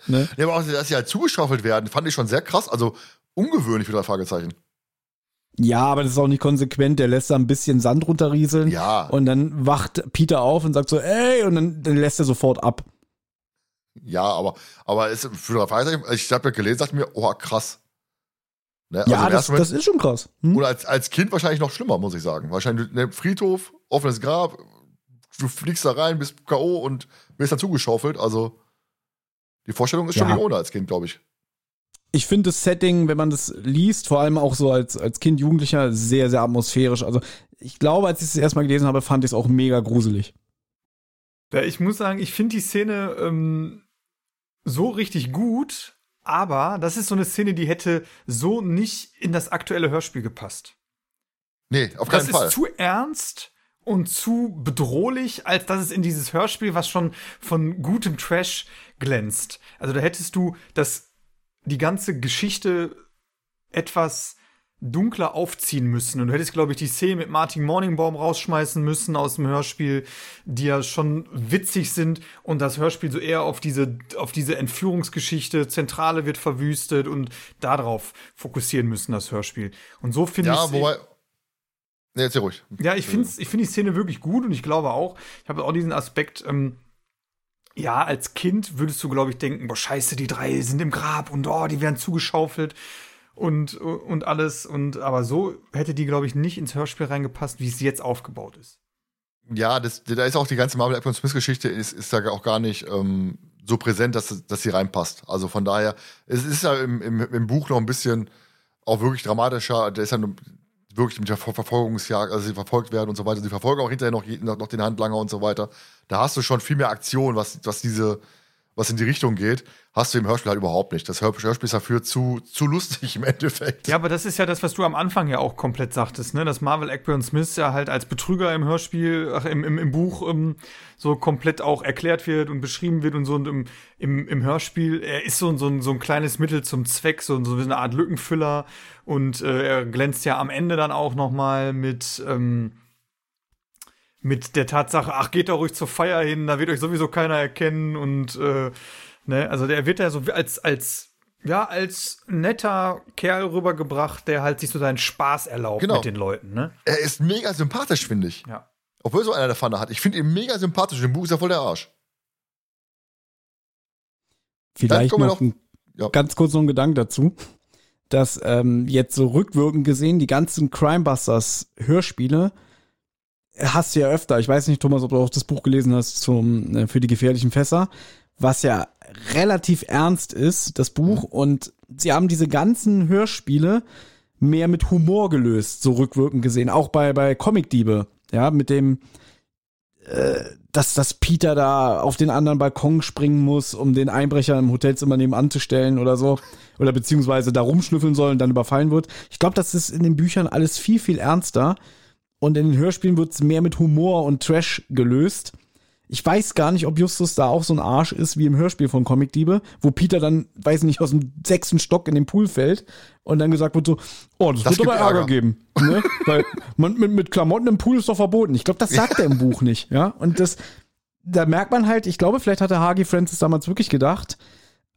ne? Ja, aber auch, dass sie halt zugeschaufelt werden, fand ich schon sehr krass. Also ungewöhnlich für drei Fragezeichen. ja, aber das ist auch nicht konsequent. Der lässt da ein bisschen Sand runterrieseln. Ja. Und dann wacht Peter auf und sagt so, ey, und dann, dann lässt er sofort ab. Ja, aber, aber es, für drei Fragezeichen, ich habe ja gelesen, dachte mir, oh, krass. Ne? Ja, im das, Moment- das ist schon krass. Hm? Oder als, als Kind wahrscheinlich noch schlimmer, muss ich sagen. Wahrscheinlich ne, Friedhof, offenes Grab, du fliegst da rein, bist K.O. und wirst dann zugeschaufelt. Also die Vorstellung ist schon Ja. nicht ohne als Kind, glaube ich. Ich finde das Setting, wenn man das liest, vor allem auch so als, als Kind, Jugendlicher, sehr, sehr atmosphärisch. Also ich glaube, als ich es erstmal gelesen habe, fand ich es auch mega gruselig. Ja, ich muss sagen, ich finde die Szene ähm, so richtig gut, aber das ist so eine Szene, die hätte so nicht in das aktuelle Hörspiel gepasst. Nee, auf Das keinen Fall. ist zu ernst und zu bedrohlich, als dass es in dieses Hörspiel, was schon von gutem Trash glänzt. Also da hättest du das, die ganze Geschichte etwas dunkler aufziehen müssen. Und du hättest, glaube ich, die Szene mit Martin Morningbaum rausschmeißen müssen aus dem Hörspiel, die ja schon witzig sind und das Hörspiel so eher auf diese, auf diese Entführungsgeschichte, Zentrale wird verwüstet und darauf fokussieren müssen, das Hörspiel. Und so finde ich ja, wobei. Nee, erzähl ruhig. ja, ich finde ich find die Szene wirklich gut und ich glaube auch, ich habe auch diesen Aspekt, ähm, ja, als Kind würdest du, glaube ich, denken, boah, scheiße, die drei sind im Grab und oh, die werden zugeschaufelt und, und alles. Und aber so hätte die, glaube ich, nicht ins Hörspiel reingepasst, wie es jetzt aufgebaut ist. Ja, das, da ist auch die ganze Marvel Apple Smith Geschichte ist, ist da auch gar nicht ähm, so präsent, dass, dass sie reinpasst. Also von daher, es ist ja im, im, im Buch noch ein bisschen auch wirklich dramatischer. Der ist ja wirklich mit der Ver Verfolgungsjagd, also sie verfolgt werden und so weiter. Sie verfolgen auch hinterher noch, noch den Handlanger und so weiter. Da hast du schon viel mehr Aktion, was, was diese, was in die Richtung geht, hast du im Hörspiel halt überhaupt nicht. Das Hör- Hörspiel ist dafür zu, zu lustig im Endeffekt. Ja, aber das ist ja das, was du am Anfang ja auch komplett sagtest, ne? Dass Marvel Ackburn Smith ja halt als Betrüger im Hörspiel, ach, im, im, im Buch ähm, so komplett auch erklärt wird und beschrieben wird und so und im, im, im Hörspiel, er ist so, so, ein- so ein kleines Mittel zum Zweck, so, so eine Art Lückenfüller und äh, er glänzt ja am Ende dann auch noch mal mit ähm, mit der Tatsache, ach, geht doch ruhig zur Feier hin, da wird euch sowieso keiner erkennen und äh, ne, also der wird ja so als, als, ja, als netter Kerl rübergebracht, der halt sich so seinen Spaß erlaubt Genau. mit den Leuten, ne? Er ist mega sympathisch, finde ich. Ja. Obwohl so einer der Pfanne hat. Ich finde ihn mega sympathisch. Im Buch ist er voll der Arsch. Vielleicht kommen wir noch noch- ein, ja. ganz kurz noch ein Gedanke dazu, dass ähm, jetzt so rückwirkend gesehen die ganzen Crimebusters Hörspiele hast du ja öfter. Ich weiß nicht, Thomas, ob du auch das Buch gelesen hast zum äh, für die gefährlichen Fässer, was ja relativ ernst ist, das Buch und sie haben diese ganzen Hörspiele mehr mit Humor gelöst, so rückwirkend gesehen, auch bei bei Comicdiebe, ja, mit dem äh, dass, dass Peter da auf den anderen Balkon springen muss, um den Einbrecher im Hotelzimmer nebenan zu stellen oder so. Oder beziehungsweise da rumschnüffeln soll und dann überfallen wird. Ich glaube, das ist in den Büchern alles viel, viel ernster. Und in den Hörspielen wird es mehr mit Humor und Trash gelöst. Ich weiß gar nicht, ob Justus da auch so ein Arsch ist wie im Hörspiel von Comic Diebe, wo Peter dann, weiß nicht, aus dem sechsten Stock in den Pool fällt und dann gesagt wird so, oh, das, Das wird aber Ärger, Ärger. geben. Ne? Weil man, mit, mit Klamotten im Pool ist doch verboten. Ich glaube, das sagt er im Buch nicht, ja. Und das, da merkt man halt, ich glaube, vielleicht hatte Hagi Francis damals wirklich gedacht,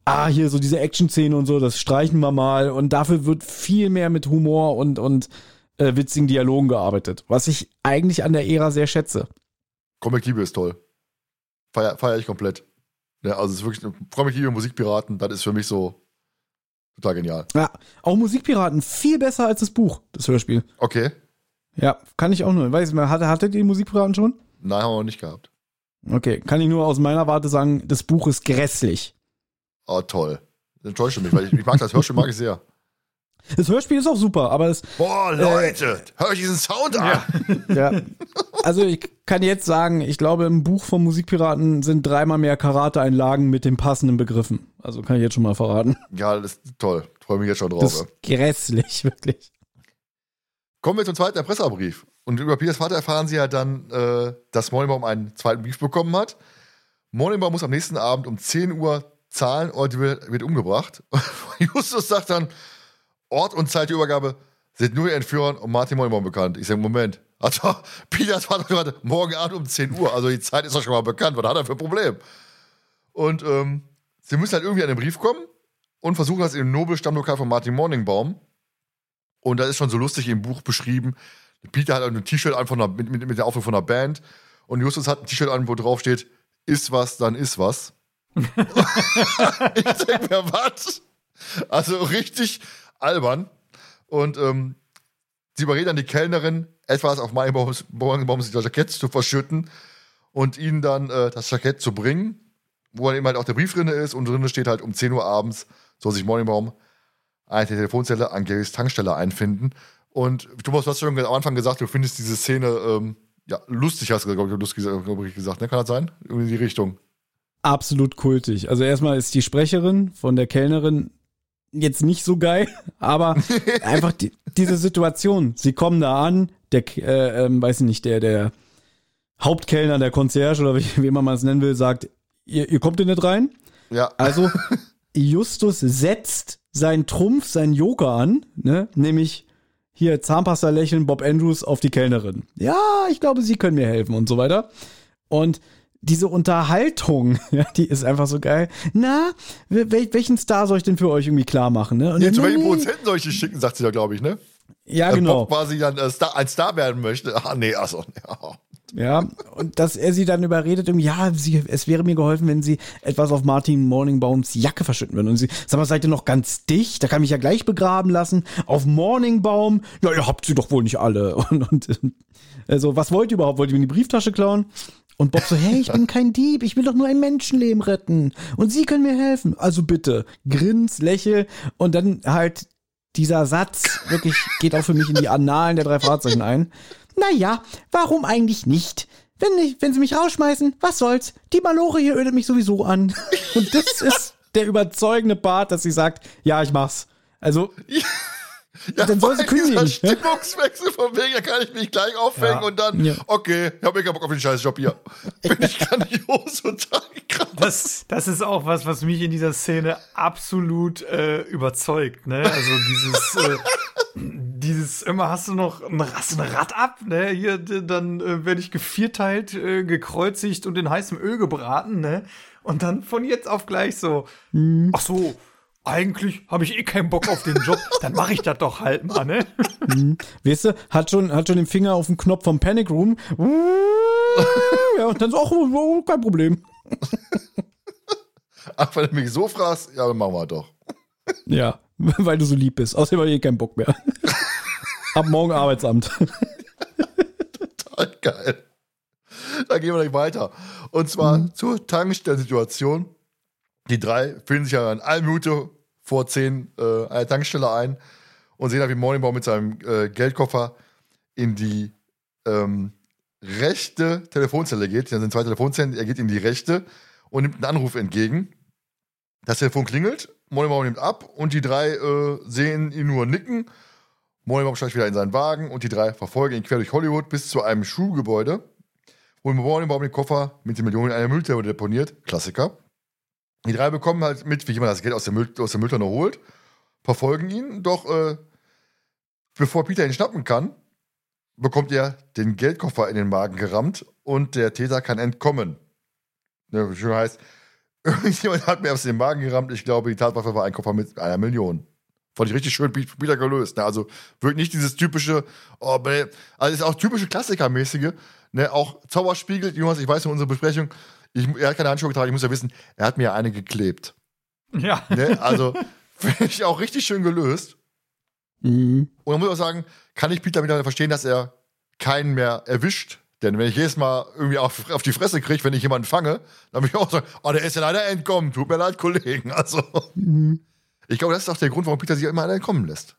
ah, hier so diese Action-Szene und so, das streichen wir mal und dafür wird viel mehr mit Humor und, und äh, witzigen Dialogen gearbeitet, was ich eigentlich an der Ära sehr schätze. Comic Liebe ist toll. Feier, feier ich komplett. Ja, also es ist wirklich Comic Liebe Musikpiraten, das ist für mich so total genial. Ja, auch Musikpiraten viel besser als das Buch, das Hörspiel. Okay. Ja, kann ich auch nur. Weiß ich mal, hatte, hattet ihr die Musikpiraten schon? Nein, haben wir noch nicht gehabt. Okay, kann ich nur aus meiner Warte sagen, das Buch ist grässlich. Oh, toll. Das enttäuscht mich, weil ich, ich mag das Hörspiel, mag ich sehr. Das Hörspiel ist auch super, aber es, Boah, Leute, hör euch diesen Sound an. ja. Also ich kann jetzt sagen, ich glaube, im Buch von Musikpiraten sind dreimal mehr Karate-Einlagen mit den passenden Begriffen. Also kann ich jetzt schon mal verraten. Ja, das ist toll. Freue mich jetzt schon drauf. Das ja. ist grässlich, wirklich. Kommen wir zum zweiten Erpresserbrief. Und über Peters Vater erfahren sie ja dann, äh, dass Morningbaum einen zweiten Brief bekommen hat. Morningbaum muss am nächsten Abend um 10 Uhr zahlen oder wird, wird umgebracht. Justus sagt dann, Ort und Zeit der Übergabe sind nur den Entführern und Martin Morningbaum bekannt. Ich sage, Moment. Also, Peters Vater gerade morgen Abend um 10 Uhr. Also die Zeit ist doch schon mal bekannt. Was hat er für ein Problem? Und ähm, sie müssen halt irgendwie an den Brief kommen und versuchen das im Nobelstammlokal von Martin Morningbaum. Und da ist schon so lustig im Buch beschrieben. Peter hat ein T-Shirt an von einer, mit, mit, mit der Aufruf von einer Band. Und Justus hat ein T-Shirt an, wo drauf steht, ist was, dann ist was. ich denke mir, was? Also richtig albern. Und ähm, sie überredet dann die Kellnerin, etwas auf meinen Baum das Jackett zu verschütten und ihnen dann äh, das Jackett zu bringen, wo dann eben halt auch der Brief drin ist und drin steht halt um 10 Uhr abends soll sich Morningbaum eine Telefonzelle an Garys Tankstelle einfinden. Und Thomas, du hast schon am Anfang gesagt, du findest diese Szene ähm, ja, lustig, hast du, glaube ich, lustig glaub ich, gesagt, ne? Kann das sein? Irgendwie in die Richtung. Absolut kultig. Also erstmal ist die Sprecherin von der Kellnerin jetzt nicht so geil, aber einfach die, diese Situation. Sie kommen da an, der, äh, ähm, weiß ich nicht, der, der Hauptkellner, der Concierge oder wie, wie man es nennen will, sagt, ihr, ihr kommt hier nicht rein. Ja. Also Justus setzt seinen Trumpf, seinen Joker an, ne? nämlich hier Zahnpasta lächeln, Bob Andrews auf die Kellnerin. Ja, ich glaube, sie können mir helfen und so weiter. Und diese Unterhaltung, ja, die ist einfach so geil. Na, wel welchen Star soll ich denn für euch irgendwie klar machen? Ne? Und dann, zu welchen nee. Produzenten soll ich die schicken, sagt sie da, glaube ich, ne? Ja, Dass genau. Bob quasi dann äh, Star, ein Star werden möchte. Ah, nee, achso. Ja. Ja, und dass er sie dann überredet, ja, sie, es wäre mir geholfen, wenn sie etwas auf Martin Morningbaums Jacke verschütten würden. Und sie, sag mal, seid ihr noch ganz dicht? Da kann ich mich ja gleich begraben lassen. Auf Morningbaum? Ja, ihr habt sie doch wohl nicht alle. Und, und also, was wollt ihr überhaupt? Wollt ihr mir die Brieftasche klauen? Und Bob so, hey, ich bin kein Dieb, ich will doch nur ein Menschenleben retten. Und Sie können mir helfen. Also bitte, grins, lächel und dann halt dieser Satz wirklich geht auch für mich in die Annalen der drei Fahrzeichen ein. Naja, warum eigentlich nicht? Wenn, nicht, wenn sie mich rausschmeißen, was soll's? Die Malore hier ödet mich sowieso an. Und das ist der überzeugende Part, dass sie sagt, ja, ich mach's. Also, Ja, Dann soll sie kündigen, ja? Stimmungswechsel von wegen, da kann ich mich gleich aufhängen Ja. und dann, Ja. okay, ich habe mir keinen Bock auf den scheiß Job hier. Bin ich grandios und krass. Das, das ist auch was, was mich in dieser Szene absolut äh, überzeugt, ne? Also dieses, äh, dieses, immer hast du noch ein, hast ein Rad ab, ne? Hier, dann äh, werde ich gevierteilt, äh, gekreuzigt und in heißem Öl gebraten, ne? Und dann von jetzt auf gleich so, ach so, eigentlich habe ich eh keinen Bock auf den Job, dann mache ich das doch halt mal, ne? weißt du, hat schon, hat schon den Finger auf den Knopf vom Panic Room. Ja, und dann so, ach, oh, kein Problem. Ach, wenn du mich so fragst, ja, dann machen wir doch. Ja, weil du so lieb bist. Außerdem habe ich eh keinen Bock mehr. Ab morgen Arbeitsamt. Total geil. Dann gehen wir gleich weiter. Und zwar zur Tankstellensituation. Die drei finden sich ja in einer Minute vor zehn äh, an der Tankstelle ein und sehen, halt, wie Morningbaum mit seinem äh, Geldkoffer in die ähm, rechte Telefonzelle geht. Da sind zwei Telefonzellen, er geht in die rechte und nimmt einen Anruf entgegen. Das Telefon klingelt, Morningbaum nimmt ab und die drei äh, sehen ihn nur nicken. Morningbaum steigt wieder in seinen Wagen und die drei verfolgen ihn quer durch Hollywood bis zu einem Schulgebäude, holen Morningbaum den Koffer mit den Millionen in einer Mülltonne deponiert. Klassiker. Die drei bekommen halt mit, wie jemand das Geld aus der, Müll, aus der Mülltonne holt, verfolgen ihn, doch äh, bevor Peter ihn schnappen kann, bekommt er den Geldkoffer in den Magen gerammt und der Täter kann entkommen. Ja, schön heißt, irgendjemand hat mir aus den Magen gerammt. Ich glaube, die Tatwaffe war ein Koffer mit einer Million. Fand ich richtig schön wieder gelöst. Ne? Also wirklich nicht dieses typische, oh, also ist auch typische Klassikermäßige. Ne? Auch Zauberspiegel, Jonas, ich weiß in unserer Besprechung, ich, er hat keine Handschuhe getragen, ich muss ja wissen, er hat mir ja eine geklebt. Ja. Ne? Also finde ich auch richtig schön gelöst. Mhm. Und man muss auch sagen, kann ich Peter mittlerweile verstehen, dass er keinen mehr erwischt. Denn wenn ich jedes Mal irgendwie auf, auf die Fresse kriege, wenn ich jemanden fange, dann würde ich auch sagen, oh, der ist ja leider entkommen. Tut mir leid, Kollegen. Also, mhm. ich glaube, das ist auch der Grund, warum Peter sich immer entkommen lässt.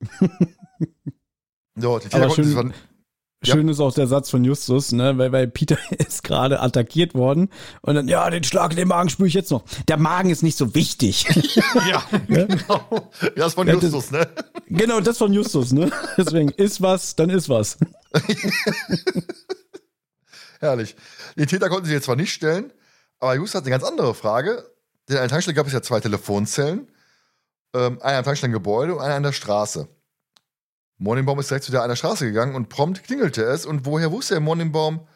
so, die Aber schön, ja. ist auch der Satz von Justus, ne, weil, weil Peter ist gerade attackiert worden und dann, ja, den Schlag in den Magen spüre ich jetzt noch. Der Magen ist nicht so wichtig. ja, genau. Das von Justus, ne? Genau, das von Justus, ne? Deswegen, ist was, dann ist was. Herrlich. Den Täter konnten sie jetzt zwar nicht stellen, aber Justus hat eine ganz andere Frage. Denn an der Tankstelle gab es ja zwei Telefonzellen. Ähm, einer am Tankstellengebäude und einer an der Straße. Morningbaum ist direkt zu der einer Straße gegangen und prompt klingelte es. Und woher wusste er Morningbaum,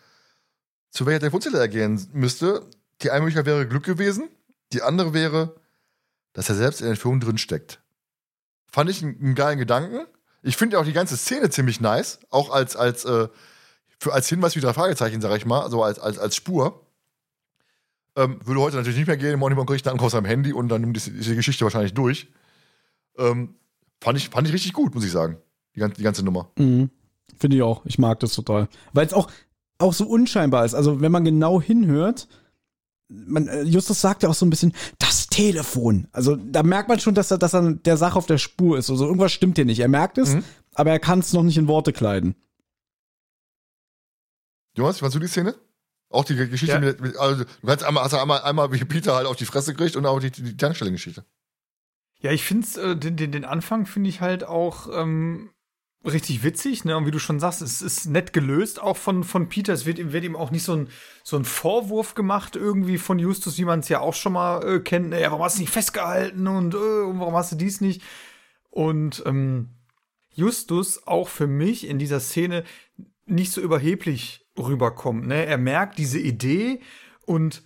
zu welcher Telefonzelle er gehen müsste? Die eine Möglichkeit wäre Glück gewesen, die andere wäre, dass er selbst in der Entführung drinsteckt. Fand ich einen, einen geilen Gedanken. Ich finde auch die ganze Szene ziemlich nice, auch als, als, äh, für, als Hinweis wie drei Fragezeichen, sag ich mal, also als, als, als Spur. Ähm, würde heute natürlich nicht mehr gehen. Morningbaum kriegt einen Anruf auf seinem Handy und dann nimmt die, die Geschichte wahrscheinlich durch. Ähm, fand, ich, fand ich richtig gut, muss ich sagen die, ganze, die ganze Nummer. Mhm. Finde ich auch. Ich mag das total. Weil es auch, auch so unscheinbar ist. Also, wenn man genau hinhört, man, äh, Justus sagt ja auch so ein bisschen, das Telefon. Also, da merkt man schon, dass er, dass er der Sache auf der Spur ist. Also, irgendwas stimmt hier nicht. Er merkt es, mhm. aber er kann es noch nicht in Worte kleiden. Jonas, fandst du die Szene? Auch die Geschichte ja. mit, also, du kannst einmal, hast einmal, einmal wie Peter halt auf die Fresse kriegt und auch die, die Tankstellengeschichte. Ja, ich finde äh, den, den, den Anfang finde ich halt auch ähm, richtig witzig, ne? Und wie du schon sagst, es ist nett gelöst, auch von, von Peter. Es wird, wird ihm auch nicht so ein, so ein Vorwurf gemacht, irgendwie von Justus, wie man es ja auch schon mal äh, kennt. Ja, warum hast du nicht festgehalten und äh, warum hast du dies nicht? Und ähm, Justus auch für mich in dieser Szene nicht so überheblich rüberkommt. Ne? Er merkt diese Idee und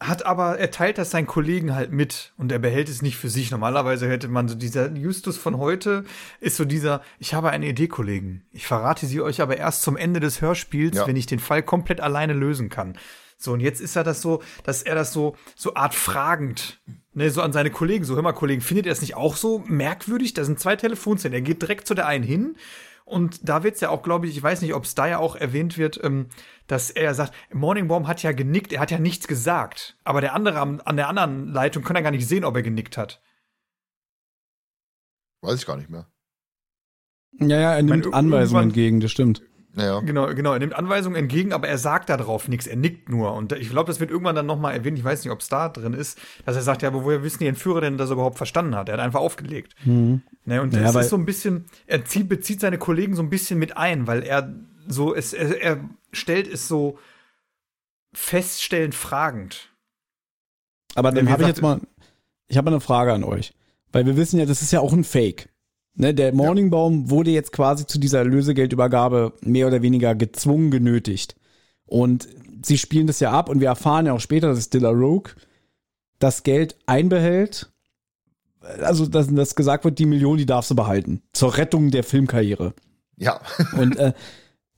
hat aber, er teilt das seinen Kollegen halt mit und er behält es nicht für sich. Normalerweise hätte man so dieser Justus von heute ist so dieser, ich habe eine Idee, Kollegen. Ich verrate sie euch aber erst zum Ende des Hörspiels, ja. wenn ich den Fall komplett alleine lösen kann. So, und jetzt ist er das so, dass er das so, so art fragend, ne, so an seine Kollegen, so, hör mal, Kollegen, findet ihr es nicht auch so merkwürdig? Da sind zwei Telefonzellen. Er geht direkt zu der einen hin und da wird's ja auch, glaube ich, ich weiß nicht, ob es da ja auch erwähnt wird, ähm, dass er sagt, Morningbaum hat ja genickt, er hat ja nichts gesagt. Aber der andere an, an der anderen Leitung kann ja gar nicht sehen, ob er genickt hat. Weiß ich gar nicht mehr. Ja, ja, er nimmt meine, Anweisungen entgegen, das stimmt. Ja. Genau, genau. Er nimmt Anweisungen entgegen, aber er sagt darauf nichts. Er nickt nur. Und ich glaube, das wird irgendwann dann nochmal erwähnt. Ich weiß nicht, ob es da drin ist, dass er sagt, ja, aber woher wissen die Entführer denn, dass er überhaupt verstanden hat? Er hat einfach aufgelegt. Mhm. Ne, und ja, das ist so ein bisschen, er zieht, bezieht seine Kollegen so ein bisschen mit ein, weil er so, es, er, er stellt es so feststellend fragend. Aber dann habe ich jetzt mal, ich habe eine Frage an euch. Weil wir wissen ja, das ist ja auch ein Fake. Ne, der Morningbaum ja. wurde jetzt quasi zu dieser Lösegeldübergabe mehr oder weniger gezwungen, genötigt. Und sie spielen das ja ab und wir erfahren ja auch später, dass Dilla Rogue das Geld einbehält. Also, dass, dass gesagt wird, die Million, die darfst du behalten. Zur Rettung der Filmkarriere. Ja. und äh,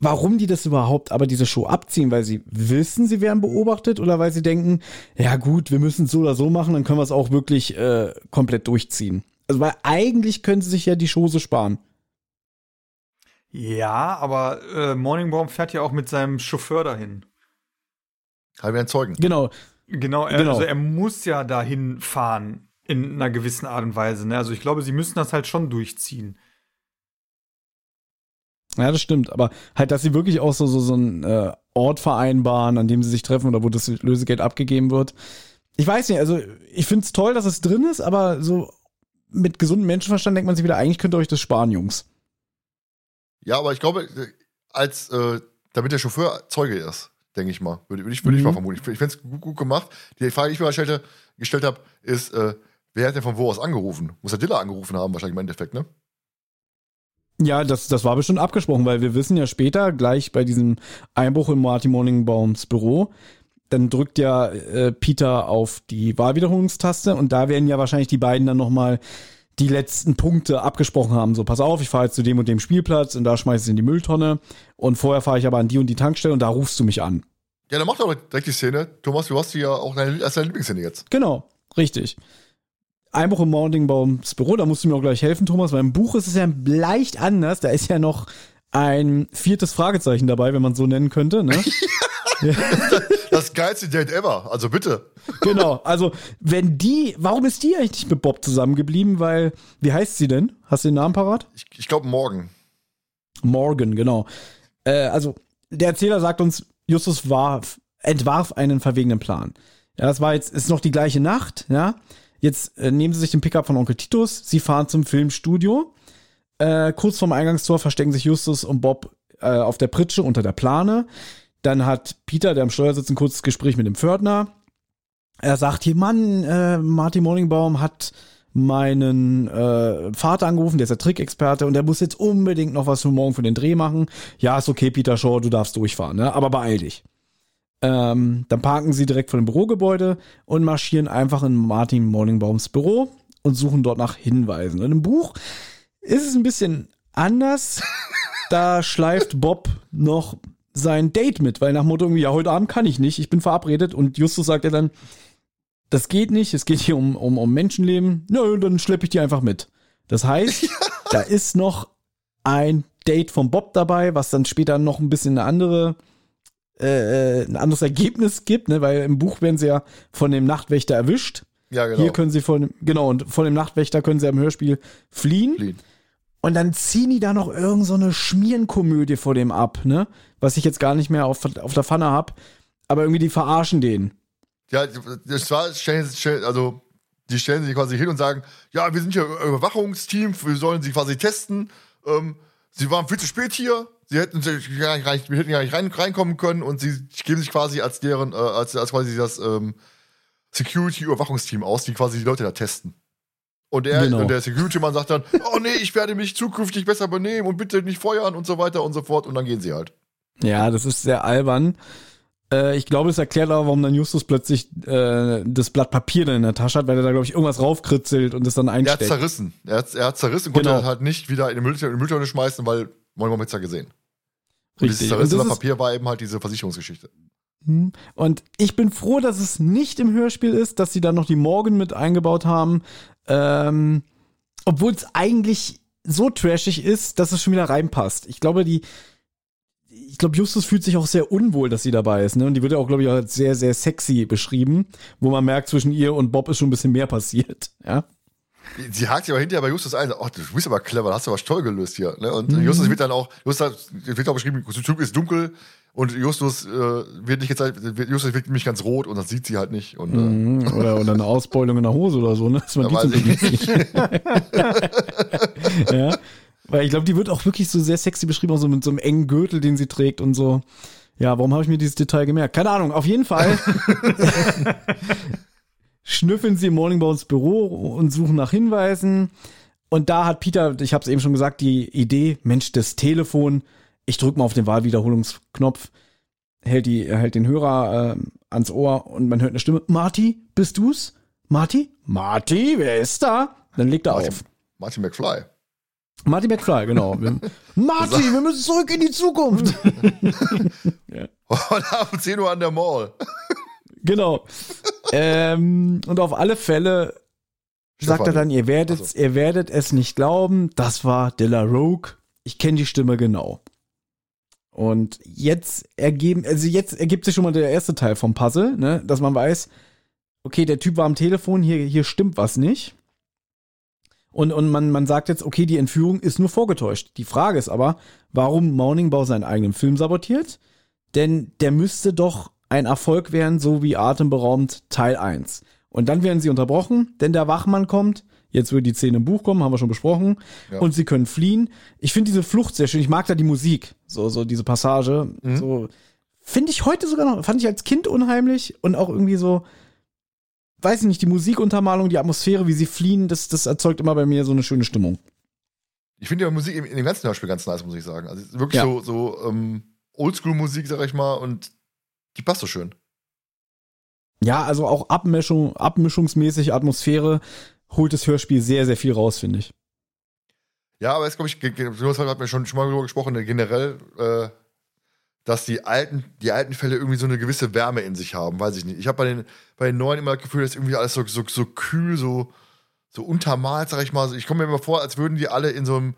warum die das überhaupt aber diese Show abziehen, weil sie wissen, sie werden beobachtet oder weil sie denken, ja gut, wir müssen es so oder so machen, dann können wir es auch wirklich äh, komplett durchziehen. Also, weil eigentlich können sie sich ja die Chose sparen. Ja, aber äh, Morningbaum fährt ja auch mit seinem Chauffeur dahin. Halt wir einen Zeugen. Genau. Genau, er, genau. also er muss ja dahin fahren in einer gewissen Art und Weise. Ne? Also ich glaube, sie müssen das halt schon durchziehen. Ja, das stimmt. Aber halt, dass sie wirklich auch so, so, so einen äh, Ort vereinbaren, an dem sie sich treffen oder wo das Lösegeld abgegeben wird. Ich weiß nicht, also ich finde es toll, dass es drin ist, aber so mit gesundem Menschenverstand denkt man sich wieder, eigentlich könnt ihr euch das sparen, Jungs. Ja, aber ich glaube, als äh, damit der Chauffeur Zeuge ist, denke ich mal. Würde, würde ich, würde ich Mhm. mal vermuten. Ich, ich finde es gut, gut gemacht. Die Frage, die ich mir gestellt, gestellt habe, ist, äh, wer hat denn von wo aus angerufen? Muss der Diller angerufen haben, wahrscheinlich im Endeffekt, ne? Ja, das, das war bestimmt abgesprochen, weil wir wissen ja später, gleich bei diesem Einbruch in Marty Morningbaums Büro, dann drückt ja äh, Peter auf die Wahlwiederholungstaste und da werden ja wahrscheinlich die beiden dann nochmal die letzten Punkte abgesprochen haben. So, pass auf, ich fahre jetzt zu dem und dem Spielplatz und da schmeiß ich in die Mülltonne und vorher fahre ich aber an die und die Tankstelle und da rufst du mich an. Ja, dann mach doch direkt die Szene. Thomas, du hast die ja auch deine, als deine Lieblingsszene jetzt. Genau, richtig. Einbruch im Morningbaums Büro, da musst du mir auch gleich helfen, Thomas, weil im Buch ist es ja leicht anders. Da ist ja noch ein viertes Fragezeichen dabei, wenn man es so nennen könnte. Ne? Das geilste Date ever. Also bitte. genau, also wenn die, warum ist die eigentlich nicht mit Bob zusammengeblieben? Weil, wie heißt sie denn? Hast du den Namen parat? Ich, ich glaube morgen. Morgan, genau. Äh, also der Erzähler sagt uns, Justus warf, entwarf einen verwegenen Plan. Ja, das war jetzt, ist noch die gleiche Nacht, ja. Jetzt äh, nehmen sie sich den Pickup von Onkel Titus, sie fahren zum Filmstudio. Äh, kurz vorm Eingangstor verstecken sich Justus und Bob äh, auf der Pritsche unter der Plane. Dann hat Peter, der am Steuer sitzt, ein kurzes Gespräch mit dem Pförtner. Er sagt hier, Mann, äh, Martin Morningbaum hat meinen äh, Vater angerufen, der ist der Trickexperte und der muss jetzt unbedingt noch was für morgen für den Dreh machen. Ja, ist okay, Peter Shaw, du darfst durchfahren, ne? aber beeil dich. Ähm, dann parken sie direkt vor dem Bürogebäude und marschieren einfach in Martin Morningbaums Büro und suchen dort nach Hinweisen. Und im Buch ist es ein bisschen anders. Da schleift Bob noch sein Date mit, weil nach Motto irgendwie, ja, heute Abend kann ich nicht, ich bin verabredet und Justus sagt ja dann, das geht nicht, es geht hier um, um, um Menschenleben, nö, dann schleppe ich die einfach mit. Das heißt, da ist noch ein Date von Bob dabei, was dann später noch ein bisschen eine andere, äh, ein anderes Ergebnis gibt, ne, weil im Buch werden sie ja von dem Nachtwächter erwischt. Ja, genau. Hier können sie von, genau, und von dem Nachtwächter können sie im Hörspiel fliehen. Fliehen. Und dann ziehen die da noch irgend so Schmierenkomödie vor dem ab, ne? Was ich jetzt gar nicht mehr auf, auf der Pfanne hab. Aber irgendwie die verarschen den. Ja, das war, also, die stellen sich quasi hin und sagen, ja, wir sind hier Überwachungsteam, wir sollen sie quasi testen. Ähm, sie waren viel zu spät hier, sie hätten gar nicht, wir hätten gar nicht rein, reinkommen können und sie geben sich quasi als deren, äh, als, als quasi das ähm, Security-Überwachungsteam aus, die quasi die Leute da testen. Und, er, Genau. und der Security-Mann sagt dann, oh nee, ich werde mich zukünftig besser benehmen und bitte nicht feuern und so weiter und so fort. Und dann gehen sie halt. Ja, das ist sehr albern. Äh, ich glaube, es erklärt aber, warum dann Justus plötzlich äh, das Blatt Papier dann in der Tasche hat, weil er da, glaube ich, irgendwas raufkritzelt und es dann Er hat einsteckt. zerrissen. Er hat, er hat zerrissen und konnte Genau. das halt nicht wieder in die Müll- Mülltonne schmeißen, weil man hat es ja gesehen. Und dieses Richtig. Und, zerrissene das ist, Papier war eben halt diese Versicherungsgeschichte. Hm. und ich bin froh, dass es nicht im Hörspiel ist, dass sie dann noch die Morgen mit eingebaut haben. Ähm, Obwohl es eigentlich so trashig ist, dass es schon wieder reinpasst. Ich glaube, die. Ich glaube, Justus fühlt sich auch sehr unwohl, dass sie dabei ist. Ne? Und die wird ja auch, glaube ich, als sehr, sehr sexy beschrieben, wo man merkt, zwischen ihr und Bob ist schon ein bisschen mehr passiert. Ja. Sie hakt sich aber hinterher bei Justus ein, oh, du bist aber clever, hast du was toll gelöst hier. Ne? Und Mhm. Justus wird dann auch, Justus wird auch beschrieben, der Typ ist dunkel und Justus äh, wird nicht gezeigt, Justus wird nämlich ganz rot und das sieht sie halt nicht. Und, äh, Mhm. Oder, oder eine Ausbeulung in der Hose oder so, ne? Dass man Da die weiß ich nicht. ja. Weil ich glaube, die wird auch wirklich so sehr sexy beschrieben, auch so mit so einem engen Gürtel, den sie trägt und so. Ja, warum habe ich mir dieses Detail gemerkt? Keine Ahnung, auf jeden Fall schnüffeln sie im Morningbows Büro und suchen nach Hinweisen. Und da hat Peter, ich habe es eben schon gesagt, die Idee, Mensch, das Telefon, ich drück mal auf den Wahlwiederholungsknopf, hält, die, hält den Hörer äh, ans Ohr und man hört eine Stimme. Marty, bist du's? Marty? Marty, wer ist da? Dann legt er Martin, auf. Martin McFly. Marty McFly, genau. Marty, wir müssen zurück in die Zukunft. Und ab 10 Uhr an der Mall. genau. ähm, und auf alle Fälle sagt er Stefanie. dann, ihr werdet, Ach ihr werdet es nicht glauben, das war Della Rogue. Ich kenne die Stimme genau. Und jetzt ergeben, also jetzt ergibt sich schon mal der erste Teil vom Puzzle, ne, dass man weiß, okay, der Typ war am Telefon, hier, hier stimmt was nicht. Und, und man, man sagt jetzt, okay, die Entführung ist nur vorgetäuscht. Die Frage ist aber, warum Morningbau seinen eigenen Film sabotiert? Denn der müsste doch ein Erfolg werden, so wie Atemberaubend Teil 1. Und dann werden sie unterbrochen, denn der Wachmann kommt. Jetzt würde die Szene im Buch kommen, haben wir schon besprochen. Ja. Und sie können fliehen. Ich finde diese Flucht sehr schön. Ich mag da die Musik. So, so diese Passage. Mhm. So. Finde ich heute sogar noch, fand ich als Kind unheimlich und auch irgendwie so, weiß ich nicht, die Musikuntermalung, die Atmosphäre, wie sie fliehen, das, das erzeugt immer bei mir so eine schöne Stimmung. Ich finde die Musik in, dem ganzen Hörspiel ganz nice, muss ich sagen. Also wirklich Ja. so, so ähm, Oldschool-Musik, sag ich mal, und die passt so schön. Ja, also auch Abmischung, abmischungsmäßig Atmosphäre holt das Hörspiel sehr, sehr viel raus, finde ich. Ja, aber jetzt glaube ich, Jonas hat mir schon, schon mal darüber gesprochen, äh, generell, äh, dass die alten, die alten Fälle irgendwie so eine gewisse Wärme in sich haben, weiß ich nicht. Ich habe bei den, bei den neuen immer das Gefühl, dass irgendwie alles so, so, so kühl, so, so untermalt, sag ich mal. Ich komme mir immer vor, als würden die alle in so einem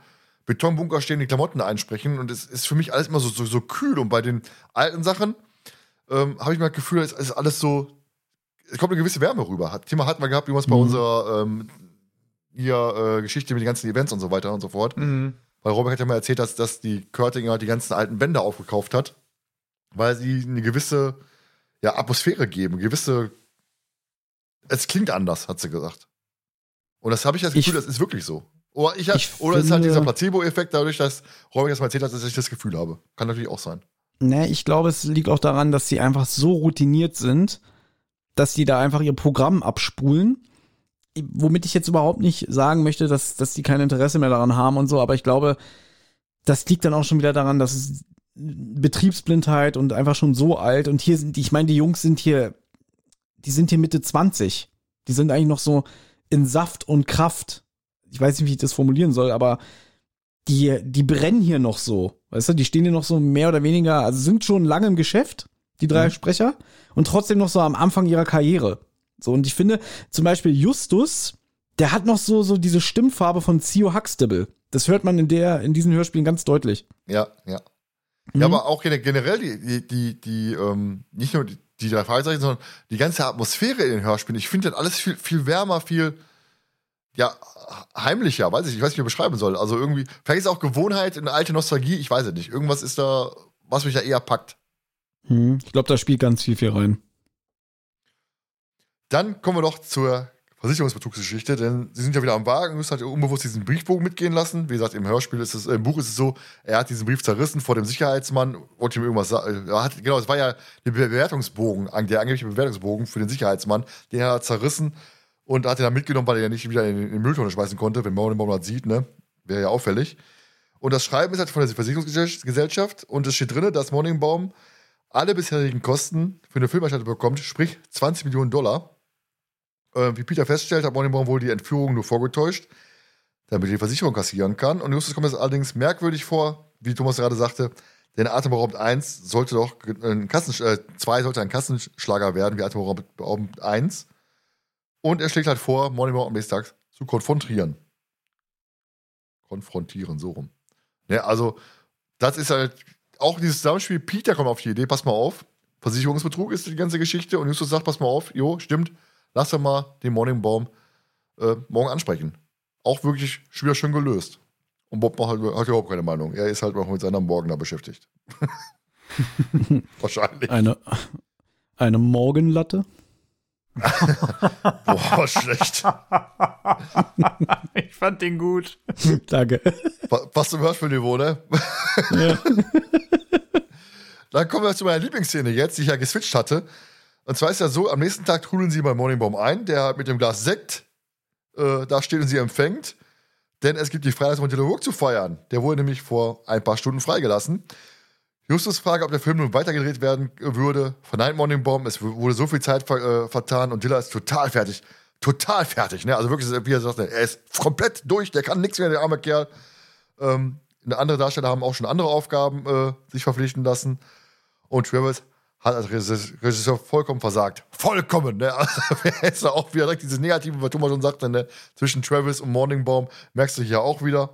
Betonbunker stehen, die Klamotten einsprechen. Und es ist für mich alles immer so, so, so kühl. Und bei den alten Sachen ähm, habe ich mal das Gefühl, es ist alles so, es kommt eine gewisse Wärme rüber. Hat, Thema hatten wir gehabt, übrigens bei Mhm. unserer ähm, hier, äh, Geschichte mit den ganzen Events und so weiter und so fort. Mhm. Weil Robert hat ja mal erzählt, dass, dass die Körtinger die ganzen alten Bänder aufgekauft hat, weil sie eine gewisse ja, Atmosphäre geben, gewisse. Es klingt anders, hat sie gesagt. Und das habe ich das Ich- Gefühl, das ist wirklich so. Oder, ich, Ich oder es ist halt finde- dieser Placebo-Effekt, dadurch, dass Robert das mal erzählt hat, dass ich das Gefühl habe. Kann natürlich auch sein. Ne, ich glaube, es liegt auch daran, dass sie einfach so routiniert sind, dass die da einfach ihr Programm abspulen. Womit ich jetzt überhaupt nicht sagen möchte, dass, dass die kein Interesse mehr daran haben und so, aber ich glaube, das liegt dann auch schon wieder daran, dass es Betriebsblindheit und einfach schon so alt und hier sind ich meine, die Jungs sind hier, die sind hier Mitte 20. Die sind eigentlich noch so in Saft und Kraft. Ich weiß nicht, wie ich das formulieren soll, aber die, die brennen hier noch so. Weißt du, die stehen hier noch so mehr oder weniger, also sind schon lange im Geschäft, die drei Mhm. Sprecher, und trotzdem noch so am Anfang ihrer Karriere. So, und ich finde, zum Beispiel Justus, der hat noch so, so diese Stimmfarbe von Theo Huxtable. Das hört man in der, in diesen Hörspielen ganz deutlich. Ja, ja. Mhm. Ja, aber auch gene- generell die, die, die, die ähm, nicht nur die, die drei Fragezeichen, sondern die ganze Atmosphäre in den Hörspielen. Ich finde das alles viel, viel wärmer, viel, ja, heimlicher, weiß ich, ich weiß nicht, wie ich beschreiben soll. Also irgendwie, vielleicht ist es auch Gewohnheit, eine alte Nostalgie, ich weiß es nicht. Irgendwas ist da, was mich da eher packt. Mhm. Ich glaube, da spielt ganz viel viel rein. Dann kommen wir doch zur Versicherungsbetrugsgeschichte, denn sie sind ja wieder am Wagen, müssen halt unbewusst diesen Briefbogen mitgehen lassen. Wie gesagt, im Hörspiel ist es, äh, im Buch ist es so, er hat diesen Brief zerrissen vor dem Sicherheitsmann, wollte ihm irgendwas sagen. Er hat, genau, es war ja der Bewertungsbogen, der angebliche Bewertungsbogen für den Sicherheitsmann, den er hat zerrissen und hat ihn dann mitgenommen, weil er ja nicht wieder in, den Mülltonne schmeißen konnte, wenn man das sieht, ne? Wäre ja auffällig. Und das Schreiben ist halt von der Versicherungsgesellschaft und es steht drin, dass Morningbaum alle bisherigen Kosten für eine Filmerstattung bekommt, sprich 20 Millionen Dollar. Äh, wie Peter feststellt, hat Morningbaum wohl die Entführung nur vorgetäuscht, damit die Versicherung kassieren kann. Und Justus kommt es allerdings merkwürdig vor, wie Thomas gerade sagte, denn Atemberaubend 1 sollte doch ein Kassen, äh, 2 sollte ein Kassenschlager werden, wie Atemberaubend 1. Und er schlägt halt vor, Morningbaum am nächsten Tag zu konfrontieren. Konfrontieren, so rum. Ja, also, das ist halt auch dieses Zusammenspiel. Peter kommt auf die Idee, pass mal auf, Versicherungsbetrug ist die ganze Geschichte. Und Justus sagt, pass mal auf, jo, stimmt, lass doch mal den Morningbaum äh, morgen ansprechen. Auch wirklich wieder schön gelöst. Und Bob hat, hat überhaupt keine Meinung. Er ist halt noch mit seiner Morgen da beschäftigt. Wahrscheinlich. Eine, eine Morgenlatte. Boah, schlecht. Ich fand den gut. Danke. Wa- Was zum Hörspielniveau, ne? Ja. Dann kommen wir zu meiner Lieblingsszene jetzt, die ich ja geswitcht hatte. Und zwar ist ja so, am nächsten Tag trudeln sie bei Morningbaum ein, der mit dem Glas Sekt äh, da steht und sie empfängt. Denn es gibt die Freiheit von Dialog zu feiern. Der wurde nämlich vor ein paar Stunden freigelassen. Justus frage, ob der Film nun weitergedreht werden äh, würde, verneint Morningbaum. Es w- wurde so viel Zeit ver äh, vertan und Dilla ist total fertig. Total fertig, ne? Also wirklich, wie er sagt, er ist komplett durch, der kann nichts mehr, der arme Kerl. Ähm, andere Darsteller haben auch schon andere Aufgaben äh, sich verpflichten lassen. Und Travis hat als Regisseur vollkommen versagt. Vollkommen, ne? Also, ist auch wieder direkt dieses Negative, was Thomas schon sagte, ne? Zwischen Travis und Morningbaum merkst du hier auch wieder.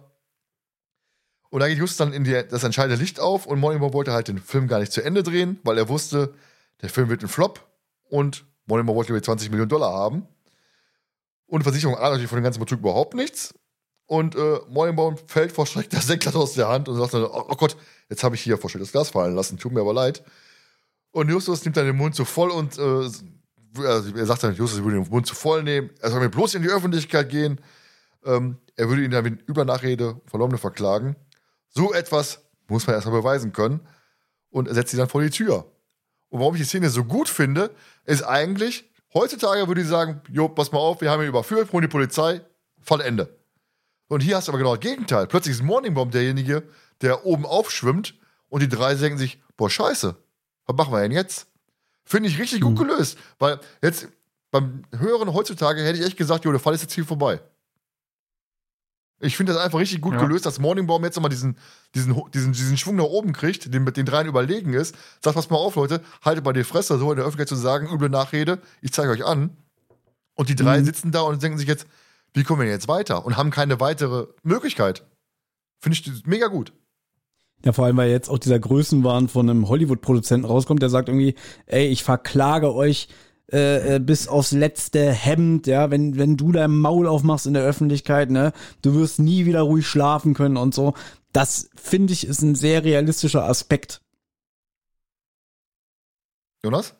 Und dann geht Justus dann in die, das entscheidende Licht auf und Morningbaum wollte halt den Film gar nicht zu Ende drehen, weil er wusste, der Film wird ein Flop und Morningbaum wollte über 20 Millionen Dollar haben. Und Versicherung ahnt natürlich von dem ganzen Betrug überhaupt nichts. Und äh, Morningbaum fällt vor Schreck das Sektglas aus der Hand und sagt dann, oh, oh Gott, jetzt habe ich hier vor Schreck das Glas fallen lassen, tut mir aber leid. Und Justus nimmt dann den Mund zu voll und äh, er sagt dann, Justus würde den Mund zu voll nehmen, er soll mir bloß in die Öffentlichkeit gehen. ähm, er würde ihn dann mit Übernachrede verlommene verklagen. So etwas muss man erstmal beweisen können und er setzt sie dann vor die Tür. Und warum ich die Szene so gut finde, ist eigentlich, heutzutage würde ich sagen, jo, pass mal auf, wir haben ihn überführt, holen die Polizei, Fall Ende. Und hier hast du aber genau das Gegenteil. Plötzlich ist Morningbomb derjenige, der oben aufschwimmt und die drei denken sich, boah, scheiße, was machen wir denn jetzt? Finde ich richtig gut gelöst, weil jetzt beim Hören heutzutage hätte ich echt gesagt, jo, der Fall ist jetzt hier vorbei. Ich finde das einfach richtig gut Ja. gelöst, dass Morningbaum jetzt nochmal diesen, diesen, diesen, diesen Schwung nach oben kriegt, den mit den dreien überlegen ist. Sagt, pass mal auf, Leute, haltet mal die Fresse, so in der Öffentlichkeit zu sagen, üble Nachrede, ich zeige euch an. Und die drei Mhm. sitzen da und denken sich jetzt, wie kommen wir denn jetzt weiter? Und haben keine weitere Möglichkeit. Finde ich mega gut. Ja, vor allem, weil jetzt auch dieser Größenwahn von einem Hollywood-Produzenten rauskommt, der sagt irgendwie, ey, ich verklage euch äh, äh, bis aufs letzte Hemd, ja, wenn, wenn du dein Maul aufmachst in der Öffentlichkeit, ne, du wirst nie wieder ruhig schlafen können und so. Das, finde ich, ist ein sehr realistischer Aspekt. Jonas?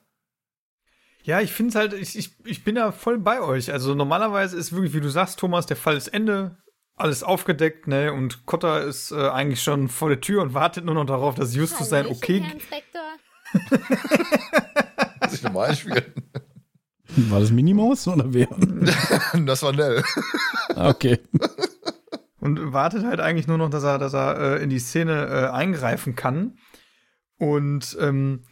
Ja, ich finde es halt, ich, ich, ich bin da voll bei euch. Also normalerweise ist wirklich, wie du sagst, Thomas, der Fall ist Ende, alles aufgedeckt, ne? Und Kotter ist äh, eigentlich schon vor der Tür und wartet nur noch darauf, dass Justus sein Hallöchen, Okay. Herr Inspektor. Muss ich nochmal einspielen. War das Minimaus oder wer? das war Nell. Okay. Und wartet halt eigentlich nur noch, dass er, dass er äh, in die Szene äh, eingreifen kann. Und ähm,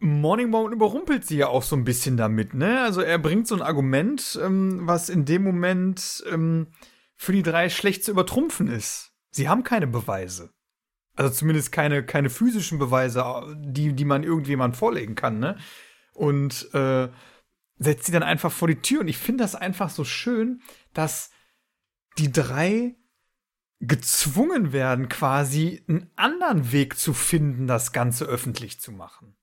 Morningbaum überrumpelt sie ja auch so ein bisschen damit, ne? Also er bringt so ein Argument, ähm, was in dem Moment ähm, für die drei schlecht zu übertrumpfen ist. Sie haben keine Beweise. Also zumindest keine, keine physischen Beweise, die, die man irgendjemand vorlegen kann, ne? Und äh, setzt sie dann einfach vor die Tür. Und ich finde das einfach so schön, dass die drei gezwungen werden, quasi einen anderen Weg zu finden, das Ganze öffentlich zu machen.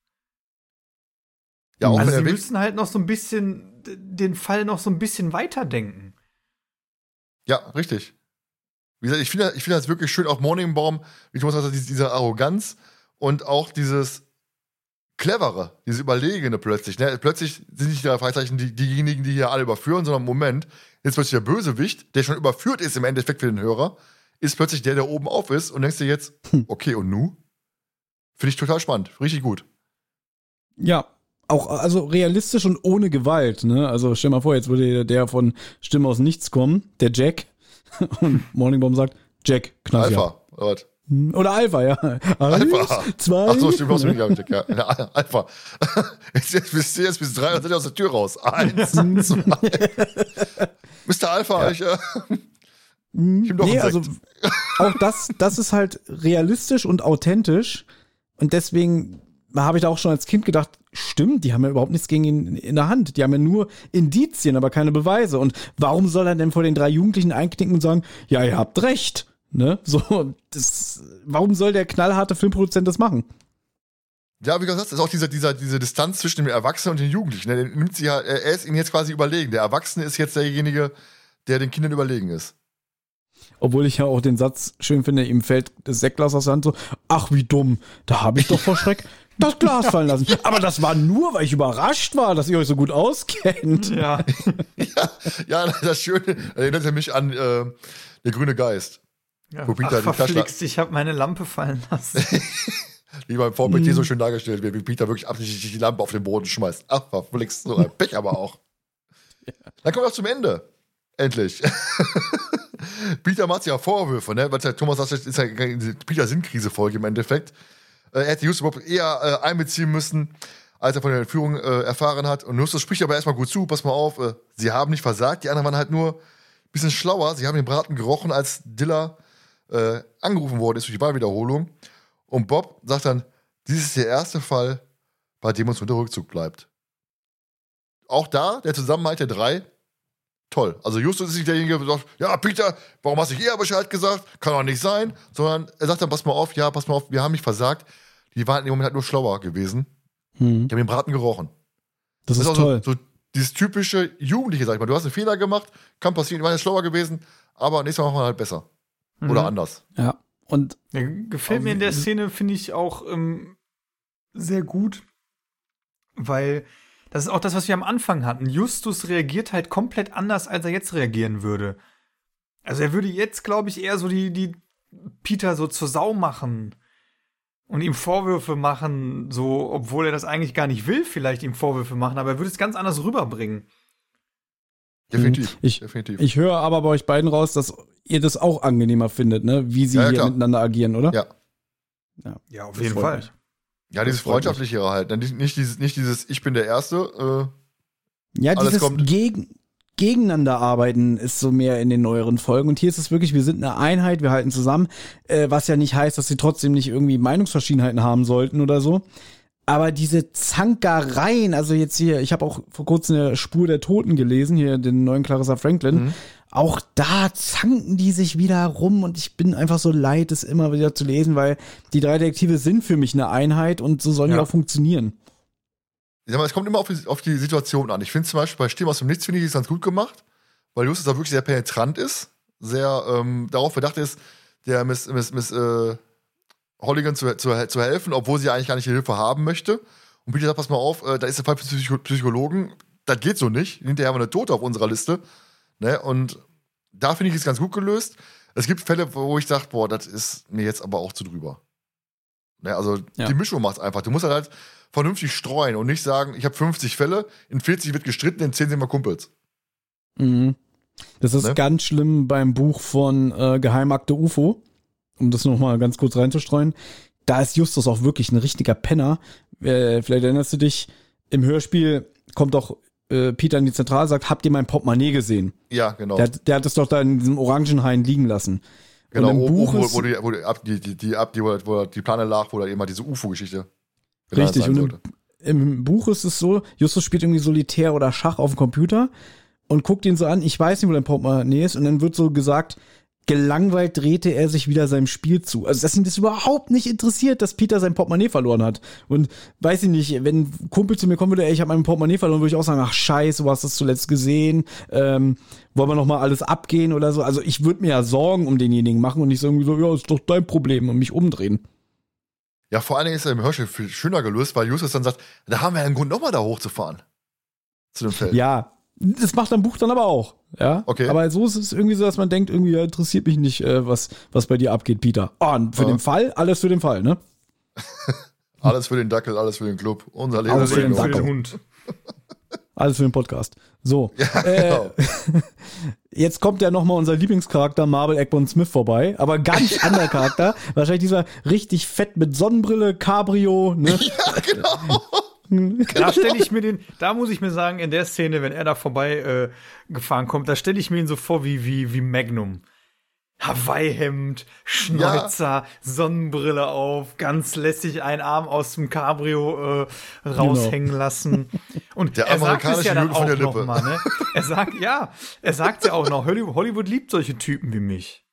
Ja, auch also sie Weg, müssen halt noch so ein bisschen den Fall noch so ein bisschen weiterdenken. Ja, richtig. Wie gesagt, ich finde ich finde das wirklich schön, auch Morningbaum, wie Thomas sagt, diese, diese Arroganz und auch dieses Clevere, dieses Überlegene plötzlich. Ne? Plötzlich sind nicht die Freizeichen die, diejenigen, die hier alle überführen, sondern Moment, jetzt plötzlich der Bösewicht, der schon überführt ist im Endeffekt für den Hörer, ist plötzlich der, der oben auf ist und denkst dir jetzt, okay, und nu? Finde ich total spannend, richtig gut. Ja, auch also realistisch und ohne Gewalt, ne? Also stell mal vor, jetzt würde der von Stimme aus nichts kommen, der Jack. Und Morningbomb sagt, Jack, knall sie ab. Alpha, oder was? Oder Alpha, ja. Alpha. Eins, zwei. Ach so, stimmt, was ja. ja. ja, Alpha. Jetzt, jetzt, bis, jetzt bis drei und sind aus der Tür raus. Eins, zwei. Mr. Alpha, ich, äh, ich hab doch nee, also auch das, das ist halt realistisch und authentisch. Und deswegen habe ich da auch schon als Kind gedacht, stimmt, die haben ja überhaupt nichts gegen ihn in der Hand. Die haben ja nur Indizien, aber keine Beweise. Und warum soll er denn vor den drei Jugendlichen einknicken und sagen, ja, ihr habt recht? Ne? So, das, warum soll der knallharte Filmproduzent das machen? Ja, wie gesagt, das ist auch dieser, dieser, diese Distanz zwischen dem Erwachsenen und den Jugendlichen. ne? Der nimmt sie ja, er ist ihnen jetzt quasi überlegen. Der Erwachsene ist jetzt derjenige, der den Kindern überlegen ist. Obwohl ich ja auch den Satz schön finde, ihm fällt das Sektglas aus der Hand so, ach wie dumm, da habe ich doch vor Schreck das Glas fallen lassen. Aber das war nur, weil ich überrascht war, dass ihr euch so gut auskennt. Ja. Ja, ja das Schöne erinnert er mich an äh, der grüne Geist. ja. Ach, verflixt, ich habe meine Lampe fallen lassen. Wie beim VPT so schön dargestellt wird, wie Peter wirklich absichtlich die Lampe auf den Boden schmeißt. Ach, verflixt, so ein Pech aber auch. Dann kommen wir auch zum Ende. Endlich. Peter macht sich ja Vorwürfe, ne? Weil Thomas sagt, ist ja eine Peter Sinnkrise-Folge im Endeffekt. Äh, Er hätte Justus überhaupt eher äh, einbeziehen müssen, als er von der Entführung äh, erfahren hat. Und Justus spricht aber erstmal gut zu, pass mal auf, äh, sie haben nicht versagt, die anderen waren halt nur ein bisschen schlauer. Sie haben den Braten gerochen, als Diller äh, angerufen worden ist durch die Wahlwiederholung. Und Bob sagt dann, dies ist der erste Fall, bei dem uns unter Rückzug bleibt. Auch da, der Zusammenhalt der drei, toll. Also Justus ist nicht derjenige, der sagt, ja, Peter, warum hast du eher Bescheid gesagt? Kann doch nicht sein. Sondern er sagt dann, pass mal auf, ja, pass mal auf, wir haben nicht versagt. Die waren im Moment halt nur schlauer gewesen. Hm, Die haben den Braten gerochen. das ist auch toll. So, so dieses typische Jugendliche, sag ich mal. Du hast einen Fehler gemacht, kann passieren, die waren jetzt schlauer gewesen, aber nächstes Mal machen wir halt besser. Oder Mhm. anders. Ja. Und Ja, gefällt mir in der Szene, finde ich auch ähm, sehr gut, weil Das ist auch das, was wir am Anfang hatten. Justus reagiert halt komplett anders, als er jetzt reagieren würde. Also er würde jetzt, glaube ich, eher so die, die Peter so zur Sau machen und ihm Vorwürfe machen, so, obwohl er das eigentlich gar nicht will, vielleicht ihm Vorwürfe machen, aber er würde es ganz anders rüberbringen. Definitiv. Ich, definitiv. ich höre aber bei euch beiden raus, dass ihr das auch angenehmer findet, ne? Wie sie Ja, ja, hier klar. miteinander agieren, oder? Ja. Ja, auf Das jeden Fall. mich. Ja, dieses. Freundschaftlichere halt. Nicht, nicht, dieses, nicht dieses Ich bin der Erste. Ja, Alles dieses kommt. gegen, gegeneinander arbeiten ist so mehr in den neueren Folgen. Und hier ist es wirklich, wir sind eine Einheit, wir halten zusammen, äh, was ja nicht heißt, dass sie trotzdem nicht irgendwie Meinungsverschiedenheiten haben sollten oder so. Aber diese Zankereien, also jetzt hier, ich habe auch vor kurzem eine Spur der Toten gelesen, hier den neuen Clarissa Franklin. Mhm. Auch da zanken die sich wieder rum und ich bin einfach so leid, es immer wieder zu lesen, weil die drei Detektive sind für mich eine Einheit und so sollen die Ja. auch funktionieren. Ich sag mal, es kommt immer auf die, auf die Situation an. Ich finde zum Beispiel bei Stimme aus dem Nichts finde ich es ganz gut gemacht, weil Justus da wirklich sehr penetrant ist, sehr ähm, darauf bedacht ist, der Miss, Miss, Miss äh, Holligan zu, zu, zu helfen, obwohl sie eigentlich gar nicht die Hilfe haben möchte. Und Peter sagt, pass mal auf, äh, da ist der Fall für Psycho Psychologen, das geht so nicht. Hinterher haben wir eine Tote auf unserer Liste. Ne? Und da finde ich es ganz gut gelöst. Es gibt Fälle, wo ich sage, boah, das ist mir jetzt aber auch zu drüber. Ne? Also Ja. die Mischung macht einfach. Du musst halt, halt vernünftig streuen und nicht sagen, ich habe 50 Fälle, in 40 wird gestritten, in 10 sind wir Kumpels. Mhm. Das ist Ne? ganz schlimm beim Buch von äh, Geheimakte UFO, um das nochmal ganz kurz reinzustreuen. Da ist Justus auch wirklich ein richtiger Penner. Äh, vielleicht erinnerst du dich, im Hörspiel kommt doch äh, Peter in die Zentrale, sagt, habt ihr mein Portemonnaie gesehen? Ja, genau. Der, hat- der hat es doch da in diesem Orangenhain liegen lassen. genau, und im Buch wo, ist- wo, die, wo die, ab, die, die, die, ab, die, wo, wo die Plane lag, wo da immer diese UFO-Geschichte Richtig, und im, im Buch ist es so, Justus spielt irgendwie Solitär oder Schach auf dem Computer und guckt ihn so an, ich weiß nicht, wo dein Portemonnaie ist, und dann wird so gesagt, gelangweilt drehte er sich wieder seinem Spiel zu. Also, dass ihn das überhaupt nicht interessiert, dass Peter sein Portemonnaie verloren hat. Und weiß ich nicht, wenn ein Kumpel zu mir kommen würde, ey, ich habe mein Portemonnaie verloren, würde ich auch sagen, ach scheiße, du hast das zuletzt gesehen, ähm, wollen wir noch mal alles abgehen oder so. Also ich würde mir ja Sorgen um denjenigen machen und nicht so irgendwie so, ja, ist doch dein Problem und mich umdrehen. Ja, vor allen Dingen ist er im Hörspiel viel schöner gelöst, weil Justus dann sagt, da haben wir ja einen Grund, nochmal da hochzufahren. Zu dem Feld. Ja, das macht ein Buch dann aber auch. Ja, Okay. Aber so ist es irgendwie so, dass man denkt, irgendwie ja, interessiert mich nicht, äh, was, was bei dir abgeht, Peter. Ah, und für Ja. den Fall, alles für den Fall, ne? Alles für den Dackel, alles für den Club. Unser Leben Alles für den für den Hund. Alles für den Podcast. So. Ja, Äh, genau. Jetzt kommt ja nochmal unser Lieblingscharakter Marvel Eggborn Smith vorbei, aber ganz anderer Charakter. Wahrscheinlich dieser richtig fett mit Sonnenbrille, Cabrio, ne? ja, genau. Da stelle ich mir den, da muss ich mir sagen, in der Szene, wenn er da vorbei äh, gefahren kommt, da stelle ich mir ihn so vor wie, wie, wie Magnum. Hawaii-Hemd, Schnäuzer, Sonnenbrille auf, ganz lässig einen Arm aus dem Cabrio äh, raushängen lassen. Und Der er sagt es amerikanische ja dann von auch der noch Lippe. mal, ne? Er sagt, ja, er sagt ja auch noch, Hollywood liebt solche Typen wie mich.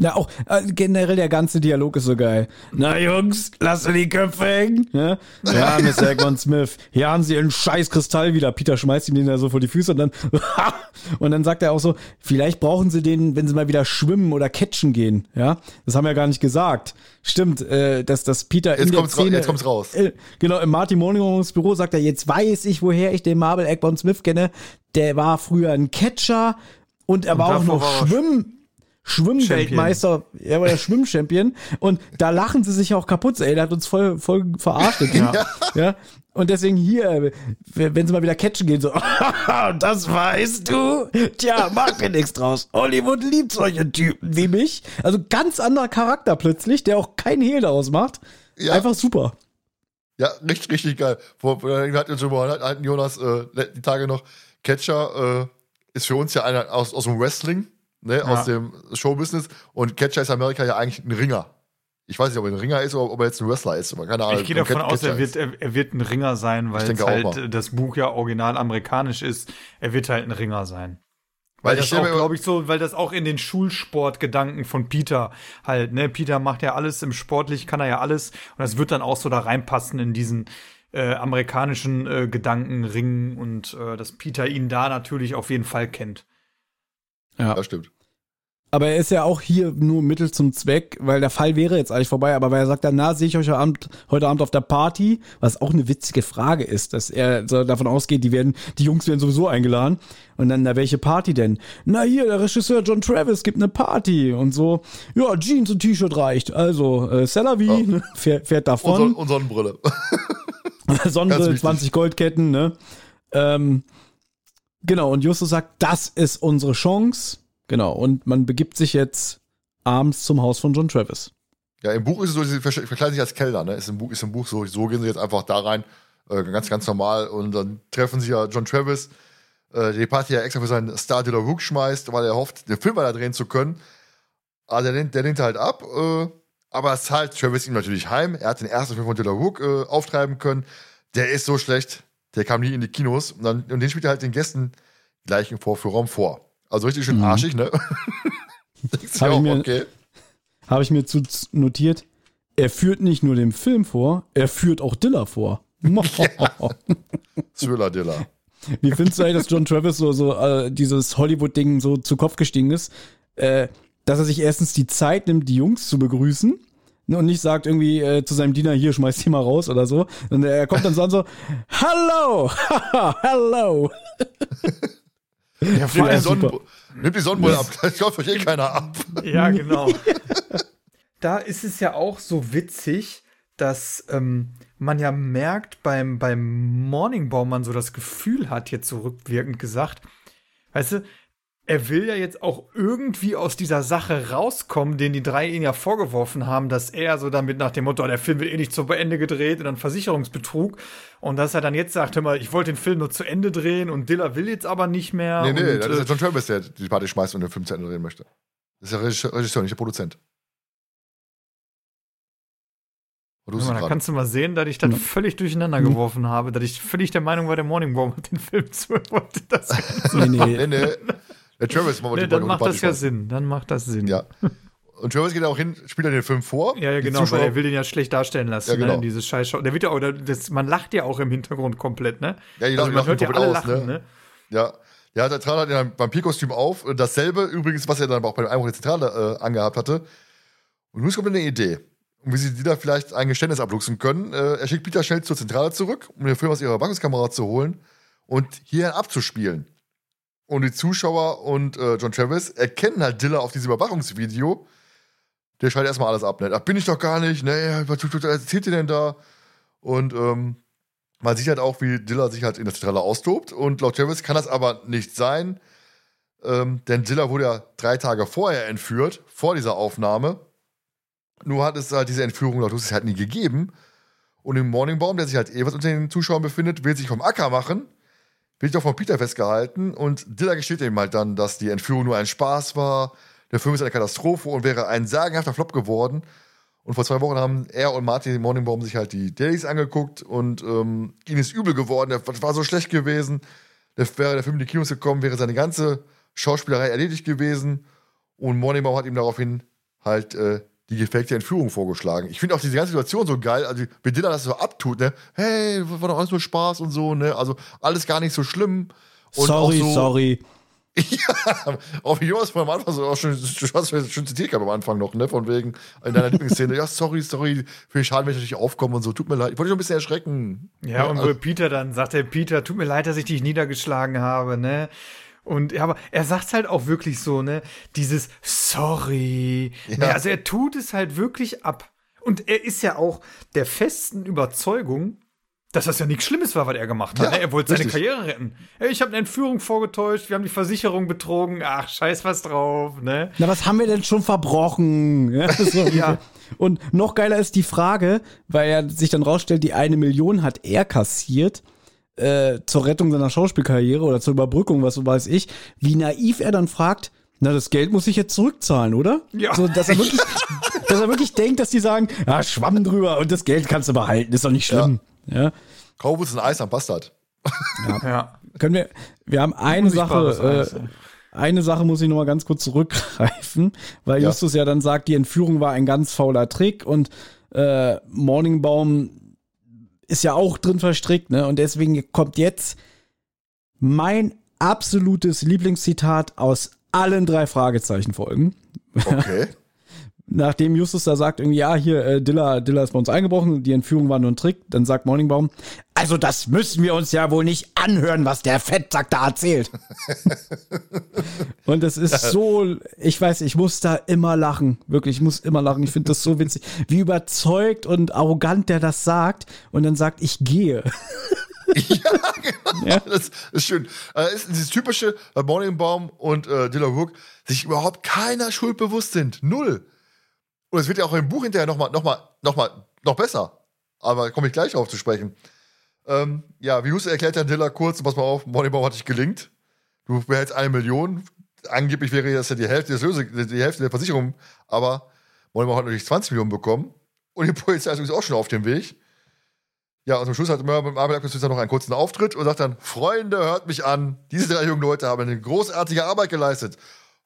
Ja, auch äh, generell der ganze Dialog ist so geil. Na Jungs, lasst die Köpfe hängen. Ja, ja Mr. Eggman Smith, hier haben sie ihren scheiß Kristall wieder. Peter schmeißt ihm den da so vor die Füße und dann und dann sagt er auch so, vielleicht brauchen sie den, wenn sie mal wieder schwimmen oder catchen gehen. Ja, das haben wir gar nicht gesagt. Stimmt, äh, dass, dass Peter in Jetzt der kommt's, Szene, jetzt kommt's raus. äh, Genau, im Martin Mornings Büro sagt er, jetzt weiß ich, woher ich den Marvel Eggman Smith kenne. Der war früher ein Catcher und er war auch noch war Schwimm, Schwimmweltmeister, er war der Schwimmchampion und da lachen sie sich auch kaputt. Ey, der hat uns voll, voll verarscht. Ja. ja. Und deswegen hier, äh, wenn sie mal wieder catchen gehen, so, das weißt du? Tja, mach dir nichts draus. Hollywood liebt solche Typen wie mich. Also ganz anderer Charakter plötzlich, der auch kein Hehl daraus macht. Ja. Einfach super. Ja, richtig, richtig geil. Vor, vor- hat uns über alten Jonas äh, die Tage noch. Catcher äh, ist für uns ja einer aus, aus dem Wrestling, ne, aus dem Showbusiness. Und Catcher ist in Amerika ja eigentlich ein Ringer. Ich weiß nicht, ob er ein Ringer ist oder ob er jetzt ein Wrestler ist. Aber keine Ahnung. Ich gehe davon Cat- aus, er wird, er, er wird ein Ringer sein, weil halt das Buch ja original amerikanisch ist. Er wird halt ein Ringer sein. Weil Weil das auch, glaube ich, so, weil das auch in den Schulsportgedanken von Peter halt, ne, Peter macht ja alles im Sportlich, kann er ja alles und das wird dann auch so da reinpassen in diesen äh, amerikanischen äh, Gedanken, Ringen und äh, dass Peter ihn da natürlich auf jeden Fall kennt. Ja. Das stimmt. Aber er ist ja auch hier nur Mittel zum Zweck, weil der Fall wäre jetzt eigentlich vorbei. Aber weil er sagt dann, na, sehe ich euch heute Abend, heute Abend auf der Party, was auch eine witzige Frage ist, dass er davon ausgeht, die werden, die Jungs werden sowieso eingeladen. Und dann, na, welche Party denn? Na, hier, der Regisseur John Travis gibt eine Party und so. Ja, Jeans und T-Shirt reicht. Also, äh, Celavi Ja. ne, fährt, fährt davon. Und, Son und Sonnenbrille. Sonnenbrille, wichtig. 20 Goldketten, ne? Ähm, genau, und Justus sagt, das ist unsere Chance. Genau, und man begibt sich jetzt abends zum Haus von John Travis. Ja, im Buch ist es so, sie verkleiden sich als Kellner, ne? Ist im Buch, ist im Buch so, so gehen sie jetzt einfach da rein, äh, ganz, ganz normal. Und dann treffen sie ja John Travis, äh, die Party ja extra für seinen Star de la Rook schmeißt, weil er hofft, den Film weiter drehen zu können. Aber der, lehnt- der lehnt halt ab, äh, aber es zahlt Travis ihm natürlich heim. Er hat den ersten Film von de la Rook äh, auftreiben können. Der ist so schlecht, der kam nie in die Kinos. Und, dann, und den spielt er halt den Gästen gleich im Vorführraum vor. Also richtig schön Mhm. arschig, ne? Hab dir ich mir- okay. Habe ich mir zu notiert, er führt nicht nur den Film vor, er führt auch Dilla vor. Thriller-Diller. Wie findest du eigentlich, dass John Travis so, so äh, dieses Hollywood-Ding so zu Kopf gestiegen ist? Äh, dass er sich erstens die Zeit nimmt, die Jungs zu begrüßen und nicht sagt irgendwie äh, zu seinem Diener, hier, schmeiß die mal raus oder so. Und er kommt dann so an so, Hallo! Hallo! Ja, Nimm vor die, allem, Sonnen Nimm die Sonnenbrille ab, das kauft euch eh keiner ab. ja, genau. da ist es ja auch so witzig, dass ähm, man ja merkt beim, beim Morningbaum man so das Gefühl hat, jetzt so rückwirkend gesagt, weißt du, er will ja jetzt auch irgendwie aus dieser Sache rauskommen, den die drei ihn ja vorgeworfen haben, dass er so damit nach dem Motto, der Film wird eh nicht zu Ende gedreht und dann Versicherungsbetrug. Und dass er dann jetzt sagt, hör mal, ich wollte den Film nur zu Ende drehen und Diller will jetzt aber nicht mehr. Nee, nee, und, das ist äh, ja John Travis, der die Party schmeißt und den Film zu Ende drehen möchte. Das ist der Regisseur, nicht der Produzent. Und mal, da kannst du mal sehen, dass ich das Ja. völlig durcheinander geworfen habe, dass ich völlig der Meinung war, der Morning Baum hat den Film zu wollte. Das, Nee, nee. Nee, nee. Der Travis macht nee, dann macht das ja. Sinn. Dann macht das Sinn. Ja. Und Travis geht auch hin, spielt dann den Film vor. Ja, ja, genau, weil er will den ja schlecht darstellen lassen, Ja, genau. ne? Dieses Scheißschau. Der wird ja auch, der- das, man lacht ja auch im Hintergrund komplett, ne? Ja, die also man hört ja alle aus, lachen, ne? ne? Ja. Ja, der trat halt in einem Vampirkostüm auf. Dasselbe übrigens, was er dann auch bei dem Einbruch in die Zentrale äh, angehabt hatte. Und nun kommt eine Idee. Und wie sie die da vielleicht ein Geständnis abluchsen können. Äh, er schickt Peter schnell zur Zentrale zurück, um den Film aus ihrer Überwachungskamera zu holen und hier abzuspielen. Und die Zuschauer und äh, John Travis erkennen halt Diller auf diesem Überwachungsvideo. Der schreit erstmal alles ab. Ne? Ach, bin ich doch gar nicht. Ne, was was erzählt ihr denn da? Und ähm, man sieht halt auch, wie Diller sich halt in der Zentrale austobt. Und laut Travis kann das aber nicht sein. Ähm, denn Diller wurde ja drei Tage vorher entführt, vor dieser Aufnahme. Nur hat es halt diese Entführung laut Lucy halt nie gegeben. Und im Morningbaum, der sich halt ebenfalls unter den Zuschauern befindet, will sich vom Acker machen, wird doch von Peter festgehalten. Und Diller gesteht ihm halt dann, dass die Entführung nur ein Spaß war. Der Film ist eine Katastrophe und wäre ein sagenhafter Flop geworden. Und vor zwei Wochen haben er und Martin Morningbaum sich halt die Dailies angeguckt und ähm, ihnen ist übel geworden. Das war so schlecht gewesen. Der, wäre der Film in die Kinos gekommen, wäre seine ganze Schauspielerei erledigt gewesen. Und Morningbaum hat ihm daraufhin halt äh, die gefakte Entführung vorgeschlagen. Ich finde auch diese ganze Situation so geil, also wie Diller das so abtut, ne? Hey, war doch alles nur Spaß und so, ne? Also alles gar nicht so schlimm. Und sorry, auch so, sorry. ja, auch wie Jonas von am Anfang so auch schon, du hast ja schon zitiert gehabt am Anfang noch, ne? Von wegen in deiner Lieblingsszene. Ja, sorry, sorry, für schade, wenn ich natürlich aufkomme und so. Tut mir leid. Ich wollte dich noch ein bisschen erschrecken. Ja, und also, wo Peter dann sagt, der Peter, tut mir leid, dass ich dich niedergeschlagen habe, ne? Und ja, aber er sagt halt auch wirklich so, ne? Dieses Sorry. Ja. Ne, also er tut es halt wirklich ab. Und er ist ja auch der festen Überzeugung, dass das ja nichts Schlimmes war, was er gemacht hat. Ja, ne? Er wollte seine richtig. Karriere retten. Ey, ich habe eine Entführung vorgetäuscht, wir haben die Versicherung betrogen. Ach, scheiß was drauf, ne? Na, was haben wir denn schon verbrochen? Ja, so Ja. Und noch geiler ist die Frage, weil er sich dann rausstellt, die eine Million hat er kassiert äh, zur Rettung seiner Schauspielkarriere oder zur Überbrückung, was so weiß ich, wie naiv er dann fragt, na, das Geld muss ich jetzt zurückzahlen, oder? Ja. So, dass er wirklich, dass er wirklich denkt, dass die sagen, ah, schwamm drüber und das Geld kannst du behalten, ist doch nicht schlimm. Ja. Kauf uns ein Eis am Bastard. Ja. Können wir, wir haben eine Sache, äh, ja. eine Sache muss ich noch mal ganz kurz zurückgreifen, weil Ja. Justus ja dann sagt, die Entführung war ein ganz fauler Trick und äh, Morningbaum ist ja auch drin verstrickt, ne? Und deswegen kommt jetzt mein absolutes Lieblingszitat aus allen drei Fragezeichenfolgen. Okay. Nachdem Justus da sagt, irgendwie, ja, hier, äh, Dilla, Dilla ist bei uns eingebrochen, die Entführung war nur ein Trick, dann sagt Morningbaum, also das müssen wir uns ja wohl nicht anhören, was der Fettsack da erzählt. Und es ist so, ich weiß, ich muss da immer lachen. Wirklich, ich muss immer lachen. Ich finde das so witzig. Wie überzeugt und arrogant der das sagt und dann sagt, ich gehe. ja, genau. Ja. Das ist schön. Äh, ist dieses typische bei Morningbaum und äh, Dilla Rook sich überhaupt keiner Schuld bewusst sind. Null. Und es wird ja auch im Buch hinterher nochmal, noch mal, noch besser. Aber da komme ich gleich auf zu sprechen. Ähm, ja, wie Huse erklärt dann Dilla kurz, pass mal auf, Moneyball hat dich gelingt. Du behältst eine Million. Angeblich wäre das ja die Hälfte, des Löse, die Hälfte der Versicherung, aber Moneyball hat natürlich 20 Millionen bekommen. Und die Polizei ist auch schon auf dem Weg. Ja, und zum Schluss hat mit dem noch einen kurzen Auftritt und sagt dann: Freunde, hört mich an. Diese drei jungen Leute haben eine großartige Arbeit geleistet.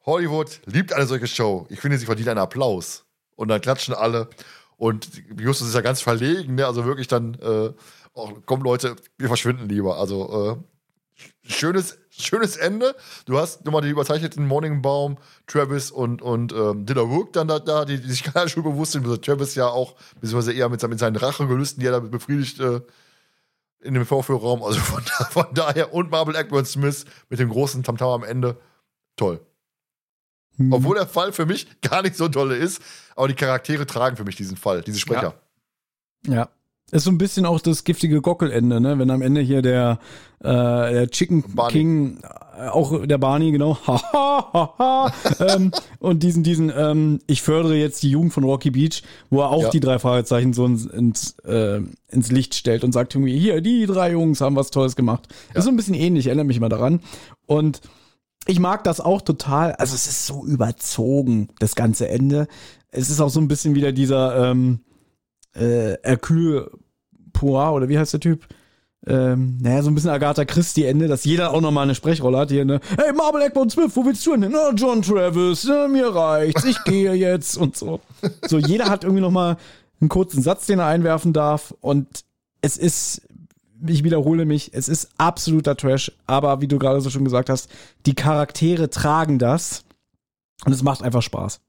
Hollywood liebt eine solche Show. Ich finde, sie verdient einen Applaus. Und dann klatschen alle. Und Justus ist ja ganz verlegen, ne? Also wirklich dann, äh, oh, komm Leute, wir verschwinden lieber. Also äh, schönes, schönes Ende. Du hast nochmal die überzeichneten Morningbaum, Travis und, und ähm, Dinner Rook dann da, da die, die sich keiner schon bewusst sind. Also Travis ja auch, beziehungsweise eher mit, mit seinen Rachegelüsten, die er da befriedigt äh, in dem Vorführraum. Also von, da, von daher und Marble Ackburn Smith mit dem großen Tamtam am Ende. Toll. Hm. Obwohl der Fall für mich gar nicht so tolle ist, aber die Charaktere tragen für mich diesen Fall, diese Sprecher. Ja. ja. Ist so ein bisschen auch das giftige Gockelende, ne? Wenn am Ende hier der, äh, der Chicken Barney. King, äh, auch der Barney, genau, ähm, und diesen, diesen, ähm, ich fördere jetzt die Jugend von Rocky Beach, wo er auch ja. die drei Fragezeichen so ins, ins, äh, ins Licht stellt und sagt irgendwie, hier, die drei Jungs haben was Tolles gemacht. Ja. Ist so ein bisschen ähnlich, erinnere mich immer daran. Und ich mag das auch total. Also es ist so überzogen, das ganze Ende. Es ist auch so ein bisschen wieder dieser ähm, äh, Hercule Poirot, oder wie heißt der Typ? Ähm, naja, so ein bisschen Agatha Christie Ende, dass jeder auch nochmal eine Sprechrolle hat hier, ne? Hey, Marble Eckbourne Smith, wo willst du hin? Na, John Travis, na, mir reicht's, ich gehe jetzt und so. So, jeder hat irgendwie nochmal einen kurzen Satz, den er einwerfen darf und es ist ich wiederhole mich, es ist absoluter Trash, aber wie du gerade so schon gesagt hast, die Charaktere tragen das und es macht einfach Spaß.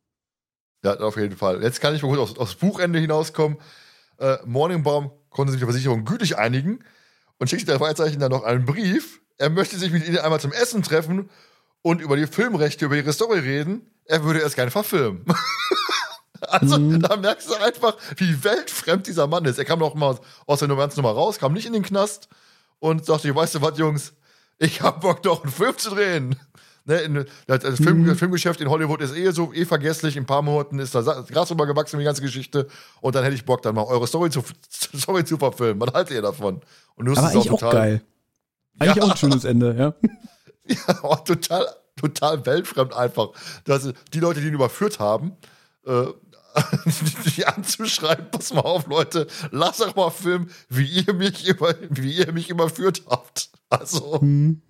Ja, auf jeden Fall. Jetzt kann ich mal kurz aufs, aufs Buchende hinauskommen. Äh, Morningbaum konnte sich mit der Versicherung gütlich einigen und schickte der Freizeichen dann noch einen Brief. Er möchte sich mit ihnen einmal zum Essen treffen und über die Filmrechte, über ihre Story reden. Er würde erst gerne verfilmen. Also mhm. da merkst du einfach, wie weltfremd dieser Mann ist. Er kam noch mal aus der ganzen Nummer raus, kam nicht in den Knast und sagte, weißt du was, Jungs, ich hab Bock doch einen Film zu drehen. Ne, in, das Film, mhm. Filmgeschäft in Hollywood ist eh so eh vergesslich. In ein paar Monaten ist da Gras rübergewachsen, die ganze Geschichte. Und dann hätte ich Bock, dann mal eure Story zu, Story zu verfilmen. Was haltet ihr davon? Und Aber eigentlich auch, total, auch geil. Eigentlich ja. auch ein schönes Ende, ja. Ja, oh, total, total weltfremd einfach. Dass die Leute, die ihn überführt haben, äh, die anzuschreiben, pass mal auf, Leute, lass doch mal filmen, wie ihr mich, über, wie ihr mich überführt habt. Also, hm.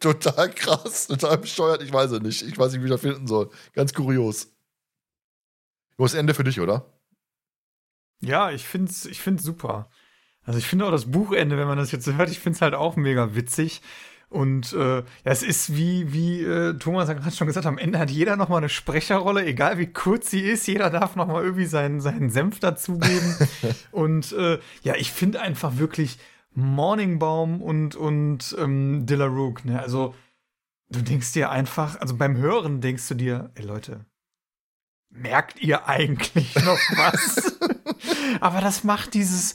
total krass, total bescheuert, ich weiß es nicht. Ich weiß nicht, wie ich das finden soll. Ganz kurios. Großes Ende für dich, oder? Ja, ich find's, ich find's super. Also ich finde auch das Buchende, wenn man das jetzt so hört, ich finde es halt auch mega witzig. Und äh, ja, es ist wie, wie äh, Thomas hat schon gesagt, am Ende hat jeder nochmal eine Sprecherrolle, egal wie kurz sie ist, jeder darf nochmal irgendwie seinen, seinen Senf dazugeben. und äh, ja, ich finde einfach wirklich Morningbaum und, und ähm, Dilla Rook, ne? Also, du denkst dir einfach, also beim Hören denkst du dir, ey Leute, merkt ihr eigentlich noch was? Aber das macht dieses,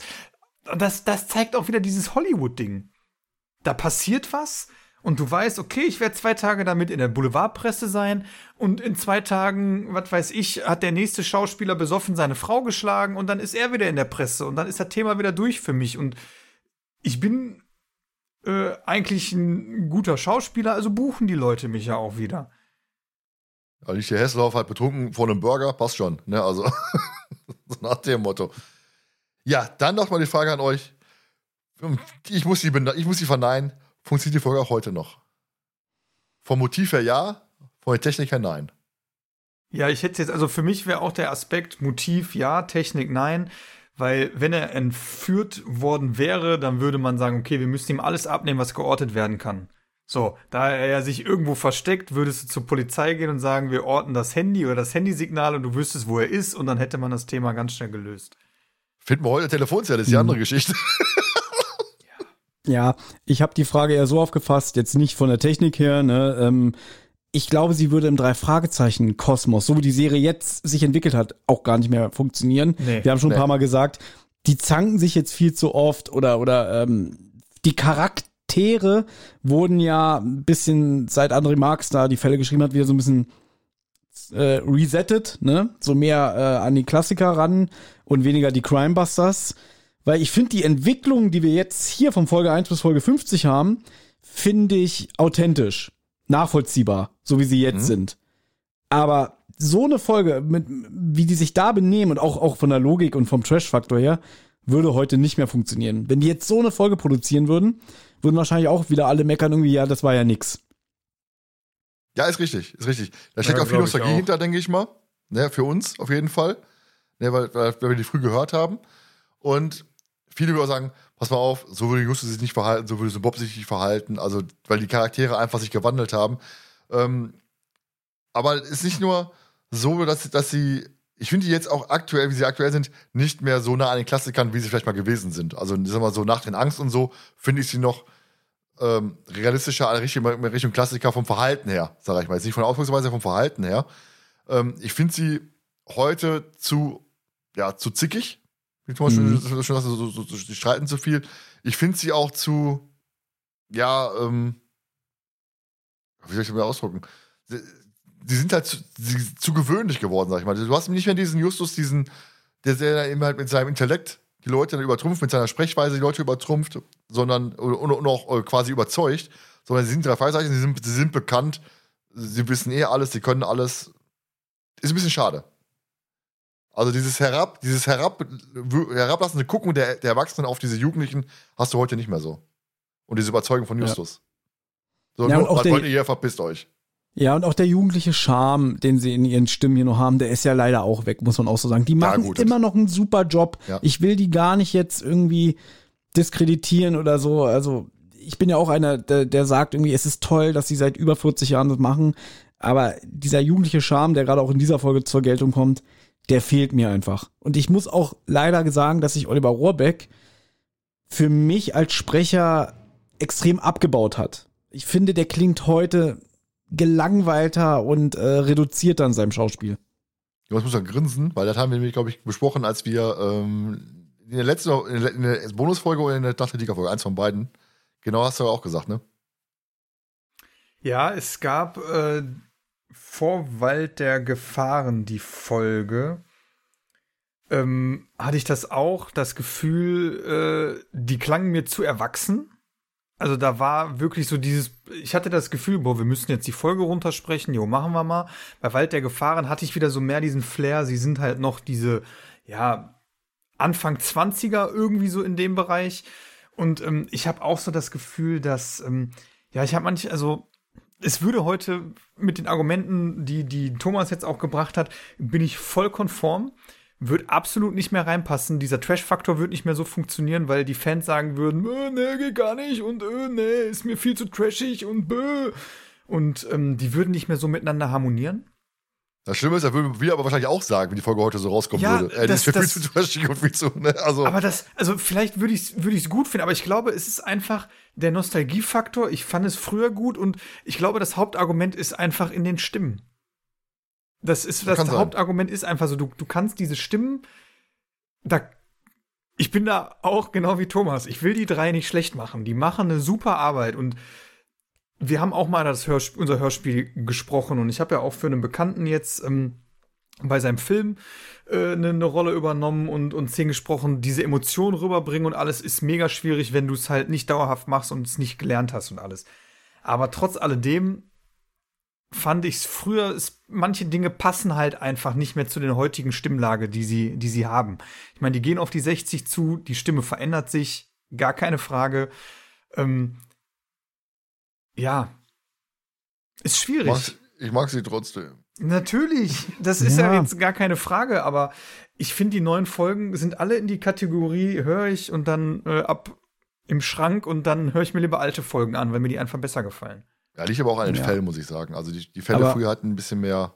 das, das zeigt auch wieder dieses Hollywood-Ding da passiert was und du weißt, okay, ich werde zwei Tage damit in der Boulevardpresse sein und in zwei Tagen, was weiß ich, hat der nächste Schauspieler besoffen seine Frau geschlagen und dann ist er wieder in der Presse und dann ist das Thema wieder durch für mich und ich bin äh, eigentlich ein guter Schauspieler, also buchen die Leute mich ja auch wieder. Alicia Hesslauf hat betrunken vor einem Burger, passt schon, ne, also so nach dem Motto. Ja, dann noch mal die Frage an euch, ich muss sie, ich muss sie verneinen. Funktioniert die Folge auch heute noch? Vom Motiv her ja, von der Technik her nein. Ja, ich hätte jetzt, also für mich wäre auch der Aspekt Motiv ja, Technik nein. Weil wenn er entführt worden wäre, dann würde man sagen, okay, wir müssen ihm alles abnehmen, was geortet werden kann. So, da er sich irgendwo versteckt, würdest du zur Polizei gehen und sagen, wir orten das Handy oder das Handysignal und du wüsstest, wo er ist und dann hätte man das Thema ganz schnell gelöst. Finden wir heute Telefonzelle, das ist die andere Geschichte. Ja, ich habe die Frage eher so aufgefasst, jetzt nicht von der Technik her, ne, ähm, ich glaube, sie würde im Drei-Fragezeichen-Kosmos, so wie die Serie jetzt sich entwickelt hat, auch gar nicht mehr funktionieren. Nee, Wir haben schon ein nee. paar Mal gesagt, die zanken sich jetzt viel zu oft oder, oder ähm, die Charaktere wurden ja ein bisschen, seit André Marx da die Fälle geschrieben hat, wieder so ein bisschen äh, resettet, ne? So mehr äh, an die Klassiker ran und weniger die Crimebusters. Weil ich finde, die Entwicklung, die wir jetzt hier von Folge 1 bis Folge 50 haben, finde ich authentisch, nachvollziehbar, so wie sie jetzt sind. Aber so eine Folge, mit, wie die sich da benehmen und auch, auch von der Logik und vom Trash-Faktor her, würde heute nicht mehr funktionieren. Wenn die jetzt so eine Folge produzieren würden, würden wahrscheinlich auch wieder alle meckern irgendwie, ja, das war ja nix. Ja, ist richtig, ist richtig. Da steckt Ja, auch viel Nostalgie auch. hinter, denke ich mal. Ne, für uns auf jeden Fall. Ne, weil, weil, weil wir die früh gehört haben. Und viele würden sagen, pass mal auf, so würde Justus sich nicht verhalten, so würde so Bob sich nicht verhalten. Also, weil die Charaktere einfach sich gewandelt haben. Ähm, aber es ist nicht nur so, dass, dass sie, ich finde die jetzt auch aktuell, wie sie aktuell sind, nicht mehr so nah an den Klassikern, wie sie vielleicht mal gewesen sind. Also, ich sag mal so, nach den Angst und so, finde ich sie noch ähm, realistischer in Richtung, in Richtung Klassiker vom Verhalten her, sage ich mal. Jetzt nicht von der Ausdrucksweise, vom Verhalten her. Ähm, ich finde sie heute zu, ja, zu zickig. Wie Thomas Mhm. schon, schon sagte, so, so, so, die streiten zu viel. Ich finde sie auch zu, ja, ähm, wie soll ich das mal ausdrücken? Sie, sie sind halt zu, sie, zu gewöhnlich geworden, sag ich mal. Du hast nicht mehr diesen Justus, diesen, der sehr eben halt mit seinem Intellekt die Leute dann übertrumpft, mit seiner Sprechweise die Leute übertrumpft, sondern und, und auch äh, quasi überzeugt, sondern sie sind drei Fragezeichen, sie sind, sie sind bekannt, sie wissen eh alles, sie können alles. Ist ein bisschen schade. Also dieses herab, dieses herab, herablassende Gucken der, der Erwachsenen auf diese Jugendlichen hast du heute nicht mehr so. Und diese Überzeugung von Ja. Justus. So, Ja, und nur, auch der- wollt ihr hier, verpisst euch. Ja, und auch der jugendliche Charme, den sie in ihren Stimmen hier noch haben, der ist ja leider auch weg, muss man auch so sagen. Die machen gut. immer noch einen super Job. Ja. Ich will die gar nicht jetzt irgendwie diskreditieren oder so. Also, ich bin ja auch einer, der, der sagt irgendwie, es ist toll, dass sie seit über 40 Jahren das machen. Aber dieser jugendliche Charme, der gerade auch in dieser Folge zur Geltung kommt, der fehlt mir einfach. Und ich muss auch leider sagen, dass sich Oliver Rohrbeck für mich als Sprecher extrem abgebaut hat. Ich finde, der klingt heute gelangweilter und äh, reduzierter in seinem Schauspiel. Jonas muss ja grinsen, weil das haben wir nämlich, glaube ich, besprochen, als wir ähm, in der letzten, in der, in der Bonusfolge oder in der Nacht der Liga-Folge, eins von beiden. Genau hast du ja auch gesagt, ne? Ja, es gab äh, vor Wald der Gefahren die Folge. Ähm, hatte ich das auch, das Gefühl, äh, die klangen mir zu erwachsen. Also da war wirklich so dieses, ich hatte das Gefühl, boah, wir müssen jetzt die Folge runtersprechen, jo, machen wir mal. Bei Wald der Gefahren hatte ich wieder so mehr diesen Flair, sie sind halt noch diese, ja, Anfang 20er irgendwie so in dem Bereich. Und ähm, ich habe auch so das Gefühl, dass, ähm, ja, ich habe manch, also es würde heute mit den Argumenten, die, die Thomas jetzt auch gebracht hat, bin ich voll konform. Wird absolut nicht mehr reinpassen. Dieser Trash-Faktor wird nicht mehr so funktionieren, weil die Fans sagen würden, äh, nee, geht gar nicht und äh, nee, ist mir viel zu trashig und bö. Und ähm, die würden nicht mehr so miteinander harmonieren. Das Schlimme ist, er würde wir aber wahrscheinlich auch sagen, wenn die Folge heute so rauskommen Ja, würde. Äh, das- das, das- viel zu trashig und viel zu, ne? Also, Aber das, also vielleicht würde ich es würde ich's gut finden, aber ich glaube, es ist einfach der Nostalgiefaktor. Ich fand es früher gut und ich glaube, das Hauptargument ist einfach in den Stimmen. Das ist das sein. Hauptargument ist einfach so, du, du kannst diese Stimmen, da, ich bin da auch genau wie Thomas. Ich will die drei nicht schlecht machen. Die machen eine super Arbeit und wir haben auch mal das Hörsp unser Hörspiel gesprochen und ich habe ja auch für einen Bekannten jetzt ähm, bei seinem Film äh, eine, eine Rolle übernommen und, und Szenen gesprochen, diese Emotionen rüberbringen und alles ist mega schwierig, wenn du es halt nicht dauerhaft machst und es nicht gelernt hast und alles. Aber trotz alledem fand ich es früher, manche Dinge passen halt einfach nicht mehr zu der heutigen Stimmlage, die sie, die sie haben. Ich meine, die gehen auf die 60 zu, die Stimme verändert sich, gar keine Frage. Ähm, ja, ist schwierig. mag, ich mag sie trotzdem. Natürlich, das ist ja. Ja. jetzt gar keine Frage, aber ich finde, die neuen Folgen sind alle in die Kategorie, höre ich und dann äh, ab im Schrank und dann höre ich mir lieber alte Folgen an, weil mir die einfach besser gefallen. Ja, liegt aber auch an den Ja. Fällen, muss ich sagen. Also die, die Fälle Aber- früher hatten ein bisschen mehr.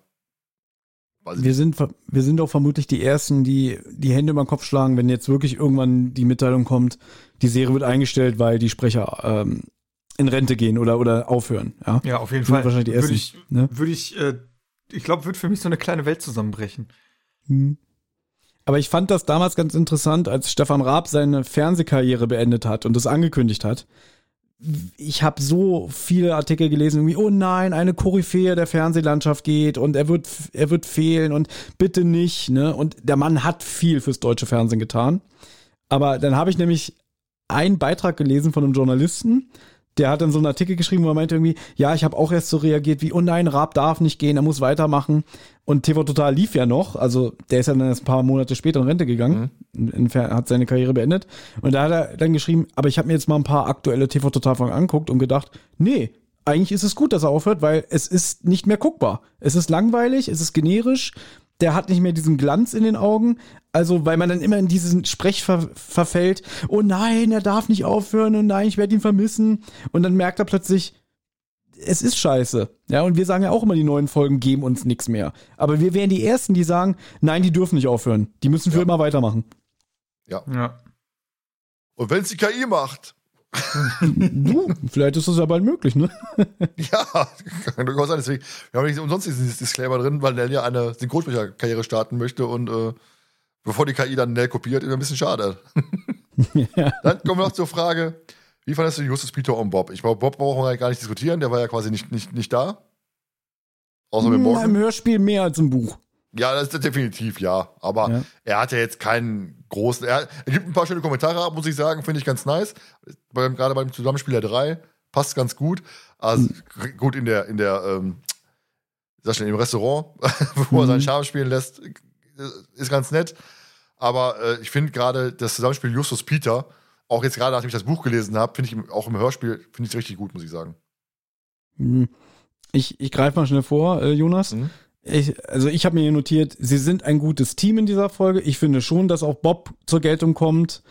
Wir sind, wir sind auch vermutlich die Ersten, die die Hände über den Kopf schlagen, wenn jetzt wirklich irgendwann die Mitteilung kommt, die Serie wird eingestellt, weil die Sprecher ähm, in Rente gehen oder, oder aufhören. Ja, Ja, auf jeden Fall. wahrscheinlich die Würde Ersten, ich, ne? würde ich, äh, ich glaube, würde für mich so eine kleine Welt zusammenbrechen. Hm. Aber ich fand das damals ganz interessant, als Stefan Raab seine Fernsehkarriere beendet hat und das angekündigt hat. Ich habe so viele Artikel gelesen, irgendwie, oh nein, eine Koryphäe der Fernsehlandschaft geht und er wird, er wird fehlen und bitte nicht, ne? Und der Mann hat viel fürs deutsche Fernsehen getan. Aber dann habe ich nämlich einen Beitrag gelesen von einem Journalisten, der hat dann so einen Artikel geschrieben, wo er meinte irgendwie, ja, ich habe auch erst so reagiert wie, oh nein, Raab darf nicht gehen, er muss weitermachen. Und TV Total lief ja noch, also der ist ja dann erst ein paar Monate später in Rente gegangen, Fer- hat seine Karriere beendet. Und da hat er dann geschrieben, aber ich habe mir jetzt mal ein paar aktuelle TV Total Folgen angeguckt und gedacht, nee, eigentlich ist es gut, dass er aufhört, weil es ist nicht mehr guckbar. Es ist langweilig, es ist generisch, der hat nicht mehr diesen Glanz in den Augen. Also, weil man dann immer in diesen Sprech ver verfällt. Oh nein, er darf nicht aufhören. Und nein, ich werde ihn vermissen. Und dann merkt er plötzlich, es ist scheiße. Ja, und wir sagen ja auch immer, die neuen Folgen geben uns nichts mehr. Aber wir wären die Ersten, die sagen, nein, die dürfen nicht aufhören. Die müssen für Ja. immer weitermachen. Ja. Und wenn es die KI macht, Du, vielleicht ist das ja bald möglich, ne? ja, kann durchaus sein. Deswegen, wir haben nicht umsonst diesen Disclaimer drin, weil Nell ja eine Synchronsprecherkarriere starten möchte und äh, bevor die KI dann Nell kopiert, ist ein bisschen schade. ja. Dann kommen wir noch zur Frage, wie fandest du Justus, Peter und Bob? Ich glaube, Bob brauchen wir gar nicht diskutieren, der war ja quasi nicht, nicht, nicht da. Außer mit Hm, Im Morgan. Hörspiel mehr als im Buch. Ja, das ist definitiv ja. Aber Ja. er hat ja jetzt keinen großen. Er, er gibt ein paar schöne Kommentare ab, muss ich sagen, finde ich ganz nice. Beim, gerade beim Zusammenspiel der drei passt ganz gut. Also gut in der, in der, ähm, sag schon, im Restaurant, wo er seinen Mhm. Charme spielen lässt, ist ganz nett. Aber äh, ich finde gerade das Zusammenspiel Justus Peter, auch jetzt gerade nachdem ich das Buch gelesen habe, finde ich auch im Hörspiel, finde ich richtig gut, muss ich sagen. Hm. Ich, ich greife mal schnell vor, äh, Jonas. Mhm. Ich, also ich habe mir hier notiert, sie sind ein gutes Team in dieser Folge. Ich finde schon, dass auch Bob zur Geltung kommt.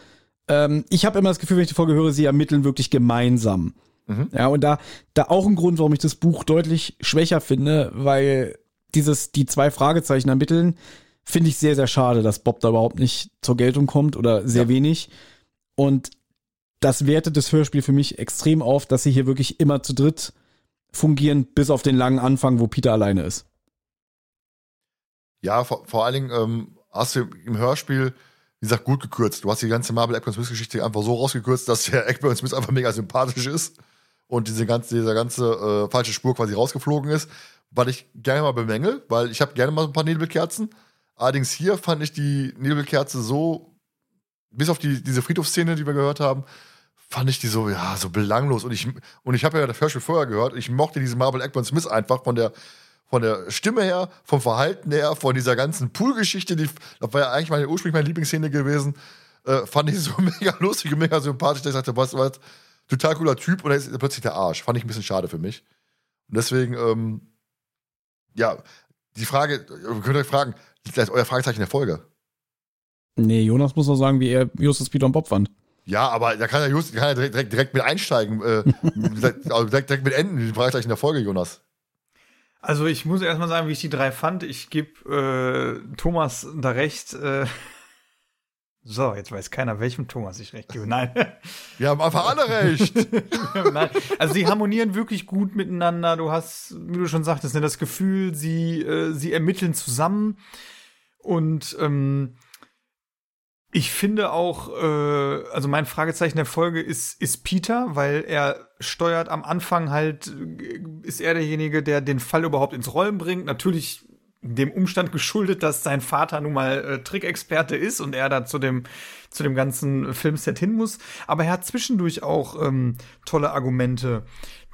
Ähm, ich habe immer das Gefühl, wenn ich die Folge höre, sie ermitteln wirklich gemeinsam. Mhm. Ja, und da, da auch ein Grund, warum ich das Buch deutlich schwächer finde, weil dieses, die zwei Fragezeichen ermitteln, finde ich sehr, sehr schade, dass Bob da überhaupt nicht zur Geltung kommt oder sehr Ja. wenig. Und das wertet das Hörspiel für mich extrem auf, dass sie hier wirklich immer zu dritt fungieren, bis auf den langen Anfang, wo Peter alleine ist. Ja, vor, vor allen Dingen ähm, hast du im Hörspiel, wie gesagt, gut gekürzt. Du hast die ganze Marvel Eckburn Smith Geschichte einfach so rausgekürzt, dass der Eckburn Smith einfach mega sympathisch ist und diese ganze, dieser ganze äh, falsche Spur quasi rausgeflogen ist. Was ich gerne mal bemängel, weil ich habe gerne mal so ein paar Nebelkerzen. Allerdings hier fand ich die Nebelkerze so, bis auf die, diese Friedhofsszene, die wir gehört haben, fand ich die so, ja, so belanglos. Und ich, und ich habe ja das Hörspiel vorher gehört. Ich mochte diese Marvel Eckburn Smith einfach von der, von der Stimme her, vom Verhalten her, von dieser ganzen Pool-Geschichte, die, das war ja eigentlich meine, ursprünglich meine Lieblingsszene gewesen, äh, fand ich so mega lustig und mega sympathisch, dass ich dachte, was, was, total cooler Typ und dann ist plötzlich der Arsch. Fand ich ein bisschen schade für mich. Und deswegen, ähm, ja, die Frage, ihr könnt euch fragen, liegt vielleicht euer Fragezeichen in der Folge? Nee, Jonas muss noch sagen, wie er Justus, Peter und Bob fand. Ja, aber da kann er, just, kann er direkt, direkt, direkt mit einsteigen, äh, direkt, also direkt, direkt mit enden, die Fragezeichen in der Folge, Jonas. Also ich muss erstmal sagen, wie ich die drei fand. Ich gebe äh, Thomas da recht. Äh, so, jetzt weiß keiner, welchem Thomas ich recht gebe. Nein. Wir haben einfach alle recht. Nein. Also sie harmonieren wirklich gut miteinander. Du hast, wie du schon sagtest, ne, das Gefühl, sie, äh, sie ermitteln zusammen. Und ähm, ich finde auch, äh, also mein Fragezeichen der Folge ist, ist Peter, weil er steuert am Anfang halt, äh, ist er derjenige, der den Fall überhaupt ins Rollen bringt. Natürlich dem Umstand geschuldet, dass sein Vater nun mal äh, Trickexperte ist und er da zu dem, zu dem ganzen Filmset hin muss. Aber er hat zwischendurch auch ähm, tolle Argumente,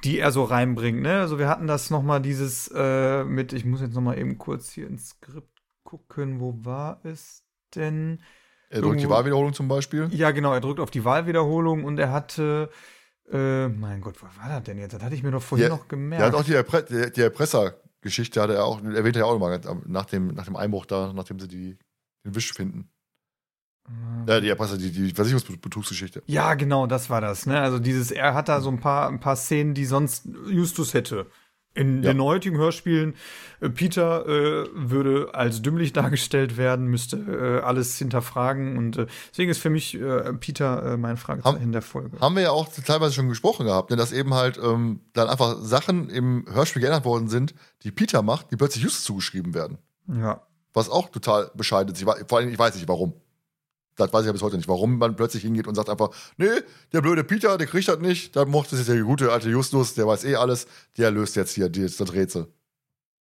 die er so reinbringt. Ne? Also wir hatten das noch mal dieses äh, mit, ich muss jetzt noch mal eben kurz hier ins Skript gucken, wo war es denn? Er drückt die Wahlwiederholung zum Beispiel. Ja, genau, er drückt auf die Wahlwiederholung und er hatte, äh, mein Gott, was war das denn jetzt? Das hatte ich mir doch vorhin Ja, noch gemerkt. Er hat auch die, Erpre die, die Erpresser-Geschichte, hat er auch, erwähnt er ja auch nochmal nach dem, nach dem Einbruch da, nachdem sie die, den Wisch finden. Ja, die, Erpresser, die, die Versicherungsbetrugsgeschichte. Ja, genau, das war das. Ne? Also dieses, er hat da so ein paar, ein paar Szenen, die sonst Justus hätte. In Ja. den heutigen Hörspielen, äh, Peter äh, würde als dümmlich dargestellt werden, müsste äh, alles hinterfragen und äh, deswegen ist für mich äh, Peter mein Fragezeichen der Folge. Haben wir ja auch teilweise schon gesprochen gehabt, ne, dass eben halt ähm, dann einfach Sachen im Hörspiel geändert worden sind, die Peter macht, die plötzlich Justus zugeschrieben werden. Ja. Was auch total bescheiden ist. Ich, vor allem, ich weiß nicht warum. Das weiß ich ja bis heute nicht, warum man plötzlich hingeht und sagt einfach, nee, der blöde Peter, der kriegt das nicht, da mochte es jetzt der gute alte Justus, der weiß eh alles, der löst jetzt hier das Rätsel.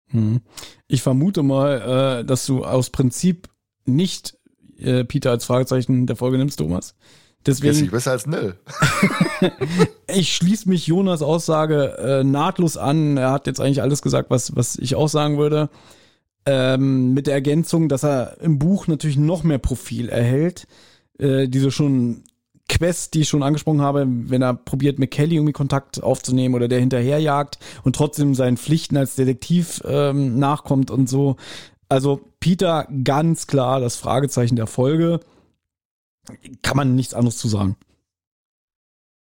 Hm. Ich vermute mal, äh, dass du aus Prinzip nicht äh, Peter als Fragezeichen der Folge nimmst, Thomas. Deswegen, nicht besser als Nell. ich schließe mich Jonas Aussage äh, nahtlos an. Er hat jetzt eigentlich alles gesagt, was, was ich auch sagen würde. Ähm, mit der Ergänzung, dass er im Buch natürlich noch mehr Profil erhält. Äh, diese schon Quest, die ich schon angesprochen habe, wenn er probiert, mit Kelly irgendwie Kontakt aufzunehmen oder der hinterherjagt und trotzdem seinen Pflichten als Detektiv ähm, nachkommt und so. Also Peter ganz klar das Fragezeichen der Folge. Kann man nichts anderes zu sagen.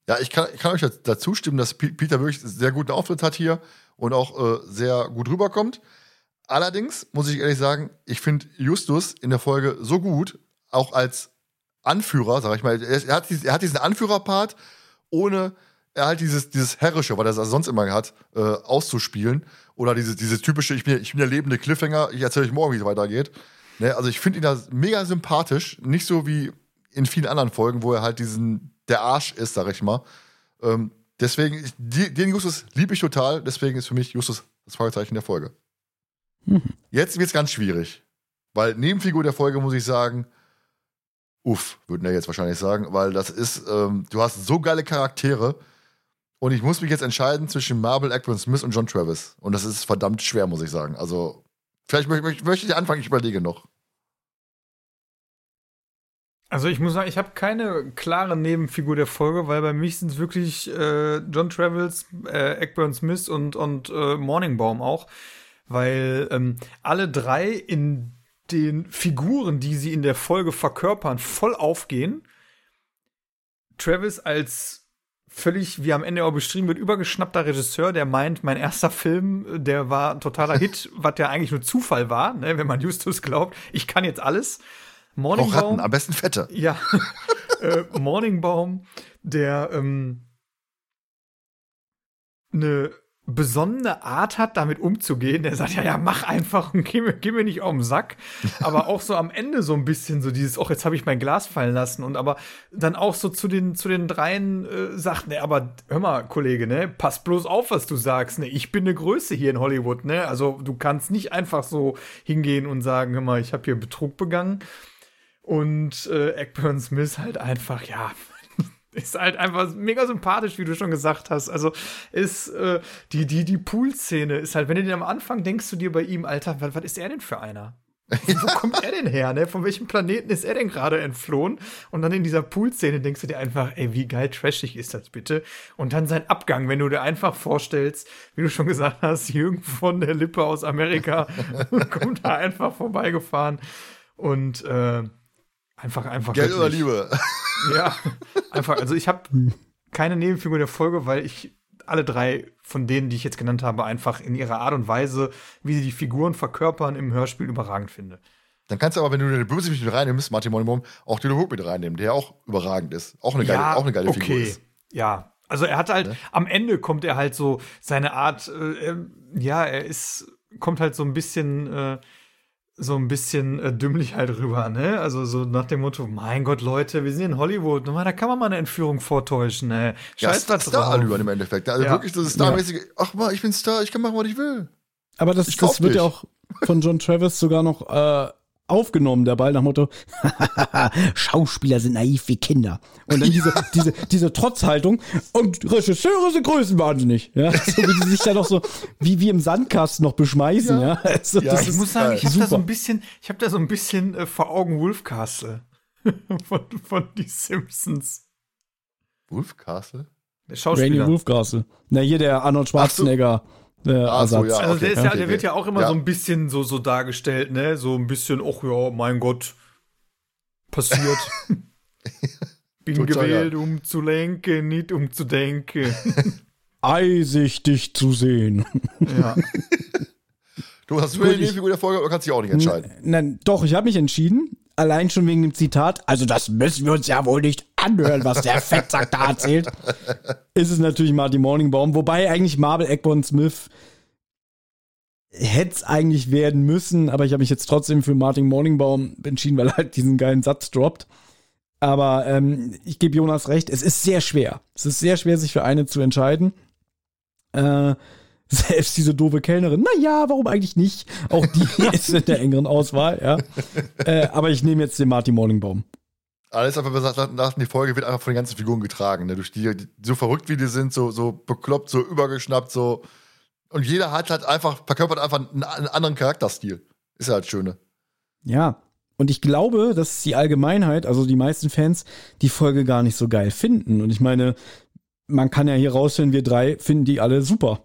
Ja, ich kann, kann euch dazu stimmen, dass Peter wirklich sehr guten Auftritt hat hier und auch äh, sehr gut rüberkommt. Allerdings muss ich ehrlich sagen, ich finde Justus in der Folge so gut, auch als Anführer, sag ich mal. Er, hat, er hat diesen Anführerpart, ohne er halt dieses, dieses Herrische, was er sonst immer hat, äh, auszuspielen. Oder dieses typische, ich bin, ich bin der lebende Cliffhanger, ich erzähle euch morgen, wie es weitergeht. Ne, also ich finde ihn da mega sympathisch, nicht so wie in vielen anderen Folgen, wo er halt diesen, der Arsch ist, sag ich mal. Ähm, deswegen, ich, den Justus liebe ich total, deswegen ist für mich Justus das Fragezeichen der Folge. Mhm. Jetzt wird's ganz schwierig. Weil Nebenfigur der Folge muss ich sagen, uff, würden wir jetzt wahrscheinlich sagen, weil das ist, ähm, du hast so geile Charaktere und ich muss mich jetzt entscheiden zwischen Marvel, Ackman Smith und John Travis. Und das ist verdammt schwer, muss ich sagen. Also, vielleicht möchte, möchte, möchte ich anfangen, ich überlege noch. Also ich muss sagen, ich habe keine klare Nebenfigur der Folge, weil bei mich sind es wirklich äh, John Travels, äh, Eckburn Smith und, und äh, Morningbaum auch. Weil ähm, alle drei in den Figuren, die sie in der Folge verkörpern, voll aufgehen. Travis als völlig, wie am Ende auch beschrieben wird, übergeschnappter Regisseur, der meint, mein erster Film, der war ein totaler Hit, was ja eigentlich nur Zufall war, ne, wenn man Justus glaubt, ich kann jetzt alles. Ratten, am besten Fette. Ja, äh, Morningbaum, der ähm, eine besondere Art hat, damit umzugehen. Der sagt, ja, ja, mach einfach und geh mir, geh mir nicht auf den Sack. Aber auch so am Ende so ein bisschen so dieses, ach, jetzt habe ich mein Glas fallen lassen. Und aber dann auch so zu den, zu den dreien äh, sagt, ne, aber hör mal, Kollege, ne, pass bloß auf, was du sagst. Ne, ich bin eine Größe hier in Hollywood, ne. Also du kannst nicht einfach so hingehen und sagen, hör mal, ich habe hier Betrug begangen. Und äh, Eckburn Smith halt einfach, ja, ist halt einfach mega sympathisch, wie du schon gesagt hast. Also ist äh, die, die, die Pool-Szene ist halt, wenn du den am Anfang denkst du dir bei ihm, Alter, was, was ist er denn für einer? Wo kommt er denn her, ne? Von welchem Planeten ist er denn gerade entflohen? Und dann in dieser Pool-Szene denkst du dir einfach, ey, wie geil trashig ist das bitte? Und dann sein Abgang, wenn du dir einfach vorstellst, wie du schon gesagt hast, Jürgen von der Lippe aus Amerika kommt da einfach vorbeigefahren und äh, einfach, einfach. Geld oder Liebe? ja, einfach. Also ich habe keine Nebenfigur der Folge, weil ich alle drei von denen, die ich jetzt genannt habe, einfach in ihrer Art und Weise, wie sie die Figuren verkörpern, im Hörspiel überragend finde. Dann kannst du aber, wenn du den Bösewicht mit reinnimmst, Martin Monimum, auch Dylan Hook mit reinnehmen, der auch überragend ist. Auch eine geile, auch eine geile Figur ist. Ja, also er hat halt, Ne? am Ende kommt er halt so seine Art, äh, ja, er ist, kommt halt so ein bisschen, äh, so ein bisschen äh, dümmlich halt rüber, ne? Also so nach dem Motto, mein Gott, Leute, wir sind in Hollywood, na, da kann man mal eine Entführung vortäuschen, ne? Ja, Scheiß was drauf. Star-Allüren im Endeffekt. Also Ja. wirklich das Starmäßige, ach mal, ich bin Star, ich kann machen, was ich will. Aber das, das wird ja auch von John Travis sogar noch äh, aufgenommen, der Ball nach Motto, Schauspieler sind naiv wie Kinder. Und dann diese, diese, diese Trotzhaltung und Regisseure sind größenwahnsinnig. Ja, so wie die sich da noch so, wie, wie im Sandkasten noch beschmeißen. Ja, Also, Ja, Ich muss sagen, ich habe da so ein bisschen, ich habe da so ein bisschen äh, vor Augen Wolf Castle von, von die Simpsons. Wolf Castle? Der Rainy Schauspieler. Wolfcastle. Na, hier der Arnold Schwarzenegger. Ach so, Ersatz. ja. Also okay, der, ist ja, okay, der wird okay. ja auch immer Ja. so ein bisschen so, so dargestellt, ne? So ein bisschen, ach ja, mein Gott, passiert. Bin Total gewählt, um zu lenken, nicht um zu denken. Eisichtig zu sehen. ja. Du hast du Gut, eine ich- Nebenfigur der Folge oder kannst dich auch nicht entscheiden? Nein, doch, ich habe mich entschieden. Allein schon wegen dem Zitat. Also, das müssen wir uns ja wohl nicht anhören, was der Fettsack da erzählt. Ist es natürlich Marty Morningbaum. Wobei eigentlich Marvel Eckborn Smith hätte es eigentlich werden müssen, aber ich habe mich jetzt trotzdem für Martin Morningbaum entschieden, weil er halt diesen geilen Satz droppt. Aber ähm, ich gebe Jonas recht, es ist sehr schwer. Es ist sehr schwer, sich für eine zu entscheiden. Äh, selbst diese doofe Kellnerin, na ja, warum eigentlich nicht? Auch die ist in der engeren Auswahl, ja. Äh, aber ich nehme jetzt den Martin Morningbaum. Alles einfach gesagt, nach die Folge wird einfach von den ganzen Figuren getragen. Ne? Durch die, die, so verrückt wie die sind, so, so bekloppt, so übergeschnappt, so. Und jeder hat halt einfach, verkörpert einfach einen, einen anderen Charakterstil. Ist ja halt schöne. Ja. Und ich glaube, dass die Allgemeinheit, also die meisten Fans, die Folge gar nicht so geil finden. Und ich meine, man kann ja hier raushören, wir drei finden die alle super.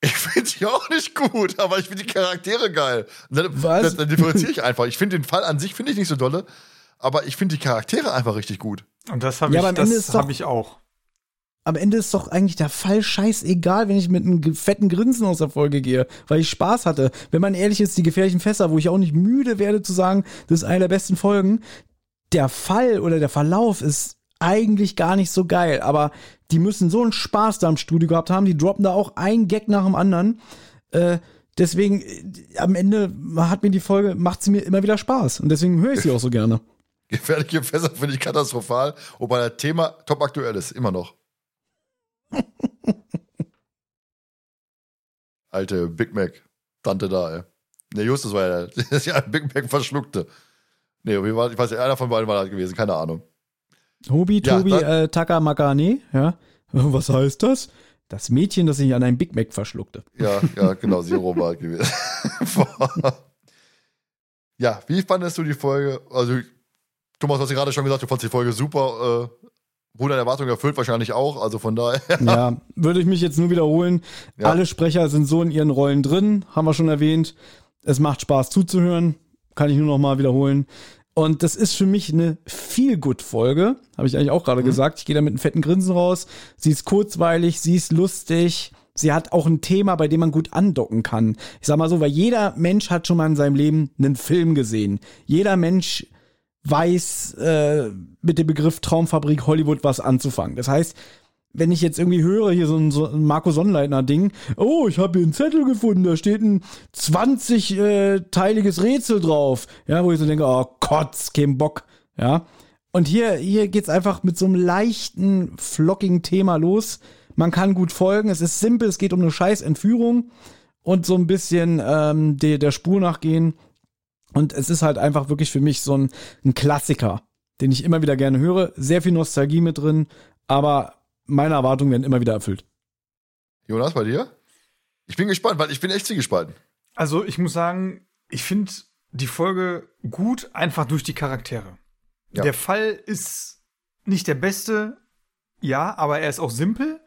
Ich finde die auch nicht gut, aber ich finde die Charaktere geil. Dann, Was? dann, dann differenziere ich einfach. Ich finde den Fall an sich finde ich nicht so dolle, aber ich finde die Charaktere einfach richtig gut. Und das habe Ja, ich, das doch- hab ich auch. Am Ende ist doch eigentlich der Fall scheißegal, wenn ich mit einem fetten Grinsen aus der Folge gehe, weil ich Spaß hatte. Wenn man ehrlich ist, die gefährlichen Fässer, wo ich auch nicht müde werde zu sagen, das ist eine der besten Folgen, der Fall oder der Verlauf ist eigentlich gar nicht so geil, aber die müssen so einen Spaß da im Studio gehabt haben, die droppen da auch ein Gag nach dem anderen. Äh, deswegen, äh, am Ende hat mir die Folge, macht sie mir immer wieder Spaß und deswegen höre ich sie auch so gerne. Gefährliche Fässer finde ich katastrophal, wobei das Thema top aktuell ist, immer noch. Alte Big Mac, Tante da, ey. Ne, Justus war ja, der ist ja Big Mac verschluckte. War, ich weiß nicht, einer von beiden war das gewesen, keine Ahnung. Hobi, Ja, Tobi, dann- äh, Taka Makane, ja. Was heißt das? Das Mädchen, das sich an einem Big Mac verschluckte. Ja, ja, genau, Zero war es gewesen. ja, wie fandest du die Folge? Also, Thomas, du hast ja gerade schon gesagt, du fandest die Folge super. Äh, wurde deine Erwartungen erfüllt, wahrscheinlich auch. Also von daher. Ja, würde ich mich jetzt nur wiederholen. Ja. Alle Sprecher sind so in ihren Rollen drin, haben wir schon erwähnt. Es macht Spaß zuzuhören, kann ich nur noch mal wiederholen. Und das ist für mich eine Feel-Good-Folge, habe ich eigentlich auch gerade gesagt. Ich gehe da mit einem fetten Grinsen raus. Sie ist kurzweilig, sie ist lustig. Sie hat auch ein Thema, bei dem man gut andocken kann. Ich sag mal so, weil jeder Mensch hat schon mal in seinem Leben einen Film gesehen. Jeder Mensch weiß äh, mit dem Begriff Traumfabrik Hollywood was anzufangen. Das heißt, wenn ich jetzt irgendwie höre, hier so ein, so ein Marco Sonnleitner-Ding, oh, ich habe hier einen Zettel gefunden, da steht ein 20-teiliges Rätsel drauf. Ja, wo ich so denke, oh Kotz, kein Bock. Ja. Und hier, hier geht's einfach mit so einem leichten, flockigen Thema los. Man kann gut folgen, es ist simpel, es geht um eine scheiß Entführung und so ein bisschen ähm, der, der Spur nachgehen. Und es ist halt einfach wirklich für mich so ein, ein Klassiker, den ich immer wieder gerne höre. Sehr viel Nostalgie mit drin, aber meine Erwartungen werden immer wieder erfüllt. Jonas, bei dir? Ich bin gespannt, weil ich bin echt zwiegespalten. Also, ich muss sagen, ich finde die Folge gut, einfach durch die Charaktere. Ja. Der Fall ist nicht der beste, ja, aber er ist auch simpel.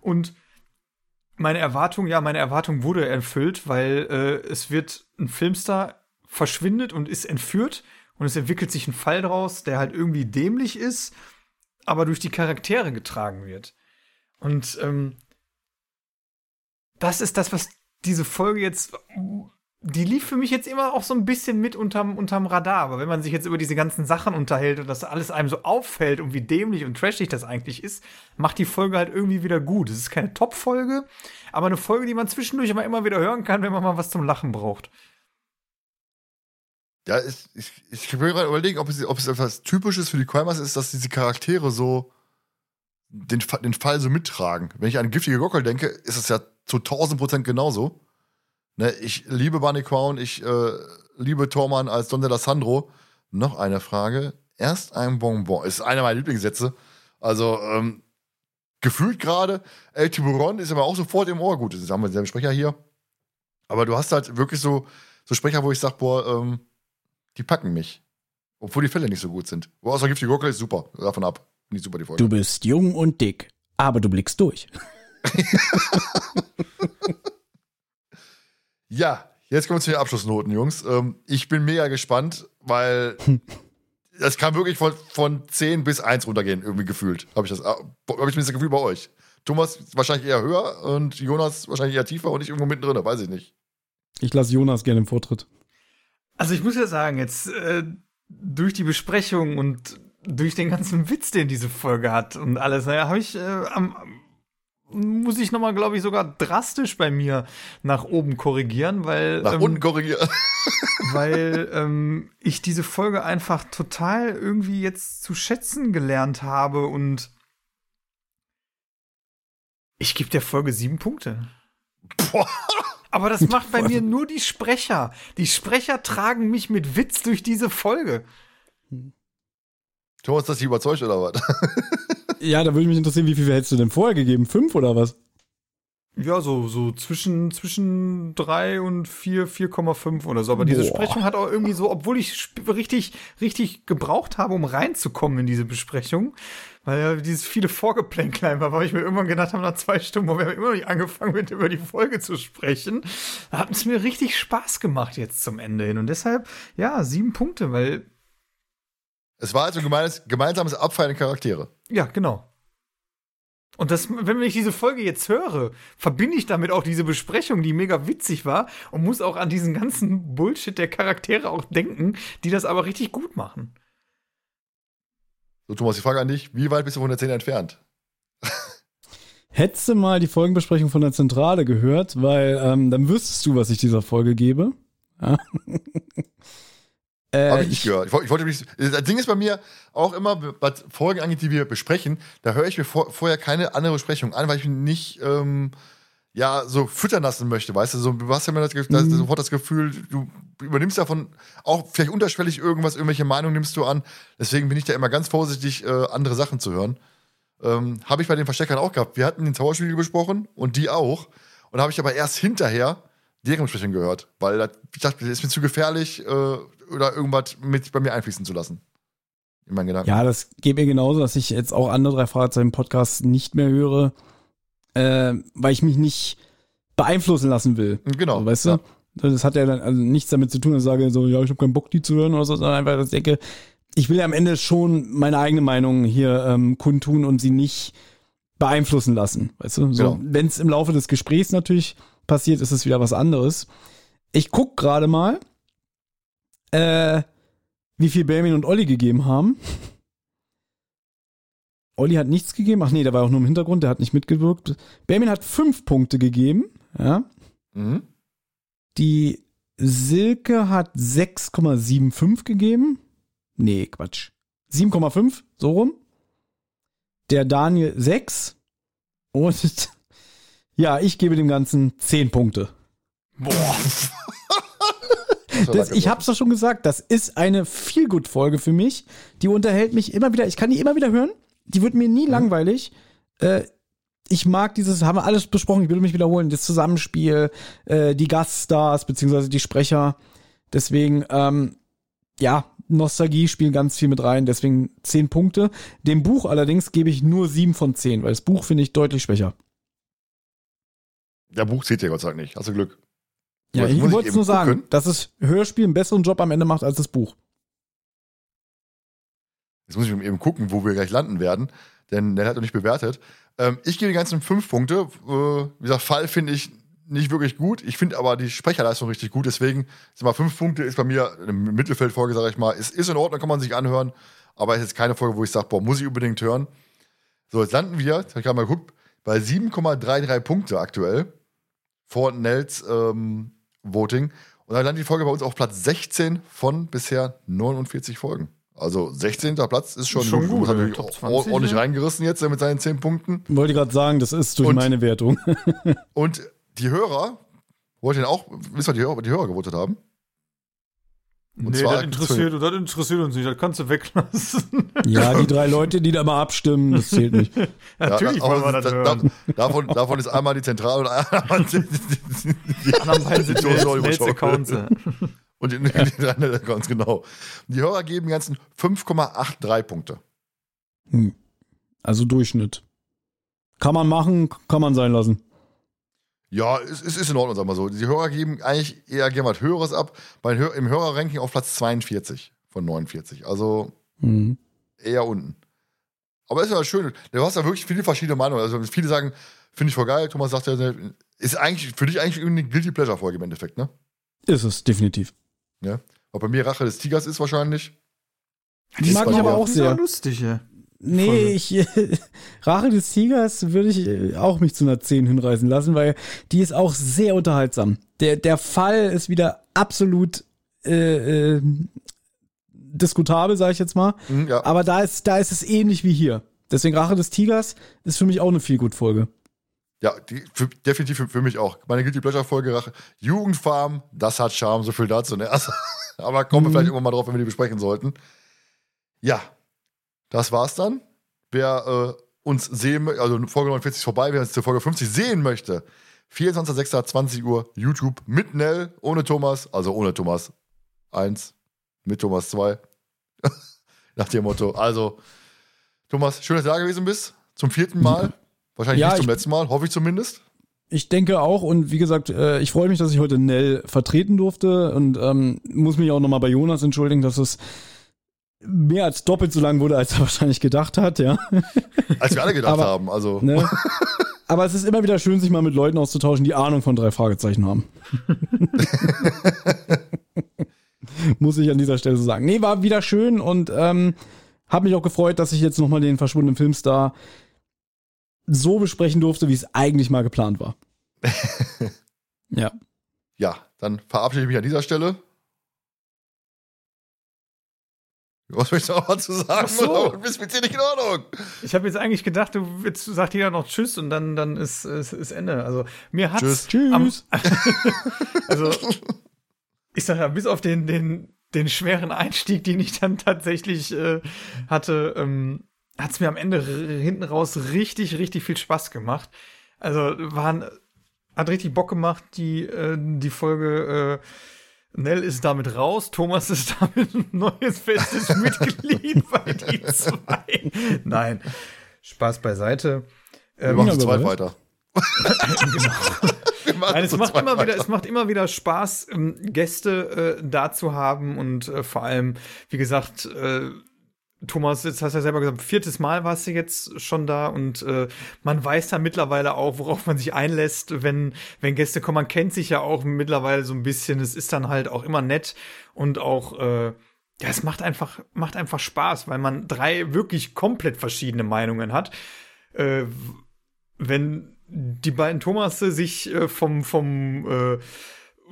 Und meine Erwartung, ja, meine Erwartung wurde erfüllt, weil äh, es wird ein Filmstar verschwindet und ist entführt und es entwickelt sich ein Fall daraus, der halt irgendwie dämlich ist, aber durch die Charaktere getragen wird. Und ähm, das ist das, was diese Folge jetzt. Die lief für mich jetzt immer auch so ein bisschen mit unterm, unterm Radar. Aber wenn man sich jetzt über diese ganzen Sachen unterhält und das alles einem so auffällt und wie dämlich und trashig das eigentlich ist, macht die Folge halt irgendwie wieder gut. Es ist keine Top-Folge, aber eine Folge, die man zwischendurch aber immer wieder hören kann, wenn man mal was zum Lachen braucht. Ja, ich, ich, ich will gerade überlegen, ob es, ob es etwas Typisches für die Crimers ist, dass diese Charaktere so den, den Fall so mittragen. Wenn ich an giftige Gockel denke, ist es ja zu 1000 Prozent genauso. Ne, ich liebe Barney Crown, ich äh, liebe Tormann als Don Sandro. Noch eine Frage. Erst ein Bonbon. Ist einer meiner Lieblingssätze. Also, ähm, gefühlt gerade, El Tiburon ist aber auch sofort im Ohr. Gut, das haben wir denselben Sprecher hier. Aber du hast halt wirklich so, so Sprecher, wo ich sag, boah, ähm, die packen mich. Obwohl die Fälle nicht so gut sind. Wo außer giftige Gurke ist super. Davon ab. Nicht super die Folge. Du bist jung und dick, aber du blickst durch. Ja, jetzt kommen wir zu den Abschlussnoten, Jungs. Ähm, ich bin mega gespannt, weil das kann wirklich von, von 10 bis 1 runtergehen, irgendwie gefühlt. Habe ich das, habe ich das Gefühl bei euch. Thomas wahrscheinlich eher höher und Jonas wahrscheinlich eher tiefer und ich irgendwo mittendrin, weiß ich nicht. Ich lasse Jonas gerne im Vortritt. Also ich muss ja sagen, jetzt äh, durch die Besprechung und durch den ganzen Witz, den diese Folge hat und alles, naja, habe ich äh, am, muss ich nochmal, glaube ich, sogar drastisch bei mir nach oben korrigieren, weil. Nach ähm, unten korrigieren. weil ähm, ich diese Folge einfach total irgendwie jetzt zu schätzen gelernt habe und ich gebe der Folge sieben Punkte. Boah. Aber das macht bei mir nur die Sprecher. Die Sprecher tragen mich mit Witz durch diese Folge. Thomas, das dich überzeugt oder was? Ja, da würde mich interessieren, wie viel hättest du denn vorher gegeben? Fünf oder was? Ja, so, so zwischen, zwischen 3 und 4, 4,5 oder so. Aber diese Boah. Besprechung hat auch irgendwie so, obwohl ich richtig, richtig gebraucht habe, um reinzukommen in diese Besprechung, weil ja dieses viele Vorgeplänkel einfach, weil ich mir irgendwann gedacht habe, nach zwei Stunden, wo wir immer noch nicht angefangen mit über die Folge zu sprechen, hat es mir richtig Spaß gemacht jetzt zum Ende hin. Und deshalb, ja, sieben Punkte, weil, Es war also ein gemeines, gemeinsames Abfeiern der Charaktere. ja, genau. Und das, wenn ich diese Folge jetzt höre, verbinde ich damit auch diese Besprechung, die mega witzig war und muss auch an diesen ganzen Bullshit der Charaktere auch denken, die das aber richtig gut machen. So, Thomas, die Frage an dich: Wie weit bist du von der 10 entfernt? Hättest du mal die Folgenbesprechung von der Zentrale gehört, weil ähm, dann wüsstest du, was ich dieser Folge gebe. Äh, Habe ich nicht gehört. Ich, ich wollte mich. Das Ding ist bei mir auch immer, was Folgen angeht, die wir besprechen, da höre ich mir vor, vorher keine andere Besprechung an, weil ich mich nicht ähm, ja so füttern lassen möchte, weißt du? So, du hast ja immer das, das, Mhm. sofort das Gefühl, du übernimmst davon auch vielleicht unterschwellig irgendwas, irgendwelche Meinungen nimmst du an. Deswegen bin ich da immer ganz vorsichtig, äh, andere Sachen zu hören. Ähm, habe ich bei den Versteckern auch gehabt. Wir hatten den Zauberspiegel besprochen und die auch. Und habe ich aber erst hinterher deren Besprechung gehört, weil das, ich dachte, das ist mir zu gefährlich, äh, oder irgendwas mit bei mir einfließen zu lassen. In meinen Gedanken. Ja, das geht mir genauso, dass ich jetzt auch andere drei Fragezeichen Podcasts nicht mehr höre, äh, weil ich mich nicht beeinflussen lassen will. Genau. So, weißt Ja. du? Das hat ja dann also nichts damit zu tun, dass ich sage so, ja, ich habe keinen Bock, die zu hören oder so, sondern einfach, dass ich denke, ich will ja am Ende schon meine eigene Meinung hier ähm, kundtun und sie nicht beeinflussen lassen. Weißt du? So, Genau. Wenn es im Laufe des Gesprächs natürlich passiert, ist es wieder was anderes. Ich guck gerade mal, äh, wie viel Benjamin und Olli gegeben haben. Olli hat nichts gegeben. Ach nee, der war auch nur im Hintergrund, der hat nicht mitgewirkt. Benjamin hat fünf Punkte gegeben. Ja. Mhm. Die Silke hat 6,75 gegeben. Nee, Quatsch. 7,5, so rum. Der Daniel 6. Und ja, ich gebe dem Ganzen 10 Punkte. Boah. Das ich so. hab's doch schon gesagt, das ist eine Feelgood-Folge für mich. Die unterhält mich immer wieder. Ich kann die immer wieder hören. Die wird mir nie langweilig. Äh, ich mag dieses, haben wir alles besprochen, ich will mich wiederholen, das Zusammenspiel, äh, die Gaststars, beziehungsweise die Sprecher. Deswegen, ähm, ja, Nostalgie spielt ganz viel mit rein, deswegen 10 Punkte. Dem Buch allerdings gebe ich nur 7 von 10, weil das Buch finde ich deutlich schwächer. Der Buch zählt ja Gott sei Dank nicht. Hast du Glück. Ja, ich wollte es nur sagen, gucken. dass das Hörspiel einen besseren Job am Ende macht als das Buch. Jetzt muss ich eben gucken, wo wir gleich landen werden, denn der hat noch nicht bewertet. Ähm, ich gebe die ganzen fünf Punkte. Äh, wie gesagt, Fall finde ich nicht wirklich gut. Ich finde aber die Sprecherleistung richtig gut. Deswegen, sag mal, fünf Punkte ist bei mir im Mittelfeldfolge, sage ich mal, ist, ist in Ordnung, kann man sich anhören. Aber ist jetzt keine Folge, wo ich sage, boah, muss ich unbedingt hören. So, jetzt landen wir, jetzt habe ich gerade mal geguckt, bei 7,33 Punkte aktuell vor Nels ähm, Voting. Und dann landet die Folge bei uns auf Platz 16 von bisher 49 Folgen. Also 16. Platz ist schon, Schon gut, Hat ja. natürlich Top or- 20, ordentlich ja. reingerissen jetzt mit seinen 10 Punkten. Wollte gerade sagen, das ist durch Und- meine Wertung. Und die Hörer, wollt ihr auch, wisst ihr, die Hörer, die Hörer gewotet haben? Und nee, zwar- das interessiert, das interessiert uns nicht, das kannst du weglassen. Ja, die drei Leute, die da mal abstimmen, das zählt nicht. Natürlich Ja, wollen wir das da- hören. da- davon, davon ist einmal die Zentrale und einmal die, Die anderen beiden sind die Show- Mails-Accounts. ja. Und die, die anderen ganz genau. Die Hörer geben die ganzen 5,83 Punkte. Hm. Also Durchschnitt. Kann man machen, kann man sein lassen. Ja, es, es ist in Ordnung, sag mal so. Die Hörer geben eigentlich eher gerne was Höheres ab. Bei, Im Hörerranking auf Platz 42 von 49. Also Mhm. Eher unten. Aber ist ja schön. Du hast ja wirklich viele verschiedene Meinungen. Also viele sagen, finde ich voll geil. Thomas sagt ja, ist eigentlich für dich eigentlich irgendwie eine Guilty Pleasure Folge im Endeffekt, ne? Ist es, definitiv. Ja. Aber bei mir Rache des Tigers ist wahrscheinlich. Die mag ich aber auch sehr. lustig, ja. Nee, Folge. ich, Rache des Tigers würde ich äh, auch mich zu einer 10 hinreißen lassen, weil die ist auch sehr unterhaltsam. Der, der Fall ist wieder absolut äh, äh, diskutabel, sage ich jetzt mal. Hm, ja. Aber da ist, da ist es ähnlich wie hier. Deswegen Rache des Tigers ist für mich auch eine viel gut Folge. Ja, die, für, definitiv für, für mich auch. Meine Guilty Pleasure Folge Rache. Jugendfarm, das hat Charme, so viel dazu. Ne? Also, aber kommen wir Mhm. vielleicht irgendwann mal drauf, wenn wir die besprechen sollten. Ja, das war's dann. Wer äh, uns sehen, mö- also Folge 49 ist vorbei, wer uns zur Folge 50 sehen möchte, 24.06.20 Uhr, YouTube mit Nell, ohne Thomas, also ohne Thomas 1, mit Thomas 2. Nach dem Motto. Also, Thomas, schön, dass du da gewesen bist. Zum vierten Mal. Wahrscheinlich Ja, nicht zum letzten Mal, hoffe ich zumindest. Ich denke auch und wie gesagt, äh, ich freue mich, dass ich heute Nell vertreten durfte und ähm, muss mich auch nochmal bei Jonas entschuldigen, dass es mehr als doppelt so lang wurde, als er wahrscheinlich gedacht hat, ja. Als wir alle gedacht Aber- haben. Also, Ne? Aber es ist immer wieder schön, sich mal mit Leuten auszutauschen, die Ahnung von drei Fragezeichen haben. Muss ich an dieser Stelle so sagen. Nee, war wieder schön und ähm, habe mich auch gefreut, dass ich jetzt nochmal den verschwundenen Filmstar so besprechen durfte, wie es eigentlich mal geplant war. ja. ja, dann verabschiede ich mich an dieser Stelle. Was möchtest du noch mal zu sagen? Ach so. Oder bist mit dir nicht in Ordnung? Ich habe jetzt eigentlich gedacht, du jetzt sagt jeder noch Tschüss und dann, dann ist, ist, ist Ende. Also mir hat's Tschüss. am, Tschüss. also ich sag ja, bis auf den, den, den schweren Einstieg, den ich dann tatsächlich äh, hatte, ähm, hat es mir am Ende hinten raus richtig, richtig viel Spaß gemacht. Also waren, hat richtig Bock gemacht, die, äh, die Folge. Äh, Nell ist damit raus, Thomas ist damit ein neues festes Mitglied bei die zwei. Nein, Spaß beiseite. Wir Ähm, machen ja, zu zweit weiter. genau. Nein, es macht immer wieder, es macht immer wieder Spaß, ähm, Gäste äh, da zu haben und äh, vor allem, wie gesagt, äh, Thomas, jetzt hast du ja selber gesagt, viertes Mal warst du jetzt schon da und äh, man weiß da mittlerweile auch, worauf man sich einlässt, wenn, wenn Gäste kommen. Man kennt sich ja auch mittlerweile so ein bisschen. Es ist dann halt auch immer nett und auch, äh, ja, es macht einfach, macht einfach Spaß, weil man drei wirklich komplett verschiedene Meinungen hat. Äh, wenn die beiden Thomasse sich äh, vom, vom, äh,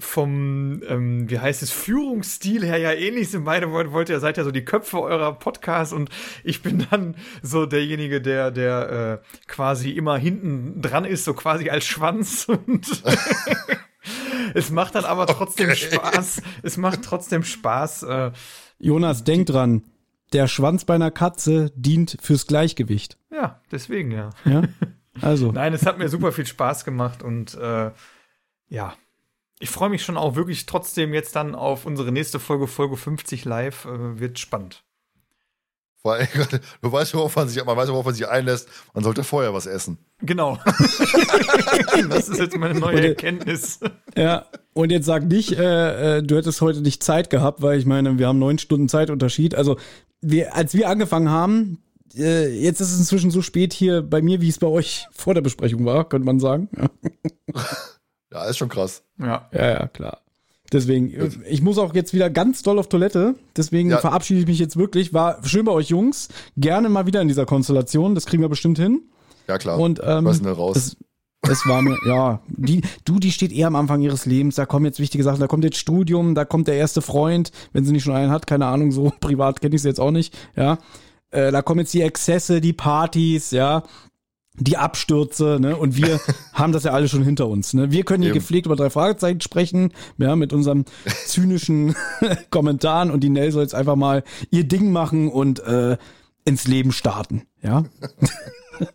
vom, ähm, wie heißt es, Führungsstil her ja ähnlich sind. Beide wollt, wollt ihr seid ja so die Köpfe eurer Podcasts und ich bin dann so derjenige, der, der äh, quasi immer hinten dran ist, so quasi als Schwanz und es macht dann aber trotzdem Okay. Spaß. Es macht trotzdem Spaß. Äh, Jonas, denk dran. Der Schwanz bei einer Katze dient fürs Gleichgewicht. ja, deswegen ja. Ja? Also. Nein, es hat mir super viel Spaß gemacht und äh, ja, ich freue mich schon auch wirklich trotzdem jetzt dann auf unsere nächste Folge, Folge 50 live. Äh, wird spannend. Weil, du weißt, worauf man sich, man weiß, worauf man sich einlässt. Man sollte vorher was essen. Genau. das ist jetzt meine neue Und, Erkenntnis. Ja, und jetzt sag nicht, äh, äh, du hättest heute nicht Zeit gehabt, weil ich meine, wir haben neun Stunden Zeitunterschied. Also, wir, als wir angefangen haben, äh, jetzt ist es inzwischen so spät hier bei mir, wie es bei euch vor der Besprechung war, könnte man sagen. Ja, Ja, ist schon krass. Ja. ja, ja klar. Deswegen, äh, ich muss auch jetzt wieder ganz doll auf Toilette. Deswegen Ja. verabschiede ich mich jetzt wirklich. War schön bei euch Jungs. Gerne mal wieder in dieser Konstellation. Das kriegen wir bestimmt hin. Ja, klar. Und ähm, Was denn da raus? Das, das war mir, ja, die, du, die steht eher am Anfang ihres Lebens, da kommen jetzt wichtige Sachen, da kommt jetzt Studium, da kommt der erste Freund, wenn sie nicht schon einen hat, keine Ahnung, so privat kenne ich sie jetzt auch nicht, ja. Äh, da kommen jetzt die Exzesse, die Partys, ja, die Abstürze, ne? Und wir haben das ja alle schon hinter uns. Ne? Wir können hier Eben. gepflegt über drei Fragezeichen sprechen, ja, mit unserem zynischen Kommentaren und die Nell soll jetzt einfach mal ihr Ding machen und äh, ins Leben starten, ja.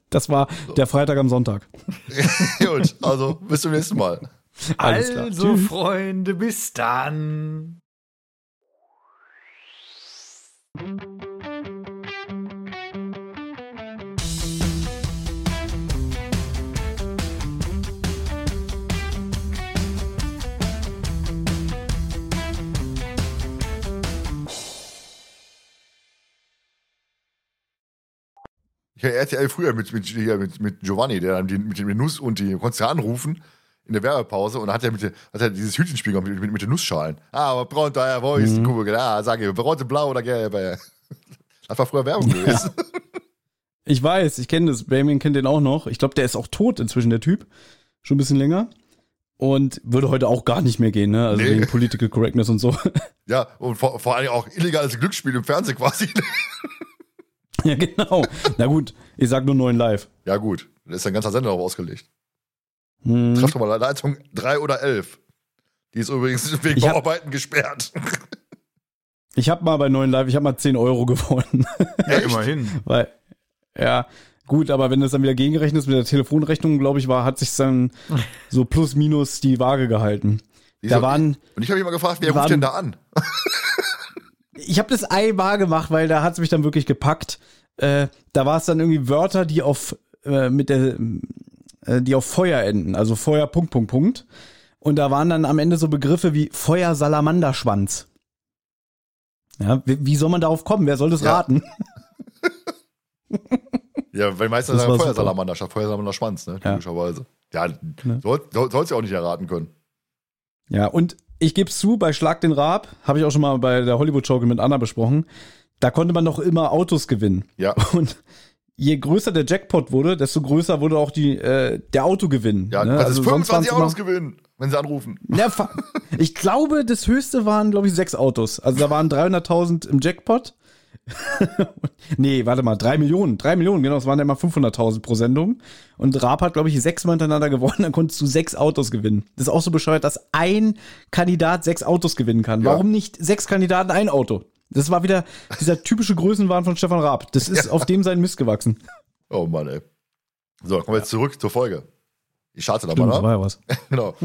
Das war der Freitag am Sonntag. Gut, also bis zum nächsten Mal. Alles klar. Also, Tschüss. Freunde, bis dann. Hatte RTL früher mit, mit, hier, mit, mit Giovanni, der dann die, mit dem Nuss und die konntest du anrufen in der Werbepause und dann hat er, mit der, hat er dieses Hütchenspiel mit, mit, mit den Nussschalen. Ah, aber braun da, wo ist die Kugel? Ah, sag ich, braun, blau oder gelb? äh. Das war früher Werbung gewesen. Ich weiß, ich kenne das. Damien kennt den auch noch. Ich glaube, der ist auch tot inzwischen, der Typ. Schon ein bisschen länger. Und würde heute auch gar nicht mehr gehen, ne? Also Nee. wegen Political Correctness und so. Ja, und vor, vor allem auch illegales Glücksspiel im Fernsehen quasi. ja, genau. Na gut, ich sag nur neun live. Ja, gut. Da ist ein ganzer Sender darauf ausgelegt. Hm. Treff doch mal Leitung 3 oder 11. Die ist übrigens wegen hab- Bauarbeiten gesperrt. Ich habe mal bei neun live, ich habe mal 10 Euro gewonnen. Ja, immerhin. Weil, ja, gut, aber wenn das dann wieder gegengerechnet ist mit der Telefonrechnung, glaube ich, war, hat sich dann so plus minus die Waage gehalten. Die Da so- waren, Und ich habe mich mal gefragt, wer Die ruft denn waren- da an? Ich habe das einmal gemacht, weil da hat's mich dann wirklich gepackt. Äh, da war es dann irgendwie Wörter, die auf äh, mit der äh, die auf Feuer enden, also Feuer Punkt Punkt Punkt. Und da waren dann am Ende so Begriffe wie Feuer Salamanderschwanz. Ja, wie, wie soll man darauf kommen? Wer soll das Ja. raten? Ja, weil meistens sagen. Feuersalamander statt Feuersalamander Schwanz, ne? Ja. Logischerweise. Ja, Ne. soll, soll, sollst du auch nicht erraten können. Ja, und ich gebe zu, bei Schlag den Raab, habe ich auch schon mal bei der Hollywood-Show mit Anna besprochen, da konnte man doch immer Autos gewinnen. Ja. Und je größer der Jackpot wurde, desto größer wurde auch die, äh, der Autogewinn. Ja, ne? kannst Also jetzt sonst 25 waren's Autos gewinnen, wenn sie anrufen. Ja, ich glaube, das höchste waren, glaube ich, sechs Autos. Also da waren 300.000 im Jackpot. nee, warte mal, drei Millionen. Drei Millionen, genau. Es waren ja immer 500.000 pro Sendung. Und Raab hat, glaube ich, sechsmal hintereinander gewonnen. Dann konntest du sechs Autos gewinnen. Das ist auch so bescheuert, dass ein Kandidat sechs Autos gewinnen kann. Ja. Warum nicht sechs Kandidaten ein Auto? Das war wieder dieser typische Größenwahn von Stefan Raab. Das ist auf dem sein Mist gewachsen. Oh Mann, ey. So, kommen wir jetzt zurück zur Folge. Ich starte da mal, ne? war ja was. Genau.